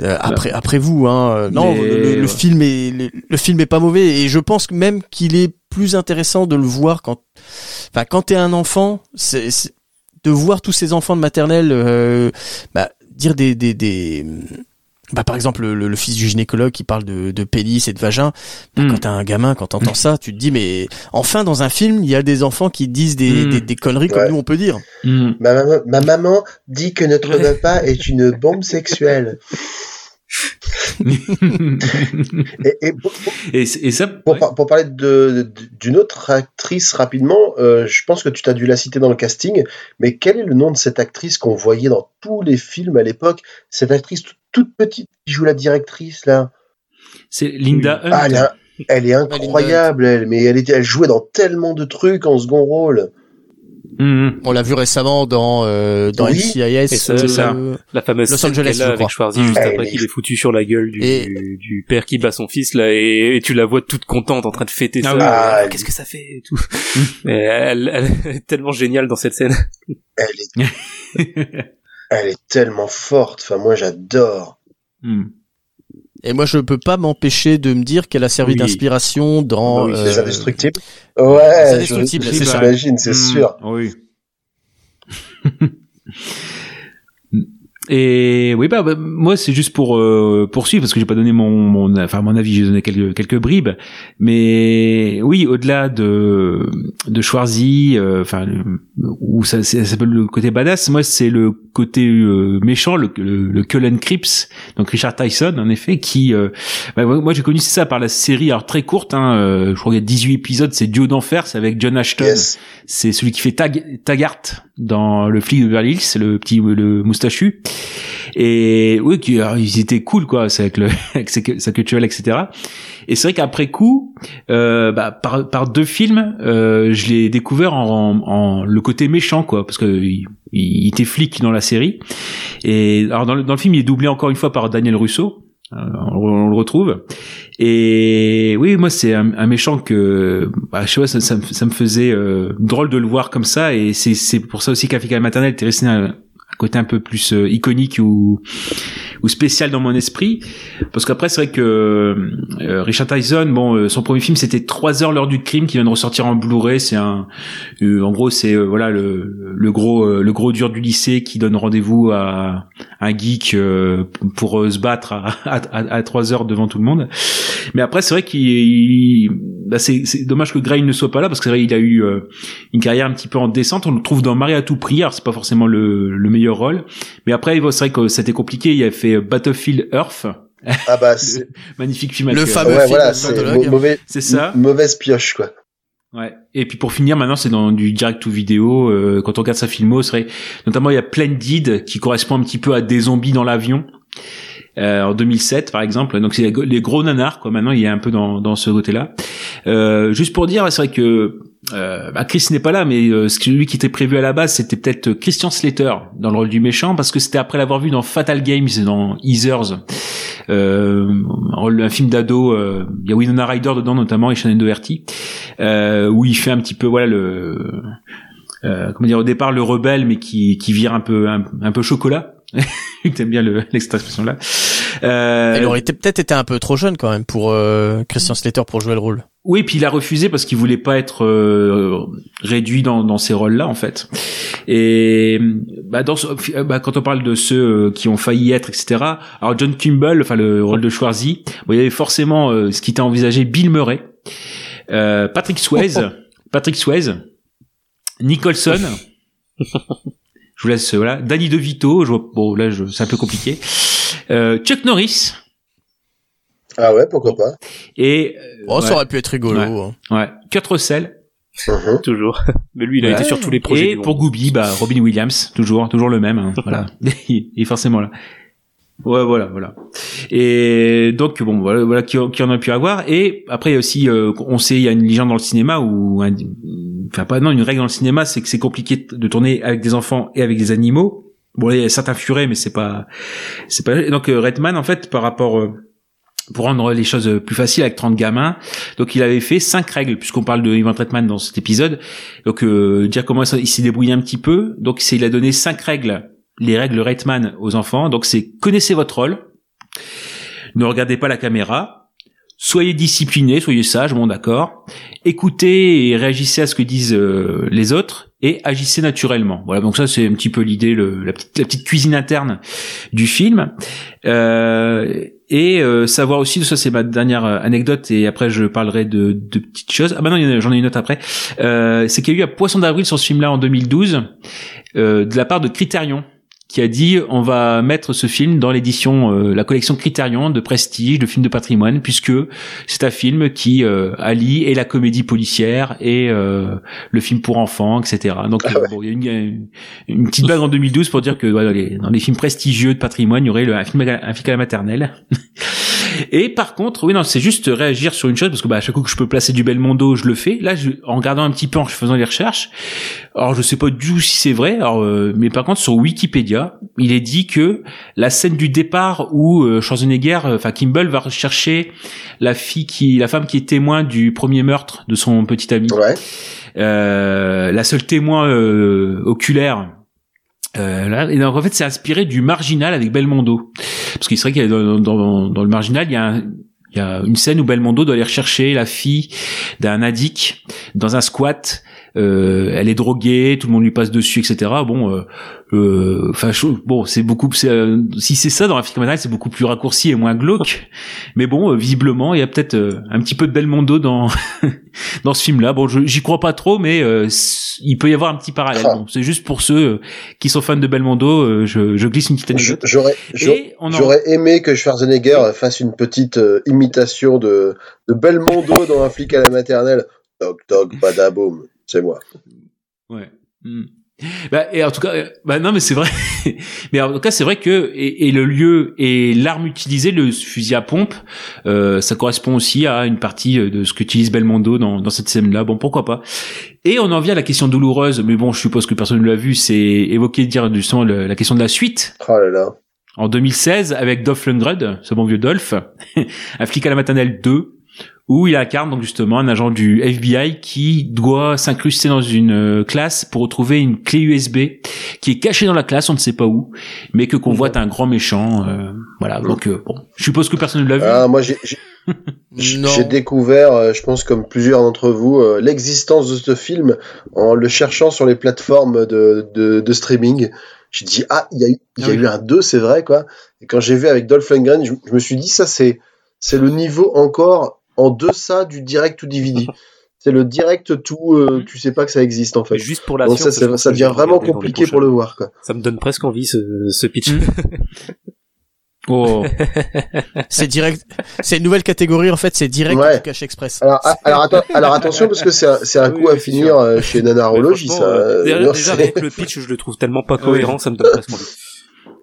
Speaker 4: euh, après après vous. Hein. Non,
Speaker 1: Mais,
Speaker 4: le, le
Speaker 1: ouais.
Speaker 4: film est le, le film est pas mauvais et je pense même qu'il est plus intéressant de le voir quand, enfin, quand t'es un enfant, c'est c'est- de voir tous ces enfants de maternelle, euh, bah, dire des des des bah, par exemple, le, le fils du gynécologue qui parle de, de pénis et de vagin. Bah,
Speaker 1: Mm.
Speaker 4: Quand t'as un gamin, quand t'entends ça, tu te dis, mais enfin, dans un film, il y a des enfants qui disent des,
Speaker 1: Mm.
Speaker 4: des, des conneries comme nous, on peut dire.
Speaker 1: Hmm.
Speaker 5: Ma maman, ma maman dit que notre repas est une bombe sexuelle. Et, et pour, pour-
Speaker 1: et, et ça.
Speaker 5: pour
Speaker 1: ouais.
Speaker 5: par- pour parler d'une autre actrice rapidement, euh, je pense que tu t'as dû la citer dans le casting, mais quel est le nom de cette actrice qu'on voyait dans tous les films à l'époque? Cette actrice toute, petite qui joue la directrice là.
Speaker 1: C'est Linda Hunt.
Speaker 5: Ah, elle, est, elle est incroyable, elle, mais elle, était, elle jouait dans tellement de trucs en second rôle.
Speaker 1: Mhm.
Speaker 4: On l'a vu récemment dans euh, dans
Speaker 5: Oui.
Speaker 4: NCIS.
Speaker 6: Ça,
Speaker 1: c'est ça.
Speaker 4: euh,
Speaker 6: La fameuse
Speaker 4: Los
Speaker 6: scène
Speaker 4: Angeles,
Speaker 6: avec. Schwarzy
Speaker 1: Mm.
Speaker 6: juste
Speaker 5: Elle
Speaker 6: après qu'il est foutu sur la gueule du,
Speaker 4: Et-
Speaker 6: du père qui bat son fils là et, et tu la vois toute contente en train de fêter
Speaker 1: Ah
Speaker 6: ça.
Speaker 1: oui.
Speaker 5: Ah,
Speaker 6: Euh, Qu'est-ce que ça fait et tout. Et elle, elle est tellement géniale dans cette scène.
Speaker 5: Elle est, elle est tellement forte. Enfin, moi, j'adore.
Speaker 1: Hmm.
Speaker 4: Et moi, je peux pas m'empêcher de me dire qu'elle a servi
Speaker 1: Oui.
Speaker 4: d'inspiration dans
Speaker 1: Bah oui,
Speaker 4: euh,
Speaker 5: Les indestructibles.
Speaker 4: Les
Speaker 5: Ouais,
Speaker 4: Indestructibles,
Speaker 5: je-
Speaker 4: c'est ça.
Speaker 5: j'imagine, c'est
Speaker 1: Hmm.
Speaker 5: sûr.
Speaker 1: Oui. Et oui, bah, bah, moi c'est juste pour euh, poursuivre parce que j'ai pas donné mon, mon, enfin mon avis, j'ai donné quelques quelques bribes, mais oui, au-delà de de Schwarzy, euh, enfin le- où ça, s'appelle le côté badass, moi c'est le côté euh, méchant, le, le, le Cullen Cripps, donc Richard Tyson en effet, qui, euh, bah, moi j'ai connu ça par la série, alors très courte, hein, euh, je crois qu'il y a 18 épisodes, c'est Duo d'enfer, c'est avec John Ashton
Speaker 5: Yes.
Speaker 1: c'est celui qui fait Tag Taggart dans le flic de Beverly Hills, c'est le petit le moustachu. Et oui, ils étaient cool quoi, avec le avec sa culturelle etc. Et c'est vrai qu'après coup, euh, bah, par par deux films, euh, je l'ai découvert en, en, en le côté méchant quoi, parce que il, il était flic dans la série. Et alors dans le dans le film, il est doublé encore une fois par Daniel Russo. Euh, on, le retrouve. Et oui, moi c'est un, un méchant que, bah, je sais pas, ça, ça, ça me faisait euh, drôle de le voir comme ça. Et c'est pour ça aussi qu'Africa maternelle un côté un peu plus euh, iconique ou ou spécial dans mon esprit. Parce qu'après c'est vrai que euh, Richard Tyson bon euh, son premier film c'était 3 heures l'heure du crime qui vient de ressortir en Blu-ray. C'est un euh, en gros c'est euh, voilà le, le gros euh, le gros dur du lycée qui donne rendez-vous à un geek pour se battre à, à, à 3 heures devant tout le monde. Mais après c'est vrai qu'il il- bah, c'est dommage que Gray ne soit pas là parce que c'est vrai il a eu une carrière un petit peu en descente. On le trouve dans Marie à tout prix alors c'est pas forcément le, le meilleur rôle mais après c'est vrai que c'était compliqué il a fait Battlefield Earth
Speaker 5: Ah bah, c'est
Speaker 1: magnifique film
Speaker 4: Le
Speaker 1: avec, euh,
Speaker 4: fameux
Speaker 5: ouais,
Speaker 4: film
Speaker 5: voilà, c'est mauvais,
Speaker 1: c'est ça
Speaker 5: mauvaise pioche, quoi.
Speaker 1: Ouais. Et puis pour finir, maintenant c'est dans du direct to vidéo. euh, quand on regarde sa filmo, c'est vrai. Notamment il y a Splendid qui correspond un petit peu à des zombies dans l'avion. Euh, en 2007 par exemple donc c'est les gros nanars quoi maintenant il est un peu dans, dans ce côté là euh, juste pour dire c'est vrai que euh, bah Chris n'est pas là mais euh, ce que- lui qui était prévu à la base c'était peut-être Christian Slater dans le rôle du méchant parce que c'était après l'avoir vu dans Fatal Games et dans Easers euh, un film d'ado euh, il y a Winona Ryder dedans notamment et Shannon Doherty euh, où il fait un petit peu voilà le euh, comment dire au départ le rebelle mais qui qui vire un peu un, peu chocolat. T'aimes bien le l'expression là euh,
Speaker 4: Il aurait peut-être été un peu trop jeune quand même pour euh, Christian Slater pour jouer le rôle.
Speaker 1: Oui puis il a refusé parce qu'il voulait pas être euh, réduit dans dans ces rôles là en fait. Et bah, dans ce- euh, bah, quand on parle de ceux euh, qui ont failli être etc alors John Kimball enfin le rôle de Schwarzy bon, il y avait forcément euh, ce qui était envisagé Bill Murray euh, Patrick Swayze Patrick Swayze Nicholson je vous laisse voilà Danny DeVito je vois, bon là je, c'est un peu compliqué euh, Chuck Norris
Speaker 5: Ah ouais, pourquoi pas.
Speaker 1: et euh,
Speaker 4: Oh,
Speaker 1: ouais,
Speaker 4: ça aurait pu être rigolo.
Speaker 1: Ouais.
Speaker 4: hein.
Speaker 1: ouais, Kurt Russell
Speaker 5: Mhm.
Speaker 6: Toujours. Mais lui, il a
Speaker 1: Ouais.
Speaker 6: été sur tous les projets.
Speaker 1: et pour. Gooby bah Robin Williams toujours toujours le même hein, voilà il est forcément là ouais voilà voilà et donc bon voilà voilà qui, qui en a pu avoir et après il y a aussi euh, on sait il y a une légende dans le cinéma ou un- enfin pas non une règle dans le cinéma c'est que c'est compliqué de tourner avec des enfants et avec des animaux bon il y a certains furets mais c'est pas c'est pas donc euh, Redman en fait par rapport euh, pour rendre les choses plus faciles avec 30 gamins. Donc il avait fait cinq règles puisqu'on parle de Ivan Redman dans cet épisode. Donc euh, dire comment il s'est débrouillé un petit peu. Donc il a donné cinq règles, les règles Redman aux enfants. Donc c'est connaissez votre rôle, ne regardez pas la caméra, soyez discipliné, soyez sage, bon d'accord, écoutez et réagissez à ce que disent euh, les autres et agissez naturellement. Voilà, donc ça c'est un petit peu l'idée, la, petite, la petite cuisine interne du film. Euh, et euh, savoir aussi, ça c'est ma dernière euh, anecdote, et après je parlerai de, de petites choses. Ah bah non, j'en ai une autre après. Euh, c'est qu'il y a eu un Poisson d'avril sur ce film-là en 2012, euh, de la part de Criterion, qui a dit on va mettre ce film dans l'édition, euh, la collection Criterion de prestige, de films de patrimoine, puisque c'est un film qui euh, allie et la comédie policière et euh, le film pour enfants, etc. Donc euh, bon, il y a une, une, petite blague en 2012 pour dire que les- dans les films prestigieux de patrimoine, il y aurait le, un film à- un film à la maternelle. Et par contre, oui, non, c'est juste réagir sur une chose parce que bah, à chaque coup que je peux placer du Belmondo, je le fais. Là, je, en regardant un petit peu, en faisant les recherches, alors je sais pas du tout si c'est vrai, alors, euh, mais par contre sur Wikipédia, il est dit que la scène du départ où euh, Schwarzenegger, euh, enfin Kimball va rechercher la fille qui, la femme qui est témoin du premier meurtre de son petit ami,
Speaker 5: Ouais.
Speaker 1: euh, la seule témoin euh, oculaire. Euh, là, et donc, en fait, c'est inspiré du Marginal avec Belmondo, parce qu'il serait qu'il y a dans, le Marginal, il y a un- il y a une scène où Belmondo doit aller rechercher la fille d'un addict dans un squat. Euh, elle est droguée, tout le monde lui passe dessus, etc. Bon, euh, euh, enfin, bon, c'est beaucoup. c'est, euh, si c'est ça dans la film c'est beaucoup plus raccourci et moins glauque. Mais bon, euh, visiblement, il y a peut-être euh, un petit peu de Belmondo dans dans ce film-là. Bon, je- j'y crois pas trop, mais euh, il peut y avoir un petit parallèle. Bon, c'est juste pour ceux qui sont fans de Belmondo. euh, je, je glisse une petite anecdote. En...
Speaker 5: j'aurais aimé que Schwarzenegger fasse une petite euh, imitation de, de Belmondo dans un flic à la maternelle. Toc toc, badaboum. C'est moi.
Speaker 1: Ouais. Hmm. Bah, et en tout cas, euh, bah non, mais c'est vrai. mais en tout cas, c'est vrai que et, et le lieu et l'arme utilisée, le fusil à pompe, euh, ça correspond aussi à une partie euh, de ce qu'utilise Belmondo dans, dans cette scène-là. Bon, pourquoi pas. Et on en vient à la question douloureuse, mais bon, je suppose que personne ne l'a vu. C'est évoquer dire justement le- la question de la suite.
Speaker 5: Oh là là.
Speaker 1: en 2016 avec Dolph Lundgren, ce bon vieux Dolph, un flic à la maternelle 2, où il incarne donc justement un agent du FBI qui doit s'incruster dans une euh, classe pour retrouver une clé USB qui est cachée dans la classe, on ne sait pas où, mais que convoite un grand méchant. euh, voilà, donc euh, bon, je suppose que personne ne l'a vu.
Speaker 5: Ah, moi, j'ai j'ai- découvert, euh, je pense comme plusieurs d'entre vous, l'existence de ce film en le cherchant sur les plateformes de, de, de streaming. J'ai dit, ah, il y a, eu, il y a
Speaker 1: Ah oui.
Speaker 5: eu un 2, c'est vrai, quoi. Et quand j'ai vu avec Dolph Lundgren, je, je me suis dit, ça, c'est c'est le niveau encore en deçà du direct to DVD. C'est le direct to, euh, tu sais pas que ça existe, en fait.
Speaker 6: Mais juste pour la
Speaker 5: Donc ça,
Speaker 6: science,
Speaker 5: devient vraiment compliqué pour le voir, quoi.
Speaker 6: Ça me donne presque envie ce, ce pitch.
Speaker 1: Mm. Oh,
Speaker 4: C'est direct. C'est une nouvelle catégorie en fait. C'est direct
Speaker 5: Ouais.
Speaker 4: ou cache express.
Speaker 5: Alors, ah, alors, atten- alors attention, parce que c'est un, c'est un
Speaker 6: Oui,
Speaker 5: coup à finir
Speaker 6: sûr.
Speaker 5: euh, chez Nanarologie, ça.
Speaker 6: euh,
Speaker 5: euh,
Speaker 6: déjà, avec le pitch, je le trouve tellement pas cohérent, ça me donne presque envie.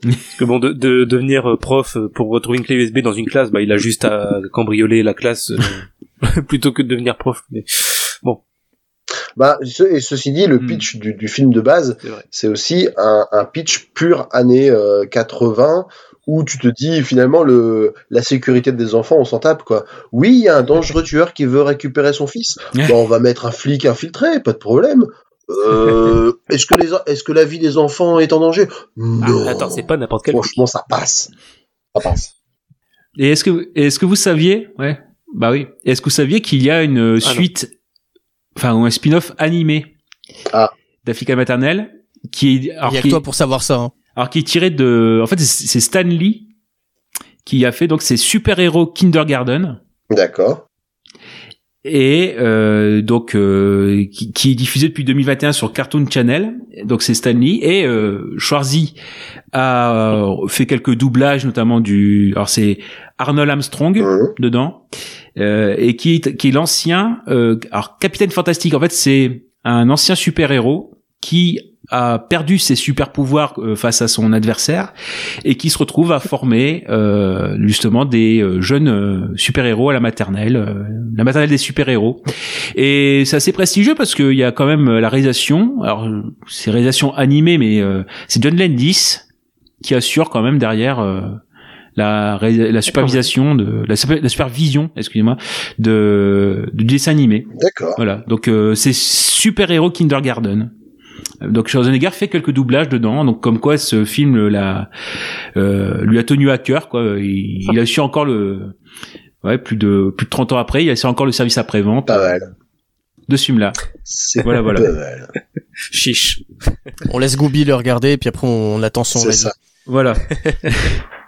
Speaker 6: Parce que bon, de, de devenir euh, prof euh, pour retrouver une clé USB dans une classe, bah il a juste à cambrioler la classe euh, plutôt que de devenir prof. Mais
Speaker 5: Bah, ce- et ceci dit, le
Speaker 1: Hmm.
Speaker 5: pitch du, du film de base,
Speaker 6: c'est
Speaker 5: aussi un, un pitch pur années euh, 80 où tu te dis finalement le la sécurité des enfants on s'en tape quoi. Oui, il y a un dangereux tueur qui veut récupérer son fils. Bon, on va mettre un flic infiltré, pas de problème. Euh, est-ce que les est-ce que la vie des enfants est en danger? Non.
Speaker 6: Ah, attends, c'est pas n'importe quel.
Speaker 5: Franchement, ça passe. Ça passe.
Speaker 1: et est-ce que est-ce que vous saviez, ouais, bah oui, est-ce que vous saviez qu'il y a une
Speaker 6: Ah non.
Speaker 1: suite, enfin ou un spin-off animé
Speaker 5: Ah.
Speaker 1: d'Africa maternelle qui est alors
Speaker 4: Il y a
Speaker 1: qui
Speaker 4: que
Speaker 1: est-
Speaker 4: toi pour savoir ça. hein.
Speaker 1: alors qui est tiré de, en fait c'est c'est Stan Lee qui a fait donc ces super héros Kindergarten.
Speaker 5: D'accord.
Speaker 1: Et euh, donc euh, qui, qui est diffusé depuis 2021 sur Cartoon Channel. Donc c'est Stanley et euh, Schwarzy a euh, fait quelques doublages, notamment du. Alors c'est Arnold Armstrong
Speaker 5: Mhm.
Speaker 1: dedans euh, et qui est, qui est l'ancien. Euh, alors Capitaine Fantastique. En fait c'est un ancien super héros qui a perdu ses super pouvoirs euh, face à son adversaire et qui se retrouve à former euh, justement des euh, jeunes euh, super-héros à la maternelle, euh, la maternelle des super-héros. Et c'est assez prestigieux parce qu'il y a quand même la réalisation, alors c'est réalisation animée, mais euh, c'est John Landis qui assure quand même derrière euh, la, la supervision de la, super- la supervision, excusez-moi, de du dessin animé.
Speaker 5: D'accord.
Speaker 1: Voilà. Donc euh, c'est super héros Kindergarten. Donc Schwarzenegger fait quelques doublages dedans, donc comme quoi ce film l'a euh, lui a tenu à cœur quoi. Il, il a su encore le ouais plus de plus de 30 ans après, il a su encore le service après vente
Speaker 5: Pas mal.
Speaker 1: de ce film là.
Speaker 5: C'est
Speaker 1: Voilà, voilà.
Speaker 5: pas mal.
Speaker 6: Chiche.
Speaker 4: On laisse Gooby le regarder, puis après on attend son
Speaker 5: C'est ça.
Speaker 1: Voilà.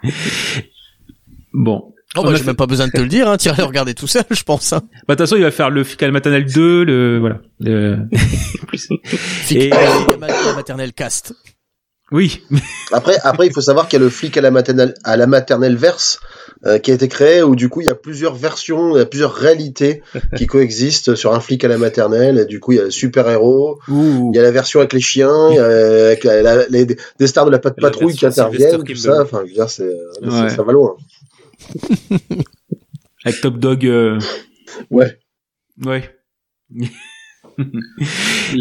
Speaker 1: bon.
Speaker 4: Oh, bah, j'ai
Speaker 1: fait-
Speaker 4: même pas besoin de te le dire, hein. Tu iras le regarder tout seul, je pense. Hein.
Speaker 1: Bah de toute façon, il va faire le Fical Maternel 2, le voilà. Le- Et-
Speaker 4: euh, la maternelle cast.
Speaker 1: Oui.
Speaker 5: Après, après, il faut savoir qu'il y a le flic à la maternelle, à la maternelle verse euh, qui a été créé où du coup il y a plusieurs versions, il y a plusieurs réalités qui coexistent sur un flic à la maternelle. Et du coup, il y a le super héros,
Speaker 1: Ouh.
Speaker 5: il y a la version avec les chiens, il y a avec la- la- les, des stars de la patte patrouille qui interviennent, tout ça. Enfin, je veux dire, c'est, euh,
Speaker 1: Ouais.
Speaker 5: ça, ça va loin.
Speaker 1: Avec Top Dog. euh,
Speaker 5: Ouais.
Speaker 1: Ouais.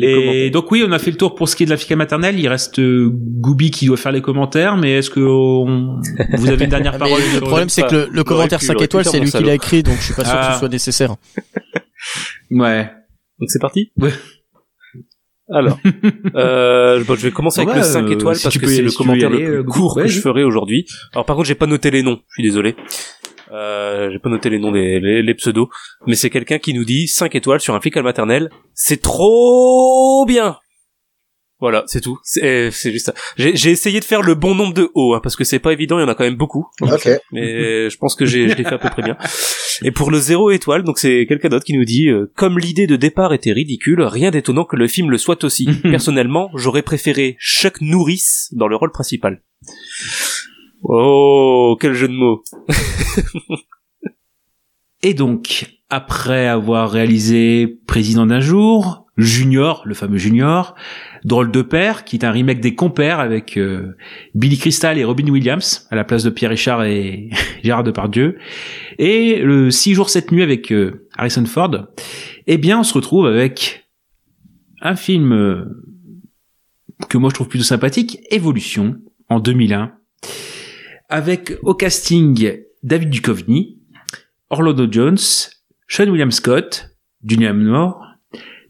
Speaker 1: Et donc oui, on a fait le tour pour ce qui est de la fica maternelle. Il reste euh, Gooby qui doit faire les commentaires, mais est-ce que on- vous avez une dernière
Speaker 4: Ah,
Speaker 1: parole?
Speaker 4: le problème, c'est que le, commentaire
Speaker 6: pu,
Speaker 4: 5
Speaker 6: j'aurais pu
Speaker 4: étoiles, c'est lui qui l'a écrit, donc je suis pas sûr que
Speaker 1: Ah.
Speaker 4: ce soit nécessaire.
Speaker 1: Ouais.
Speaker 6: Donc c'est parti?
Speaker 1: Ouais.
Speaker 6: Alors, euh, bon, je vais commencer avec
Speaker 1: Ouais,
Speaker 6: le 5
Speaker 1: euh,
Speaker 6: étoiles
Speaker 1: si
Speaker 6: parce que c'est le
Speaker 1: si
Speaker 6: commentaire
Speaker 1: aller,
Speaker 6: le
Speaker 1: euh,
Speaker 6: plus court
Speaker 1: ouais,
Speaker 6: que je ferai aujourd'hui. Alors par contre, j'ai pas noté les noms, je suis désolé. Euh, j'ai pas noté les noms des les, les pseudos, mais c'est quelqu'un qui nous dit 5 étoiles sur un flic à la maternelle, c'est trop bien. Voilà, c'est tout. C'est c'est juste ça. J'ai j'ai essayé de faire le bon nombre de hauts, hein, parce que c'est pas évident, il y en a quand même beaucoup.
Speaker 5: Ok.
Speaker 6: Mais je pense que j'ai, je l'ai fait à peu près bien. Et pour le zéro étoile, donc c'est quelqu'un d'autre qui nous dit euh, comme l'idée de départ était ridicule, rien d'étonnant que le film le soit aussi. Personnellement, j'aurais préféré Chuck Norris dans le rôle principal. Oh, quel jeu de mots.
Speaker 1: Et donc, après avoir réalisé Président d'un jour, Junior, le fameux Junior, Drôle de père, qui est un remake des Compères avec euh, Billy Crystal et Robin Williams à la place de Pierre Richard et Gérard Depardieu, et le 6 jours 7 nuits avec euh, Harrison Ford, eh bien, on se retrouve avec un film euh, que moi je trouve plutôt sympathique, Évolution, en 2001, avec au casting David Duchovny, Orlando Jones, Sean William Scott, Julian Moore,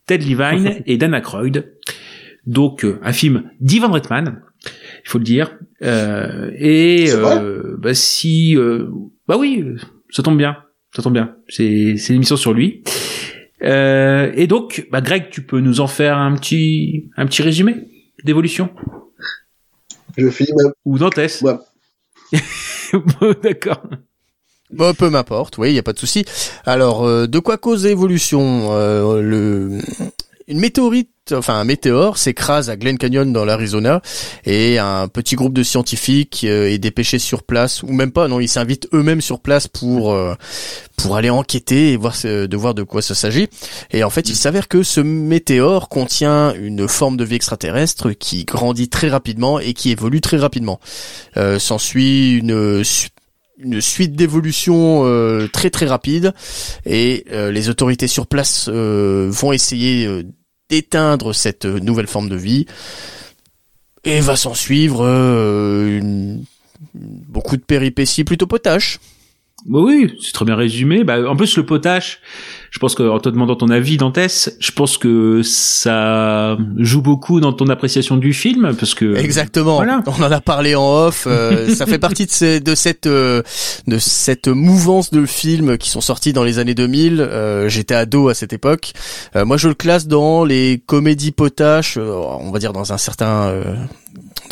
Speaker 1: Ted Levine et Dana Aykroyd. Donc euh, un film d'Ivan Reitman, il faut le dire. Euh, et euh, bah si, euh, bah oui, ça tombe bien, ça tombe bien. C'est c'est une émission sur lui. Euh, et donc, bah Greg, tu peux nous en faire un petit un petit résumé d'évolution?
Speaker 5: Je finis ma...
Speaker 1: ou Dantès
Speaker 5: Ouais.
Speaker 1: Bon, D'accord.
Speaker 4: Bon, peu m'importe, oui, il y a pas de souci. Alors, euh, de quoi cause l'évolution euh, le une météorite, enfin un météore s'écrase à Glen Canyon dans l'Arizona et un petit groupe de scientifiques euh, est dépêché sur place ou même pas, non, ils s'invitent eux-mêmes sur place pour euh, pour aller enquêter et voir de voir de quoi ça s'agit. Et en fait, il s'avère que ce météore contient une forme de vie extraterrestre qui grandit très rapidement et qui évolue très rapidement. Euh, S'ensuit une une suite d'évolutions euh, très très rapide et euh, les autorités sur place euh, vont essayer d'éteindre cette nouvelle forme de vie et va s'en suivre une- beaucoup de péripéties plutôt potaches.
Speaker 1: Bah oui, c'est très bien résumé. Bah, en plus, le potache, je pense que, en te demandant ton avis, Dantès, je pense que ça joue beaucoup dans ton appréciation du film, parce que...
Speaker 4: Exactement.
Speaker 1: voilà.
Speaker 4: On en a parlé en off. euh, ça fait partie de, ces- de cette euh, de cette mouvance de films qui sont sortis dans les années 2000. Euh, J'étais ado à cette époque. Euh, moi, je le classe dans les comédies potaches. euh, on va dire dans un certain euh,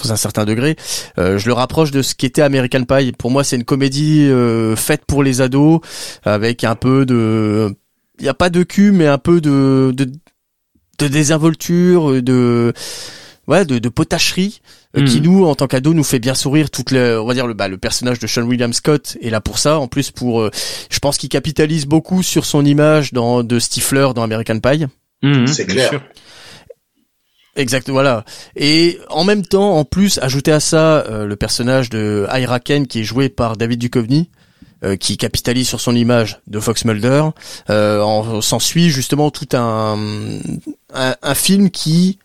Speaker 4: dans un certain degré. Euh, je le rapproche de ce qu'était American Pie. Pour moi, c'est une comédie euh, faite pour les ados avec un peu de il y a pas de cul mais un peu de de, de désinvolture, de ouais, de, de potacherie euh,
Speaker 1: Mhm.
Speaker 4: qui nous en tant qu'ados nous fait bien sourire toute le on va dire le bah, le personnage de Sean William Scott est là pour ça en plus pour euh, je pense qu'il capitalise beaucoup sur son image dans de Stifler dans American Pie
Speaker 1: Mhm,
Speaker 5: C'est clair.
Speaker 4: Exact, voilà. Et en même temps, en plus, ajouter à ça euh, le personnage de Ira Ken qui est joué par David Duchovny, euh, qui capitalise sur son image de Fox Mulder. Euh, en- s'ensuit justement tout un, un un film qui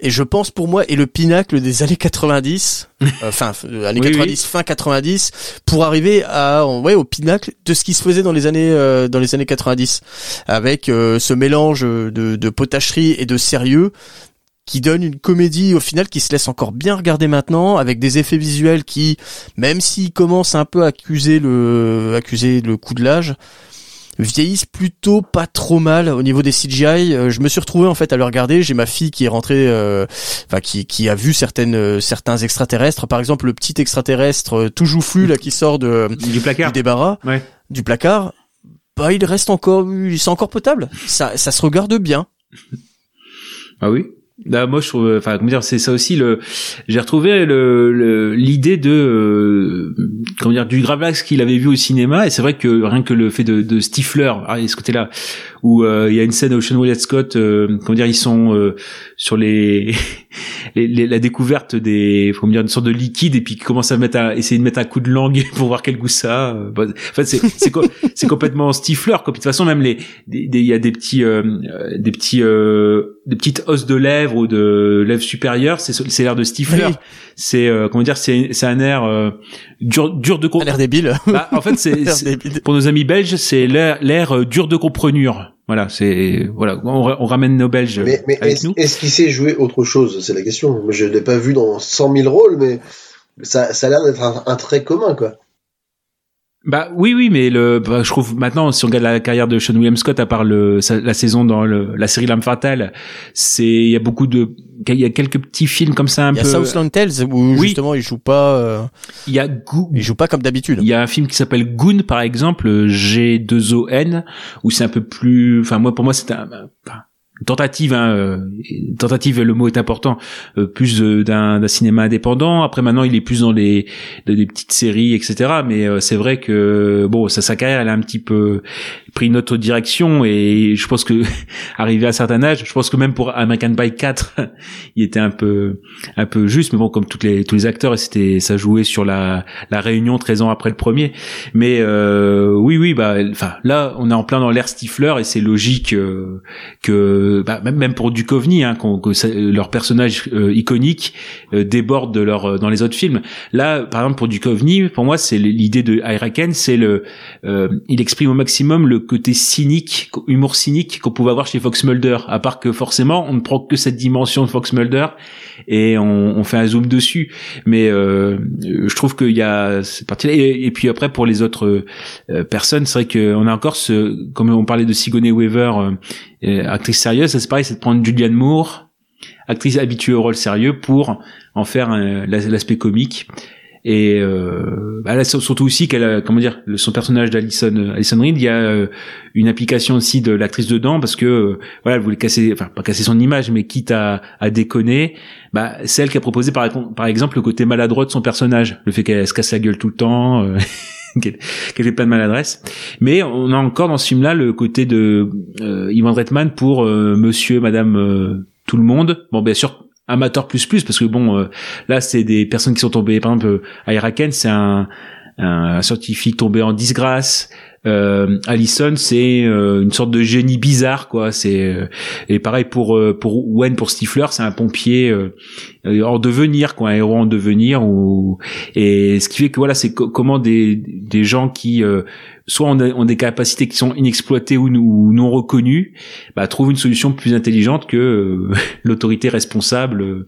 Speaker 4: et je pense pour moi est le pinacle des années 90, euh, enfin euh, années
Speaker 1: Oui,
Speaker 4: 90, fin 90, pour arriver à ouais au pinacle de ce qui se faisait dans les années euh, dans les années 90, avec euh, ce mélange de, de potacherie et de sérieux qui donne une comédie au final qui se laisse encore bien regarder maintenant avec des effets visuels qui même s'ils commencent un peu à accuser le accuser le coup de l'âge vieillissent plutôt pas trop mal au niveau des CGI. Euh, je me suis retrouvé en fait à le regarder. J'ai ma fille qui est rentrée, euh, enfin qui qui a vu certaines euh, certains extraterrestres. Par exemple, le petit extraterrestre euh, tout joufflu là qui sort de
Speaker 1: Du placard.
Speaker 4: du débarras,
Speaker 1: Ouais.
Speaker 4: du placard. Bah il reste encore, il c'est encore potable. Ça ça se regarde bien.
Speaker 1: Ah oui? Là, moi, je trouve, enfin, comment dire, c'est ça aussi le. J'ai retrouvé le l'idée de euh, comment dire du Gravelax qu'il avait vu au cinéma, et c'est vrai que rien que le fait de, de Stifler, ah, il y a ce côté-là où euh, il y a une scène où Sean William Scott, euh, comment dire, ils sont euh, sur les, les, les- la découverte des, comment dire, une sorte de liquide, et puis ils commencent à mettre à essayer de mettre un coup de langue pour voir quel goût ça. a. Bah, en fait, c'est c'est c'est complètement Stifler. quoi. Puis de toute façon, même les, il y a des petits, des petits, euh, des petites os de lèvres ou de lèvres supérieures. C'est c'est l'air de Stifler.
Speaker 4: Oui.
Speaker 1: C'est euh, comment dire, c'est c'est un air euh, dur, dur de
Speaker 4: Un
Speaker 1: com-
Speaker 4: air débile.
Speaker 1: Bah, en fait, c'est pour nos amis belges, c'est l'air l'air, dur de comprenure. Voilà, c'est voilà, on, ra- on ramène nos Belges
Speaker 5: Mais, mais
Speaker 1: avec
Speaker 5: est-ce
Speaker 1: nous.
Speaker 5: est-ce qu'il sait jouer autre chose? C'est la question. Je l'ai pas vu dans 100 000 rôles, mais ça, ça a l'air d'être un, un trait commun, quoi.
Speaker 1: Bah oui, oui, mais le, bah, je trouve maintenant, si on regarde la carrière de Sean William Scott, à part le, sa- la saison dans le, la série L'âme fatale, c'est, il y a beaucoup de, il y a quelques petits films comme ça un
Speaker 4: Il y a
Speaker 1: peu.
Speaker 4: Southland Tales où
Speaker 1: Oui.
Speaker 4: justement il joue pas, euh,
Speaker 1: Il y a Goo-
Speaker 4: il joue pas comme d'habitude.
Speaker 1: Il y a un film qui s'appelle Goon, par exemple, G2ON, où c'est un peu plus, enfin, moi, pour moi, c'est un, tentative, hein, euh, tentative, le mot est important, euh, plus euh, d'un cinéma indépendant. Après, maintenant, il est plus dans les, des petites séries, etc. Mais euh, c'est vrai que, bon, sa, sa carrière, elle a un petit peu pris une direction et je pense que, arrivé à un certain âge, je pense que même pour American Pie 4, il était un peu, un peu juste, mais bon, comme toutes les, tous les acteurs, c'était, ça jouait sur la, la réunion 13 ans après le premier. Mais euh, oui, oui, bah, enfin, là, on est en plein dans l'ère Stifler et c'est logique euh, que bah, même pour Duchovny, hein, qu'on- que ça- leur personnage euh, iconique euh, déborde de leur dans les autres films. Là, par exemple, pour Duchovny, pour moi, c'est l'idée de Iraken, c'est le, euh, il exprime au maximum le côté cynique, humour cynique qu'on pouvait avoir chez Fox Mulder. À part que forcément, on ne prend que cette dimension de Fox Mulder et on, fait un zoom dessus. Mais euh, je trouve qu'il y a cette partie-là. Et, puis après, pour les autres euh, personnes, c'est vrai qu'on a encore ce, comme on parlait de Sigourney Weaver, euh, actrice sérieuse, c'est pareil, c'est de prendre Julianne Moore, actrice habituée au rôle sérieux, pour en faire l'aspect comique. Et euh, bah surtout aussi qu'elle, a- comment dire, son personnage d'Alison, Alison Reed, il y a euh, une application aussi de l'actrice dedans parce que euh, voilà, elle voulait casser, enfin pas casser son image, mais quitte à, à déconner, bah c'est elle qui a proposé par, exemple le côté maladroit de son personnage, le fait qu'elle se casse la gueule tout le temps. euh, qu'elle fait plein de maladresse mais on a encore dans ce film là le côté de euh, Ivan Reitman pour euh, monsieur madame euh, tout le monde bon bien sûr amateur plus plus parce que bon euh, là c'est des personnes qui sont tombées par exemple euh, Iraken c'est un, un scientifique tombé en disgrâce. Euh, Allison c'est euh, une sorte de génie bizarre quoi. C'est euh, et pareil pour euh, pour Wen pour Stifler c'est un pompier en devenir quoi un héros en devenir ou et ce qui fait que voilà c'est co- comment des des gens qui soit ont, ont des capacités qui sont inexploitées ou, non reconnues bah trouvent une solution plus intelligente que euh, l'autorité responsable euh.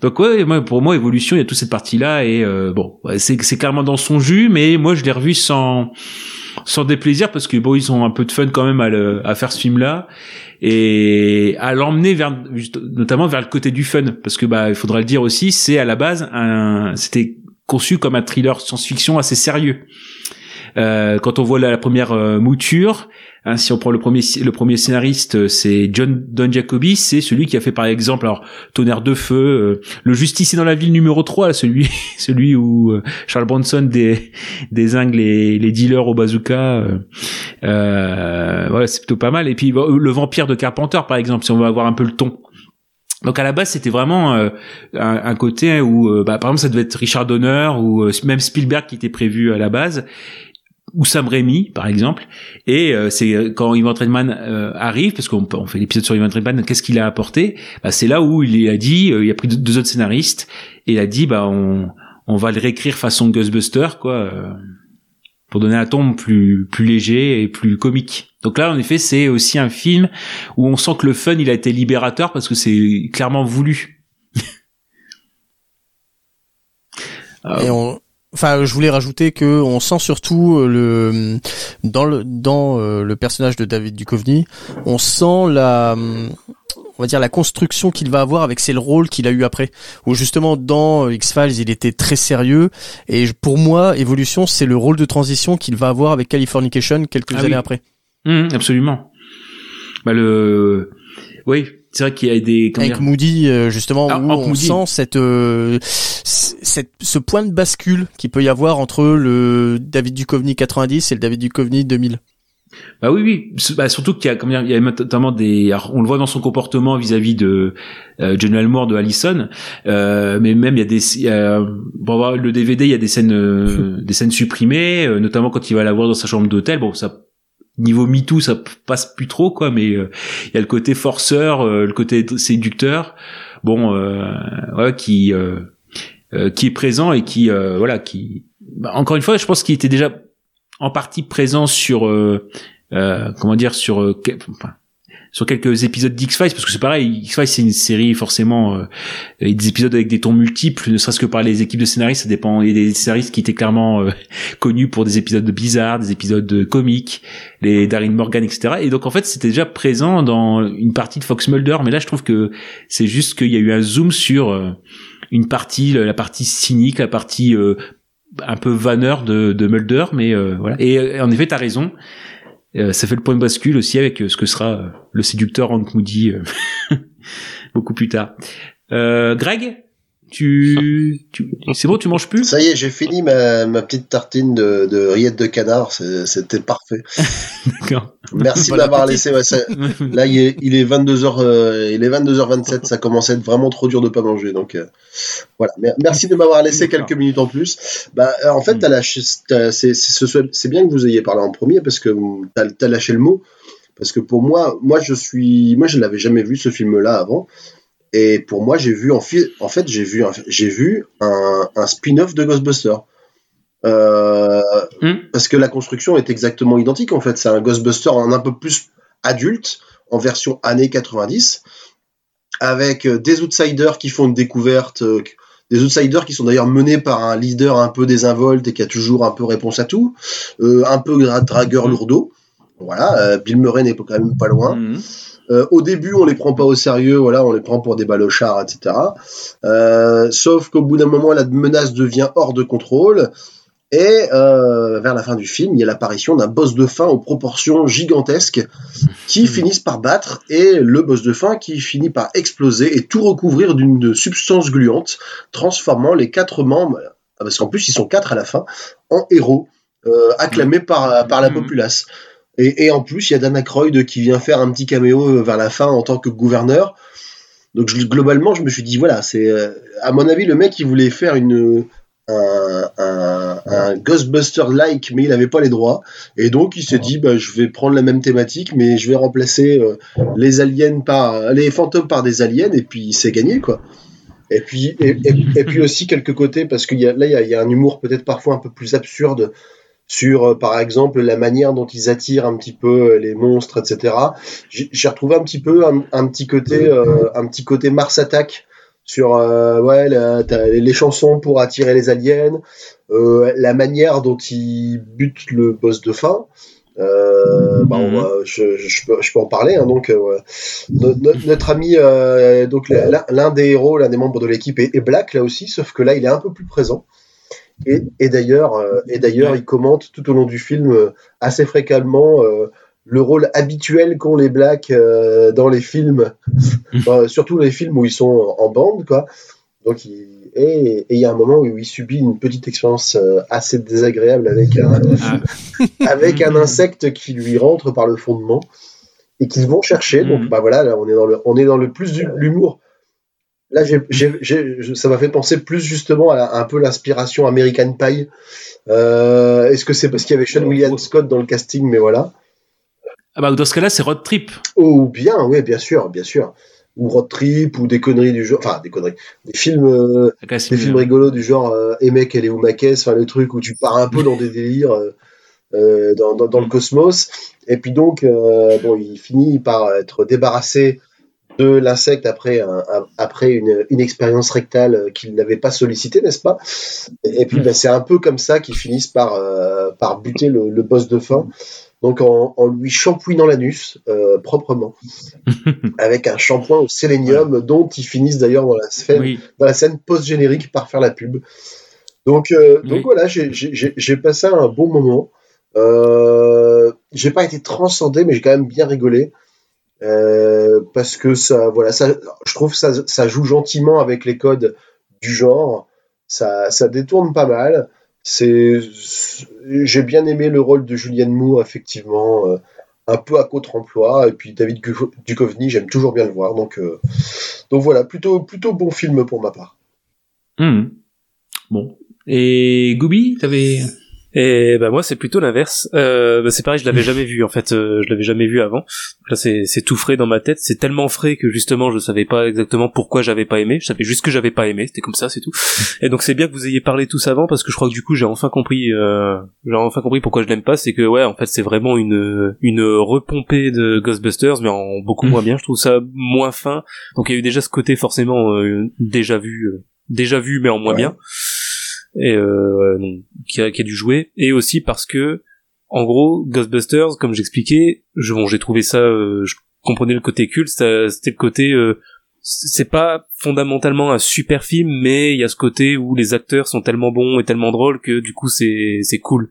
Speaker 1: donc ouais pour moi évolution il y a toute cette partie là et euh, bon c'est c'est clairement dans son jus mais moi je l'ai revu sans sans déplaisir parce que bon ils ont un peu de fun quand même à, le, à faire ce film là et à l'emmener vers notamment vers le côté du fun parce que bah il faudra le dire aussi c'est à la base un c'était conçu comme un thriller science-fiction assez sérieux euh, quand on voit la, première euh, mouture hein, si on prend le premier le premier scénariste euh, c'est John Don Jacobi c'est celui qui a fait par exemple alors Tonnerre de feu euh, le justicier dans la ville numéro 3 celui celui où euh, Charles Bronson des désingue les, les dealers au bazooka voilà c'est plutôt pas mal. Et puis le vampire de Carpenter par exemple si on veut avoir un peu le ton. Donc à la base c'était vraiment euh, un, un côté où bah, par exemple ça devait être Richard Donner ou euh, même Spielberg qui était prévu à la base ou Sam Raimi par exemple. Et euh, c'est euh, quand Ivan Reitman euh, arrive parce qu'on on fait l'épisode sur Ivan Reitman qu'est-ce qu'il a apporté? Bah, c'est là où il a dit euh, il a pris deux, autres scénaristes et il a dit bah on on va le réécrire façon Ghostbuster quoi euh, pour donner un ton plus plus léger et plus comique. Donc là en effet c'est aussi un film où on sent que le fun il a été libérateur parce que c'est clairement voulu.
Speaker 4: Et on, enfin, je voulais rajouter que on sent surtout euh, le dans le dans euh, le personnage de David Duchovny, on sent la on va dire la construction qu'il va avoir avec c'est le rôle qu'il a eu après. Où justement dans euh, X-Files il était très sérieux. Et pour moi Evolution c'est le rôle de transition qu'il va avoir avec Californication quelques
Speaker 1: Ah
Speaker 4: années
Speaker 1: oui.
Speaker 4: après.
Speaker 1: Hum, absolument. Bah le oui c'est vrai qu'il y a des
Speaker 4: avec
Speaker 1: dire,
Speaker 4: Moody euh, justement
Speaker 1: Ah,
Speaker 4: où on
Speaker 1: Moody.
Speaker 4: sent cette, euh, cette ce point de bascule qu'il peut y avoir entre le David Duchovny 90 et le David Duchovny 2000
Speaker 1: Bah oui, oui. Bah, surtout qu'il y a, comment dire, il y a notamment des, alors, on le voit dans son comportement vis-à-vis de euh, General Moore de Allison, euh, mais même il y a des, il y a, bon, voir le DVD, il y a des scènes, euh, des scènes supprimées, euh, notamment quand il va la voir dans sa chambre d'hôtel. Bon, ça, niveau MeToo, ça passe plus trop, quoi, mais euh, il y a le côté forceur, euh, le côté séducteur, bon, euh, qui, euh, qui est présent et qui, voilà, qui, bah, encore une fois, je pense qu'il était déjà en partie présent sur comment dire sur sur quelques épisodes d'X-Files parce que c'est pareil X-Files c'est une série forcément euh, des épisodes avec des tons multiples ne serait-ce que par les équipes de scénaristes ça dépend il y a des scénaristes qui étaient clairement euh, connus pour des épisodes de bizarres des épisodes de comiques les Darren Morgan etc et donc en fait c'était déjà présent dans une partie de Fox Mulder mais là je trouve que c'est juste qu'il y a eu un zoom sur euh, une partie la partie cynique la partie euh, un peu vanneur de, de Mulder, mais euh, voilà. Et euh, en effet, t'as raison. Euh, ça fait le point de bascule aussi avec euh, ce que sera euh, le séducteur Hank Moody beaucoup plus tard. Greg, tu, tu c'est bon, tu manges plus?
Speaker 5: Ça y est, j'ai fini ma, ma petite tartine de, de rillettes de canard. C'était parfait.
Speaker 1: D'accord.
Speaker 5: Merci de m'avoir laissé. ouais, ça- là, il est, il est 22h, euh, il est 22h27. Ça commence à être vraiment trop dur de pas manger. Donc, euh, voilà. Mer- Merci de m'avoir laissé quelques minutes en plus. Bah, euh, en fait,
Speaker 1: Mm.
Speaker 5: c'est, c'est, ce- c'est bien que vous ayez parlé en premier parce que t'as, t'as lâché le mot. parce que pour moi, moi je suis, moi je n'avais jamais vu ce film-là avant, et pour moi j'ai vu en, fait j'ai vu un, j'ai vu un, un spin-off de Ghostbusters. Euh,
Speaker 1: Hmm.
Speaker 5: parce que la construction est exactement identique en fait. C'est un Ghostbuster en un peu plus adulte, en version années 90, avec euh, des outsiders qui font une découverte, euh, des outsiders qui sont d'ailleurs menés par un leader un peu désinvolte et qui a toujours un peu réponse à tout, euh, un peu gra- dragueur
Speaker 1: Mhm.
Speaker 5: lourdeau. Voilà, Bill Murray n'est quand même pas loin.
Speaker 1: Mhm.
Speaker 5: Euh, au début, on les prend pas au sérieux, voilà, on les prend pour des balochards, etc. Euh, sauf qu'au bout d'un moment, la menace devient hors de contrôle. Et euh, vers la fin du film, il y a l'apparition d'un boss de fin aux proportions gigantesques qui finissent par battre et le boss de fin qui finit par exploser et tout recouvrir d'une substance gluante, transformant les quatre membres, parce qu'en plus ils sont quatre à la fin, en héros euh, acclamés par, par la
Speaker 1: Mhm.
Speaker 5: populace. Et, et en plus, il y a Dan Aykroyd qui vient faire un petit caméo euh, vers la fin en tant que gouverneur. Donc je- globalement, je me suis dit voilà, c'est euh, à mon avis le mec il voulait faire une un, un, un Ghostbuster-like, mais il n'avait pas les droits. Et donc, il s'est dit, bah, je vais prendre la même thématique, mais je vais remplacer euh, les aliens par les fantômes par des aliens, et puis c'est gagné, quoi. Et puis, et, et- et puis aussi quelques côtés, parce que là, il y a, il y a un humour peut-être parfois un peu plus absurde sur, euh, par exemple, la manière dont ils attirent un petit peu euh, les monstres, etc. J'ai retrouvé un petit peu un, un petit côté, euh, un petit côté Mars Attack sur euh, ouais, la- les chansons pour attirer les aliens, euh, la manière dont ils butent le boss de fin. Euh, bah, on va- je, je, peux, je peux en parler. Hein, donc, euh, notre ami, euh, donc l'un l'un des héros, l'un des membres de l'équipe est, est Black là aussi, sauf que là, il est un peu plus présent. Et, et d'ailleurs, euh, et d'ailleurs, il commente tout au long du film euh, assez fréquemment euh, le rôle habituel qu'ont les Blacks dans les films, surtout les films où ils sont en bande, quoi. Donc, il, et il y a un moment où il subit une petite expérience assez désagréable avec un,
Speaker 1: Ah.
Speaker 5: avec un insecte qui lui rentre par le fondement et qu'ils vont chercher. Donc,
Speaker 1: Mhm.
Speaker 5: bah voilà, là, on est dans le, on est dans le plus de l'humour. Là, j'ai, j'ai, j'ai- je- ça m'a fait penser plus justement à, à un peu l'inspiration American Pie. Euh, est-ce que c'est parce qu'il y avait Sean William Scott dans le casting, mais voilà.
Speaker 1: Ah bah, dans ce cas-là, c'est Road Trip.
Speaker 5: Oh, bien, oui, bien sûr, bien sûr. Ou Road Trip, ou des conneries du genre, enfin, des conneries, des films, euh,
Speaker 1: classe
Speaker 5: des films rigolos du genre Et mec, elle est où ma caisse Enfin, le truc où tu pars un peu dans des délires euh, euh, dans, dans, dans le cosmos. Et puis donc, euh, bon, il finit par être débarrassé de l'insecte après, un- après une, une expérience rectale qu'il n'avait pas sollicitée, n'est-ce pas? Et, puis, ben, c'est un peu comme ça qu'ils finissent par, euh, par buter le, le boss de fin. Donc, en, en lui shampouinant l'anus euh, proprement, avec un shampoing au sélénium, dont ils finissent d'ailleurs dans la scène
Speaker 1: Oui.
Speaker 5: dans la scène post-générique par faire la pub. Donc, euh, donc voilà, j'ai- passé un bon moment. Euh, j'ai pas été transcendé, mais j'ai quand même bien rigolé. Euh, parce que ça, voilà, ça, je trouve ça, ça joue gentiment avec les codes du genre. Ça, ça détourne pas mal. C'est, j'ai bien aimé le rôle de Julianne Moore, effectivement, euh, un peu à contre-emploi. Et puis David Duchovny, j'aime toujours bien le voir. Donc, euh, donc voilà, plutôt, plutôt bon film pour ma part.
Speaker 1: Mhm. Bon. Et Gooby, t'avais...
Speaker 6: Et bah moi c'est plutôt l'inverse. Euh, bah, c'est pareil, je l'avais jamais vu en fait, euh, je l'avais jamais vu avant. Donc là c'est c'est tout frais dans ma tête, c'est tellement frais que justement je savais pas exactement pourquoi j'avais pas aimé, je savais juste que j'avais pas aimé, c'était comme ça, c'est tout. Et donc c'est bien que vous ayez parlé tous avant parce que je crois que du coup j'ai enfin compris euh, j'ai enfin compris pourquoi je l'aime pas, c'est que ouais, en fait c'est vraiment une une repompée de Ghostbusters mais en beaucoup moins bien, je trouve ça moins fin. Donc il y a eu déjà ce côté forcément euh, déjà vu euh, déjà vu mais en moins
Speaker 5: Ouais.
Speaker 6: bien et euh, qui, a, qui a dû jouer. Et aussi parce que en gros Ghostbusters comme j'expliquais je, bon j'ai trouvé ça euh, je comprenais le côté culte c'était le côté euh, c'est pas fondamentalement un super film mais il y a ce côté où les acteurs sont tellement bons et tellement drôles que du coup c'est c'est cool.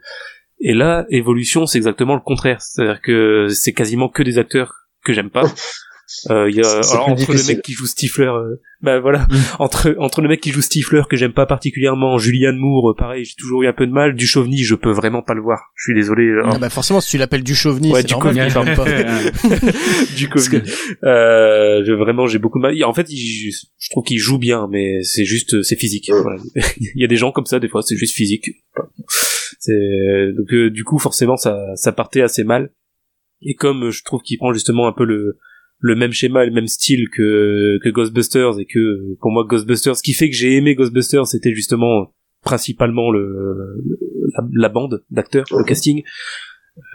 Speaker 6: Et là Evolution c'est exactement le contraire. C'est à dire que c'est quasiment que des acteurs que j'aime pas euh, il y a alors entre le mec qui joue Stifler euh, bah voilà
Speaker 1: Mm.
Speaker 6: entre entre le mec qui joue Stifler que j'aime pas particulièrement Julianne Moore euh, pareil j'ai toujours eu un peu de mal du Chauveny je peux vraiment pas le voir je suis désolé euh,
Speaker 4: Ah bah forcément, si tu l'appelles du chauveniste,
Speaker 6: Ouais,
Speaker 4: c'est
Speaker 6: du
Speaker 4: normal parle pas.
Speaker 6: du Covid. Euh, je, vraiment, j'ai beaucoup de mal. En fait, il- je trouve qu'il joue bien, mais c'est juste, c'est physique. Voilà. il y a des gens comme ça, des fois, c'est juste physique. C'est donc euh, du coup, forcément, ça, ça partait assez mal. et comme je trouve qu'il prend justement un peu le le même schéma et le même style que que Ghostbusters et que pour moi Ghostbusters ce qui fait que j'ai aimé Ghostbusters c'était justement principalement le, la, la bande d'acteurs le casting.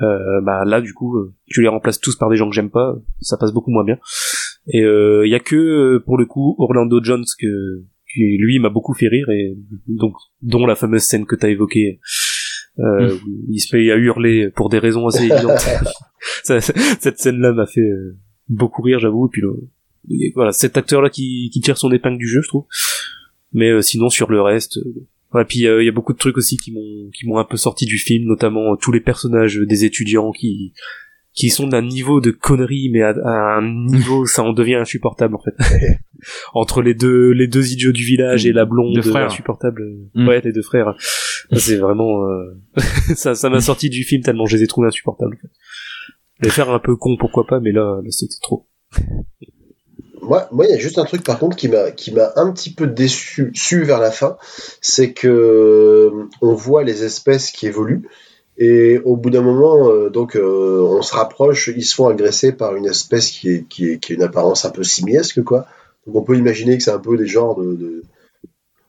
Speaker 6: Euh, bah là du coup tu les remplaces tous par des gens que j'aime pas ça passe beaucoup moins bien. Et il euh, y a que pour le coup Orlando Jones que qui lui m'a beaucoup fait rire et donc dont la fameuse scène que t'as évoquée euh, où il se met à hurler pour des raisons assez évidentes. Cette scène là m'a fait euh, beaucoup rire j'avoue et puis le, voilà cet acteur là qui, qui tire son épingle du jeu je trouve. Mais euh, sinon sur le reste euh, ouais, puis euh, il y a beaucoup de trucs aussi qui m'ont qui m'ont un peu sorti du film notamment euh, tous les personnages des étudiants qui qui sont d'un niveau de connerie mais à, à un niveau ça en devient insupportable en fait. Entre les deux les deux idiots du village et la blonde insupportable.
Speaker 1: Mm.
Speaker 6: ouais les deux frères. C'est vraiment euh, ça ça m'a sorti du film tellement je les ai trouvés insupportables en fait. Les faire un peu con pourquoi pas mais là, là c'était trop
Speaker 5: Moi, moi, il y a juste un truc par contre qui m'a qui m'a un petit peu déçu su vers la fin, c'est que euh, on voit les espèces qui évoluent et au bout d'un moment, euh, donc euh, on se rapproche, ils se font agresser par une espèce qui est qui est qui a une apparence un peu simiesque quoi. Donc on peut imaginer que c'est un peu des genres de, de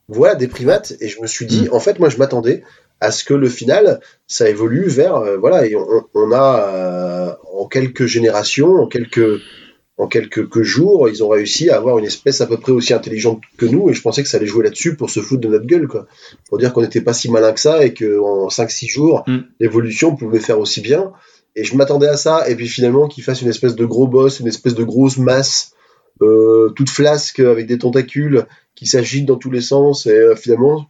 Speaker 5: voilà des primates et je me suis dit en fait moi je m'attendais à ce que le final ça évolue vers euh, voilà et on, on a euh, en quelques générations en quelques en quelques que jours, ils ont réussi à avoir une espèce à peu près aussi intelligente que nous, et je pensais que ça allait jouer là-dessus pour se foutre de notre gueule, quoi. Pour dire qu'on n'était pas si malin que ça, et qu'en 5-6 jours,
Speaker 1: Mm.
Speaker 5: l'évolution pouvait faire aussi bien. Et je m'attendais à ça, et puis finalement qu'ils fassent une espèce de gros boss, une espèce de grosse masse, euh, toute flasque, avec des tentacules, qui s'agitent dans tous les sens, et euh, finalement,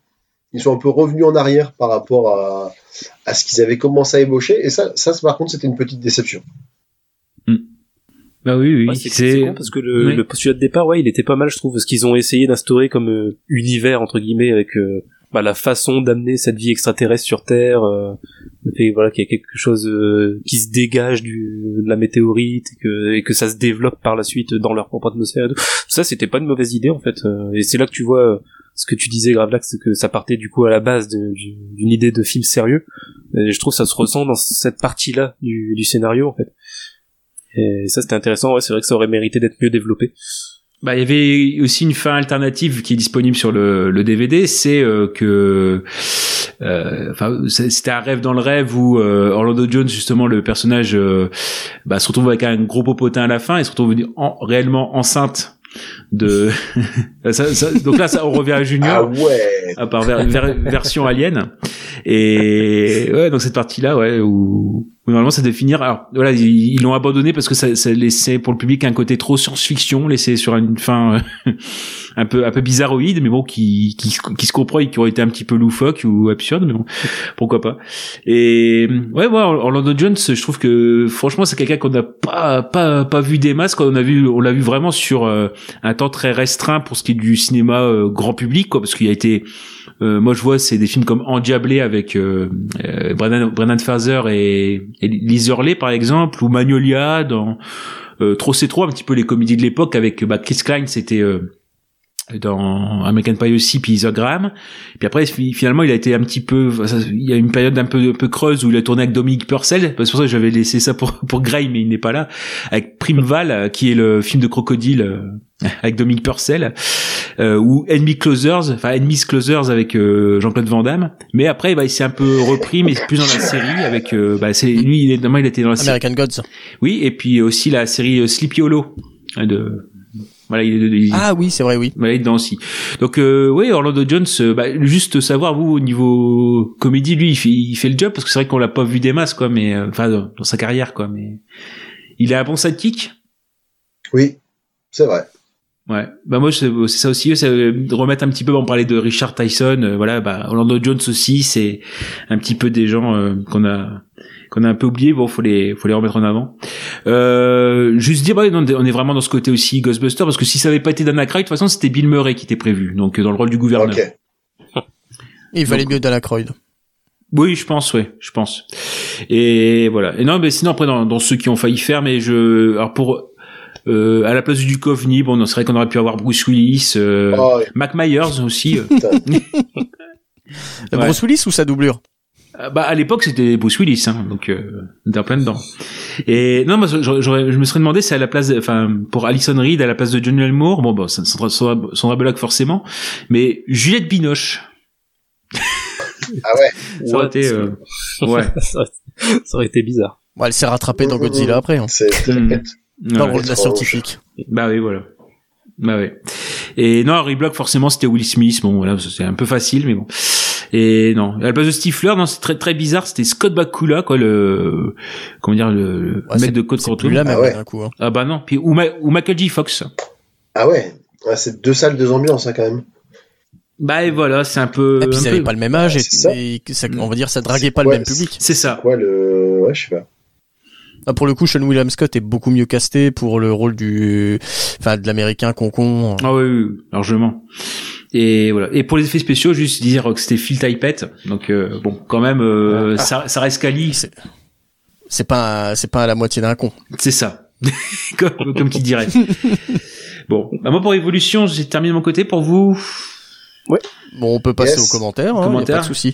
Speaker 5: ils sont un peu revenus en arrière par rapport à, à ce qu'ils avaient commencé à ébaucher, et ça, ça par contre, c'était une petite déception.
Speaker 1: Bah oui, oui.
Speaker 6: Ouais, c'est con parce que le,
Speaker 1: Oui.
Speaker 6: le postulat de départ, ouais, il était pas mal, je trouve, parce qu'ils ont essayé d'instaurer comme euh, univers entre guillemets avec euh, bah, la façon d'amener cette vie extraterrestre sur Terre, euh, le fait voilà qu'il y a quelque chose euh, qui se dégage du, de la météorite et que, et que ça se développe par la suite dans leur propre atmosphère. Et tout. Ça, c'était pas une mauvaise idée en fait, euh, et c'est là que tu vois euh, ce que tu disais, Gravelax, c'est que ça partait du coup à la base d'une idée de film sérieux. Et je trouve que ça se ressent dans cette partie-là du, du scénario en fait. Et ça c'était intéressant, ouais, c'est vrai que ça aurait mérité d'être mieux développé.
Speaker 1: Bah, il y avait aussi une fin alternative qui est disponible sur le, DVD, c'est euh, que, euh, enfin, c'était un rêve dans le rêve où euh, Orlando Jones, justement, le personnage, euh, bah, se retrouve avec un gros popotin à la fin et se retrouve en- réellement enceinte de. ça, ça- donc là, ça, on revient à Junior.
Speaker 5: Ah ouais!
Speaker 1: à part ver- ver- version alien et ouais donc cette partie là ouais où, où normalement ça devait finir. Alors voilà ils l'ont abandonné parce que ça, ça laissait pour le public un côté trop science-fiction laissé sur une fin euh, un peu un peu bizarroïde mais bon qui qui, se- comprend et qui aurait été un petit peu loufoque ou absurde mais bon pourquoi pas. Et ouais ouais Orlando Jones je trouve que franchement c'est quelqu'un qu'on n'a pas pas pas vu des masses quand on a vu on l'a vu vraiment sur euh, un temps très restreint pour ce qui est du cinéma euh, grand public quoi parce qu'il a été euh, moi je vois c'est des films comme Endiablé avec euh, euh, Brendan Fraser et, et Liz Hurley par exemple ou Magnolia dans euh, Trop c'est trop un petit peu les comédies de l'époque avec bah, Chris Klein c'était euh, dans American Pie aussi puis Graham puis après fi- finalement il a été un petit peu il y a une période un peu un peu creuse où il a tourné avec Dominic Purcell. C'est pour ça que j'avais laissé ça pour pour Gray mais il n'est pas là. Avec Primeval euh, qui est le film de crocodile euh, avec Dominic Purcell euh, ou Enemy Closers enfin Enemies Closers avec euh, Jean-Claude Van Damme. Mais après bah, il s'est un peu repris mais plus dans la série avec euh, bah, c'est lui il est il était dans la série.
Speaker 4: American Gods.
Speaker 1: oui et puis aussi la série Sleepy Hollow de voilà il, il-
Speaker 4: Ah oui, c'est vrai, oui.
Speaker 1: voilà, il est dedans aussi. Donc euh, oui, Orlando Jones, euh, bah, juste savoir vous au niveau comédie, lui, il fait, il fait le job parce que c'est vrai qu'on l'a pas vu des masses quoi, mais euh, enfin dans, dans sa carrière quoi, mais il a un bon sidekick.
Speaker 5: Oui, c'est vrai.
Speaker 1: Ouais, bah moi c'est ça aussi, c'est euh, de remettre un petit peu. On parlait de Richard Tyson, euh, voilà, bah Orlando Jones aussi, c'est un petit peu des gens euh, qu'on a qu'on a un peu oublié. Bon, faut les faut les remettre en avant. Euh, juste dire, bah, on est on est vraiment dans ce côté aussi Ghostbuster parce que si ça avait pas été Dan Aykroyd, de toute façon c'était Bill Murray qui était prévu, donc euh, dans le rôle du gouverneur.
Speaker 5: Ok.
Speaker 4: Il valait mieux Dana Croyd.
Speaker 1: Oui, je pense, oui, je pense. Et voilà. Et non, mais sinon après dans, dans ceux qui ont failli faire, mais je, alors pour euh, à la place du Duchovny, bon, c'est vrai qu'on aurait pu avoir Bruce Willis, euh,
Speaker 5: Oh, ouais.
Speaker 1: Mac Myers aussi. euh.
Speaker 5: Putain.
Speaker 1: Ouais.
Speaker 4: Bruce Willis ou sa doublure?
Speaker 1: Bah à l'époque c'était Bruce Willis, hein, donc euh, on était en plein dedans. Et non, moi j'aurais- j'aurais- je me serais demandé si à la place, de- enfin pour Alison Reed à la place de Johnny Elmour, bon bon, ça Sandra, Bullock forcément, mais Juliette Binoche,
Speaker 5: Ah ouais,
Speaker 1: ça aurait été, euh, ouais,
Speaker 6: ça, aurait, été bizarre.
Speaker 4: Bon, elle s'est rattrapée dans Godzilla après, hein,
Speaker 5: c'est bête.
Speaker 4: dans le rôle de la scientifique.
Speaker 1: Bah oui, voilà. Bah oui. Et non, Harry Block, forcément, c'était Will Smith. Bon, voilà, c'est un peu facile, mais bon. Et non, à la place de Stifler, non, c'est très très bizarre. C'était Scott Bakula, quoi, le comment dire, le,
Speaker 4: Ouais,
Speaker 1: mec de Code
Speaker 4: C'est
Speaker 1: Quantum.
Speaker 4: plus la même
Speaker 5: Ah ouais.
Speaker 4: d'un coup. Hein.
Speaker 1: Ah bah non. Puis ou, Ma- ou Michael J. Fox.
Speaker 5: Ah ouais, Ouais, c'est deux salles, deux ambiances hein, quand même.
Speaker 1: Bah et voilà, c'est un peu.
Speaker 4: Et puis ils
Speaker 1: peu-
Speaker 4: avaient pas le même âge et,
Speaker 5: c'est ça.
Speaker 4: et ça- on va dire ça draguait pas
Speaker 5: Ouais,
Speaker 4: le même public.
Speaker 1: C'est ça.
Speaker 5: Quoi le, ouais, je sais pas.
Speaker 4: Ah, pour le coup, Sean William Scott est beaucoup mieux casté pour le rôle du, enfin, de l'américain concon.
Speaker 1: Ah oui, oui, oui, largement. Et voilà. Et pour les effets spéciaux, juste dire que c'était Phil Tippett. Donc euh, bon, quand même, euh, ça, ça reste quali.
Speaker 4: C'est- pas, c'est pas à la moitié d'un con.
Speaker 1: C'est ça. comme, comme qui dirait. bon, bah moi pour Evolution, j'ai terminé de mon côté. Pour vous,
Speaker 4: Bon, on peut passer
Speaker 5: Yes.
Speaker 4: aux commentaires, hein, y a
Speaker 1: Commentaires.
Speaker 4: pas de souci.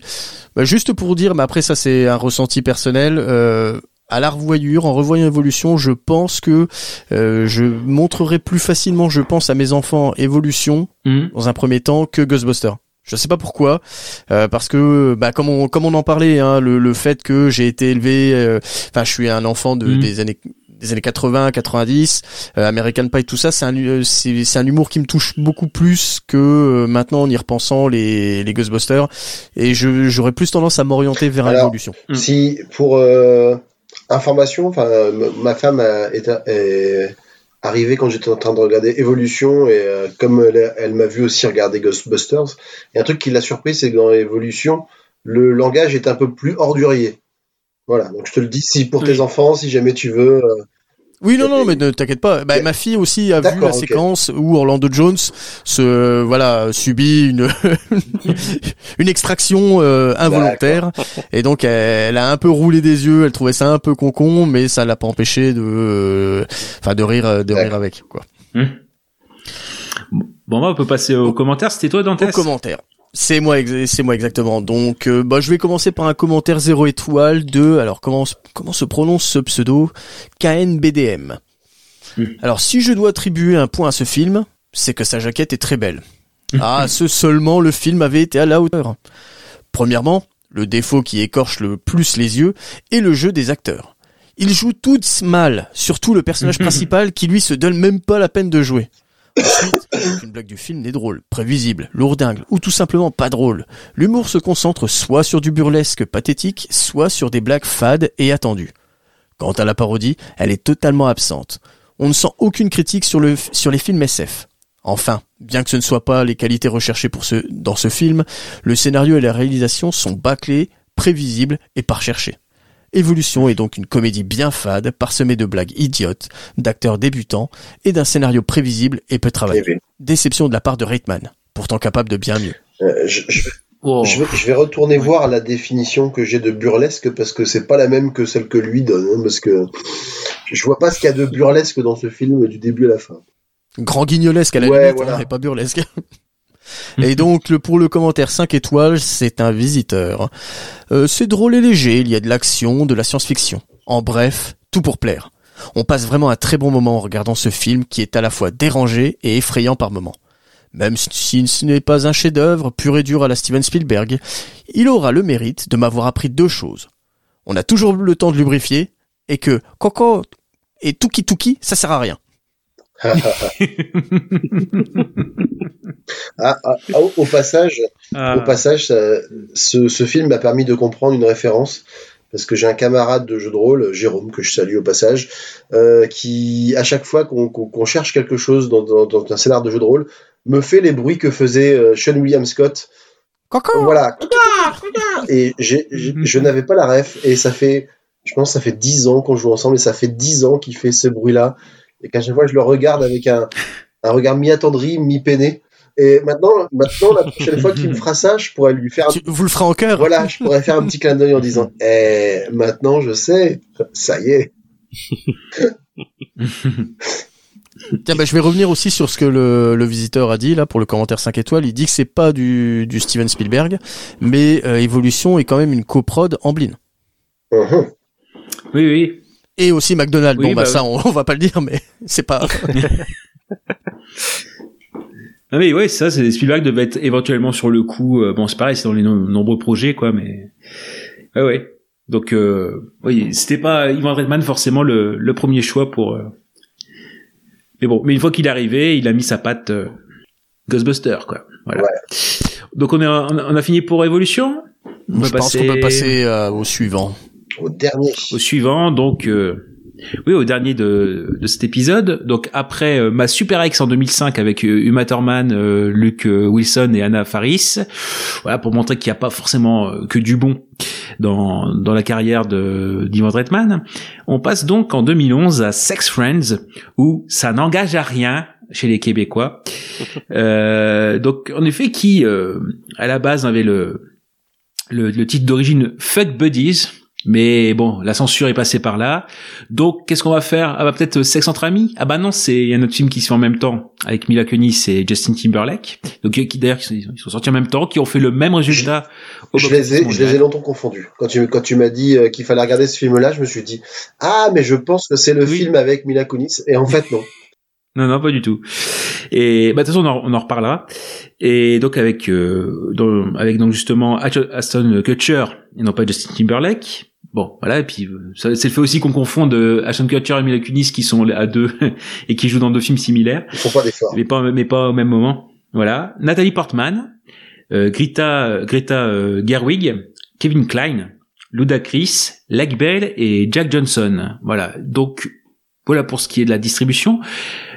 Speaker 4: Bah, juste pour dire, mais après ça c'est un ressenti personnel. Euh, à la revoyure, en revoyant Evolution, je pense que euh, je montrerai plus facilement, je pense, à mes enfants Evolution
Speaker 1: Hum,
Speaker 4: dans un premier temps que Ghostbusters. Je sais pas pourquoi, euh, parce que bah comme on comme on en parlait, hein, le, le fait que j'ai été élevé, euh, enfin je suis un enfant de
Speaker 1: Mhm.
Speaker 4: des années des années 80, 90, euh, American Pie, tout ça, c'est un euh, c'est c'est un humour qui me touche beaucoup plus que euh, maintenant en y repensant les les Ghostbusters, et je j'aurais plus tendance à m'orienter vers l'évolution.
Speaker 1: Mm.
Speaker 5: Si pour euh, information, enfin, ma femme est, est arrivée quand j'étais en train de regarder Evolution et euh, comme elle, m'a vu aussi regarder Ghostbusters, et un truc qui l'a surpris, c'est que dans Evolution, le langage est un peu plus ordurier. Voilà, donc je te le dis, si pour tes enfants, si jamais tu veux, euh,
Speaker 4: Oui, non, non, mais ne t'inquiète pas. Bah, ma fille aussi a vu la séquence où Orlando Jones se, voilà, subit une, une extraction euh, involontaire. Et donc, elle, a un peu roulé des yeux. Elle trouvait ça un peu concon, mais ça l'a pas empêché de, euh, enfin, de rire, euh, de rire avec, quoi.
Speaker 1: hum. Bon, bah, on peut passer aux commentaires. C'était toi, Dantès?
Speaker 4: Au commentaire. C'est moi, ex- c'est moi exactement. Donc, euh, bah, je vais commencer par un commentaire 0 étoile de, alors comment, se- comment se prononce ce pseudo KNBDM. Alors, si je dois attribuer un point à ce film, c'est que sa jaquette est très belle. Ah, ce seulement le film avait été à la hauteur. Premièrement, le défaut qui écorche le plus les yeux est le jeu des acteurs. Ils jouent tous mal, surtout le personnage principal qui lui se donne même pas la peine de jouer. Ensuite, aucune blague du film n'est drôle, prévisible, lourdingue ou tout simplement pas drôle. L'humour se concentre soit sur du burlesque pathétique, soit sur des blagues fades et attendues. Quant à la parodie, elle est totalement absente. On ne sent aucune critique sur, le, sur les films SF. Enfin, bien que ce ne soit pas les qualités recherchées dans ce film, le scénario et la réalisation sont bâclés, prévisibles et pas recherchés. Évolution est donc une comédie bien fade, parsemée de blagues idiotes, d'acteurs débutants et d'un scénario prévisible et peu travaillé. Déception de la part de Reitman, pourtant capable de bien mieux.
Speaker 5: Euh, je, je-
Speaker 1: Oh.
Speaker 5: je vais, je vais retourner voir la définition que j'ai de burlesque parce que c'est pas la même que celle que lui donne. hein, parce que je vois pas ce qu'il y a de burlesque dans ce film du début à la fin.
Speaker 4: Grand guignolesque à la
Speaker 5: Ouais,
Speaker 4: limite,
Speaker 5: voilà.
Speaker 4: hein, et pas burlesque. et donc le, pour le commentaire 5 étoiles, c'est un visiteur. Euh, c'est drôle et léger, il y a de l'action, de la science-fiction. En bref, tout pour plaire. On passe vraiment un très bon moment en regardant ce film qui est à la fois dérangé et effrayant par moments. Même si ce n'est pas un chef-d'œuvre pur et dur à la Steven Spielberg, il aura le mérite de m'avoir appris deux choses. On a toujours le temps de lubrifier et que Coco et Tuki Tuki, ça sert à rien.
Speaker 5: Ah, ah, ah, au, au passage,
Speaker 1: Ah.
Speaker 5: au passage, ça- ce, ce film m'a permis de comprendre une référence parce que j'ai un camarade de jeu de rôle, Jérôme, que je salue au passage, euh, qui à chaque fois qu'on cherche quelque chose dans, dans- dans un scénar de jeu de rôle, me fait les bruits que faisait euh, Sean William Scott.
Speaker 4: Coco
Speaker 5: Voilà. Et je n'avais pas la ref et ça fait, je pense, que ça fait dix ans qu'on joue ensemble et ça fait dix ans qu'il fait ce bruit-là et qu'à chaque fois je le regarde avec un, un regard mi-attendri, mi-peiné. Et maintenant, maintenant, la prochaine fois qu'il me fera ça, je pourrais lui faire
Speaker 4: Tu- vous le ferez en cœur
Speaker 5: voilà, je pourrais faire un petit clin d'œil en disant Eh, maintenant je sais, ça y est.
Speaker 4: Tiens, bah, je vais revenir aussi sur ce que le, le visiteur a dit là pour le commentaire 5 étoiles. Il dit que c'est pas du, du Steven Spielberg, mais euh, Evolution est quand même une coprod Amblin.
Speaker 5: Mhm.
Speaker 1: Oui, oui.
Speaker 4: Et aussi McDonald's.
Speaker 1: Oui,
Speaker 4: bon, bah,
Speaker 1: bah
Speaker 4: ça, on, on va pas le dire, mais c'est pas.
Speaker 1: Ah mais ouais, ça, c'est Spielberg devait être éventuellement sur le coup. euh, bon, c'est pareil, c'est dans les no- nombreux projets, quoi, mais ouais, ouais. Donc, euh, oui, c'était pas Ivan Reitman forcément le, le premier choix pour. euh, Mais bon, mais une fois qu'il est arrivé, il a mis sa patte euh, Ghostbuster, quoi. Voilà. Donc on, est, on a on a fini pour Evolution? On
Speaker 4: je
Speaker 1: va
Speaker 4: pense qu'on peut passer euh, au suivant.
Speaker 5: Au dernier.
Speaker 1: au suivant, donc euh, oui, au dernier de, de cet épisode. Donc après euh, ma Super X en 2005 avec euh, Uma Thurman, euh, Luke euh, Wilson et Anna Faris, voilà pour montrer qu'il n'y a pas forcément euh, que du bon dans dans la carrière de d'Ivan Reitman. On passe donc en 2011 à Sex Friends où ça n'engage à rien chez les Québécois. Euh, donc en effet qui euh, à la base avait le le, le titre d'origine Fuck Buddies, mais bon, la censure est passée par là. Donc, qu'est-ce qu'on va faire? Ah bah peut-être euh, Sex entre amis? Ah bah non, c'est il y a un autre film qui se fait en même temps avec Mila Kunis et Justin Timberlake. Donc euh, qui d'ailleurs ils sont sortis en même temps, qui ont fait le même résultat. Au
Speaker 5: Je les, ai, je les ai longtemps confondus. Quand tu, quand tu m'as dit euh, qu'il fallait regarder ce film-là, je me suis dit Ah, mais je pense que c'est le
Speaker 1: Oui.
Speaker 5: film avec Mila Kunis. Et en fait, non.
Speaker 1: Non, non, pas du tout. Et bah de toute façon, on en, on en reparlera. Et donc avec euh, dans- avec donc justement Aston Kutcher et non pas Justin Timberlake. Bon, voilà. Et puis euh, c'est le fait aussi qu'on confonde euh, Ashton Kutcher et Mila Kunis qui sont à deux et qui jouent dans deux films similaires.
Speaker 5: Ils font pas d'efforts.
Speaker 1: mais pas mais pas au même moment. Voilà. Nathalie Portman, euh, Greta Greta euh, Gerwig, Kevin Klein, Ludacris, Leg Bell et Jack Johnson. Voilà. Donc voilà pour ce qui est de la distribution.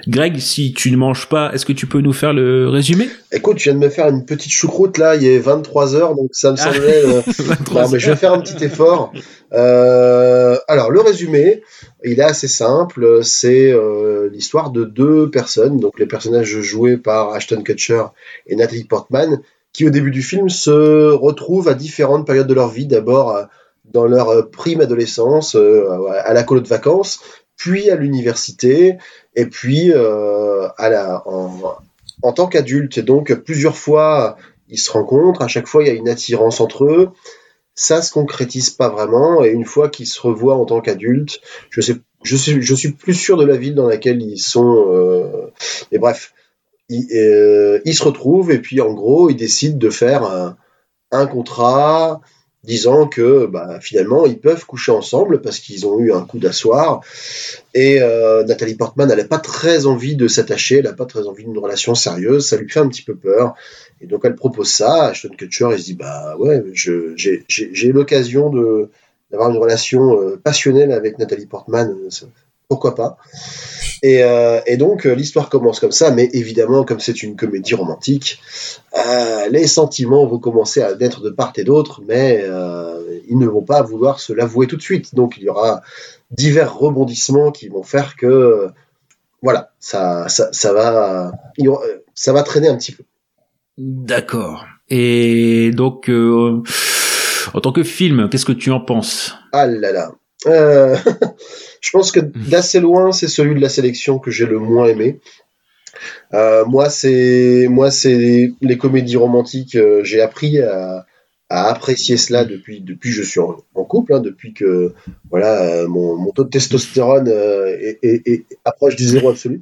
Speaker 1: Greg, si tu ne manges pas, est-ce que tu peux nous faire le résumé?
Speaker 5: Écoute, tu viens de me faire une petite choucroute là, il est 23 heures, donc ça me
Speaker 1: Ah.
Speaker 5: semblait. euh, Non, mais je vais faire un petit effort. Euh, alors, le résumé, il est assez simple. C'est euh, l'histoire de deux personnes, donc les personnages joués par Ashton Kutcher et Natalie Portman, qui au début du film se retrouvent à différentes périodes de leur vie. D'abord euh, dans leur euh, prime adolescence, euh, à la colo de vacances, puis à l'université, et puis à la, en, en tant qu'adulte. Et donc, plusieurs fois, ils se rencontrent. À chaque fois, il y a une attirance entre eux ça se concrétise pas vraiment et une fois qu'ils se revoient en tant qu'adultes, je sais, je suis, je suis plus sûr de la ville dans laquelle ils sont. Euh, mais bref, ils, euh, ils se retrouvent et puis en gros ils décident de faire un, un contrat disant que bah, finalement ils peuvent coucher ensemble parce qu'ils ont eu un coup d'asseoir. Et euh, Nathalie Portman elle n'a pas très envie de s'attacher, elle n'a pas très envie d'une relation sérieuse, ça lui fait un petit peu peur. Et donc elle propose ça, Ashton Kutcher il se dit bah ouais j'ai l'occasion d'avoir une relation euh, passionnelle avec Nathalie Portman, euh, pourquoi pas et, euh, et donc euh, l'histoire commence comme ça, mais évidemment comme c'est une comédie romantique, euh, les sentiments vont commencer à naître de part et d'autre, mais euh, ils ne vont pas vouloir se l'avouer tout de suite. Donc il y aura divers rebondissements qui vont faire que voilà, ça, ça, ça va, ça va traîner un petit peu.
Speaker 1: D'accord. Et donc, en tant que film, qu'est-ce que tu en penses?
Speaker 5: Ah là là. Je pense que d'assez loin, c'est celui de la sélection que j'ai le moins aimé. Euh, moi, c'est moi, c'est les comédies romantiques. euh, j'ai appris à, à apprécier cela depuis depuis que je suis en, en couple, hein, depuis que voilà euh, mon, mon taux de testostérone euh, est, est- est- approche du zéro absolu.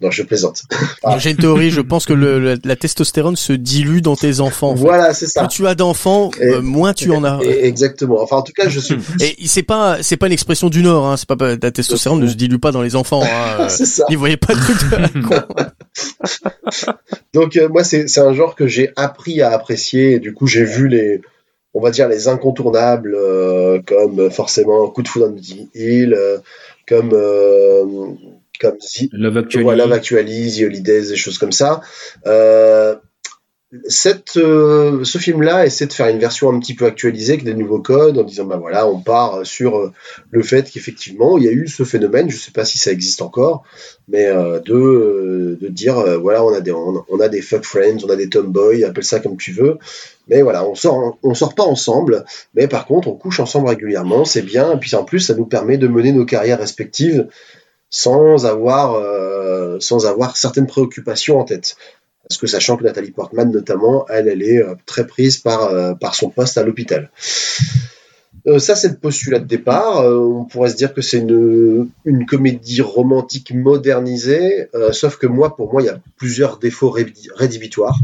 Speaker 5: Non, je plaisante. Ah.
Speaker 4: J'ai une théorie, je pense que le, la, la testostérone se dilue dans tes enfants. en fait.
Speaker 5: Voilà, c'est ça.
Speaker 4: Plus tu as d'enfants,
Speaker 5: Et-
Speaker 4: euh, moins tu en as.
Speaker 5: Et- exactement. Enfin, en tout cas, je suis.
Speaker 4: Et c'est pas c'est pas une expression du Nord, hein. C'est pas la testostérone ne se dilue pas dans les enfants. Hein.
Speaker 5: c'est ça.
Speaker 4: N'y voyez pas de truc de la con.
Speaker 5: Donc euh, moi c'est c'est un genre que j'ai appris à apprécier et du coup j'ai vu les on va dire les incontournables euh, comme forcément Coup de foudre Hill euh, comme euh, comme The,
Speaker 1: Love Actually.
Speaker 5: voilà, Love Actually, The Holidays, des choses comme ça. Euh, cette, euh, ce film-là essaie de faire une version un petit peu actualisée avec des nouveaux codes en disant bah voilà on part sur euh, le fait qu'effectivement il y a eu ce phénomène je sais pas si ça existe encore mais euh, de euh, de dire euh, voilà on a des on, on a des fuck friends on a des tomboys appelle ça comme tu veux mais voilà on sort on sort pas ensemble mais par contre on couche ensemble régulièrement c'est bien et puis en plus ça nous permet de mener nos carrières respectives sans avoir euh, sans avoir certaines préoccupations en tête. Parce que sachant que Nathalie Portman, notamment, elle, est euh, très prise par, euh, par son poste à l'hôpital. Ça, c'est le postulat de départ. On pourrait se dire que c'est une, comédie romantique modernisée, sauf que moi, pour moi, il y a plusieurs défauts rédhibitoires.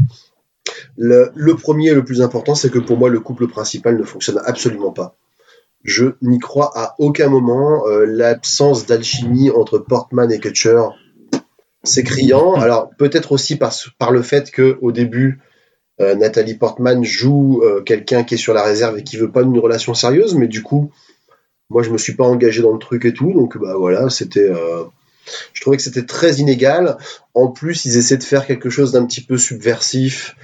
Speaker 5: Le, le premier et le plus important, c'est que pour moi, le couple principal ne fonctionne absolument pas. Je n'y crois à aucun moment. Euh, L'absence d'alchimie entre Portman et Kutcher, c'est criant. Alors peut-être aussi par, par le fait que au début, euh, Nathalie Portman joue euh, quelqu'un qui est sur la réserve et qui veut pas une relation sérieuse, mais du coup, moi je me suis pas engagé dans le truc et tout, donc bah voilà, c'était. je trouvais que c'était très inégal. En plus, ils essaient de faire quelque chose d'un petit peu subversif,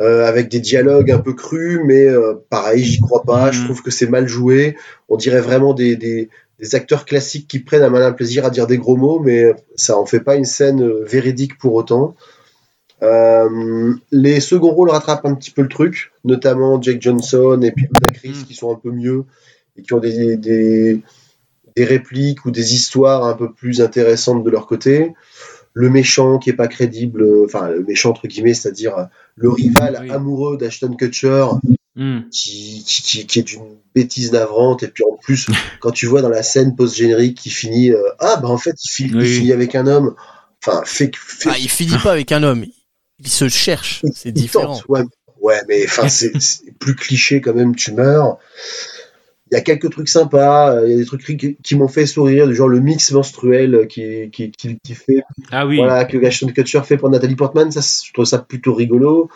Speaker 5: euh, avec des dialogues un peu crus, mais euh, pareil, j'y crois pas. Je
Speaker 1: Mhm.
Speaker 5: trouve que c'est mal joué. On dirait vraiment des, des, des acteurs classiques qui prennent un malin plaisir à dire des gros mots, mais ça en fait pas une scène euh, véridique pour autant. Euh, les seconds rôles rattrapent un petit peu le truc, notamment Jake Johnson et puis Ludacris
Speaker 1: Mm.
Speaker 5: qui sont un peu mieux et qui ont des, des, des répliques ou des histoires un peu plus intéressantes de leur côté. Le méchant qui est pas crédible, euh, enfin le méchant entre guillemets, c'est-à-dire euh, le rival
Speaker 1: Oui.
Speaker 5: amoureux d'Ashton Kutcher
Speaker 1: Hmm.
Speaker 5: qui, qui, qui, est d'une bêtise navrante et puis en plus quand tu vois dans la scène post-générique qui finit euh, ah bah en fait il, finit- il
Speaker 1: Oui.
Speaker 5: finit avec un homme enfin fait, fait
Speaker 4: Ah, il finit pas avec un homme. Il se cherche. C'est différent.
Speaker 5: tente, ouais, ouais mais enfin c'est plus cliché quand même tu meurs il y a quelques trucs sympas euh, il y a des trucs qui, qui m'ont fait sourire du genre le mix menstruel qui, qui, qui, qui fait
Speaker 1: Ah oui.
Speaker 5: voilà, que Ashton Kutcher fait pour Nathalie Portman, ça, je trouve ça plutôt rigolo.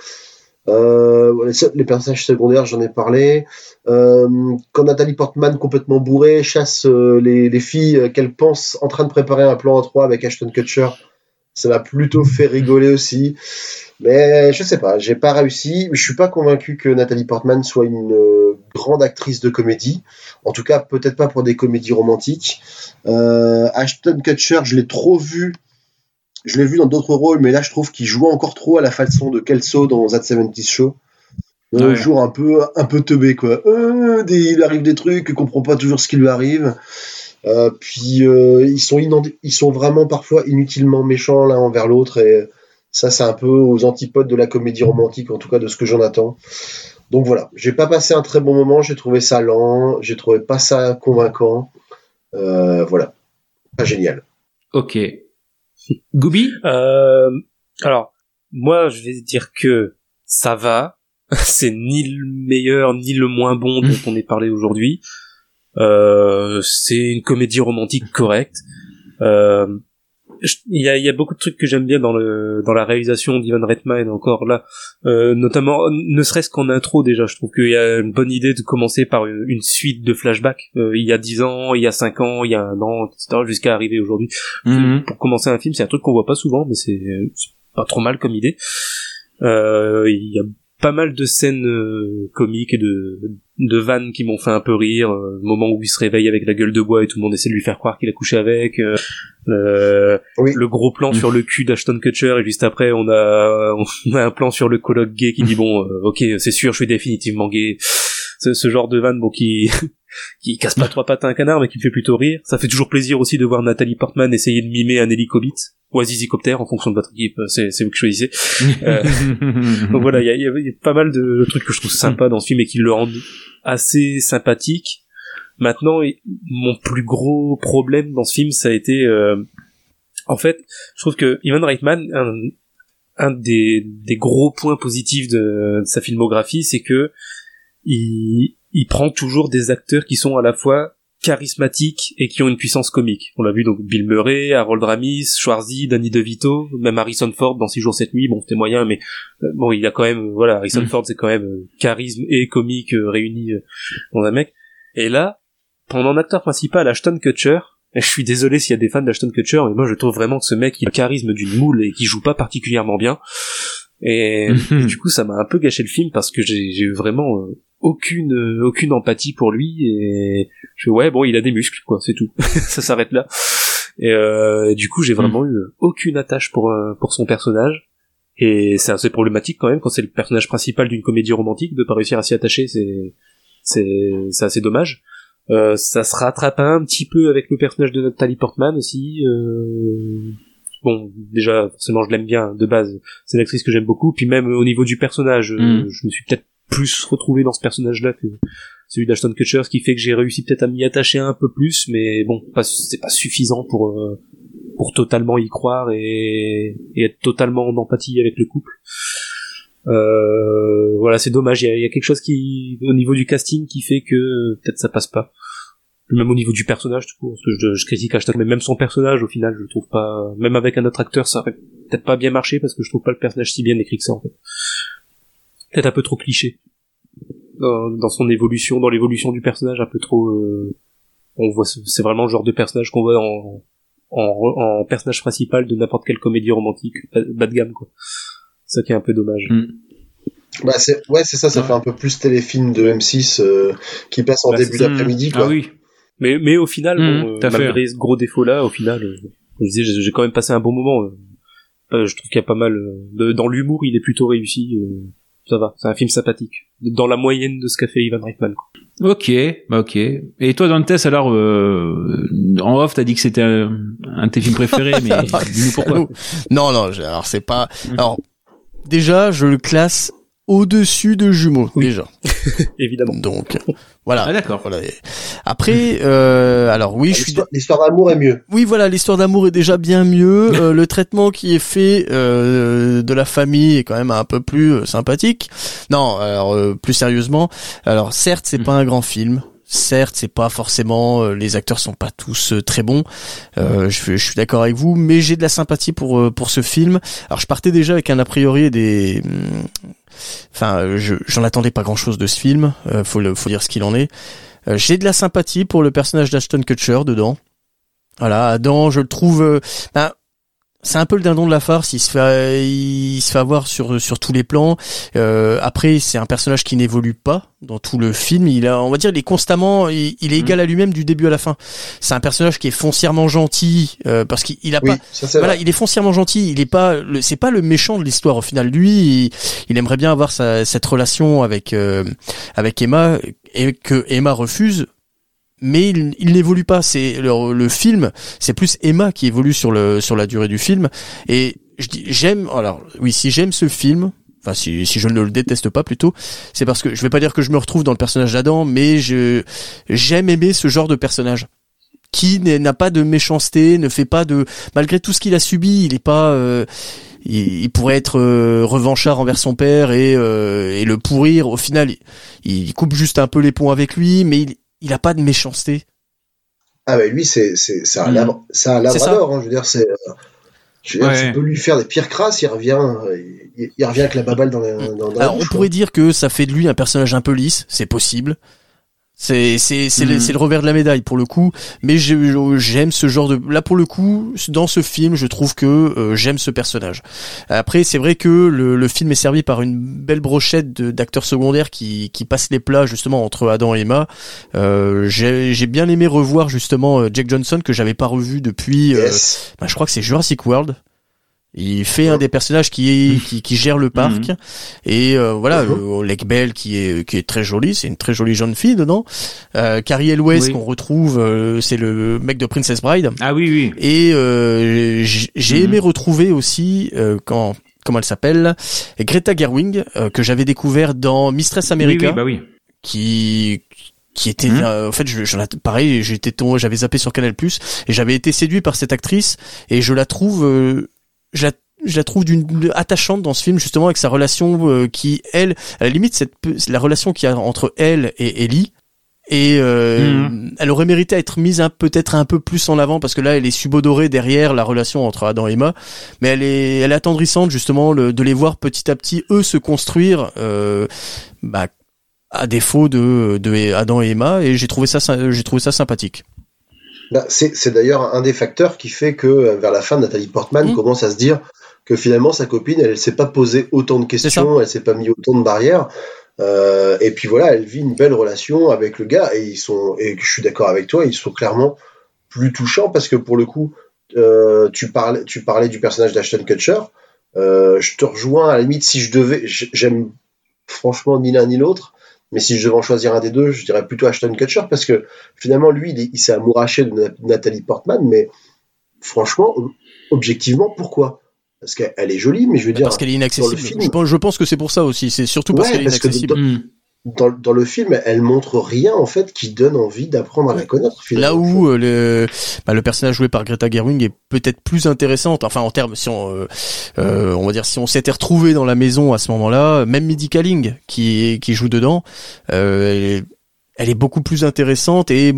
Speaker 5: Euh, les personnages secondaires, j'en ai parlé. Euh, quand Nathalie Portman, complètement bourrée, chasse euh, les, les filles euh, qu'elle pense en train de préparer un plan à trois avec Ashton Kutcher, ça m'a plutôt fait rigoler aussi. Mais je sais pas, j'ai pas réussi. Je suis pas convaincu que Nathalie Portman soit une euh, grande actrice de comédie. En tout cas, peut-être pas pour des comédies romantiques. Euh, Ashton Kutcher, je l'ai trop vu je l'ai vu dans d'autres rôles, mais là je trouve qu'il joue encore trop à la façon de Kelso dans That 70 Show. Un
Speaker 1: Ouais.
Speaker 5: jour un peu un peu teubé quoi. Euh, des- il arrive des trucs, il comprend pas toujours ce qui lui arrive. Euh, puis euh, ils sont ils sont vraiment parfois inutilement méchants l'un envers l'autre et ça c'est un peu aux antipodes de la comédie romantique en tout cas de ce que j'en attends. Donc voilà, j'ai pas passé un très bon moment, j'ai trouvé ça lent, j'ai trouvé pas ça convaincant. Euh, voilà, pas génial.
Speaker 1: Ok. Gooby
Speaker 6: Euh, alors, moi, je vais dire que ça va. C'est ni le meilleur ni le moins bon dont on est parlé aujourd'hui. Euh, c'est une comédie romantique correcte. Euh, il y a, y a beaucoup de trucs que j'aime bien dans le dans la réalisation d'Ivan Reitman encore là, euh, notamment ne serait-ce qu'en intro déjà. Je trouve qu'il y a une bonne idée de commencer par une, une suite de flashbacks. Euh, il y a 10 ans, il y a 5 ans, il y a un an, etc. jusqu'à arriver aujourd'hui
Speaker 1: Mhm.
Speaker 6: pour commencer un film, c'est un truc qu'on voit pas souvent, mais c'est c'est pas trop mal comme idée. Euh, Il y a pas mal de scènes euh, comiques et de, de vannes qui m'ont fait un peu rire. Euh, le moment où il se réveille avec la gueule de bois et tout le monde essaie de lui faire croire qu'il a couché avec. euh, le,
Speaker 5: Oui.
Speaker 6: le gros plan sur le cul d'Ashton Kutcher et juste après on a on a un plan sur le colloque gay qui dit bon euh, ok c'est sûr je suis définitivement gay. Ce, ce genre de vanne bon qui qui casse pas trois pattes à un canard mais qui me fait plutôt rire. Ça fait toujours plaisir aussi de voir Nathalie Portman essayer de mimer un hélicobit ou un zizicoptère en fonction de votre équipe, c'est c'est vous qui choisissez. Euh, Donc voilà, il y a, y a- y a pas mal de trucs que je trouve sympas dans ce film et qui le rendent assez sympathique. Maintenant, mon plus gros problème dans ce film, ça a été, euh, en fait, je trouve que Ivan Reitman, un, un des, des gros points positifs de, de sa filmographie, c'est que il, il prend toujours des acteurs qui sont à la fois charismatiques et qui ont une puissance comique. On l'a vu donc Bill Murray, Harold Ramis, Schwarzy, Danny DeVito, même Harrison Ford dans Six jours cette nuit. Bon, c'était moyen, mais euh, bon, il a quand même, voilà, Harrison
Speaker 1: Mm.
Speaker 6: Ford, c'est quand même euh, charisme et comique euh, réunis dans un mec. Et là, pendant acteur principal, Ashton Kutcher, et je suis désolé s'il y a des fans d'Ashton Kutcher, mais moi je trouve vraiment que ce mec, il a le charisme d'une moule et qui joue pas particulièrement bien. Et
Speaker 1: Mhm.
Speaker 6: du coup, ça m'a un peu gâché le film parce que j'ai j'ai eu vraiment euh, aucune euh, aucune empathie pour lui et je fais, ouais bon, il a des muscles quoi, c'est tout. ça s'arrête là. Et euh, du coup, j'ai vraiment eu aucune attache pour euh, pour son personnage. Et c'est assez problématique quand même quand c'est le personnage principal d'une comédie romantique de pas réussir à s'y attacher, c'est c'est c'est assez dommage. Euh, ça se rattrape un petit peu avec le personnage de Nathalie Portman aussi. Euh, bon, déjà forcément je l'aime bien de base. C'est une actrice que j'aime beaucoup. Puis même au niveau du personnage,
Speaker 1: Mm.
Speaker 6: je me suis peut-être plus retrouvé dans ce personnage-là que celui d'Ashton Kutcher, ce qui fait que j'ai réussi peut-être à m'y attacher un peu plus, mais bon, c'est pas suffisant pour euh, pour totalement y croire et, être totalement en empathie avec le couple. Euh, voilà, c'est dommage. Il y a, quelque chose qui, au niveau du casting, qui fait que peut-être ça passe pas. Même au niveau du personnage, tout court, parce que je, je critique Ashton, mais même son personnage, au final, je le trouve pas. Même avec un autre acteur, ça aurait peut-être pas bien marché parce que je trouve pas le personnage si bien écrit que ça, en fait. Peut-être un peu trop cliché dans, dans son évolution, dans l'évolution du personnage, un peu trop. euh, on voit, c'est vraiment le genre de personnage qu'on voit en, en, en personnage principal de n'importe quelle comédie romantique bas de gamme, quoi. Ça qui est un peu dommage.
Speaker 1: Mm.
Speaker 5: Bah c'est ouais c'est ça ça
Speaker 1: Ouais.
Speaker 5: fait un peu plus téléfilm de M6 euh, qui passe en
Speaker 6: Bah,
Speaker 5: début d'après-midi quoi.
Speaker 1: Ah oui.
Speaker 6: Mais, mais au final,
Speaker 1: Mm,
Speaker 6: bon, euh, malgré ce gros défaut-là, au final, euh, je disais, j'ai quand même passé un bon moment. euh. Euh, je trouve qu'il y a pas mal euh, de, dans l'humour, il est plutôt réussi. Ça va, c'est un film sympathique, dans la moyenne de ce qu'a fait Ivan Reitman. quoi.
Speaker 1: Ok, bah ok. Et toi, Dantes, alors, euh, en off, t'as dit que c'était un, un de tes films préférés, mais dis-nous pourquoi.
Speaker 4: Non, non, alors c'est pas. Alors déjà, je le classe au-dessus de Jumeaux
Speaker 6: Oui.
Speaker 4: déjà.
Speaker 6: Évidemment.
Speaker 4: Donc voilà.
Speaker 1: Ah d'accord.
Speaker 4: Voilà. Après, euh, alors oui, je suis.
Speaker 5: L'histoire l'histoire d'amour est mieux.
Speaker 4: Oui, voilà, l'histoire d'amour est déjà bien mieux. Euh, le traitement qui est fait euh, de la famille est quand même un peu plus euh, sympathique. Non, alors euh, plus sérieusement, alors certes, c'est
Speaker 1: Mhm.
Speaker 4: pas un grand film. Certes, c'est pas forcément euh, les acteurs sont pas tous très bons. Euh, je, je suis d'accord avec vous, mais j'ai de la sympathie pour euh, pour ce film. Alors je partais déjà avec un a priori des hum, enfin euh, je j'en attendais pas grand-chose de ce film, euh, faut le faut dire ce qu'il en est. Euh, j'ai de la sympathie pour le personnage d'Ashton Kutcher dedans. Voilà, Adam, je le trouve ben, c'est un peu le dindon de la farce, il se fait il se fait avoir sur sur tous les plans. Euh, après, c'est un personnage qui n'évolue pas dans tout le film, il a on va dire il est constamment il, il est égal à lui-même du début à la fin. C'est un personnage qui est foncièrement gentil euh, parce qu'il il a
Speaker 5: Oui,
Speaker 4: pas
Speaker 5: ça
Speaker 4: voilà,
Speaker 5: vrai.
Speaker 4: il est foncièrement gentil. Il est pas, le- c'est pas le méchant de l'histoire au final. Lui, il, il aimerait bien avoir sa, cette relation avec euh, avec Emma et que Emma refuse. Mais il, il n'évolue pas. C'est le, le film, c'est plus Emma qui évolue sur le sur la durée du film. Et j'aime. Alors oui, si j'aime ce film. Enfin, si, si je ne le déteste pas plutôt, c'est parce que je vais pas dire que je me retrouve dans le personnage d'Adam, mais je j'aime aimer ce genre de personnage qui n'a pas de méchanceté, ne fait pas de malgré tout ce qu'il a subi, il est pas euh, il, il pourrait être euh, revanchard envers son père et, euh, et le pourrir. Au final, il, il coupe juste un peu les ponts avec lui, mais il, il a pas de méchanceté.
Speaker 5: Ah mais lui c'est c'est un labre- c'est un labrador hein, je veux dire c'est euh, je veux dire,
Speaker 1: Ouais.
Speaker 5: tu peux lui faire des pires crasses, il revient il, il revient avec la baballe dans la, dans, dans la
Speaker 4: Alors on
Speaker 5: bouche,
Speaker 4: pourrait dire que ça fait de lui un personnage un peu lisse, c'est possible. C'est c'est c'est le,
Speaker 1: Mhm.
Speaker 4: c'est le revers de la médaille pour le coup, mais j'aime ce genre de là pour le coup dans ce film je trouve que euh, j'aime ce personnage. Après c'est vrai que le, le film est servi par une belle brochette d'acteurs secondaires qui qui passent les plats justement entre Adam et Emma. Euh, J'ai j'ai bien aimé revoir justement euh, Jack Johnson que j'avais pas revu depuis. euh, bah, je crois que c'est Jurassic World. Il fait un des personnages qui, qui, qui gère le parc et euh, voilà
Speaker 5: Mhm.
Speaker 4: euh, Lake Bell qui est qui est très jolie c'est une très jolie jeune fille dedans euh, Carrie Elwes
Speaker 1: Oui.
Speaker 4: qu'on retrouve euh, c'est le mec de Princess Bride
Speaker 1: Ah oui, oui.
Speaker 4: et euh, j'ai
Speaker 1: Mhm.
Speaker 4: aimé retrouver aussi euh, quand comment elle s'appelle Greta Gerwig euh, que j'avais découvert dans Mistress
Speaker 1: Oui,
Speaker 4: America
Speaker 1: oui, bah oui.
Speaker 4: qui qui était
Speaker 1: Mhm.
Speaker 4: euh, en fait je, j'en ai- pareil j'étais j'avais zappé sur Canal Plus et j'avais été séduit par cette actrice et je la trouve euh, je la je la trouve d'une attachante dans ce film justement avec sa relation euh, qui elle à la limite cette la relation qu'il y a entre elle et Ellie. Et euh, elle aurait mérité à être mise peut-être un peu plus en avant parce que là elle est subodorée derrière la relation entre Adam et Emma. Mais elle est elle est attendrissante justement le- de les voir petit à petit eux se construire euh, bah, à défaut de, de Adam et Emma. Et j'ai trouvé ça j'ai trouvé ça sympathique.
Speaker 5: Bah, c'est d'ailleurs un des facteurs qui fait que euh, vers la fin Nathalie Portman
Speaker 4: Mhm.
Speaker 5: commence à se dire que finalement sa copine elle s'est pas posé autant de questions, elle s'est pas mis autant de barrières. Euh, et puis voilà elle vit une belle relation avec le gars et ils sont et je suis d'accord avec toi ils sont clairement plus touchants parce que pour le coup euh, tu parlais tu parlais du personnage d'Ashton Kutcher. Euh, je te rejoins à la limite si je devais j'aime franchement ni l'un ni l'autre mais si je devais en choisir un des deux je dirais plutôt Ashton Kutcher parce que finalement lui il, est- il s'est amouraché de Na- Nathalie Portman mais franchement objectivement, pourquoi? Parce qu'elle est jolie, mais je veux dire.
Speaker 4: Parce qu'elle est inaccessible.
Speaker 5: film-
Speaker 4: je, pense, je pense que c'est pour ça aussi. C'est surtout parce
Speaker 5: Ouais,
Speaker 4: qu'elle est
Speaker 5: parce que
Speaker 4: inaccessible.
Speaker 1: Hmm.
Speaker 5: Dans, dans le film, elle montre rien en fait qui donne envie d'apprendre à la connaître.
Speaker 4: Là où euh, le, bah, le personnage joué par Greta Gerwig est peut-être plus intéressante, enfin en termes, si on, euh, euh, on va dire, si on s'était retrouvé dans la maison à ce moment-là, même Midi Kaling qui qui joue dedans, euh, elle, est, elle est beaucoup plus intéressante et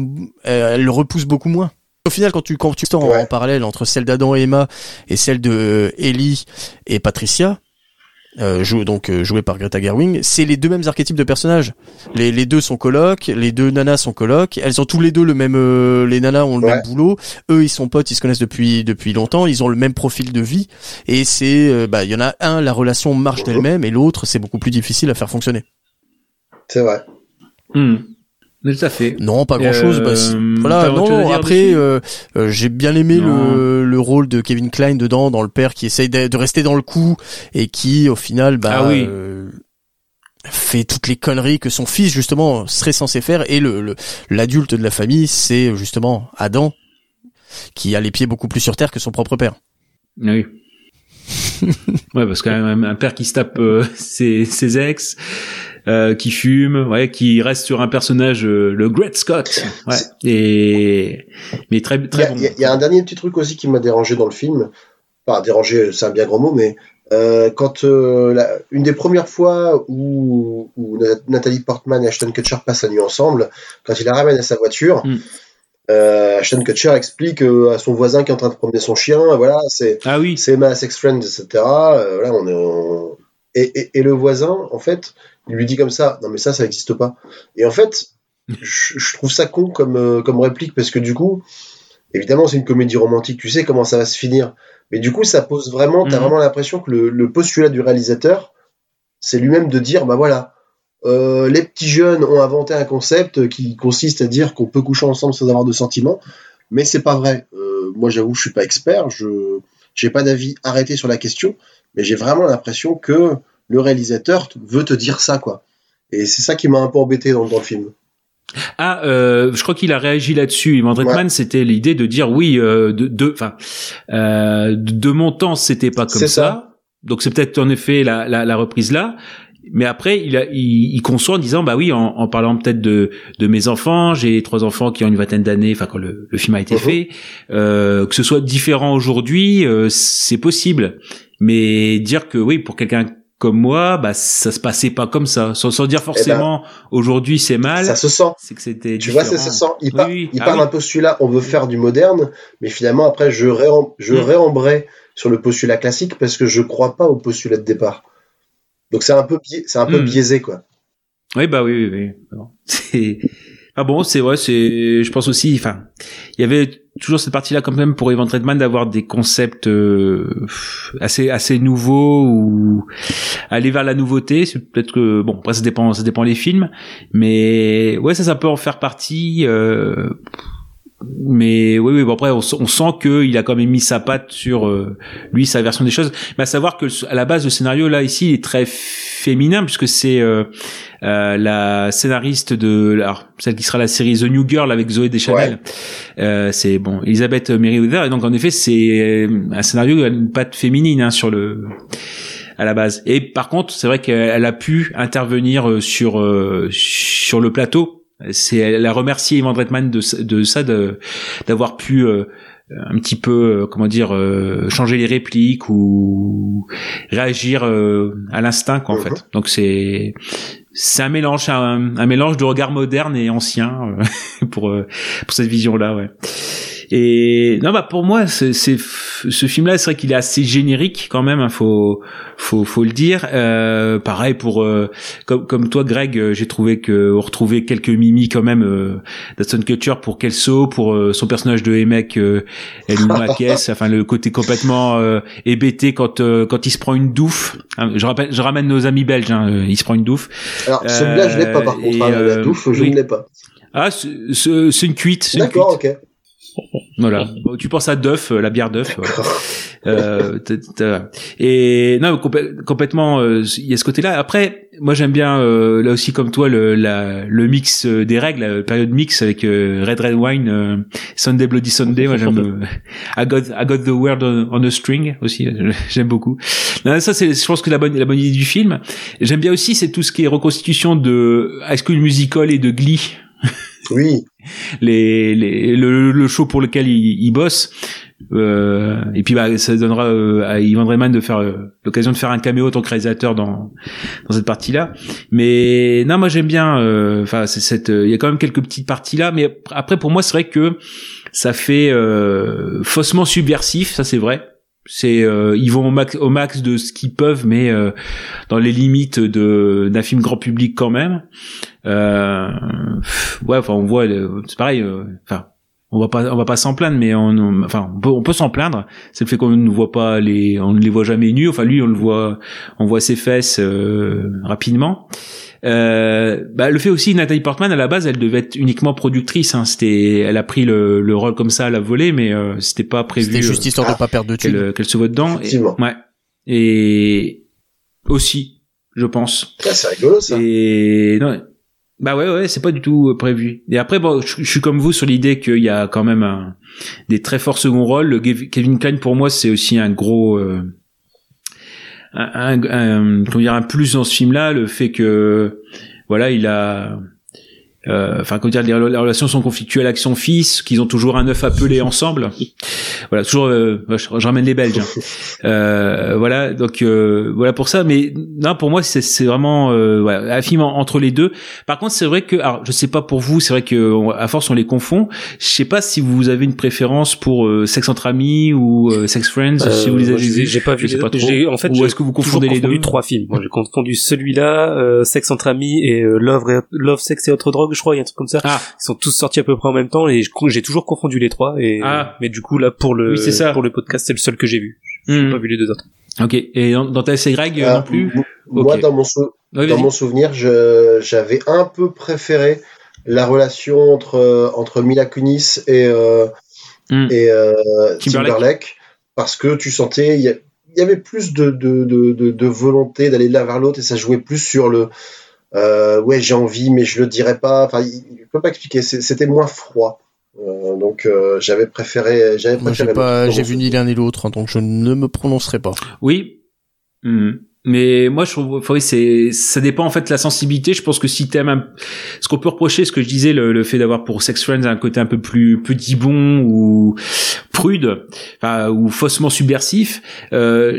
Speaker 4: euh, elle le repousse beaucoup moins. Au final, quand tu quand tu tends
Speaker 5: Ouais.
Speaker 4: en parallèle entre celle d'Adam et Emma et celle de euh, Ellie et Patricia, euh, jou- donc euh, jouée par Greta Gerwig, c'est les deux mêmes archétypes de personnages. Les, les deux sont colocs, les deux nanas sont colocs. Elles ont tous les deux le même, euh, les nanas ont le
Speaker 5: Ouais.
Speaker 4: même boulot. Eux, ils sont potes, ils se connaissent depuis depuis longtemps. Ils ont le même profil de vie. Et c'est, euh, bah, il y en a un, la relation marche d'elle-même, et l'autre, c'est beaucoup plus difficile à faire fonctionner.
Speaker 5: C'est vrai.
Speaker 1: Hmm. Tout à fait.
Speaker 4: Non, pas grand-chose.
Speaker 1: Euh,
Speaker 4: bah, si-
Speaker 1: t'as
Speaker 4: voilà,
Speaker 1: autre
Speaker 4: non.
Speaker 1: chose
Speaker 4: après, euh, euh, j'ai bien aimé le, le rôle de Kevin Klein dedans, dans le père qui essaye de, de rester dans le coup et qui, au final, bah,
Speaker 1: Ah oui.
Speaker 4: euh, fait toutes les conneries que son fils justement serait censé faire. Et le le- l'adulte de la famille, c'est justement Adam, qui a les pieds beaucoup plus sur terre que son propre père.
Speaker 1: Oui. ouais, parce qu'un un- un père qui se tape euh, ses, ses ex, euh, qui fume, ouais, qui reste sur un personnage, euh, le Great Scott, ouais, et mais très très
Speaker 5: a,
Speaker 1: bon.
Speaker 5: il y a- il y a un dernier petit truc aussi qui m'a dérangé dans le film. Enfin, dérangé, c'est un bien grand mot, mais euh, quand euh, la- une des premières fois où, où Na- Nathalie Portman et Ashton Kutcher passent la nuit ensemble, quand il la ramène à sa voiture,
Speaker 1: Mm.
Speaker 5: euh, Ashton Kutcher explique à son voisin qui est en train de promener son chien, voilà, c'est
Speaker 1: Ah oui,
Speaker 5: c'est ma sex friend, etc. Voilà, on est et, et le voisin, en fait, il lui dit comme ça, non mais ça, ça n'existe pas. Et en fait, je, je trouve ça con comme, euh, comme réplique parce que du coup, évidemment, c'est une comédie romantique, tu sais comment ça va se finir. Mais du coup, ça pose vraiment, t'as
Speaker 1: Mhm.
Speaker 5: vraiment l'impression que le, le postulat du réalisateur, c'est lui-même de dire, bah voilà, euh, les petits jeunes ont inventé un concept qui consiste à dire qu'on peut coucher ensemble sans avoir de sentiments, mais c'est pas vrai. Euh, moi, j'avoue, je suis pas expert, je j'ai pas d'avis arrêté sur la question, mais j'ai vraiment l'impression que le réalisateur veut te dire ça, quoi. Et c'est ça qui m'a un peu embêté dans, dans le film.
Speaker 1: Ah, euh, je crois qu'il a réagi là-dessus. Ivan Reitman, c'était l'idée de dire oui, euh, de, de, enfin, euh, de, de mon temps, c'était pas comme ça.
Speaker 5: ça.
Speaker 1: Donc c'est peut-être en effet la, la, la reprise là. Mais après, il, a, il, il conçoit en disant, bah oui, en, en parlant peut-être de, de mes enfants, j'ai trois enfants qui ont une vingtaine d'années, enfin quand le, le film a été
Speaker 5: Mhm.
Speaker 1: fait, euh, que ce soit différent aujourd'hui, euh, c'est possible. Mais dire que oui, pour quelqu'un comme moi, bah ça se passait pas comme ça, sans, sans dire forcément aujourd'hui c'est mal.
Speaker 5: Ça se sent.
Speaker 1: C'est que c'était
Speaker 5: Tu vois, ça se sent. Il,
Speaker 1: Oui,
Speaker 5: part,
Speaker 1: oui.
Speaker 5: il
Speaker 1: Ah
Speaker 5: part
Speaker 1: oui.
Speaker 5: d'un postulat, on veut faire du moderne, mais finalement, après, je, je
Speaker 1: Mm.
Speaker 5: réembrais sur le postulat classique parce que je crois pas au postulat de départ. Donc c'est un peu, c'est un peu
Speaker 1: Mm.
Speaker 5: biaisé, quoi.
Speaker 1: Oui, bah oui, oui, oui. Ah bon, c'est vrai, c'est. Je pense aussi. Enfin, il y avait toujours cette partie-là quand même pour Event Redman d'avoir des concepts euh, assez assez nouveaux ou aller vers la nouveauté. C'est peut-être que bon, après ça dépend, ça dépend les films, mais ouais, ça, ça peut en faire partie. Euh, mais oui, oui, bon après on, on sent que il a quand même mis sa patte sur euh, lui sa version des choses. Mais à savoir que à la base le scénario là ici il est très féminin puisque c'est euh, euh, la scénariste de alors, celle qui sera la série The New Girl avec Zoé Deschanel. Euh, c'est bon Elisabeth Merriweather et donc en effet c'est euh, un scénario qui a une patte féminine hein, sur le à la base. Et par contre, c'est vrai qu'elle a pu intervenir euh, sur euh, sur le plateau. C'est elle a remercié Ivan Reitman de, de ça, de d'avoir pu euh, un petit peu euh, comment dire euh, changer les répliques ou réagir euh, à l'instinct quoi en
Speaker 5: Mhm.
Speaker 1: fait. Donc c'est c'est un mélange, un, un mélange de regard moderne et ancien euh, pour euh, pour cette vision là, ouais. Et non bah pour moi c'est ce film là c'est vrai qu'il est assez générique quand même, hein, faut faut faut le dire. Euh, pareil pour euh, comme comme toi Greg, euh, j'ai trouvé que on retrouvait quelques mimi quand même euh, d'Aston Kutcher pour Kelso, pour euh, son personnage de Emek euh, El enfin le côté complètement euh, hébété quand euh, quand il se prend une douffe. Hein, je rappelle, je ramène nos amis belges, hein, il se prend une douffe.
Speaker 5: Alors, celui-là, je l'ai pas, par contre.
Speaker 1: et,
Speaker 5: hein, la douffe, je
Speaker 1: oui.
Speaker 5: ne l'ai pas.
Speaker 1: Ah, c'est une cuite.
Speaker 5: D'accord, ok.
Speaker 1: Voilà. Bon, tu penses à Duff, euh, la bière Duff. voilà. Euh, t- t- et non, complè- complètement. euh, Il y a ce côté-là. Après, moi j'aime bien euh, là aussi comme toi le, la, le mix euh, des règles, la période mix avec euh, Red Red Wine, euh, Sunday Bloody Sunday. Moi j'aime. euh, I got I got the word on, on a string aussi. J'aime beaucoup. Non, ça c'est, je pense que la bonne la bonne idée du film. J'aime bien aussi c'est tout ce qui est reconstitution de High School Musical et de Glee
Speaker 5: Oui,
Speaker 1: les, les le, le show pour lequel il, il bosse. Euh, et puis bah ça donnera euh, à Ivan Draymond de faire euh, l'occasion de faire un caméo en tant que réalisateur dans dans cette partie là mais non moi j'aime bien euh, enfin c'est cette euh, il y a quand même quelques petites parties là mais après pour moi c'est vrai que ça fait euh, faussement subversif ça c'est vrai c'est euh, ils vont au max, au max de ce qu'ils peuvent mais euh, dans les limites de d'un film grand public quand même. Euh, ouais enfin on voit le- c'est pareil euh, enfin on va pas on va pas s'en plaindre mais on, on- enfin on peut on peut s'en plaindre. C'est le fait qu'on ne voit pas les on ne les voit jamais nus. Enfin lui on le voit on voit ses fesses euh, rapidement euh, bah, le fait aussi Nathalie Portman à la base elle devait être uniquement productrice hein, c'était elle a pris le, le rôle comme ça à la volée mais euh, c'était pas prévu
Speaker 4: C'était juste
Speaker 1: euh,
Speaker 4: histoire de pas perdre de thunes.
Speaker 1: qu'elle qu'elle se voit dedans et,
Speaker 5: Effectivement.
Speaker 1: ouais et aussi je pense
Speaker 5: Ah, c'est rigolo ça.
Speaker 1: et non, bah ouais, ouais, c'est pas du tout euh, prévu. Et après, bon, je, je suis comme vous sur l'idée qu'il y a quand même un- des très forts second rôles. Le Kevin Klein, pour moi, c'est aussi un gros, euh, un, un, un- dire, un plus dans ce film-là, le fait que, voilà, il a, euh, enfin, comment dire, les, rela- les relations sont conflictuelles avec son fils, qu'ils ont toujours un œuf appelé ensemble. Voilà, toujours, euh, je, je ramène les Belges. hein. Euh, voilà, donc euh, voilà pour ça. Mais non, pour moi, c'est vraiment euh, voilà, un film en- entre les deux. Par contre, c'est vrai que, alors, je sais pas pour vous, c'est vrai que à force on les confond. Je sais pas si vous avez une préférence pour euh, Sex entre amis ou euh, Sex Friends, si vous les
Speaker 6: Euh,
Speaker 1: avez vus.
Speaker 6: J'ai pas
Speaker 1: je
Speaker 6: vu.
Speaker 1: sais
Speaker 6: les
Speaker 1: pas trop.
Speaker 6: En fait,
Speaker 1: ou est-ce que vous confondez les deux
Speaker 6: trois films. Moi, j'ai confondu celui-là, euh, Sex entre amis et euh, Love, Love, Sex et autres drogues, je crois, il y a un truc comme ça.
Speaker 1: Ah,
Speaker 6: Ils sont tous sortis à peu près en même temps et j'ai toujours confondu les trois. Et
Speaker 1: Ah.
Speaker 6: mais du coup là pour le
Speaker 1: Oui, c'est ça.
Speaker 6: pour le podcast, c'est le seul que j'ai vu. J'ai
Speaker 1: hmm.
Speaker 6: pas vu les deux autres.
Speaker 1: ok. Et dans, dans ta Greg euh, non plus.
Speaker 5: m- Moi, dans mon, sou-
Speaker 1: Ouais,
Speaker 5: dans
Speaker 1: vas-y.
Speaker 5: mon souvenir, j'avais un peu préféré la relation entre, euh, entre Mila Kunis et, euh,
Speaker 1: Hmm.
Speaker 5: et euh,
Speaker 1: Timberlake.
Speaker 5: Timberlake. parce que tu sentais, il y, a- il y avait plus de, de, de, de, de volonté d'aller de l'un vers l'autre et ça jouait plus sur le euh, ouais, j'ai envie, mais je le dirais pas. Enfin, il, il peut pas expliquer, c'était moins froid. Euh, donc euh, j'avais préféré, j'avais
Speaker 4: Moi, j'ai
Speaker 5: préféré.
Speaker 4: pas,
Speaker 5: l'autre.
Speaker 4: j'ai vu ni l'un ni l'autre, hein, donc je ne me prononcerai pas.
Speaker 1: Oui. Hmm. Mais moi, je trouve, enfin, oui, c'est, ça dépend en fait de la sensibilité. Je pense que si t'aimes un... ce qu'on peut reprocher, ce que je disais, le, le fait d'avoir pour Sex Friends un côté un peu plus petit bon ou prude, enfin, ou faussement subversif, euh,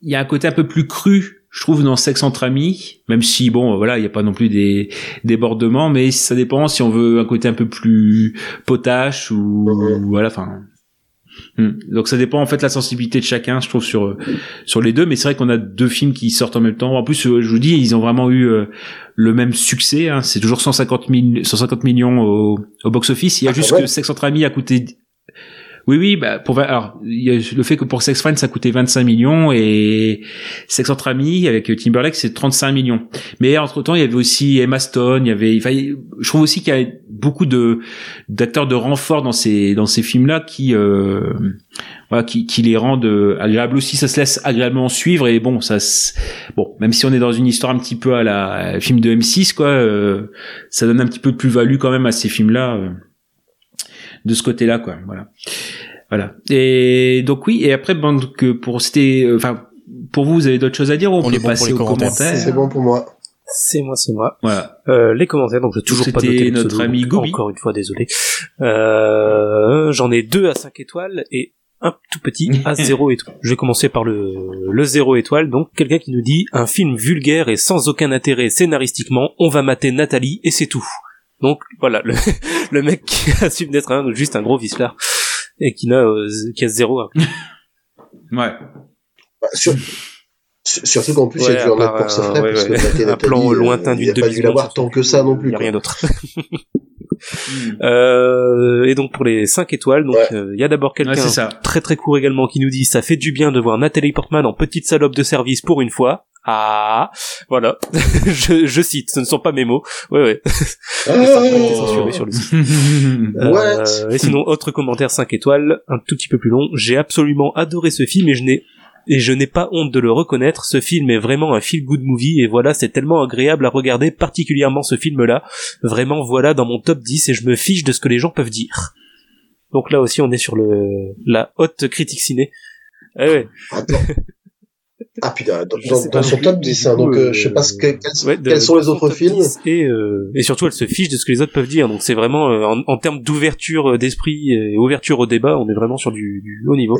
Speaker 1: il y a un côté un peu plus cru. Je trouve dans Sex entre amis, même si bon, voilà, il n'y a pas non plus des débordements, mais ça dépend si on veut un côté un peu plus potache ou voilà, enfin. Hmm. Donc ça dépend en fait de la sensibilité de chacun, je trouve sur sur les deux. Mais c'est vrai qu'on a deux films qui sortent en même temps. En plus, euh, je vous dis, ils ont vraiment eu euh, le même succès. Hein. C'est toujours 150, 000 150 millions au, au box-office. Il y a
Speaker 5: Ah,
Speaker 1: juste que. Sex entre amis a coûté. Oui, oui, bah pour alors y a le fait que pour Sex Friends ça coûtait 25 millions et Sex entre amis avec Timberlake c'est 35 millions. Mais entre temps il y avait aussi Emma Stone, il y avait, enfin, je trouve aussi qu'il y a beaucoup de d'acteurs de renfort dans ces dans ces films là qui euh, voilà, qui, qui les rendent euh, agréables aussi. Ça se laisse agréablement suivre et bon, ça, bon, même si on est dans une histoire un petit peu à la film de M6, quoi, euh, ça donne un petit peu de plus-value quand même à ces films-là, euh, de ce côté-là, quoi. Voilà, voilà. Et donc oui, et après, bon, donc, euh, pour c'était, euh, enfin, pour vous, vous avez d'autres choses à dire ou on,
Speaker 4: On
Speaker 1: peut
Speaker 4: est bon pour
Speaker 1: passer
Speaker 4: les
Speaker 1: aux
Speaker 4: commentaires.
Speaker 1: commentaires
Speaker 5: C'est bon pour moi.
Speaker 6: C'est moi, c'est moi.
Speaker 1: Voilà.
Speaker 6: Euh, les commentaires, donc j'ai toujours pas noté
Speaker 1: notre
Speaker 6: pseudo,
Speaker 1: ami Gobi.
Speaker 6: Encore une fois, désolé. Euh, J'en ai deux à 5 étoiles et un tout petit à 0 étoile. Je vais commencer par le, le 0 étoile. Donc quelqu'un qui nous dit un film vulgaire et sans aucun intérêt scénaristiquement, on va mater Nathalie et c'est tout. Donc voilà, le, le mec qui assume d'être un, juste un gros vicelard et qui n'a euh, qui a zéro. hein.
Speaker 1: Ouais.
Speaker 5: Bah, sur- sur- Surtout qu'en plus, il
Speaker 6: Ouais,
Speaker 5: y a dû en mettre pour ses
Speaker 6: euh,
Speaker 5: frais,
Speaker 6: ouais,
Speaker 5: parce que
Speaker 6: ouais.
Speaker 5: Maté
Speaker 6: Un plan lointain
Speaker 5: il
Speaker 6: d'une
Speaker 5: a pas dû
Speaker 6: demi-seconde
Speaker 5: l'avoir tant que ça non
Speaker 6: il
Speaker 5: plus.
Speaker 6: y a rien d'autre. Euh, et donc pour les 5 étoiles, donc
Speaker 5: Ouais.
Speaker 6: euh, il y a d'abord quelqu'un
Speaker 1: Ouais,
Speaker 6: très très court également qui nous dit ça fait du bien de voir Nathalie Portman en petite salope de service pour une fois. Ah, voilà. je, je cite, ce ne sont pas mes mots. Ouais ouais. Ça a pas été censuré sur le site.
Speaker 5: What?
Speaker 6: Euh, et sinon, autre commentaire 5 étoiles, un tout petit peu plus long. J'ai absolument adoré ce film et je n'ai et je n'ai pas honte de le reconnaître, ce film est vraiment un feel good movie et voilà, c'est tellement agréable à regarder, particulièrement ce film-là. Vraiment, voilà dans mon top 10 et je me fiche de ce que les gens peuvent dire. Donc là aussi, on est sur le la haute critique ciné. Eh ouais,
Speaker 5: Attends. Ah putain, dans, dans- son top
Speaker 6: plus,
Speaker 5: 10,
Speaker 6: mais
Speaker 5: hein, donc euh,
Speaker 6: euh,
Speaker 5: je sais pas ce que, quels,
Speaker 6: ouais, de-
Speaker 5: quels sont les autres films.
Speaker 6: 10 et, euh, et surtout, elle se fiche de ce que les autres peuvent dire. Donc c'est vraiment euh, en, en termes d'ouverture euh, d'esprit et ouverture au débat, on est vraiment sur du, du haut niveau.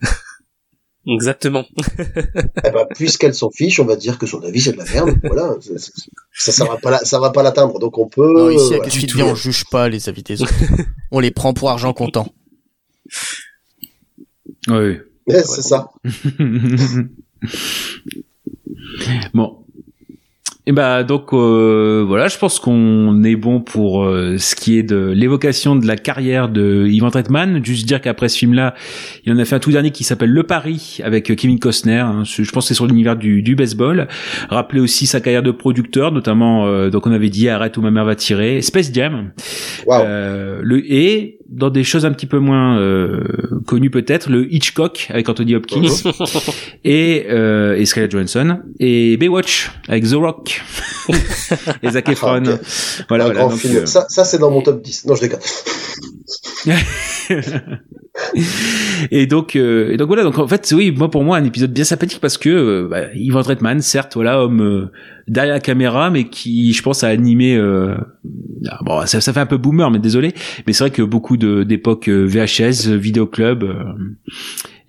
Speaker 6: Exactement.
Speaker 5: Eh ben, puisqu'elle s'en fiche, on va dire que son avis c'est de la merde. voilà, c'est- ça, ça va pas, la- ça va pas l'atteindre, donc on peut.
Speaker 4: Non, ici, à
Speaker 5: voilà.
Speaker 4: devient, on juge pas les avis des autres. on les prend pour argent comptant.
Speaker 1: oui.
Speaker 5: Ouais, c'est ça.
Speaker 1: bon. Et bah donc euh, voilà, je pense qu'on est bon pour euh, ce qui est de l'évocation de la carrière de Ivan Reitman. Juste dire qu'après ce film-là, il en a fait un tout dernier qui s'appelle Le Paris avec Kevin Costner. hein. Je pense que c'est sur l'univers du, du baseball. Rappelez aussi sa carrière de producteur, notamment euh, donc on avait dit Arrête où ma mère va tirer, Space Jam.
Speaker 5: Waouh.
Speaker 1: Euh, le et dans des choses un petit peu moins euh, connues peut-être, le Hitchcock avec Anthony Hopkins et euh, et Scarlett Johansson et Baywatch avec The Rock et Zac Efron.
Speaker 5: Ah, ok.
Speaker 1: Voilà, voilà. donc, euh,
Speaker 5: Ça, ça c'est dans mon top 10. Non, je déconne.
Speaker 1: et donc euh, et donc voilà donc en fait oui moi pour moi un épisode bien sympathique parce que euh, bah, Ivan Reitman certes voilà homme euh, derrière la caméra mais qui je pense a animé euh, ah, bon ça, ça fait un peu boomer mais désolé. Mais c'est vrai que beaucoup d'époques euh, VHS euh, vidéoclub euh,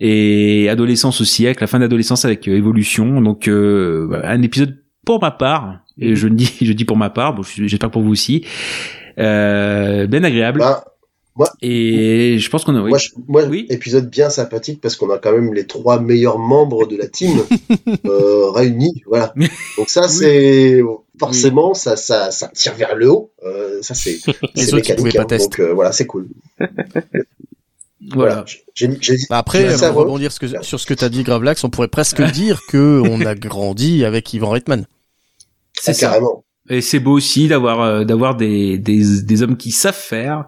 Speaker 1: et adolescence aussi avec la fin d'adolescence avec euh, évolution donc euh, un épisode pour ma part et je dis je dis pour ma part bon je- j'espère pour vous aussi euh, bien agréable.
Speaker 5: Bah,
Speaker 1: et je pense qu'on a oui.
Speaker 5: Moi, je- moi
Speaker 1: Oui.
Speaker 5: épisode bien sympathique parce qu'on a quand même les trois meilleurs membres de la team euh, réunis. Voilà. Donc ça, c'est forcément ça, ça, ça tire vers le haut. Euh, ça, c'est
Speaker 4: Les
Speaker 5: c'est
Speaker 4: autres, ils pouvaient
Speaker 5: mécanique.
Speaker 4: pas
Speaker 5: hein. Donc euh, voilà, c'est cool.
Speaker 1: voilà.
Speaker 5: J'ai-
Speaker 4: Bah après, pour
Speaker 5: avant.
Speaker 4: rebondir ce que- sur ce que t'as dit, Gravelax, on pourrait presque dire que on a grandi avec Ivan Reitman.
Speaker 1: C'est
Speaker 5: Ah, carrément.
Speaker 1: Et c'est beau aussi d'avoir euh, d'avoir des, des des hommes qui savent faire,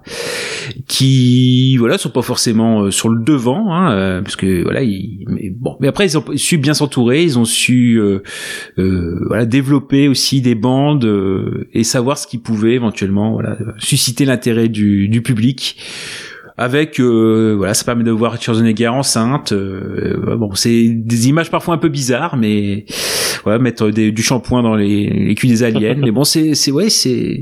Speaker 1: qui voilà sont pas forcément euh, sur le devant, hein, euh, parce que voilà ils, mais bon. Mais après ils ont su bien s'entourer, ils ont su euh, euh, voilà développer aussi des bandes euh, et savoir ce qui pouvait éventuellement voilà susciter l'intérêt du du public. Avec euh, voilà, ça permet de voir Schwarzenegger enceinte. euh, bon, c'est des images parfois un peu bizarres, mais voilà, mettre des- du shampoing dans les, les culs des aliens. mais bon, c'est c'est ouais, c'est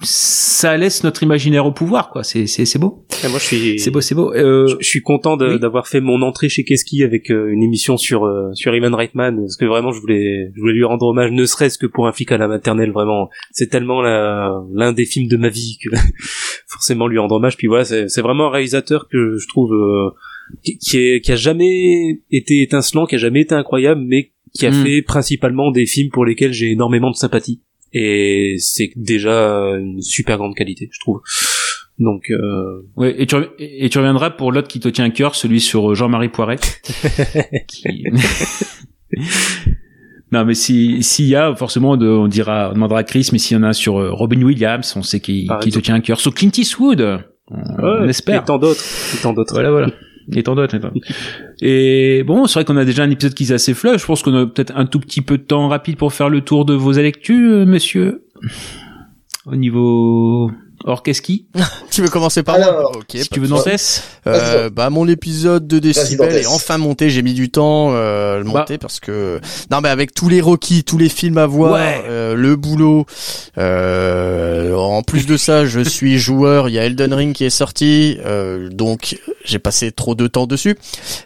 Speaker 1: ça laisse notre imaginaire au pouvoir, quoi. C'est c'est c'est beau,
Speaker 6: Et moi, je suis,
Speaker 1: c'est beau, c'est beau. Euh,
Speaker 6: je, je suis content
Speaker 1: oui.
Speaker 6: d'avoir fait mon entrée chez Keski avec euh, une émission sur euh, sur Ivan Reitman parce que vraiment je voulais je voulais lui rendre hommage ne serait-ce que pour un flic à la maternelle vraiment c'est tellement l'un des films de ma vie que forcément lui rendre hommage puis voilà c'est c'est vraiment un réalisateur que je trouve euh, qui, qui est qui a jamais été étincelant qui a jamais été incroyable mais qui a
Speaker 1: Mm.
Speaker 6: fait principalement des films pour lesquels j'ai énormément de sympathie et c'est déjà une super grande qualité je trouve donc euh,
Speaker 1: ouais, et tu rev- et tu reviendras pour l'autre qui te tient à cœur, celui sur euh, Jean-Marie Poiret. qui- Non, mais si s'il y a forcément, de, on dira, on demandera à Chris, mais s'il y en a sur euh, Robin Williams, on sait qui, qui te tient à cœur. Sur Clint Eastwood, on, on
Speaker 6: Ouais,
Speaker 1: espère.
Speaker 6: Et tant d'autres. Et tant d'autres.
Speaker 1: Voilà, voilà. Et tant d'autres, et bon, c'est vrai qu'on a déjà un épisode qui est assez flush. Je pense qu'on a peut-être un tout petit peu de temps rapide pour faire le tour de vos électus, euh, monsieur. Au niveau orcheski,
Speaker 4: Tu veux commencer par
Speaker 5: Alors,
Speaker 4: moi Ok.
Speaker 1: si tu veux Nantes.
Speaker 4: Euh, bah mon épisode de Décibel est enfin monté. J'ai mis du temps euh, le monter parce que non mais avec tous les Rocky, tous les films à voir,
Speaker 1: Ouais.
Speaker 4: euh, le boulot. euh, en plus de ça, je suis joueur. Il y a Elden Ring qui est sorti, euh, donc j'ai passé trop de temps dessus.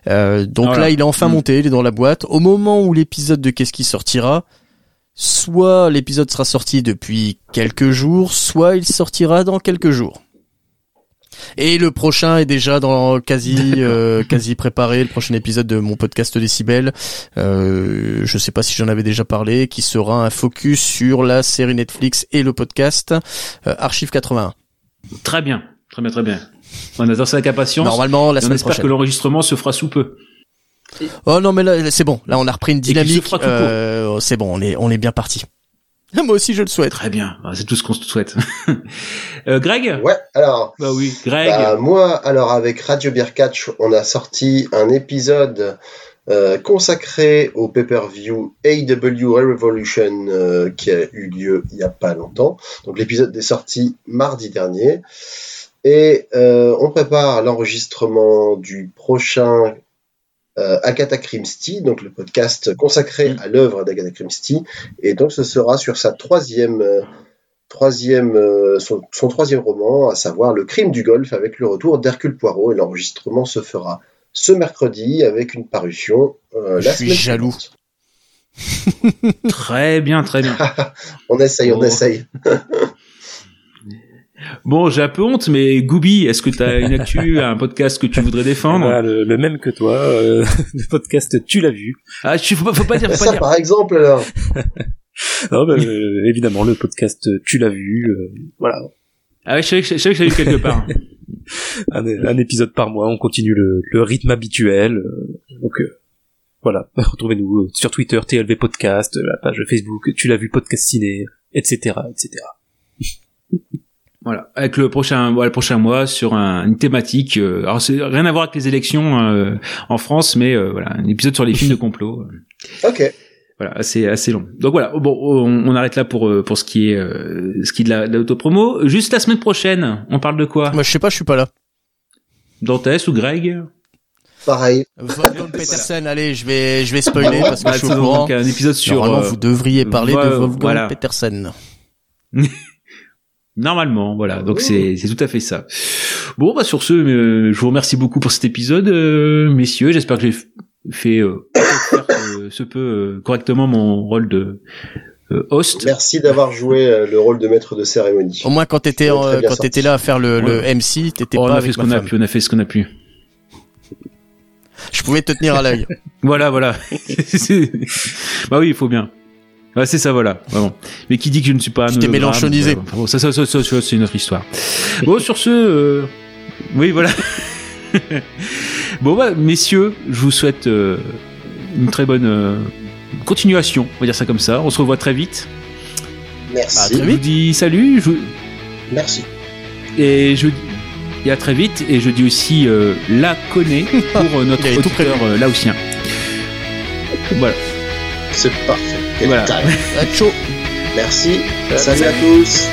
Speaker 4: Euh, donc
Speaker 1: Voilà.
Speaker 4: là, il est enfin
Speaker 1: Mm.
Speaker 4: monté, il est dans la boîte. Au moment où l'épisode de Qu'est-ce qui sortira, soit l'épisode sera sorti depuis quelques jours, soit il sortira dans quelques jours. Et le prochain est déjà dans quasi euh, quasi préparé, le prochain épisode de mon podcast Décibel. Euh, je sais pas si j'en avais déjà parlé, qui sera un focus sur la série Netflix et le podcast euh, Archive 81.
Speaker 1: Très bien, très bien, très bien. On attend ça avec impatience.
Speaker 4: Normalement la
Speaker 1: Et on
Speaker 4: semaine
Speaker 1: espère
Speaker 4: prochaine.
Speaker 1: que l'enregistrement se fera sous peu.
Speaker 4: Oh non mais là c'est bon, là on a repris une dynamique. Euh, c'est bon, on est on est bien parti. Moi aussi je le souhaite.
Speaker 1: Très bien, Ah, c'est tout ce qu'on se souhaite. euh, Greg
Speaker 5: Ouais, alors,
Speaker 1: Bah oui, Greg.
Speaker 5: bah, moi, alors avec Radio Beer Catch, on a sorti un épisode euh, consacré au pay-per-view AW Revolution euh, qui a eu lieu il y a pas longtemps. Donc l'épisode est sorti mardi dernier. Et euh, on prépare l'enregistrement du prochain euh, Agatha Christie, donc le podcast consacré à l'œuvre d'Agatha Christie. Et donc ce sera sur sa troisième, euh, troisième, euh, son, son troisième roman, à savoir Le crime du golf, avec le retour d'Hercule Poirot. Et l'enregistrement se fera ce mercredi avec une parution
Speaker 4: Je suis jaloux.
Speaker 1: Très bien, très bien.
Speaker 5: On essaye, on
Speaker 1: Oh.
Speaker 5: essaye.
Speaker 1: Bon, j'ai un peu honte, mais Gooby, est-ce que tu as une actu, un podcast que tu voudrais défendre?
Speaker 6: Voilà, le, le même que toi, euh, le podcast Tu l'as vu.
Speaker 1: Ah, je- faut pas, faut pas dire, faut
Speaker 5: Ça,
Speaker 1: pas dire.
Speaker 5: par exemple, alors.
Speaker 6: Non, bah, euh, évidemment, le podcast Tu l'as vu. euh, voilà,
Speaker 1: Ah ouais, je savais que je savais que j'avais vu quelque part.
Speaker 6: un, un épisode par mois. On continue le, le rythme habituel. euh, donc euh, voilà, retrouvez-nous euh, sur Twitter, TLV Podcast, la page Facebook Tu l'as vu Podcast Ciné, etc., etc.
Speaker 1: Voilà, avec le prochain, voilà, le prochain mois sur un- une thématique. euh, alors, c'est rien à voir avec les élections euh, en France, mais euh, voilà, un épisode sur les films de complot. euh,
Speaker 5: Ok.
Speaker 1: Voilà, assez assez long. Donc voilà, bon, on, on arrête là pour euh, pour ce qui est euh, ce qui est de la- de l'autopromo. Juste la semaine prochaine, on parle de quoi?
Speaker 4: Moi je sais pas, je suis pas là.
Speaker 1: Dantes ou Greg?
Speaker 5: Pareil.
Speaker 4: Wolfgang Petersen, allez, je vais je vais spoiler parce que
Speaker 1: Ah,
Speaker 4: je suis au courant.
Speaker 1: un épisode sur
Speaker 4: Normalement, vous devriez parler de Wolfgang
Speaker 1: voilà.
Speaker 4: Petersen.
Speaker 1: Normalement, voilà. Donc c'est c'est tout à fait ça. Bon, bah sur ce, euh, je vous remercie beaucoup pour cet épisode, euh, messieurs. J'espère que j'ai fait euh, faire, euh, ce peu euh, correctement mon rôle de euh, host.
Speaker 5: Merci d'avoir joué euh, le rôle de maître de cérémonie.
Speaker 4: Au moins quand t'étais quand t'étais là à faire le, le. MC, t'étais
Speaker 1: Oh, on
Speaker 4: pas
Speaker 1: a fait ce qu'on a pu. On a fait ce qu'on a pu.
Speaker 4: Je pouvais te tenir à l'œil.
Speaker 1: Voilà, voilà. Bah oui, il faut bien. Ouais, c'est ça, voilà. Vraiment. Mais qui dit que je ne suis pas un
Speaker 4: Tu t'es mélanchonisé.
Speaker 1: bon, ça, ça, ça, ça, ça, c'est une autre histoire. Bon, sur ce, euh, oui, voilà. bon, bah, messieurs, je vous souhaite euh, une très bonne euh, continuation. On va dire ça comme ça. On se revoit très vite.
Speaker 5: Merci.
Speaker 1: Je vous dis salut. Je
Speaker 5: Merci.
Speaker 1: Et je et à très vite. Et je dis aussi euh, la connaît pour euh, notre auditeur euh, laotien. Voilà.
Speaker 5: C'est parfait. Quel
Speaker 1: Voilà.
Speaker 4: chaud.
Speaker 5: Merci. Salut à tous.